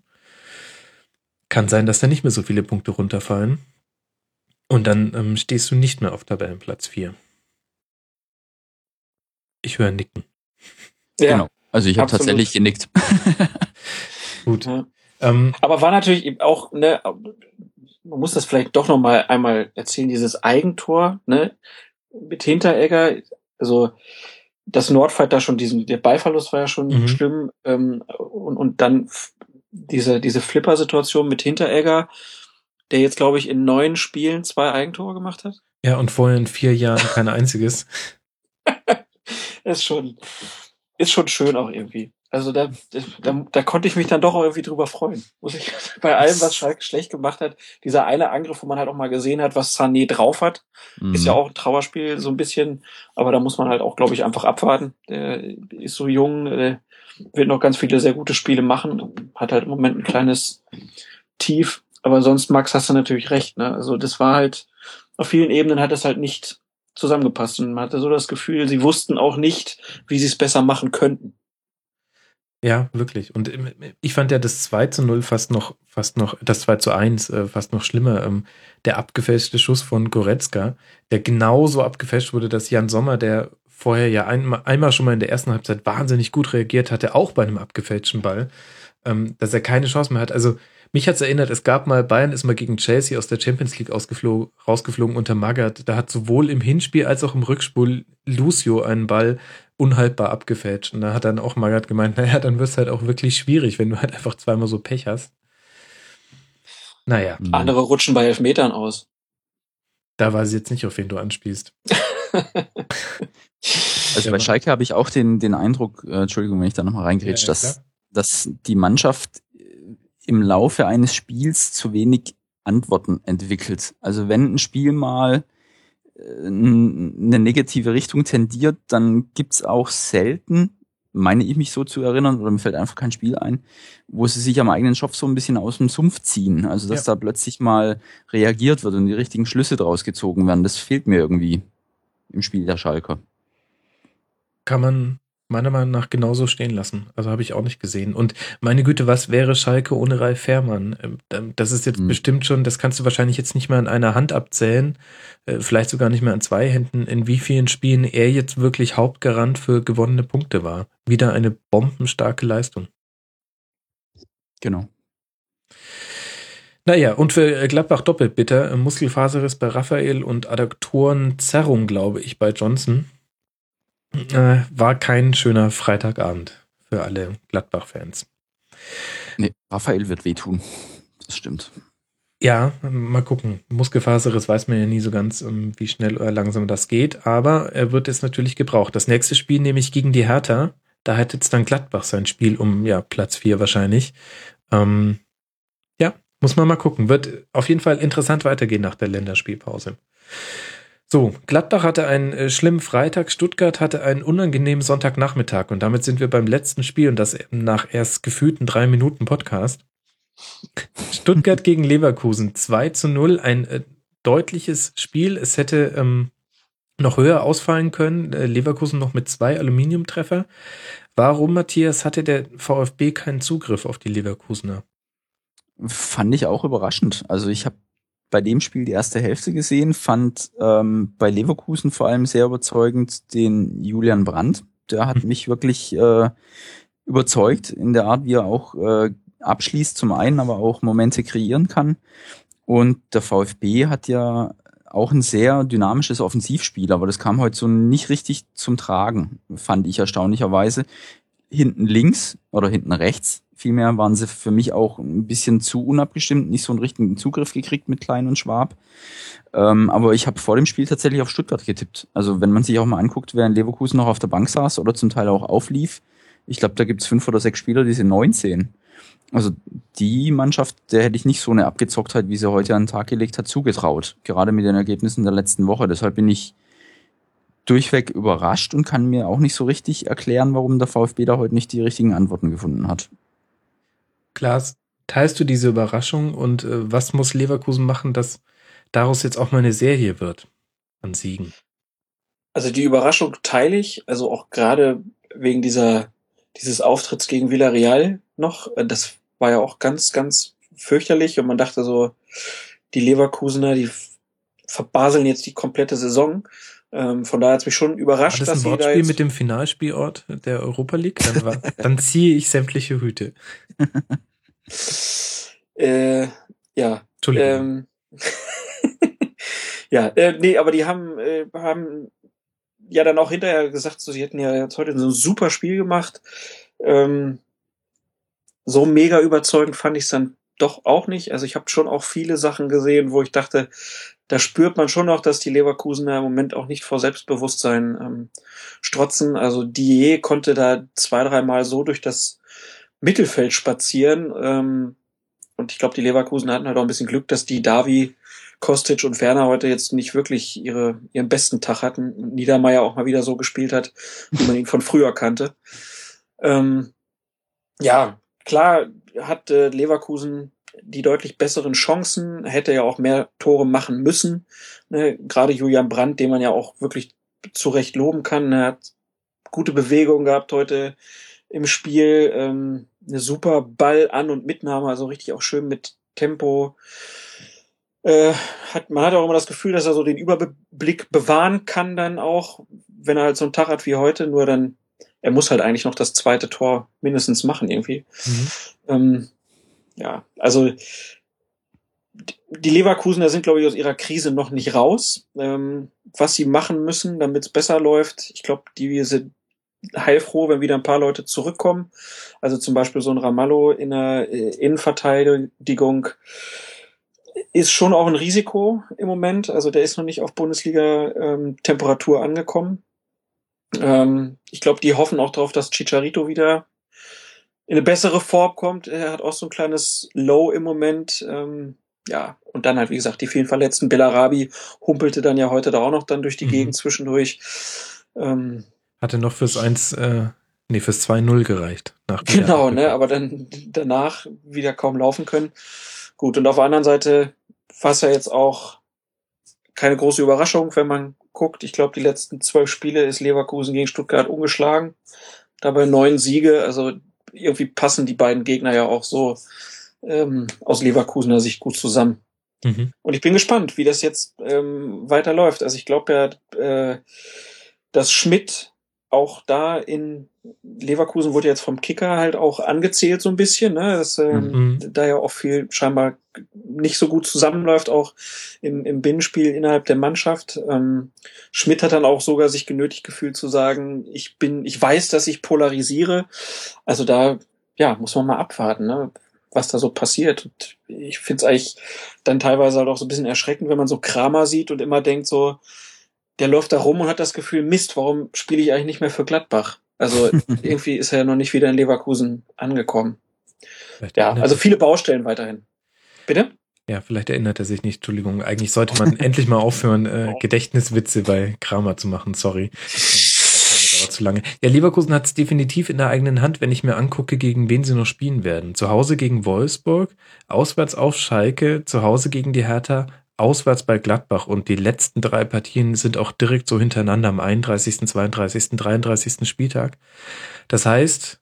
[SPEAKER 3] Kann sein, dass da nicht mehr so viele Punkte runterfallen. Und dann ähm, stehst du nicht mehr auf Tabellenplatz 4. Ich höre Nicken.
[SPEAKER 4] Ja.
[SPEAKER 5] Genau. Also ich habe tatsächlich genickt. [laughs]
[SPEAKER 3] Gut.
[SPEAKER 4] Ja.
[SPEAKER 3] Ähm,
[SPEAKER 4] Aber war natürlich eben auch, ne, man muss das vielleicht doch noch mal einmal erzählen, dieses Eigentor, ne, mit Hinteregger, also das Nordfight da schon diesen, der Ballverlust war ja schon
[SPEAKER 3] Mhm.
[SPEAKER 4] schlimm, ähm, und, und dann diese, diese Flipper-Situation mit Hinteregger, der jetzt, glaube ich, in neun Spielen zwei Eigentore gemacht hat.
[SPEAKER 3] ja, und vorher in vier Jahren kein einziges. [laughs]
[SPEAKER 4] ist schon, ist schon schön auch irgendwie. Also da, da, da konnte ich mich dann doch auch irgendwie drüber freuen. Muss ich [laughs] bei allem, was Schalke schlecht gemacht hat, dieser eine Angriff, wo man halt auch mal gesehen hat, was Sané drauf hat, ist ja
[SPEAKER 5] Mhm.
[SPEAKER 4] auch ein Trauerspiel so ein bisschen, aber da muss man halt auch, glaube ich, einfach abwarten. Der ist so jung, äh, wird noch ganz viele sehr gute Spiele machen, hat halt im Moment ein kleines Tief, aber sonst, Max, hast du natürlich recht. Ne? Also das war halt, auf vielen Ebenen hat es halt nicht zusammengepasst und man hatte so das Gefühl, sie wussten auch nicht, wie sie es besser machen könnten.
[SPEAKER 3] Ja, wirklich. Und ähm, ich fand ja das 2 zu 0 fast noch, fast noch, das 2 zu 1 äh, fast noch schlimmer. Ähm, der abgefälschte Schuss von Goretzka, der genauso abgefälscht wurde, dass Jan Sommer, der vorher ja einmal, einmal schon mal in der ersten Halbzeit wahnsinnig gut reagiert hatte, auch bei einem abgefälschten Ball, ähm, dass er keine Chance mehr hat. Also mich hat's erinnert, es gab mal, Bayern ist mal gegen Chelsea aus der Champions League ausgeflogen, rausgeflogen unter Magath. Da hat sowohl im Hinspiel als auch im Rückspiel Lucio einen Ball unhaltbar abgefälscht. Und da hat dann auch Magath gemeint, naja, dann wird's halt auch wirklich schwierig, wenn du halt einfach zweimal so Pech hast. Naja,
[SPEAKER 5] Mhm.
[SPEAKER 4] Andere rutschen bei Elfmetern aus.
[SPEAKER 3] da weiß ich jetzt nicht, auf wen du anspielst. [laughs]
[SPEAKER 5] Also bei Schalke habe ich auch den, den Eindruck, äh, Entschuldigung, wenn ich da nochmal reingrätsch,
[SPEAKER 3] Ja, ja,
[SPEAKER 5] dass, dass die Mannschaft im Laufe eines Spiels zu wenig Antworten entwickelt. Also wenn ein Spiel mal äh, eine negative Richtung tendiert, dann gibt's auch selten, meine ich mich so zu erinnern, oder mir fällt einfach kein Spiel ein, wo sie sich am eigenen Schopf so ein bisschen aus dem Sumpf ziehen. Also dass ja. da plötzlich mal reagiert wird und die richtigen Schlüsse draus gezogen werden. Das fehlt mir irgendwie im Spiel der Schalker.
[SPEAKER 3] Kann man meiner Meinung nach genauso stehen lassen. Also habe ich auch nicht gesehen. Und meine Güte, was wäre Schalke ohne Ralf Fährmann? Ähm, das ist jetzt mhm. bestimmt schon, das kannst du wahrscheinlich jetzt nicht mehr an einer Hand abzählen, äh, vielleicht sogar nicht mehr an zwei Händen, in wie vielen Spielen er jetzt wirklich Hauptgarant für gewonnene Punkte war. Wieder eine bombenstarke Leistung.
[SPEAKER 5] Genau.
[SPEAKER 3] Naja, und für Gladbach doppelt bitter. Muskelfaserriss bei Raphael und Adduktorenzerrung, glaube ich, bei Johnson. Äh, war kein schöner Freitagabend für alle Gladbach-Fans.
[SPEAKER 5] Nee, Raphael wird wehtun. Das stimmt.
[SPEAKER 3] Ja, mal gucken. Muskelfaserriss weiß man ja nie so ganz, ähm, wie schnell oder langsam das geht, aber er wird jetzt natürlich gebraucht. Das nächste Spiel nämlich gegen die Hertha. Da hat jetzt dann Gladbach sein Spiel um ja Platz 4 wahrscheinlich. Ähm, ja, muss man mal gucken. Wird auf jeden Fall interessant weitergehen nach der Länderspielpause. So, Gladbach hatte einen äh, schlimmen Freitag, Stuttgart hatte einen unangenehmen Sonntagnachmittag und damit sind wir beim letzten Spiel und das nach erst gefühlten drei Minuten Podcast. Stuttgart gegen Leverkusen 2 zu 0, ein äh, deutliches Spiel. Es hätte ähm, noch höher ausfallen können. Äh, Leverkusen noch mit zwei Aluminiumtreffer. Warum, Matthias, hatte der VfB keinen Zugriff auf die Leverkusener?
[SPEAKER 5] Fand ich auch überraschend. Also ich habe bei dem Spiel die erste Hälfte gesehen, fand ähm, bei Leverkusen vor allem sehr überzeugend den Julian Brandt. Der hat mhm. mich wirklich äh, überzeugt in der Art, wie er auch äh, abschließt zum einen, aber auch Momente kreieren kann. Und der VfB hat ja auch ein sehr dynamisches Offensivspiel, aber das kam heute so nicht richtig zum Tragen, fand ich erstaunlicherweise. Hinten links oder hinten rechts Vielmehr waren sie für mich auch ein bisschen zu unabgestimmt, nicht so einen richtigen Zugriff gekriegt mit Klein und Schwab. Ähm, aber ich habe vor dem Spiel tatsächlich auf Stuttgart getippt. Also wenn man sich auch mal anguckt, wer in Leverkusen noch auf der Bank saß oder zum Teil auch auflief, ich glaube, da gibt's fünf oder sechs Spieler, die sind 19. Also die Mannschaft, der hätte ich nicht so eine Abgezocktheit, wie sie heute an den Tag gelegt hat, zugetraut. Gerade mit den Ergebnissen der letzten Woche. Deshalb bin ich durchweg überrascht und kann mir auch nicht so richtig erklären, warum der VfB da heute nicht die richtigen Antworten gefunden hat.
[SPEAKER 3] Klaas, teilst du diese Überraschung und äh, was muss Leverkusen machen, dass daraus jetzt auch mal eine Serie wird an Siegen?
[SPEAKER 4] Also die Überraschung teile ich, also auch gerade wegen dieser dieses Auftritts gegen Villarreal noch. Das war ja auch ganz, ganz fürchterlich und man dachte so, die Leverkusener, die verbaseln jetzt die komplette Saison. Ähm, von daher hat es mich schon überrascht,
[SPEAKER 3] war das
[SPEAKER 4] dass
[SPEAKER 3] ein Wortspiel mit dem Finalspielort der Europa League? Dann, war, dann ziehe ich sämtliche Hüte. [laughs]
[SPEAKER 4] äh, ja.
[SPEAKER 3] Entschuldigung.
[SPEAKER 4] Ähm, [laughs] ja, äh, nee, aber die haben, äh, haben ja dann auch hinterher gesagt, so, sie hätten ja jetzt heute so ein super Spiel gemacht. Ähm, so mega überzeugend fand ich es dann doch auch nicht. Also ich habe schon auch viele Sachen gesehen, wo ich dachte, da spürt man schon noch, dass die Leverkusener im Moment auch nicht vor Selbstbewusstsein ähm, strotzen. Also Die konnte da zwei, dreimal so durch das Mittelfeld spazieren. Ähm, und ich glaube, die Leverkusen hatten halt auch ein bisschen Glück, dass die Davi, Kostic und Werner heute jetzt nicht wirklich ihre, ihren besten Tag hatten. Niedermeyer auch mal wieder so gespielt hat, wie man ihn von früher kannte. Ähm, ja, klar hat äh, Leverkusen die deutlich besseren Chancen, hätte ja auch mehr Tore machen müssen. Ne? Gerade Julian Brandt, den man ja auch wirklich zu Recht loben kann, er hat gute Bewegungen gehabt heute im Spiel, ähm, eine super Ball an und Mitnahme, also richtig auch schön mit Tempo. Äh, hat, man hat auch immer das Gefühl, dass er so den Überblick bewahren kann dann auch, wenn er halt so einen Tag hat wie heute, nur dann, er muss halt eigentlich noch das zweite Tor mindestens machen irgendwie. Mhm. Ähm, ja, also die Leverkusener sind, glaube ich, aus ihrer Krise noch nicht raus. Ähm, was sie machen müssen, damit es besser läuft, ich glaube, die sind heilfroh, wenn wieder ein paar Leute zurückkommen. Also zum Beispiel so ein Ramallo in der äh, Innenverteidigung ist schon auch ein Risiko im Moment. Also der ist noch nicht auf Bundesliga-Temperatur ähm, angekommen. Ähm, ich glaube, die hoffen auch darauf, dass Chicharito wieder in eine bessere Form kommt. Er hat auch so ein kleines Low im Moment. Ähm, ja, und dann halt, wie gesagt, die vielen Verletzten. Bellarabi humpelte dann ja heute da auch noch dann durch die
[SPEAKER 3] Mhm.
[SPEAKER 4] Gegend zwischendurch. Ähm,
[SPEAKER 3] Hatte noch fürs 1, äh, nee, fürs 2-0 gereicht. Nach
[SPEAKER 4] genau, ne, aber dann danach wieder kaum laufen können. Gut, und auf der anderen Seite war es ja jetzt auch keine große Überraschung, wenn man guckt. Ich glaube, die letzten zwölf Spiele ist Leverkusen gegen Stuttgart ungeschlagen. Dabei neun Siege. Also irgendwie passen die beiden Gegner ja auch so ähm, aus Leverkusener Sicht gut zusammen.
[SPEAKER 3] Mhm.
[SPEAKER 4] Und ich bin gespannt, wie das jetzt ähm, weiterläuft. Also ich glaube ja, äh, dass Schmidt auch da in Leverkusen wurde jetzt vom Kicker halt auch angezählt so ein bisschen, ne? dass ähm,
[SPEAKER 3] Mhm.
[SPEAKER 4] da ja auch viel scheinbar nicht so gut zusammenläuft, auch im, im Binnenspiel innerhalb der Mannschaft. Ähm, Schmidt hat dann auch sogar sich genötigt gefühlt zu sagen, ich bin, ich weiß, dass ich polarisiere. Also da, ja, muss man mal abwarten, ne? was da so passiert. Und ich finde es eigentlich dann teilweise halt auch so ein bisschen erschreckend, wenn man so Kramer sieht und immer denkt so, der läuft da rum und hat das Gefühl, Mist, warum spiele ich eigentlich nicht mehr für Gladbach? Also [laughs] irgendwie ist er ja noch nicht wieder in Leverkusen angekommen.
[SPEAKER 3] Vielleicht
[SPEAKER 4] Ja, also viele Baustellen weiterhin. Bitte?
[SPEAKER 3] Ja, vielleicht erinnert er sich nicht. Entschuldigung. Eigentlich sollte man [laughs] endlich mal aufhören, äh, Gedächtniswitze bei Kramer zu machen. Sorry. Dauert zu lange. Ja, Leverkusen hat es definitiv in der eigenen Hand, wenn ich mir angucke, gegen wen sie noch spielen werden. Zu Hause gegen Wolfsburg, auswärts auf Schalke, zu Hause gegen die Hertha, auswärts bei Gladbach. Und die letzten drei Partien sind auch direkt so hintereinander am 31., 32., 33. Spieltag. Das heißt,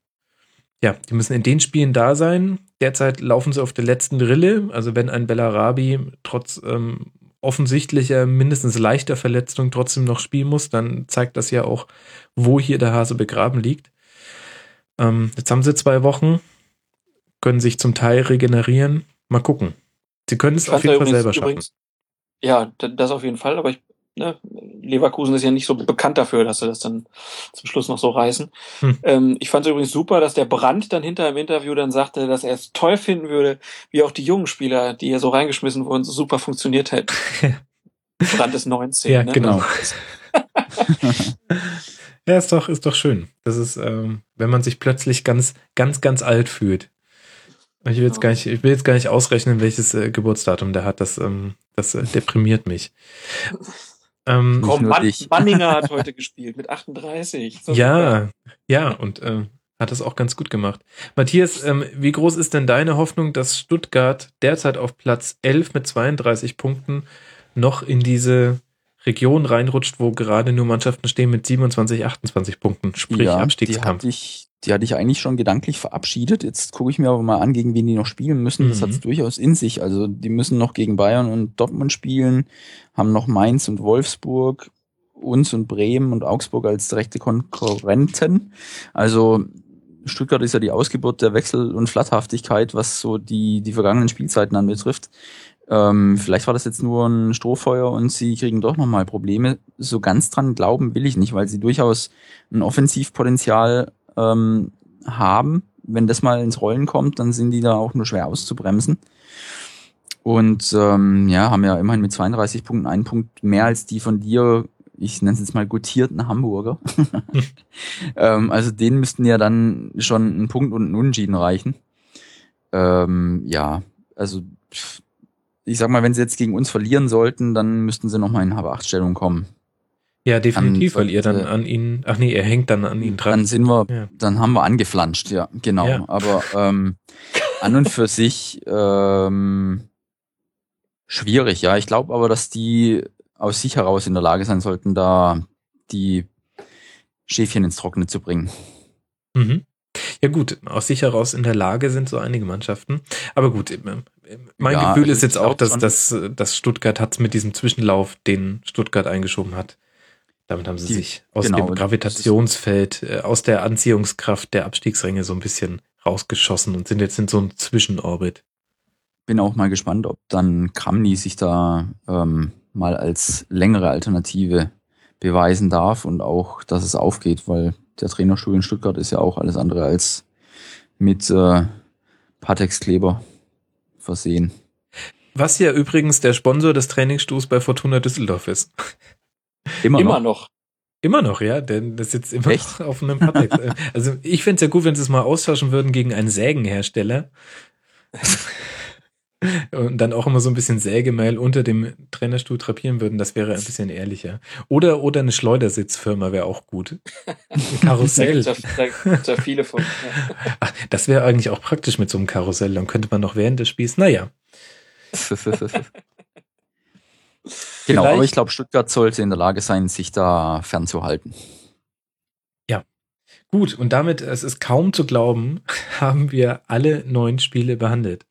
[SPEAKER 3] ja, die müssen in den Spielen da sein. Derzeit laufen sie auf der letzten Rille. Also wenn ein Bellarabi trotz ähm, offensichtlicher, mindestens leichter Verletzung trotzdem noch spielen muss, dann zeigt das ja auch, wo hier der Hase begraben liegt. Ähm, jetzt haben sie zwei Wochen, können sich zum Teil regenerieren. Mal gucken. Sie können es auf jeden Fall
[SPEAKER 4] übrigens-
[SPEAKER 3] selber schaffen.
[SPEAKER 4] übrigens- Ja, das auf jeden Fall, aber ich, ne, Leverkusen ist ja nicht so bekannt dafür, dass sie das dann zum Schluss noch so reißen.
[SPEAKER 3] Hm.
[SPEAKER 4] Ähm, ich fand es übrigens super, dass der Brand dann hinter im Interview dann sagte, dass er es toll finden würde, wie auch die jungen Spieler, die hier so reingeschmissen wurden, so super funktioniert hätten. [laughs] Brand ist 19.
[SPEAKER 3] Ja,
[SPEAKER 4] ne?
[SPEAKER 3] genau. [laughs] Ja, ist doch, ist doch schön. Das ist, ähm, wenn man sich plötzlich ganz, ganz, ganz alt fühlt. Ich will jetzt gar nicht, ich will jetzt gar nicht ausrechnen, welches äh, Geburtsdatum der hat. Das, ähm, das äh, deprimiert mich. Ähm,
[SPEAKER 4] Komm, Mann,
[SPEAKER 5] dich.
[SPEAKER 4] Manninger hat [laughs] heute gespielt mit 38. So super.
[SPEAKER 3] ja, ja, und ähm, hat das auch ganz gut gemacht. Matthias, ähm, wie groß ist denn deine Hoffnung, dass Stuttgart derzeit auf Platz 11 mit 32 Punkten noch in diese Region reinrutscht, wo gerade nur Mannschaften stehen mit 27, 28 Punkten, sprich
[SPEAKER 5] die
[SPEAKER 3] Abstiegskampf?
[SPEAKER 5] hatte, ich, die hatte ich eigentlich schon gedanklich verabschiedet. Jetzt gucke ich mir aber mal an, gegen wen die noch spielen müssen. Das
[SPEAKER 3] Mhm.
[SPEAKER 5] hat es durchaus in sich. Also die müssen noch gegen Bayern und Dortmund spielen, haben noch Mainz und Wolfsburg, uns und Bremen und Augsburg als direkte Konkurrenten. Also Stuttgart ist ja die Ausgeburt der Wechsel- und Flatthaftigkeit, was so die, die vergangenen Spielzeiten anbetrifft. Ähm, vielleicht war das jetzt nur ein Strohfeuer und sie kriegen doch nochmal Probleme. So ganz dran glauben will ich nicht, weil sie durchaus ein Offensivpotenzial ähm, haben. Wenn das mal ins Rollen kommt, dann sind die da auch nur schwer auszubremsen. Und ähm, ja, haben ja immerhin mit 32 Punkten einen Punkt mehr als die von dir, ich nenne es jetzt mal gutierten Hamburger. [laughs] ähm, also denen müssten ja dann schon ein Punkt und ein Unentschieden reichen. Ähm, ja, also pff, ich sag mal, wenn sie jetzt gegen uns verlieren sollten, dann müssten sie nochmal in Habe-8-Stellung kommen.
[SPEAKER 3] Ja, definitiv,
[SPEAKER 5] An-
[SPEAKER 3] weil ihr dann an ihn, ach nee, er hängt dann an ihn dran.
[SPEAKER 5] Dann sind wir,
[SPEAKER 3] Ja.
[SPEAKER 5] dann haben wir angeflanscht, ja, genau.
[SPEAKER 3] Ja.
[SPEAKER 5] Aber ähm, an und für sich ähm, schwierig, ja. Ich glaube aber, dass die aus sich heraus in der Lage sein sollten, da die Schäfchen ins Trockene zu bringen.
[SPEAKER 3] Mhm. Ja gut, aus sich heraus in der Lage sind so einige Mannschaften. Aber gut, ähm, mein
[SPEAKER 5] Ja,
[SPEAKER 3] Gefühl ist jetzt auch, dass, dass, äh, dass Stuttgart hat mit diesem Zwischenlauf, den Stuttgart eingeschoben hat. Damit haben sie
[SPEAKER 5] Die-
[SPEAKER 3] sich aus
[SPEAKER 5] genau,
[SPEAKER 3] dem Gravitationsfeld, äh, aus der Anziehungskraft der Abstiegsränge so ein bisschen rausgeschossen und sind jetzt in so einem Zwischenorbit.
[SPEAKER 5] Bin auch mal gespannt, ob dann Kramny sich da ähm, mal als längere Alternative beweisen darf und auch, dass es aufgeht, weil der Trainerstuhl in Stuttgart ist ja auch alles andere als mit äh, Patex-Kleber versehen.
[SPEAKER 3] Was ja übrigens der Sponsor des Trainingsstuhls bei Fortuna Düsseldorf ist.
[SPEAKER 5] Immer,
[SPEAKER 4] Immer
[SPEAKER 5] noch.
[SPEAKER 4] noch.
[SPEAKER 3] Immer noch, ja, denn das sitzt immer
[SPEAKER 5] Echt?
[SPEAKER 3] noch auf einem Patex. [laughs] also ich fände es ja gut, wenn sie es mal austauschen würden gegen einen Sägenhersteller. [laughs] Und dann auch immer so ein bisschen Sägemehl unter dem Trainerstuhl drapieren würden, das wäre ein bisschen ehrlicher. Oder, oder eine Schleudersitzfirma wäre auch gut. [laughs] Karussell.
[SPEAKER 4] ja, da ja viele von. Ja.
[SPEAKER 3] Ach, das wäre eigentlich auch praktisch mit so einem Karussell. Dann könnte man noch während des Spiels, naja. [laughs]
[SPEAKER 5] genau, aber
[SPEAKER 3] Vielleicht-
[SPEAKER 5] ich glaube, Stuttgart sollte in der Lage sein, sich da fernzuhalten.
[SPEAKER 3] Gut, und damit, es ist kaum zu glauben, [laughs] haben wir alle neun Spiele behandelt.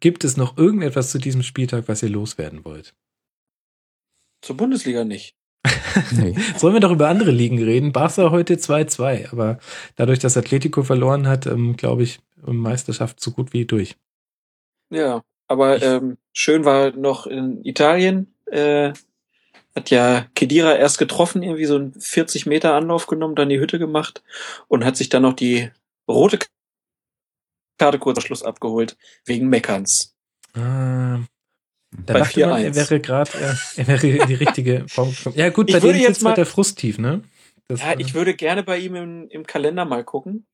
[SPEAKER 3] Gibt es noch irgendetwas zu diesem Spieltag, was ihr loswerden wollt?
[SPEAKER 4] Zur Bundesliga nicht. [laughs]
[SPEAKER 5] Nee.
[SPEAKER 3] Sollen wir doch über andere Ligen reden? Barca heute 2-2, aber dadurch, dass Atletico verloren hat, ähm, glaube ich, Meisterschaft so gut wie durch.
[SPEAKER 4] Ja, aber ähm, schön war noch in Italien, äh, hat ja Kedira erst getroffen, irgendwie so einen 40 Meter Anlauf genommen, dann die Hütte gemacht und hat sich dann noch die rote Karte kurz Schluss abgeholt, wegen Meckerns.
[SPEAKER 3] Ah, da
[SPEAKER 4] Bei
[SPEAKER 3] dachte man,
[SPEAKER 4] 4-1.
[SPEAKER 3] er wäre gerade, äh, er wäre die richtige [laughs] Form gekommen. Ja gut,
[SPEAKER 4] Ich
[SPEAKER 3] bei denen
[SPEAKER 4] jetzt
[SPEAKER 3] sitzt halt
[SPEAKER 4] mal-
[SPEAKER 3] der Frust tief, ne? Das,
[SPEAKER 4] Ja,
[SPEAKER 3] äh,
[SPEAKER 4] ich würde gerne bei ihm im, im Kalender mal gucken,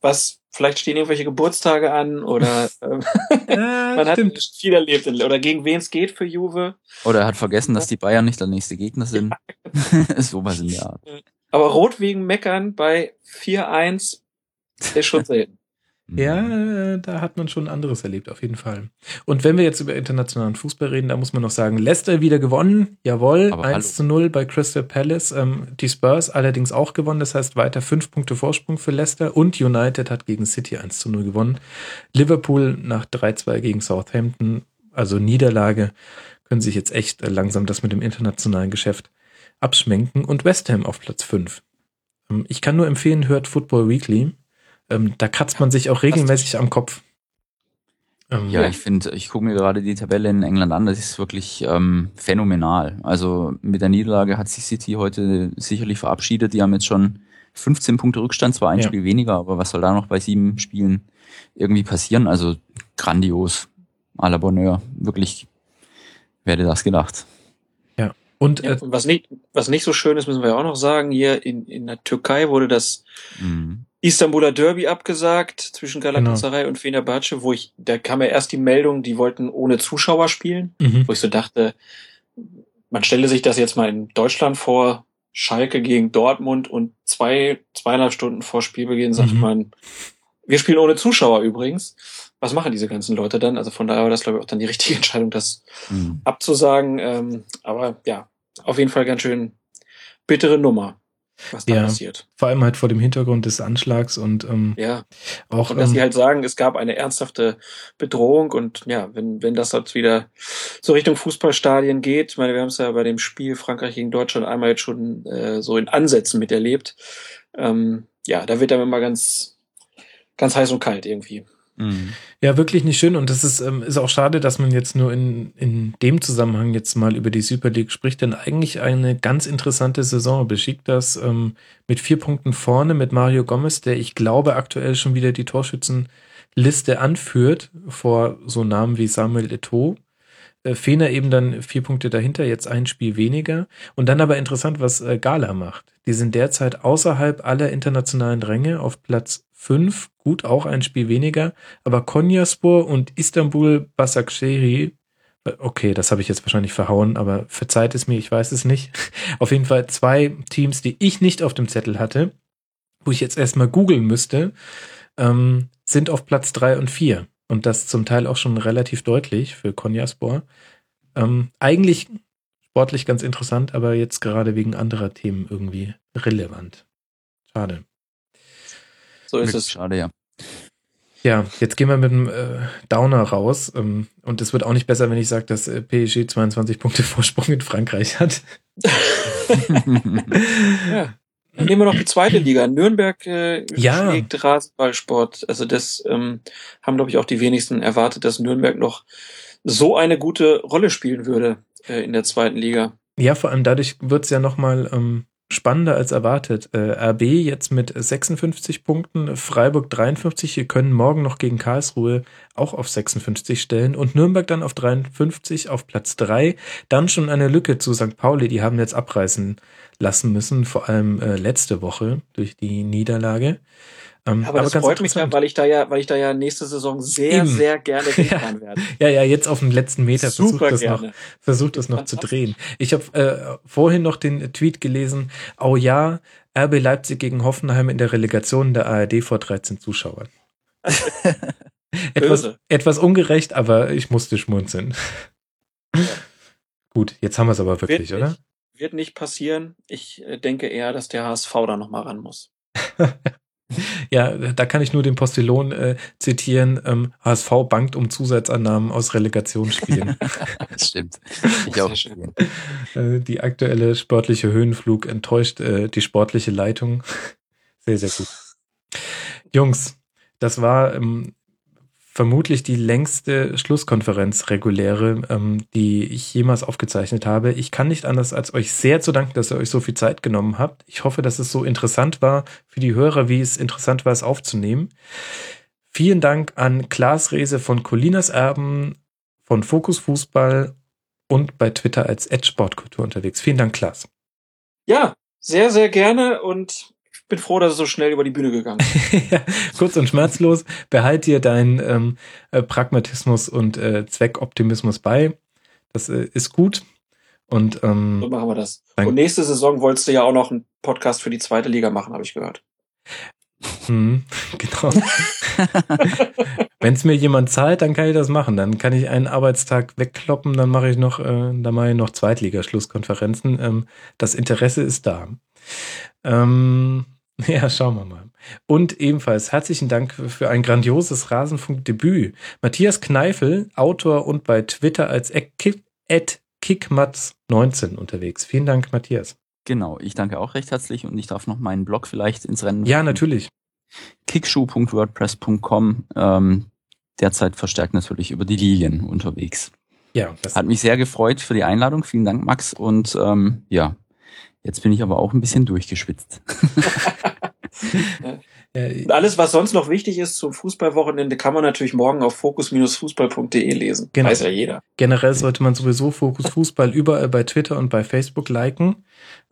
[SPEAKER 4] was, vielleicht stehen irgendwelche Geburtstage an oder [laughs] ähm,
[SPEAKER 3] ja,
[SPEAKER 4] man hat
[SPEAKER 3] stimmt.
[SPEAKER 4] viel erlebt oder gegen wen es geht für Juve.
[SPEAKER 5] Oder er hat vergessen, dass die Bayern nicht der nächste Gegner sind. [laughs] Sowas in der Art.
[SPEAKER 4] Aber rot wegen Meckern bei 4-1 ist schon selten.
[SPEAKER 3] Ja, äh, da hat man schon anderes erlebt, auf jeden Fall. Und wenn wir jetzt über internationalen Fußball reden, da muss man noch sagen, Leicester wieder gewonnen, jawohl,
[SPEAKER 5] Aber
[SPEAKER 3] 1
[SPEAKER 5] hallo.
[SPEAKER 3] zu 0 bei Crystal Palace. Ähm, die Spurs allerdings auch gewonnen, das heißt weiter fünf Punkte Vorsprung für Leicester und United hat gegen City 1 zu 0 gewonnen. Liverpool nach 3-2 gegen Southampton, also Niederlage, können sich jetzt echt langsam das mit dem internationalen Geschäft abschminken und West Ham auf Platz 5. Ähm, ich kann nur empfehlen, hört Football Weekly. Ähm, da kratzt man sich auch regelmäßig am Kopf. Ähm,
[SPEAKER 5] Ja, ich finde, ich gucke mir gerade die Tabelle in England an, das ist wirklich ähm, phänomenal. Also mit der Niederlage hat sich City heute sicherlich verabschiedet. Die haben jetzt schon 15 Punkte Rückstand, zwar ein
[SPEAKER 3] Ja.
[SPEAKER 5] Spiel weniger, aber was soll da noch bei sieben Spielen irgendwie passieren? Also grandios. À la Bonheur. Wirklich, wer hätte das gedacht?
[SPEAKER 3] Und
[SPEAKER 4] Ja,
[SPEAKER 3] äh,
[SPEAKER 4] und was nicht, was nicht so schön ist, müssen wir auch noch sagen, hier in, in der Türkei wurde das
[SPEAKER 5] Mhm.
[SPEAKER 4] Istanbuler Derby abgesagt zwischen Galatasaray und Fenerbahce, wo ich, da kam ja erst die Meldung, die wollten ohne Zuschauer spielen,
[SPEAKER 3] mhm.
[SPEAKER 4] wo ich so dachte, man stelle sich das jetzt mal in Deutschland vor, Schalke gegen Dortmund und zwei, zweieinhalb Stunden vor Spielbeginn sagt
[SPEAKER 3] Mhm.
[SPEAKER 4] man, wir spielen ohne Zuschauer übrigens. Was machen diese ganzen Leute dann? Also von daher war das, glaube ich, auch dann die richtige [laughs] Entscheidung, das
[SPEAKER 5] Mhm.
[SPEAKER 4] abzusagen. Ähm, aber ja, auf jeden Fall ganz schön bittere Nummer, was da
[SPEAKER 3] Ja.
[SPEAKER 4] passiert.
[SPEAKER 3] vor allem halt vor dem Hintergrund des Anschlags und ähm,
[SPEAKER 4] Ja.
[SPEAKER 3] auch
[SPEAKER 4] Und dass
[SPEAKER 3] ähm,
[SPEAKER 4] sie halt sagen, es gab eine ernsthafte Bedrohung und ja, wenn, wenn das jetzt wieder so Richtung Fußballstadien geht, ich meine, wir haben es ja bei dem Spiel Frankreich gegen Deutschland einmal jetzt schon äh, so in Ansätzen miterlebt. Ähm, ja, da wird dann immer ganz, ganz heiß und kalt irgendwie.
[SPEAKER 3] Ja, wirklich nicht schön. Und das ist, ähm, ist auch schade, dass man jetzt nur in, in dem Zusammenhang jetzt mal über die Super League spricht, denn eigentlich eine ganz interessante Saison. Beschickt das ähm, mit vier Punkten vorne mit Mario Gomez, der ich glaube aktuell schon wieder die Torschützenliste anführt, vor so Namen wie Samuel Eto'o. Äh, Fener eben dann vier Punkte dahinter, jetzt ein Spiel weniger. Und dann aber interessant, was äh, Gala macht. Die sind derzeit außerhalb aller internationalen Ränge auf Platz fünf, gut auch ein Spiel weniger, aber Konyaspor und Istanbul Başakşehir, äh, okay, das habe ich jetzt wahrscheinlich verhauen, aber verzeiht es mir, ich weiß es nicht. [laughs] Auf jeden Fall zwei Teams, die ich nicht auf dem Zettel hatte, wo ich jetzt erstmal googeln müsste, ähm, sind auf Platz drei und vier und das zum Teil auch schon relativ deutlich für Konyaspor. Ähm, eigentlich sportlich ganz interessant, aber jetzt gerade wegen anderer Themen irgendwie relevant. Schade.
[SPEAKER 4] So ist
[SPEAKER 5] Wirklich
[SPEAKER 4] es.
[SPEAKER 5] Schade, ja.
[SPEAKER 3] Ja, jetzt gehen wir mit dem äh, Downer raus. Ähm, und es wird auch nicht besser, wenn ich sage, dass äh, PSG 22 Punkte [laughs] Vorsprung in Frankreich hat. [laughs]
[SPEAKER 4] Ja. Dann nehmen wir noch die zweite Liga. Nürnberg äh,
[SPEAKER 3] Ja.
[SPEAKER 4] schlägt Rasenballsport. Also das ähm, haben, glaube ich, auch die wenigsten erwartet, dass Nürnberg noch so eine gute Rolle spielen würde äh, in der zweiten Liga.
[SPEAKER 3] Ja, vor allem dadurch wird es ja nochmal ähm, spannender als erwartet. Äh, RB jetzt mit 56 Punkten, Freiburg 53, die können morgen noch gegen Karlsruhe auch auf 56 Stellen und Nürnberg dann auf 53 auf Platz 3. Dann schon eine Lücke zu St. Pauli, die haben jetzt abreißen lassen müssen, vor allem äh, letzte Woche durch die Niederlage.
[SPEAKER 4] Ähm, aber, aber das freut mich weil ich da ja, weil ich da ja nächste Saison sehr, Eben. sehr gerne [laughs] hinfahren
[SPEAKER 3] ja.
[SPEAKER 4] werde.
[SPEAKER 3] Ja, ja, jetzt auf den letzten Meter versucht das gerne. noch, versucht das noch zu drehen. Ich habe äh, vorhin noch den Tweet gelesen, oh ja, RB Leipzig gegen Hoffenheim in der Relegation der ARD vor 13 Zuschauern. [laughs] etwas, etwas ungerecht, aber ich musste schmunzeln. Ja. [laughs] Gut, jetzt haben wir es aber wirklich,
[SPEAKER 4] wird
[SPEAKER 3] oder?
[SPEAKER 4] Nicht, wird nicht passieren. Ich äh, denke eher, dass der HSV da nochmal ran muss.
[SPEAKER 3] Ja, da kann ich nur den Postillon äh, zitieren. Ähm, HSV bankt um Zusatzannahmen aus Relegationsspielen. [laughs]
[SPEAKER 5] das stimmt. [laughs] Ich auch.
[SPEAKER 3] Äh, die aktuelle sportliche Höhenflug enttäuscht äh, die sportliche Leitung. [laughs] Sehr, sehr gut. Jungs, das war ähm, vermutlich die längste Schlusskonferenz reguläre, ähm, die ich jemals aufgezeichnet habe. Ich kann nicht anders, als euch sehr zu danken, dass ihr euch so viel Zeit genommen habt. Ich hoffe, dass es so interessant war für die Hörer, wie es interessant war, es aufzunehmen. Vielen Dank an Klaas Rehse von Colinas Erben, von Fokus Fußball und bei Twitter als Edge Sportkultur unterwegs. Vielen Dank, Klaas.
[SPEAKER 4] Ja, sehr, sehr gerne und bin froh, dass es so schnell über die Bühne gegangen ist. [laughs]
[SPEAKER 3] ja, kurz und schmerzlos. Behalt dir deinen ähm, äh, Pragmatismus und äh, Zweckoptimismus bei. Das äh, ist gut. Und ähm,
[SPEAKER 4] so machen wir das. Und nächste Saison wolltest du ja auch noch einen Podcast für die zweite Liga machen, habe ich gehört.
[SPEAKER 3] Hm, [laughs] genau. [laughs] Wenn es mir jemand zahlt, dann kann ich das machen. Dann kann ich einen Arbeitstag wegkloppen, dann mache ich noch, äh, dann mache ich noch Zweitligaschlusskonferenzen. Ähm, das Interesse ist da. Ähm, [laughs] Ja, schauen wir mal. Und ebenfalls herzlichen Dank für ein grandioses Rasenfunk-Debüt. Matthias Kneifel, Autor und bei Twitter als kickmatz19 unterwegs. Vielen Dank, Matthias.
[SPEAKER 5] Genau, ich danke auch recht herzlich und ich darf noch meinen Blog vielleicht ins Rennen.
[SPEAKER 3] Ja, natürlich.
[SPEAKER 5] Kickschuh.wordpress.com. Ähm, derzeit verstärkt natürlich über die Lilien unterwegs.
[SPEAKER 3] Ja,
[SPEAKER 5] das hat mich sehr gefreut für die Einladung. Vielen Dank, Max. Und ähm, ja, Jetzt bin ich aber auch ein bisschen durchgeschwitzt. [laughs]
[SPEAKER 4] Und alles, was sonst noch wichtig ist zum Fußballwochenende, kann man natürlich morgen auf fokus-fußball.de lesen.
[SPEAKER 3] Genau.
[SPEAKER 4] Weiß ja jeder.
[SPEAKER 3] Generell sollte man sowieso Fokus Fußball überall bei Twitter und bei Facebook liken.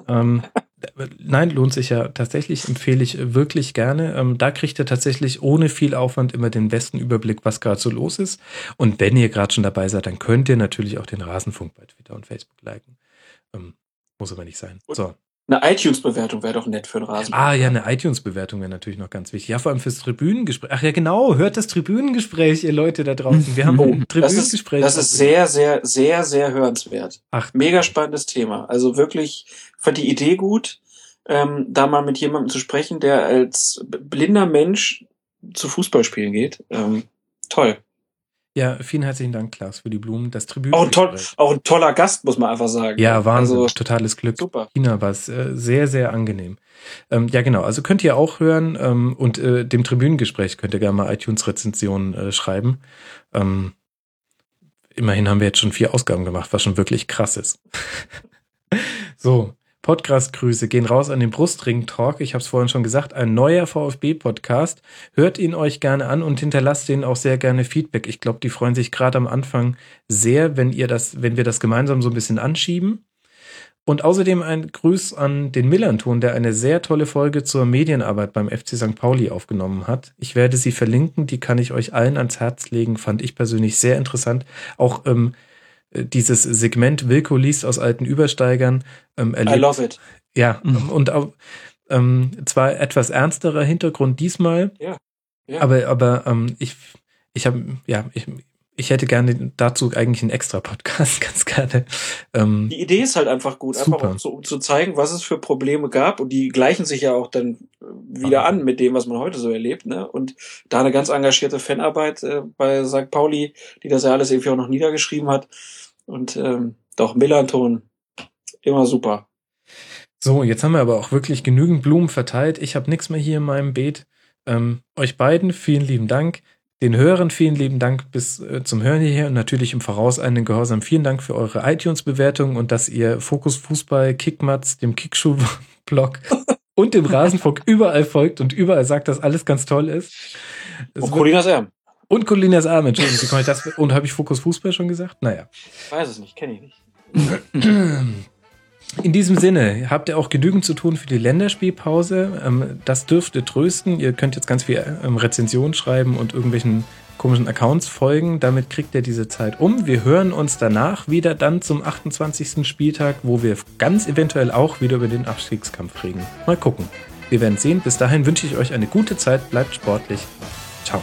[SPEAKER 3] Ähm, [laughs] nein, lohnt sich ja tatsächlich, empfehle ich wirklich gerne. Ähm, da kriegt ihr tatsächlich ohne viel Aufwand immer den besten Überblick, was gerade so los ist. Und wenn ihr gerade schon dabei seid, dann könnt ihr natürlich auch den Rasenfunk bei Twitter und Facebook liken. Ähm, muss aber nicht sein. So.
[SPEAKER 4] Eine iTunes-Bewertung wäre doch nett für einen Rasen.
[SPEAKER 3] Ah ja, eine iTunes-Bewertung wäre natürlich noch ganz wichtig. Ja, vor allem fürs Tribünengespräch. Ach ja, genau, hört das Tribünengespräch, ihr Leute da draußen. Wir haben oh,
[SPEAKER 4] Tribünengespräch. Das ist, das ist sehr, sehr, sehr, sehr hörenswert. Ach, Mega spannendes Thema. Also wirklich, fand die Idee gut, ähm, da mal mit jemandem zu sprechen, der als blinder Mensch zu Fußballspielen geht. Ähm, toll.
[SPEAKER 3] Ja, vielen herzlichen Dank, Klaas, für die Blumen. Das Tribünen.
[SPEAKER 4] Auch, toll, auch ein toller Gast, muss man einfach sagen.
[SPEAKER 3] Ja, Wahnsinn. Also, totales Glück. Super. China war es äh, sehr, sehr angenehm. Ähm, ja, genau. Also könnt ihr auch hören ähm, und äh, dem Tribünengespräch könnt ihr gerne mal iTunes-Rezensionen äh, schreiben. Ähm, immerhin haben wir jetzt schon vier Ausgaben gemacht, was schon wirklich krass ist. [laughs] so, Podcast-Grüße gehen raus an den Brustring-Talk. Ich habe es vorhin schon gesagt, ein neuer VfB-Podcast. Hört ihn euch gerne an und hinterlasst denen auch sehr gerne Feedback. Ich glaube, die freuen sich gerade am Anfang sehr, wenn ihr das, wenn wir das gemeinsam so ein bisschen anschieben. Und außerdem ein Gruß an den Millanton, der eine sehr tolle Folge zur Medienarbeit beim FC St. Pauli aufgenommen hat. Ich werde sie verlinken, die kann ich euch allen ans Herz legen, fand ich persönlich sehr interessant. Auch ähm, äh, dieses Segment Wilko liest aus alten Übersteigern ähm, erlebt. I
[SPEAKER 4] love it.
[SPEAKER 3] Ja, mhm. und auch, ähm, zwar etwas ernsterer Hintergrund diesmal,
[SPEAKER 4] ja, ja.
[SPEAKER 3] aber, aber ähm, ich, ich habe, ja, ich, ich hätte gerne dazu eigentlich einen extra Podcast, [laughs] ganz gerne.
[SPEAKER 4] Ähm, die Idee ist halt einfach gut, super. einfach so, um zu zeigen, was es für Probleme gab und die gleichen sich ja auch dann wieder an mit dem, was man heute so erlebt. Ne? Und da eine ganz engagierte Fanarbeit äh, bei St. Pauli, die das ja alles irgendwie auch noch niedergeschrieben hat. Und ähm, doch, Millanton, immer super.
[SPEAKER 3] So, jetzt haben wir aber auch wirklich genügend Blumen verteilt. Ich habe nichts mehr hier in meinem Beet. Ähm, euch beiden vielen lieben Dank. Den Hörern vielen lieben Dank bis äh, zum Hören hierher und natürlich im Voraus einen Gehorsam. Vielen Dank für eure iTunes-Bewertung und dass ihr Fokus Fußball, Kickmatz, dem Kickschuh-Blog [laughs] und dem Rasenfunk überall folgt und überall sagt, dass alles ganz toll ist.
[SPEAKER 4] Es und Colinas Erben.
[SPEAKER 3] Und Colinas Arme, Entschuldigung, wie komme ich das? Und habe ich Fokus Fußball schon gesagt? Naja.
[SPEAKER 4] Ich weiß es nicht, kenne ich nicht.
[SPEAKER 3] In diesem Sinne, habt ihr auch genügend zu tun für die Länderspielpause. Ähm, das dürfte trösten. Ihr könnt jetzt ganz viel ähm, Rezensionen schreiben und irgendwelchen komischen Accounts folgen. Damit kriegt ihr diese Zeit um. Wir hören uns danach wieder dann zum 28. Spieltag, wo wir ganz eventuell auch wieder über den Abstiegskampf reden. Mal gucken. Wir werden sehen. Bis dahin wünsche ich euch eine gute Zeit. Bleibt sportlich. Ciao.